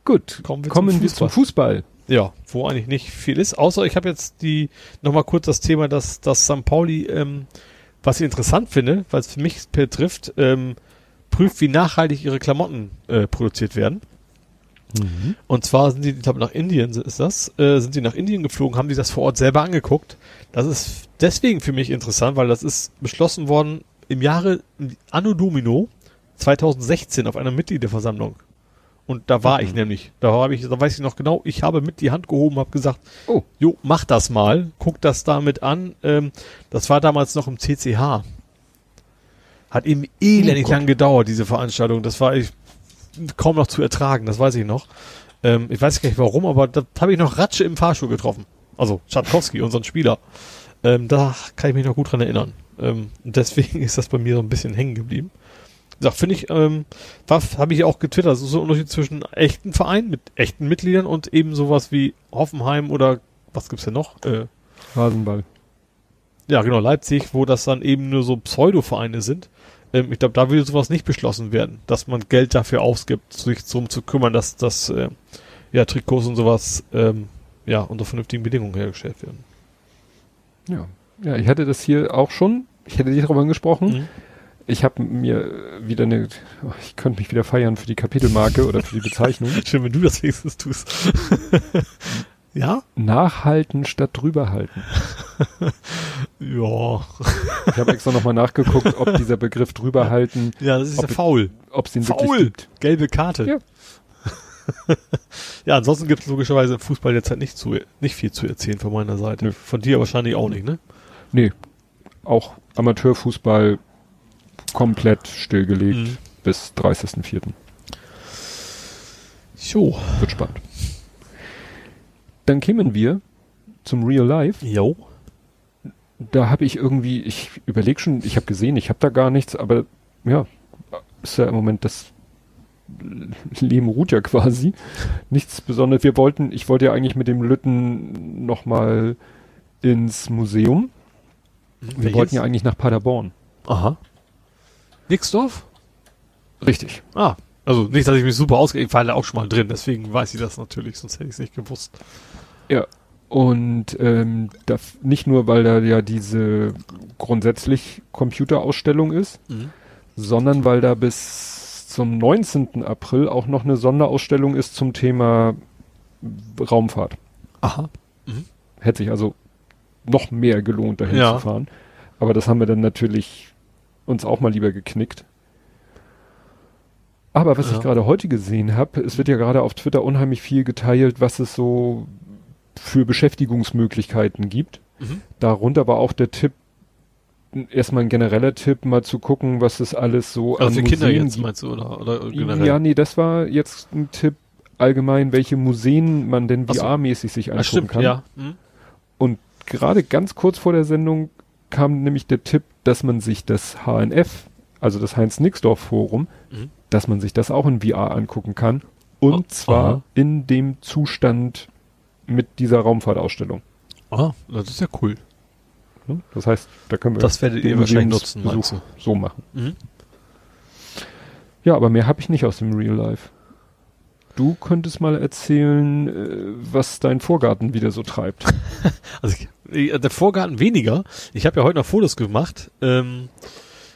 Gut, kommen wir, kommen zum, wir Fußball. zum Fußball. Ja, wo eigentlich nicht viel ist, außer ich habe jetzt die nochmal kurz das Thema, dass, dass St. Pauli, ähm, was ich interessant finde, weil es für mich betrifft, ähm, prüft, wie nachhaltig ihre Klamotten äh, produziert werden. Mhm. Und zwar sind die, ich glaube, nach Indien ist das, äh, sind die nach Indien geflogen, haben die das vor Ort selber angeguckt. Das ist deswegen für mich interessant, weil das ist beschlossen worden im Jahre Anno Domino 2016 auf einer Mitgliederversammlung. Und da war mhm. ich nämlich. Da habe ich, da weiß ich noch genau, ich habe mit die Hand gehoben, habe gesagt, oh, jo, mach das mal, guck das damit an. Ähm, das war damals noch im CCH. Hat eben elendig oh lang gedauert, diese Veranstaltung. Das war ich kaum noch zu ertragen, das weiß ich noch. Ähm, ich weiß gar nicht warum, aber da habe ich noch Ratsche im Fahrstuhl getroffen. Also Schatkowski, unseren Spieler. Ähm, da kann ich mich noch gut dran erinnern. Ähm, deswegen ist das bei mir so ein bisschen hängen geblieben gesagt, finde ich, ähm, habe ich auch getwittert, so ein Unterschied zwischen echten Vereinen mit echten Mitgliedern und eben sowas wie Hoffenheim oder was gibt's denn noch? Äh, Rasenball. Ja, genau, Leipzig, wo das dann eben nur so Pseudo-Vereine sind. Ähm, ich glaube, da würde sowas nicht beschlossen werden, dass man Geld dafür ausgibt, sich darum zu kümmern, dass das äh, ja Trikots und sowas ähm, ja unter vernünftigen Bedingungen hergestellt werden. Ja. Ja, ich hatte das hier auch schon. Ich hätte dich darüber angesprochen. Mhm ich habe mir wieder eine, oh, ich könnte mich wieder feiern für die Kapitelmarke oder für die Bezeichnung. Schön, wenn du das wenigstens tust. ja? Nachhalten statt drüberhalten. ja. Ich habe extra nochmal nachgeguckt, ob dieser Begriff drüberhalten. Ja, das ist ja faul. Ob es den faul. wirklich gibt. Gelbe Karte. Ja. ja, ansonsten gibt es logischerweise im Fußball jetzt halt nicht, zu, nicht viel zu erzählen von meiner Seite. Nö. Von dir wahrscheinlich auch nicht, ne? Nee. Auch Amateurfußball komplett stillgelegt mhm. bis 30.04. So. Wird spannend. Dann kämen wir zum Real Life. Jo. Da habe ich irgendwie, ich überlege schon, ich habe gesehen, ich habe da gar nichts, aber ja, ist ja im Moment das Leben ruht ja quasi. Nichts Besonderes. Wir wollten, ich wollte ja eigentlich mit dem Lütten nochmal ins Museum. Wir Welches? wollten ja eigentlich nach Paderborn. Aha. Nixdorf? Richtig. Ah, also nicht, dass ich mich super ausgehe, ich war da auch schon mal drin, deswegen weiß ich das natürlich, sonst hätte ich es nicht gewusst. Ja. Und ähm, da, nicht nur, weil da ja diese grundsätzlich Computerausstellung ist, mhm. sondern weil da bis zum 19. April auch noch eine Sonderausstellung ist zum Thema Raumfahrt. Aha. Mhm. Hätte sich also noch mehr gelohnt, dahin ja. zu fahren. Aber das haben wir dann natürlich uns auch mal lieber geknickt. Aber was ja. ich gerade heute gesehen habe, es wird ja gerade auf Twitter unheimlich viel geteilt, was es so für Beschäftigungsmöglichkeiten gibt. Mhm. Darunter war auch der Tipp, erstmal ein genereller Tipp, mal zu gucken, was es alles so also an für Museen Kinder jetzt gibt. meinst du, oder, oder generell? Ja, nee, das war jetzt ein Tipp allgemein, welche Museen man denn VR-mäßig sich anschauen stimmt, kann. Ja. Mhm. Und gerade ganz kurz vor der Sendung kam nämlich der Tipp, dass man sich das HNF, also das Heinz-Nixdorf-Forum, mhm. dass man sich das auch in VR angucken kann. Und oh, zwar aha. in dem Zustand mit dieser Raumfahrtausstellung. Ah, das ist ja cool. Das heißt, da können wir das werdet ihr wahrscheinlich nutzen, Besuch so machen. Mhm. Ja, aber mehr habe ich nicht aus dem Real Life. Du könntest mal erzählen, äh, was dein Vorgarten wieder so treibt. also ich, der Vorgarten weniger. Ich habe ja heute noch Fotos gemacht. Ähm,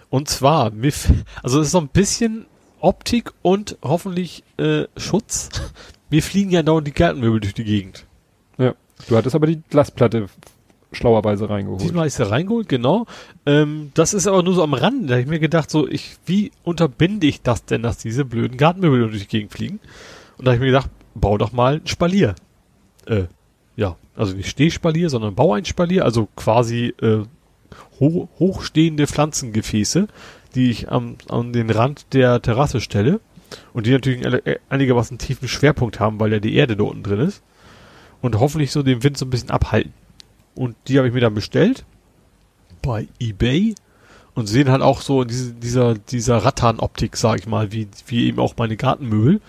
und zwar, also es ist so ein bisschen Optik und hoffentlich äh, Schutz. Mir fliegen ja dauernd die Gartenmöbel durch die Gegend. Ja. Du hattest aber die Glasplatte schlauerweise reingeholt. Diesmal ist er reingeholt, genau. Ähm, das ist aber nur so am Rand. Da habe ich mir gedacht, so, ich, wie unterbinde ich das denn, dass diese blöden Gartenmöbel durch die Gegend fliegen? Und da habe ich mir gedacht, bau doch mal ein Spalier. Äh, ja, also nicht Stehspalier, sondern bau ein Spalier, also quasi äh, ho hochstehende Pflanzengefäße, die ich am, an den Rand der Terrasse stelle und die natürlich äh, einigermaßen tiefen Schwerpunkt haben, weil ja die Erde da unten drin ist und hoffentlich so den Wind so ein bisschen abhalten. Und die habe ich mir dann bestellt bei eBay und sehen halt auch so in diese, dieser dieser Rattan-Optik, sag ich mal, wie wie eben auch meine Gartenmöbel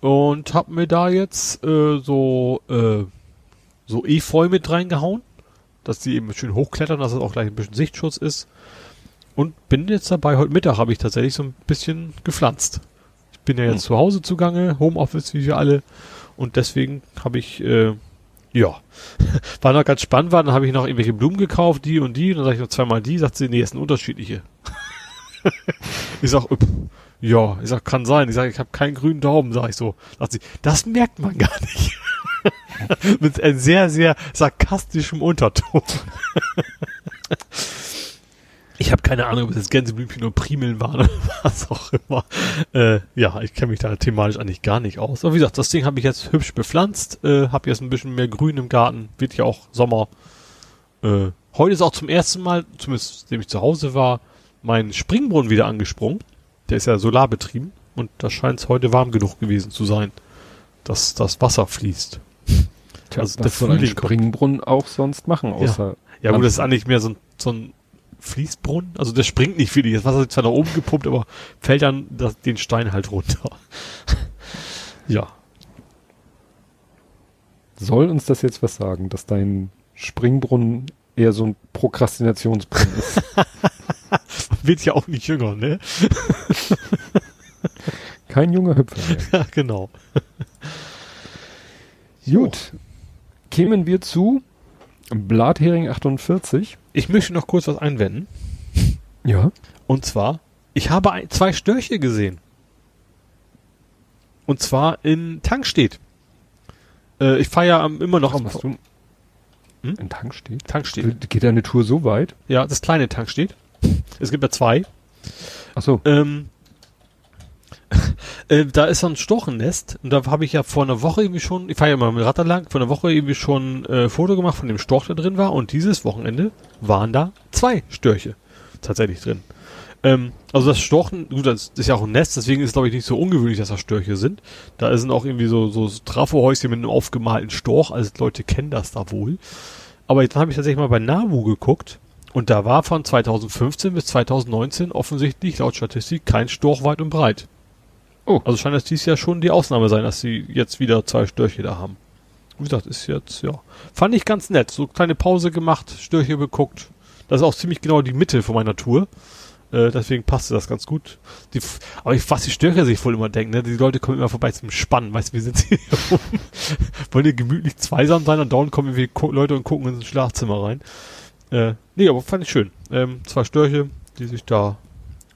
und hab mir da jetzt äh, so äh, so Efeu mit reingehauen, dass die eben schön hochklettern, dass es auch gleich ein bisschen Sichtschutz ist. Und bin jetzt dabei, heute Mittag habe ich tatsächlich so ein bisschen gepflanzt. Ich bin ja jetzt hm. zu Hause zugange, Homeoffice wie wir alle. Und deswegen habe ich, äh, ja, war noch ganz spannend war, dann habe ich noch irgendwelche Blumen gekauft, die und die, und dann sage ich noch zweimal die, sagt sie, nee, es sind unterschiedliche. ich sag, ja, ich sag, kann sein. Ich sag, ich habe keinen grünen Daumen, sag ich so. Sagt sie, das merkt man gar nicht. Mit einem sehr, sehr sarkastischem Unterton. Ich habe keine Ahnung, ob es jetzt Gänseblümchen oder Primeln waren oder was auch immer. Äh, ja, ich kenne mich da thematisch eigentlich gar nicht aus. Aber wie gesagt, das Ding habe ich jetzt hübsch bepflanzt, äh, habe jetzt ein bisschen mehr Grün im Garten, wird ja auch Sommer. Äh, heute ist auch zum ersten Mal, zumindest seitdem ich zu Hause war, mein Springbrunnen wieder angesprungen. Der ist ja solarbetrieben und da scheint es heute warm genug gewesen zu sein, dass das Wasser fließt. Tja, also der soll ein Springbrunnen auch sonst machen, außer. Ja, ja gut, das ist eigentlich mehr so ein, so ein Fließbrunnen. Also der springt nicht viel. Das Wasser wird zwar nach oben gepumpt, aber fällt dann das, den Stein halt runter. ja. Soll uns das jetzt was sagen, dass dein Springbrunnen eher so ein Prokrastinationsbrunnen ist? wird ja auch nicht jünger, ne? Kein junger Hüpfer mehr. Ja, genau. Gut. Kämen wir zu Blathering 48. Ich möchte noch kurz was einwenden. Ja. Und zwar, ich habe ein, zwei Störche gesehen. Und zwar in Tankstedt. Äh, ich fahre ja immer noch am... Du? Hm? In Tankstedt? Tankstedt. Geht deine Tour so weit? Ja, das kleine Tankstedt. Es gibt ja zwei. Ach so. Ähm, äh, da ist so ein Storchennest und da habe ich ja vor einer Woche irgendwie schon, ich fahre ja immer mit Rad lang, vor einer Woche irgendwie schon äh, Foto gemacht von dem Storch, der drin war und dieses Wochenende waren da zwei Störche tatsächlich drin. Ähm, also das Storchen, gut, das ist ja auch ein Nest, deswegen ist es glaube ich nicht so ungewöhnlich, dass das Störche sind. Da sind auch irgendwie so, so Trafohäuschen mit einem aufgemalten Storch, also Leute kennen das da wohl. Aber jetzt habe ich tatsächlich mal bei Nabu geguckt und da war von 2015 bis 2019 offensichtlich laut Statistik kein Storch weit und breit. Oh. Also scheint das dies Jahr schon die Ausnahme sein, dass sie jetzt wieder zwei Störche da haben. Wie gesagt, ist jetzt, ja. Fand ich ganz nett. So kleine Pause gemacht, Störche beguckt. Das ist auch ziemlich genau die Mitte von meiner Tour. Äh, deswegen passte das ganz gut. Die, aber ich, was die Störche sich wohl immer denken, ne? Die Leute kommen immer vorbei zum Spannen. Weißt du, wir sind hier oben. Wollen hier gemütlich zweisam sein und dauernd kommen irgendwie Leute und gucken ins Schlafzimmer rein. Äh, nee, aber fand ich schön. Ähm, zwei Störche, die sich da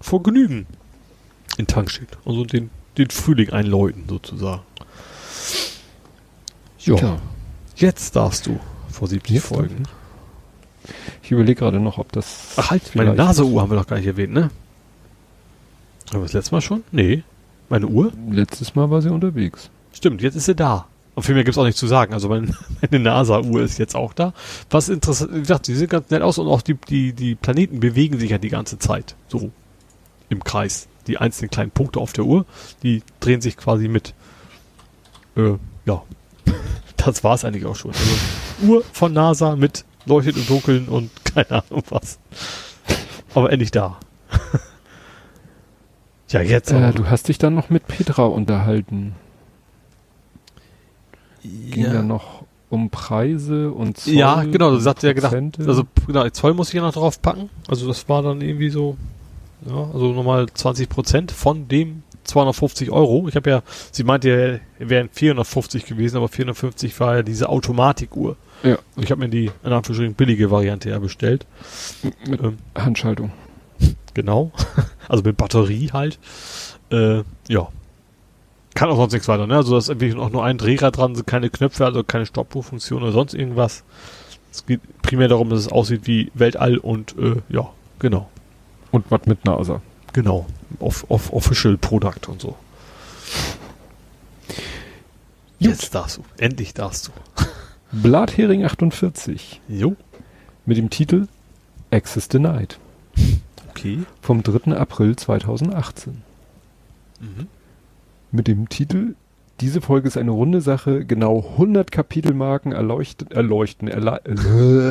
vor Genügen in Tank steht. Also den, den Frühling einläuten sozusagen. Ja. Tja. Jetzt darfst du vor 70 Jetzt Folgen. Ich überlege gerade noch, ob das. Ach halt, meine Naseuhr haben wir doch gar nicht erwähnt, ne? Haben wir das letzte Mal schon? Nee. Meine Uhr? Letztes Mal war sie unterwegs. Stimmt, jetzt ist sie da. Und viel mehr gibt's auch nicht zu sagen. Also mein, meine NASA-Uhr ist jetzt auch da. Was interessant, wie gesagt, die sieht ganz nett aus und auch die, die, die Planeten bewegen sich ja die ganze Zeit. So im Kreis. Die einzelnen kleinen Punkte auf der Uhr, die drehen sich quasi mit. Äh, ja. Das war's eigentlich auch schon. Also Uhr von NASA mit leuchtet im Dunkeln und keine Ahnung was. Aber endlich da. ja, jetzt. Äh, du hast dich dann noch mit Petra unterhalten. Ging ja. dann noch um Preise und Zoll Ja, genau, du sagst ja gedacht, Prozente. also genau, Zoll muss ich ja noch drauf packen. Also das war dann irgendwie so, ja, also nochmal 20 Prozent von dem 250 Euro. Ich habe ja, sie meinte ja, wären 450 gewesen, aber 450 war ja diese Automatikuhr. Ja. Und ich habe mir die in Anführungsstrichen billige Variante ja bestellt. mit Ähm, Handschaltung. genau. also mit Batterie halt. Äh, ja. Kann auch sonst nichts weiter, ne? Also da ist irgendwie auch nur ein Drehrad dran, sind keine Knöpfe, also keine Stoppuhrfunktion oder sonst irgendwas. Es geht primär darum, dass es aussieht wie Weltall und äh, ja, genau. Und was mit NASA. Genau. Off, off, Official Product und so. Jetzt darfst du. Endlich darfst du. Blathering 48 Jo. mit dem Titel Access Denied Okay. vom 3. April 2018. Mhm. Mit dem Titel Diese Folge ist eine runde Sache. Genau 100 Kapitelmarken erleuchten, erleuchten erle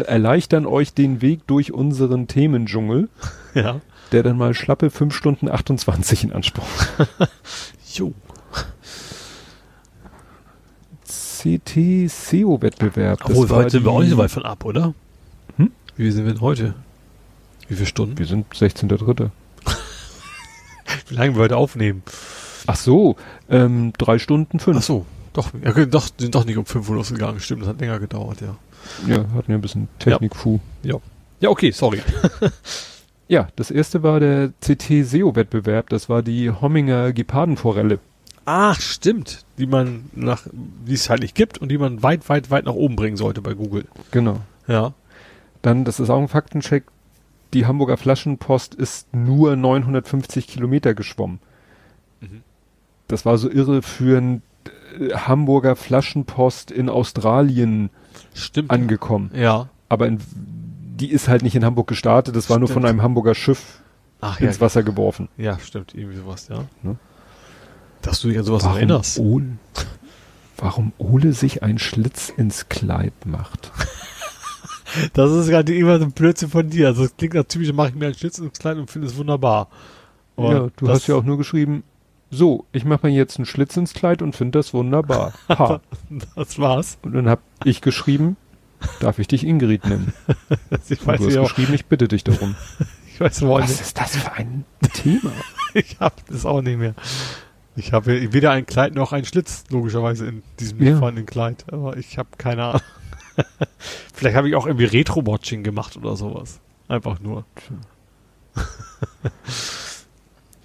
erleichtern euch den Weg durch unseren Themendschungel, Ja. Der dann mal schlappe 5 Stunden 28 in Anspruch. Jo. CT SEO Wettbewerb. Das Obwohl, heute sind wir auch nicht so weit von ab, oder? Hm? Wie sind wir denn heute? Wie viele Stunden? Wir sind 16.3. Wie lange wir heute aufnehmen? Ach so, ähm, drei Stunden fünf. Ach so. Doch, ja, doch, sind doch nicht um 5 Uhr losgegangen. Stimmt, das hat länger gedauert, ja. Ja, hatten wir ein bisschen Technik-Fu. Ja, okay, sorry. Ja, das erste war der CT SEO Wettbewerb. Das war die Homminger Gepardenforelle. Ach, stimmt. Die man nach, die es halt nicht gibt und die man weit, weit, weit nach oben bringen sollte bei Google. Genau. Ja. Dann, das ist auch ein Faktencheck. Die Hamburger Flaschenpost ist nur 950 Kilometer geschwommen. Mhm. Das war so irre für ein äh, Hamburger Flaschenpost in Australien Stimmt. angekommen. ja. Aber in, die ist halt nicht in Hamburg gestartet. Das war nur von Stimmt. einem Hamburger Schiff Ach ja. ins Wasser geworfen. Ja, stimmt. Irgendwie sowas, ja. Ne? Dass du dich an sowas noch erinnerst. Ole, warum Ole sich ein Schlitz ins Kleid macht. Das ist gerade immer so ein Blödsinn von dir. Also das klingt nach typisch, mache ich mir einen Schlitz ins Kleid und finde es wunderbar. Aber ja, du hast ja auch nur geschrieben, so, ich mache mir jetzt einen Schlitz ins Kleid und finde das wunderbar. Ha. Das war's. Und dann habe ich geschrieben, darf ich dich Ingrid nennen? Ich weiß du nicht, hast auch, geschrieben, ich bitte dich darum. ich weiß wohl Was nicht. ist das für ein Thema? Ich habe das auch nicht mehr. Ich habe weder ein Kleid noch einen Schlitz, logischerweise, in diesem Ja. nicht vorhandenen Kleid. Aber ich habe keine Ahnung. Vielleicht habe ich auch irgendwie Retro-Watching gemacht oder sowas. Einfach nur.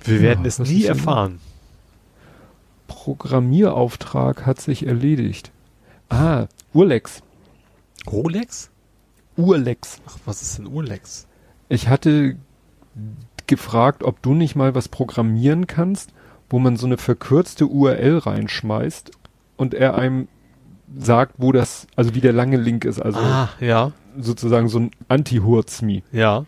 Wir Ja, werden es nie erfahren. Programmierauftrag hat sich erledigt. Ah, Urlex. Rolex? Urlex. Ach, was ist denn Urlex? Ich hatte gefragt, ob du nicht mal was programmieren kannst, wo man so eine verkürzte URL reinschmeißt und er einem sagt, wo das, also wie der lange Link ist, also ah, ja, sozusagen so ein Anti-Hurzmi. ja.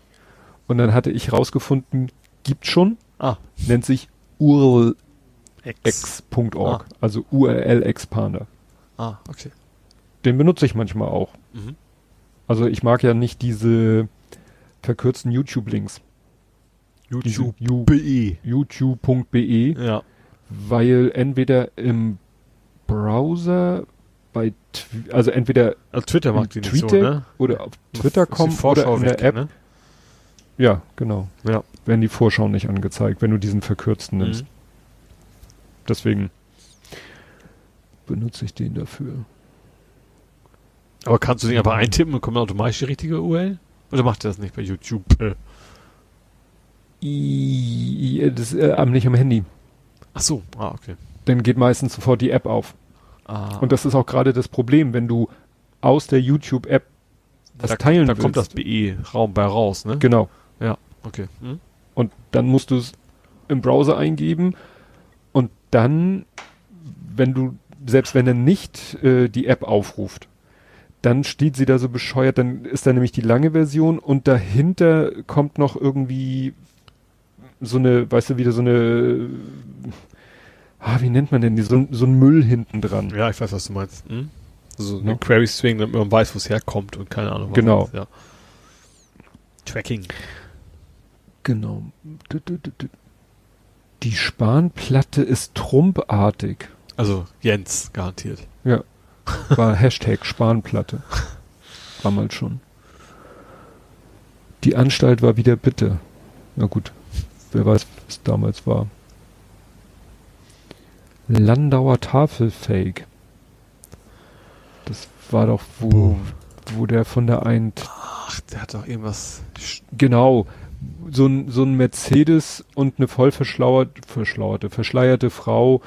Und dann hatte ich rausgefunden, gibt schon, Ah, nennt sich urlex.org, X. also URL Expander. Ah, okay. Den benutze ich manchmal auch. Mhm. Also ich mag ja nicht diese verkürzten YouTube-Links. YouTube. Diese BE. YouTube.be, Ja. weil entweder im Browser bei, Tw also entweder Also Twitter mag die nicht so, ne? oder auf Twitter Vorschau oder in der App. Ne? Ja, genau. Ja. Werden die Vorschau nicht angezeigt, wenn du diesen verkürzten nimmst. Mhm. Deswegen benutze ich den dafür. Aber kannst du den aber eintippen und kommt automatisch die richtige URL? Oder macht er das nicht bei YouTube? Äh. I, das äh, am- nicht am Handy. Ach so, ah, okay. Dann geht meistens sofort die App auf. Ah, Und das ist auch gerade das Problem, wenn du aus der YouTube-App das da, teilen da willst. kommt das BE-Raum bei raus, ne? Genau. Okay. Hm? Und dann musst du es im Browser eingeben und dann, wenn du selbst wenn er nicht äh, die App aufruft, dann steht sie da so bescheuert, dann ist da nämlich die lange Version und dahinter kommt noch irgendwie so eine, weißt du, wieder so eine, ah, wie nennt man denn die, so, so ein Müll hinten dran. Ja, ich weiß, was du meinst. Hm? Ne? eine Query Swing, damit man weiß, wo es herkommt und keine Ahnung. was Genau. ist, Ja. Tracking. Genau. Die Spanplatte ist trumpartig. Also Jens, garantiert. War Hashtag Spanplatte. Damals schon. Die Anstalt war wieder bitte. Na gut, wer weiß, was es damals war. Landauer Tafelfake. Das war doch, wo, Boom. wo der von der Eint, Ach, der hat doch irgendwas. genau, so ein, so ein Mercedes und eine voll verschlauert, verschlauerte, verschleierte Frau,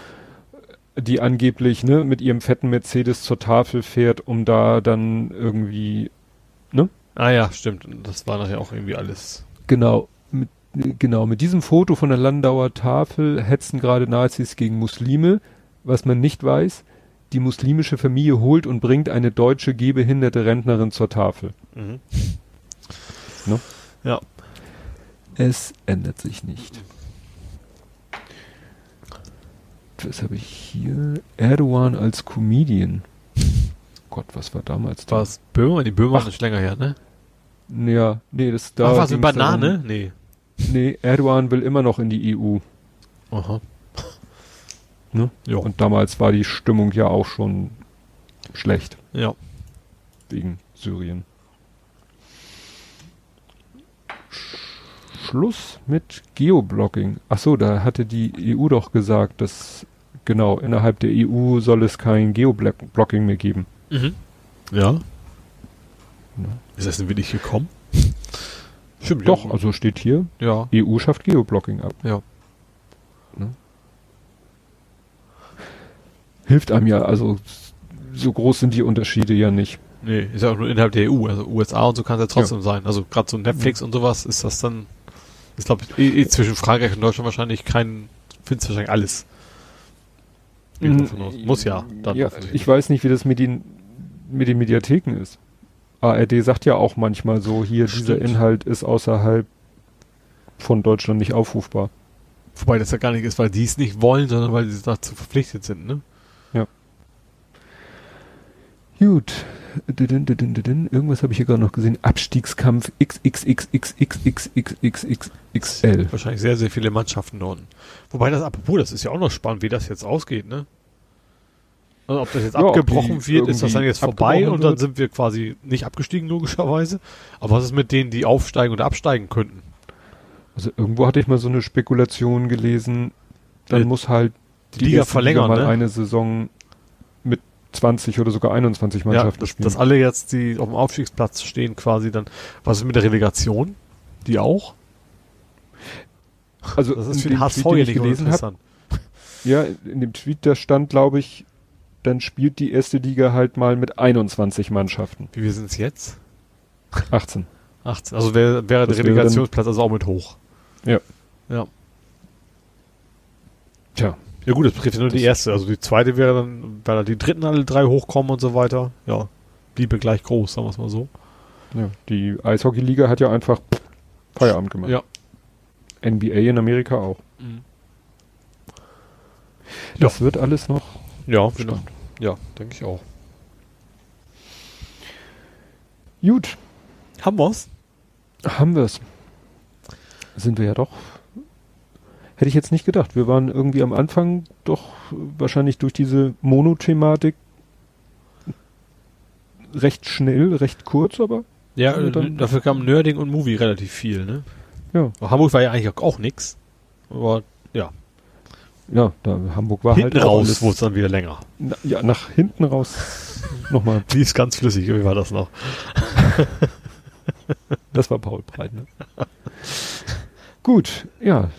die angeblich, ne, mit ihrem fetten Mercedes zur Tafel fährt, um da dann irgendwie Ah ja, stimmt. Das war nachher auch irgendwie alles. Genau, mit, genau, mit diesem Foto von der Landauer Tafel hetzen gerade Nazis gegen Muslime. Was man nicht weiß, die muslimische Familie holt und bringt eine deutsche gehbehinderte Rentnerin zur Tafel. Mhm. Ne? Ja. Es ändert sich nicht. Was habe ich hier? Erdogan als Comedian. Gott, was war damals War es Böhmer? Die Böhmer ist nicht länger her, ne? Ja, nee, das da. Ach, was mit ging's Banane? darum- Nee. Nee, Erdogan will immer noch in die EU. Aha. Ne? Ja. Und damals war die Stimmung ja auch schon schlecht ja. wegen Syrien. Sch- Schluss mit Geoblocking. Ach so, da hatte die EU doch gesagt, dass genau innerhalb der EU soll es kein Geoblocking mehr geben. Mhm. Ja. Ja. Ist das denn wirklich gekommen? Stimmt. Doch, ja. also steht hier, Ja. EU schafft Geoblocking ab. Ja. Ne? Hilft einem ja, also so groß sind die Unterschiede ja nicht. Nee, ist ja auch nur innerhalb der EU. Also USA und so kann es ja trotzdem sein. Also gerade so Netflix und sowas ist das dann, ist glaube ich, eh, eh zwischen Frankreich und Deutschland wahrscheinlich kein, findest wahrscheinlich alles. Aus. Muss ja. Dann ja, ich weiß nicht, wie das mit den, mit den Mediatheken ist. ARD sagt ja auch manchmal so, hier, dieser Stimmt. Inhalt ist außerhalb von Deutschland nicht aufrufbar. Wobei das ja gar nicht ist, weil die es nicht wollen, sondern weil sie dazu verpflichtet sind, ne? Gut. Irgendwas habe ich hier gerade noch gesehen. Abstiegskampf XXXXXXXXXL. Wahrscheinlich sehr, sehr viele Mannschaften dort. Wobei das, apropos, das ist ja auch noch spannend, wie das jetzt ausgeht, ne? Also ob das jetzt Ja, abgebrochen wird, ist das dann jetzt vorbei und dann wird? sind wir quasi nicht abgestiegen, logischerweise. Aber was ist mit denen, die aufsteigen oder absteigen könnten? Also irgendwo hatte ich mal so eine Spekulation gelesen, dann Äh, muss halt Die, Liga verlängern, mal ne? eine Saison 20 oder sogar 21 ja, Mannschaften dass, spielen. dass alle jetzt, die auf dem Aufstiegsplatz stehen, quasi dann. Was ist mit der Relegation? Die auch? also Das ist für den HSV den ja ich nicht gelesen habe, ja, in dem Tweet, da stand, glaube ich, dann spielt die erste Liga halt mal mit 21 Mannschaften. Wie wir sind es jetzt? 18. 18. Also wäre, Das der Relegationsplatz also auch mit hoch. Ja. Ja. Tja, Ja gut, das betrifft ja nur die Das- erste. Also die zweite wäre dann, weil die dritten alle drei hochkommen und so weiter. Ja, bliebe gleich groß, sagen wir es mal so. ja, die Eishockey-Liga hat ja einfach Feierabend gemacht. Ja. NBA in Amerika auch. Das wird alles noch Ja, genau. Ja, denke ich auch. Gut, Haben wir's? haben wir's. Sind wir ja doch. Hätte ich jetzt nicht gedacht. Wir waren irgendwie am Anfang doch wahrscheinlich durch diese Monothematik recht schnell, recht kurz, aber Ja, dann- dafür kam Nerding und Movie relativ viel, ne? ja. Hamburg war ja eigentlich auch, auch nix. Aber ja, Ja, da Hamburg war hinten halt auch raus wurde es dann wieder länger. Na, ja, nach hinten raus nochmal. Lief ganz flüssig, wie war das noch? Das war Paul Breit, ne? Gut, ja.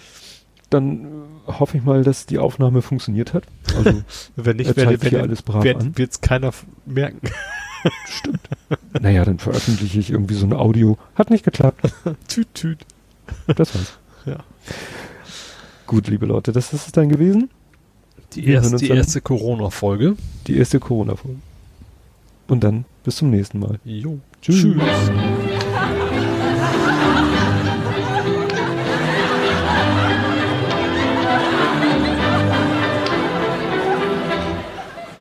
Dann hoffe ich mal, dass die Aufnahme funktioniert hat. Also Wenn nicht, Er werde, wenn, alles brav wird es keiner merken. stimmt. naja, dann veröffentliche ich irgendwie so ein Audio. Hat nicht geklappt. tüt, tüt. Das war's. Ja. Gut, liebe Leute, das ist es dann gewesen. Die, erst, die erste Corona-Folge. Die erste Corona-Folge. Und dann bis zum nächsten Mal. Jo. Tschüss. Tschüss.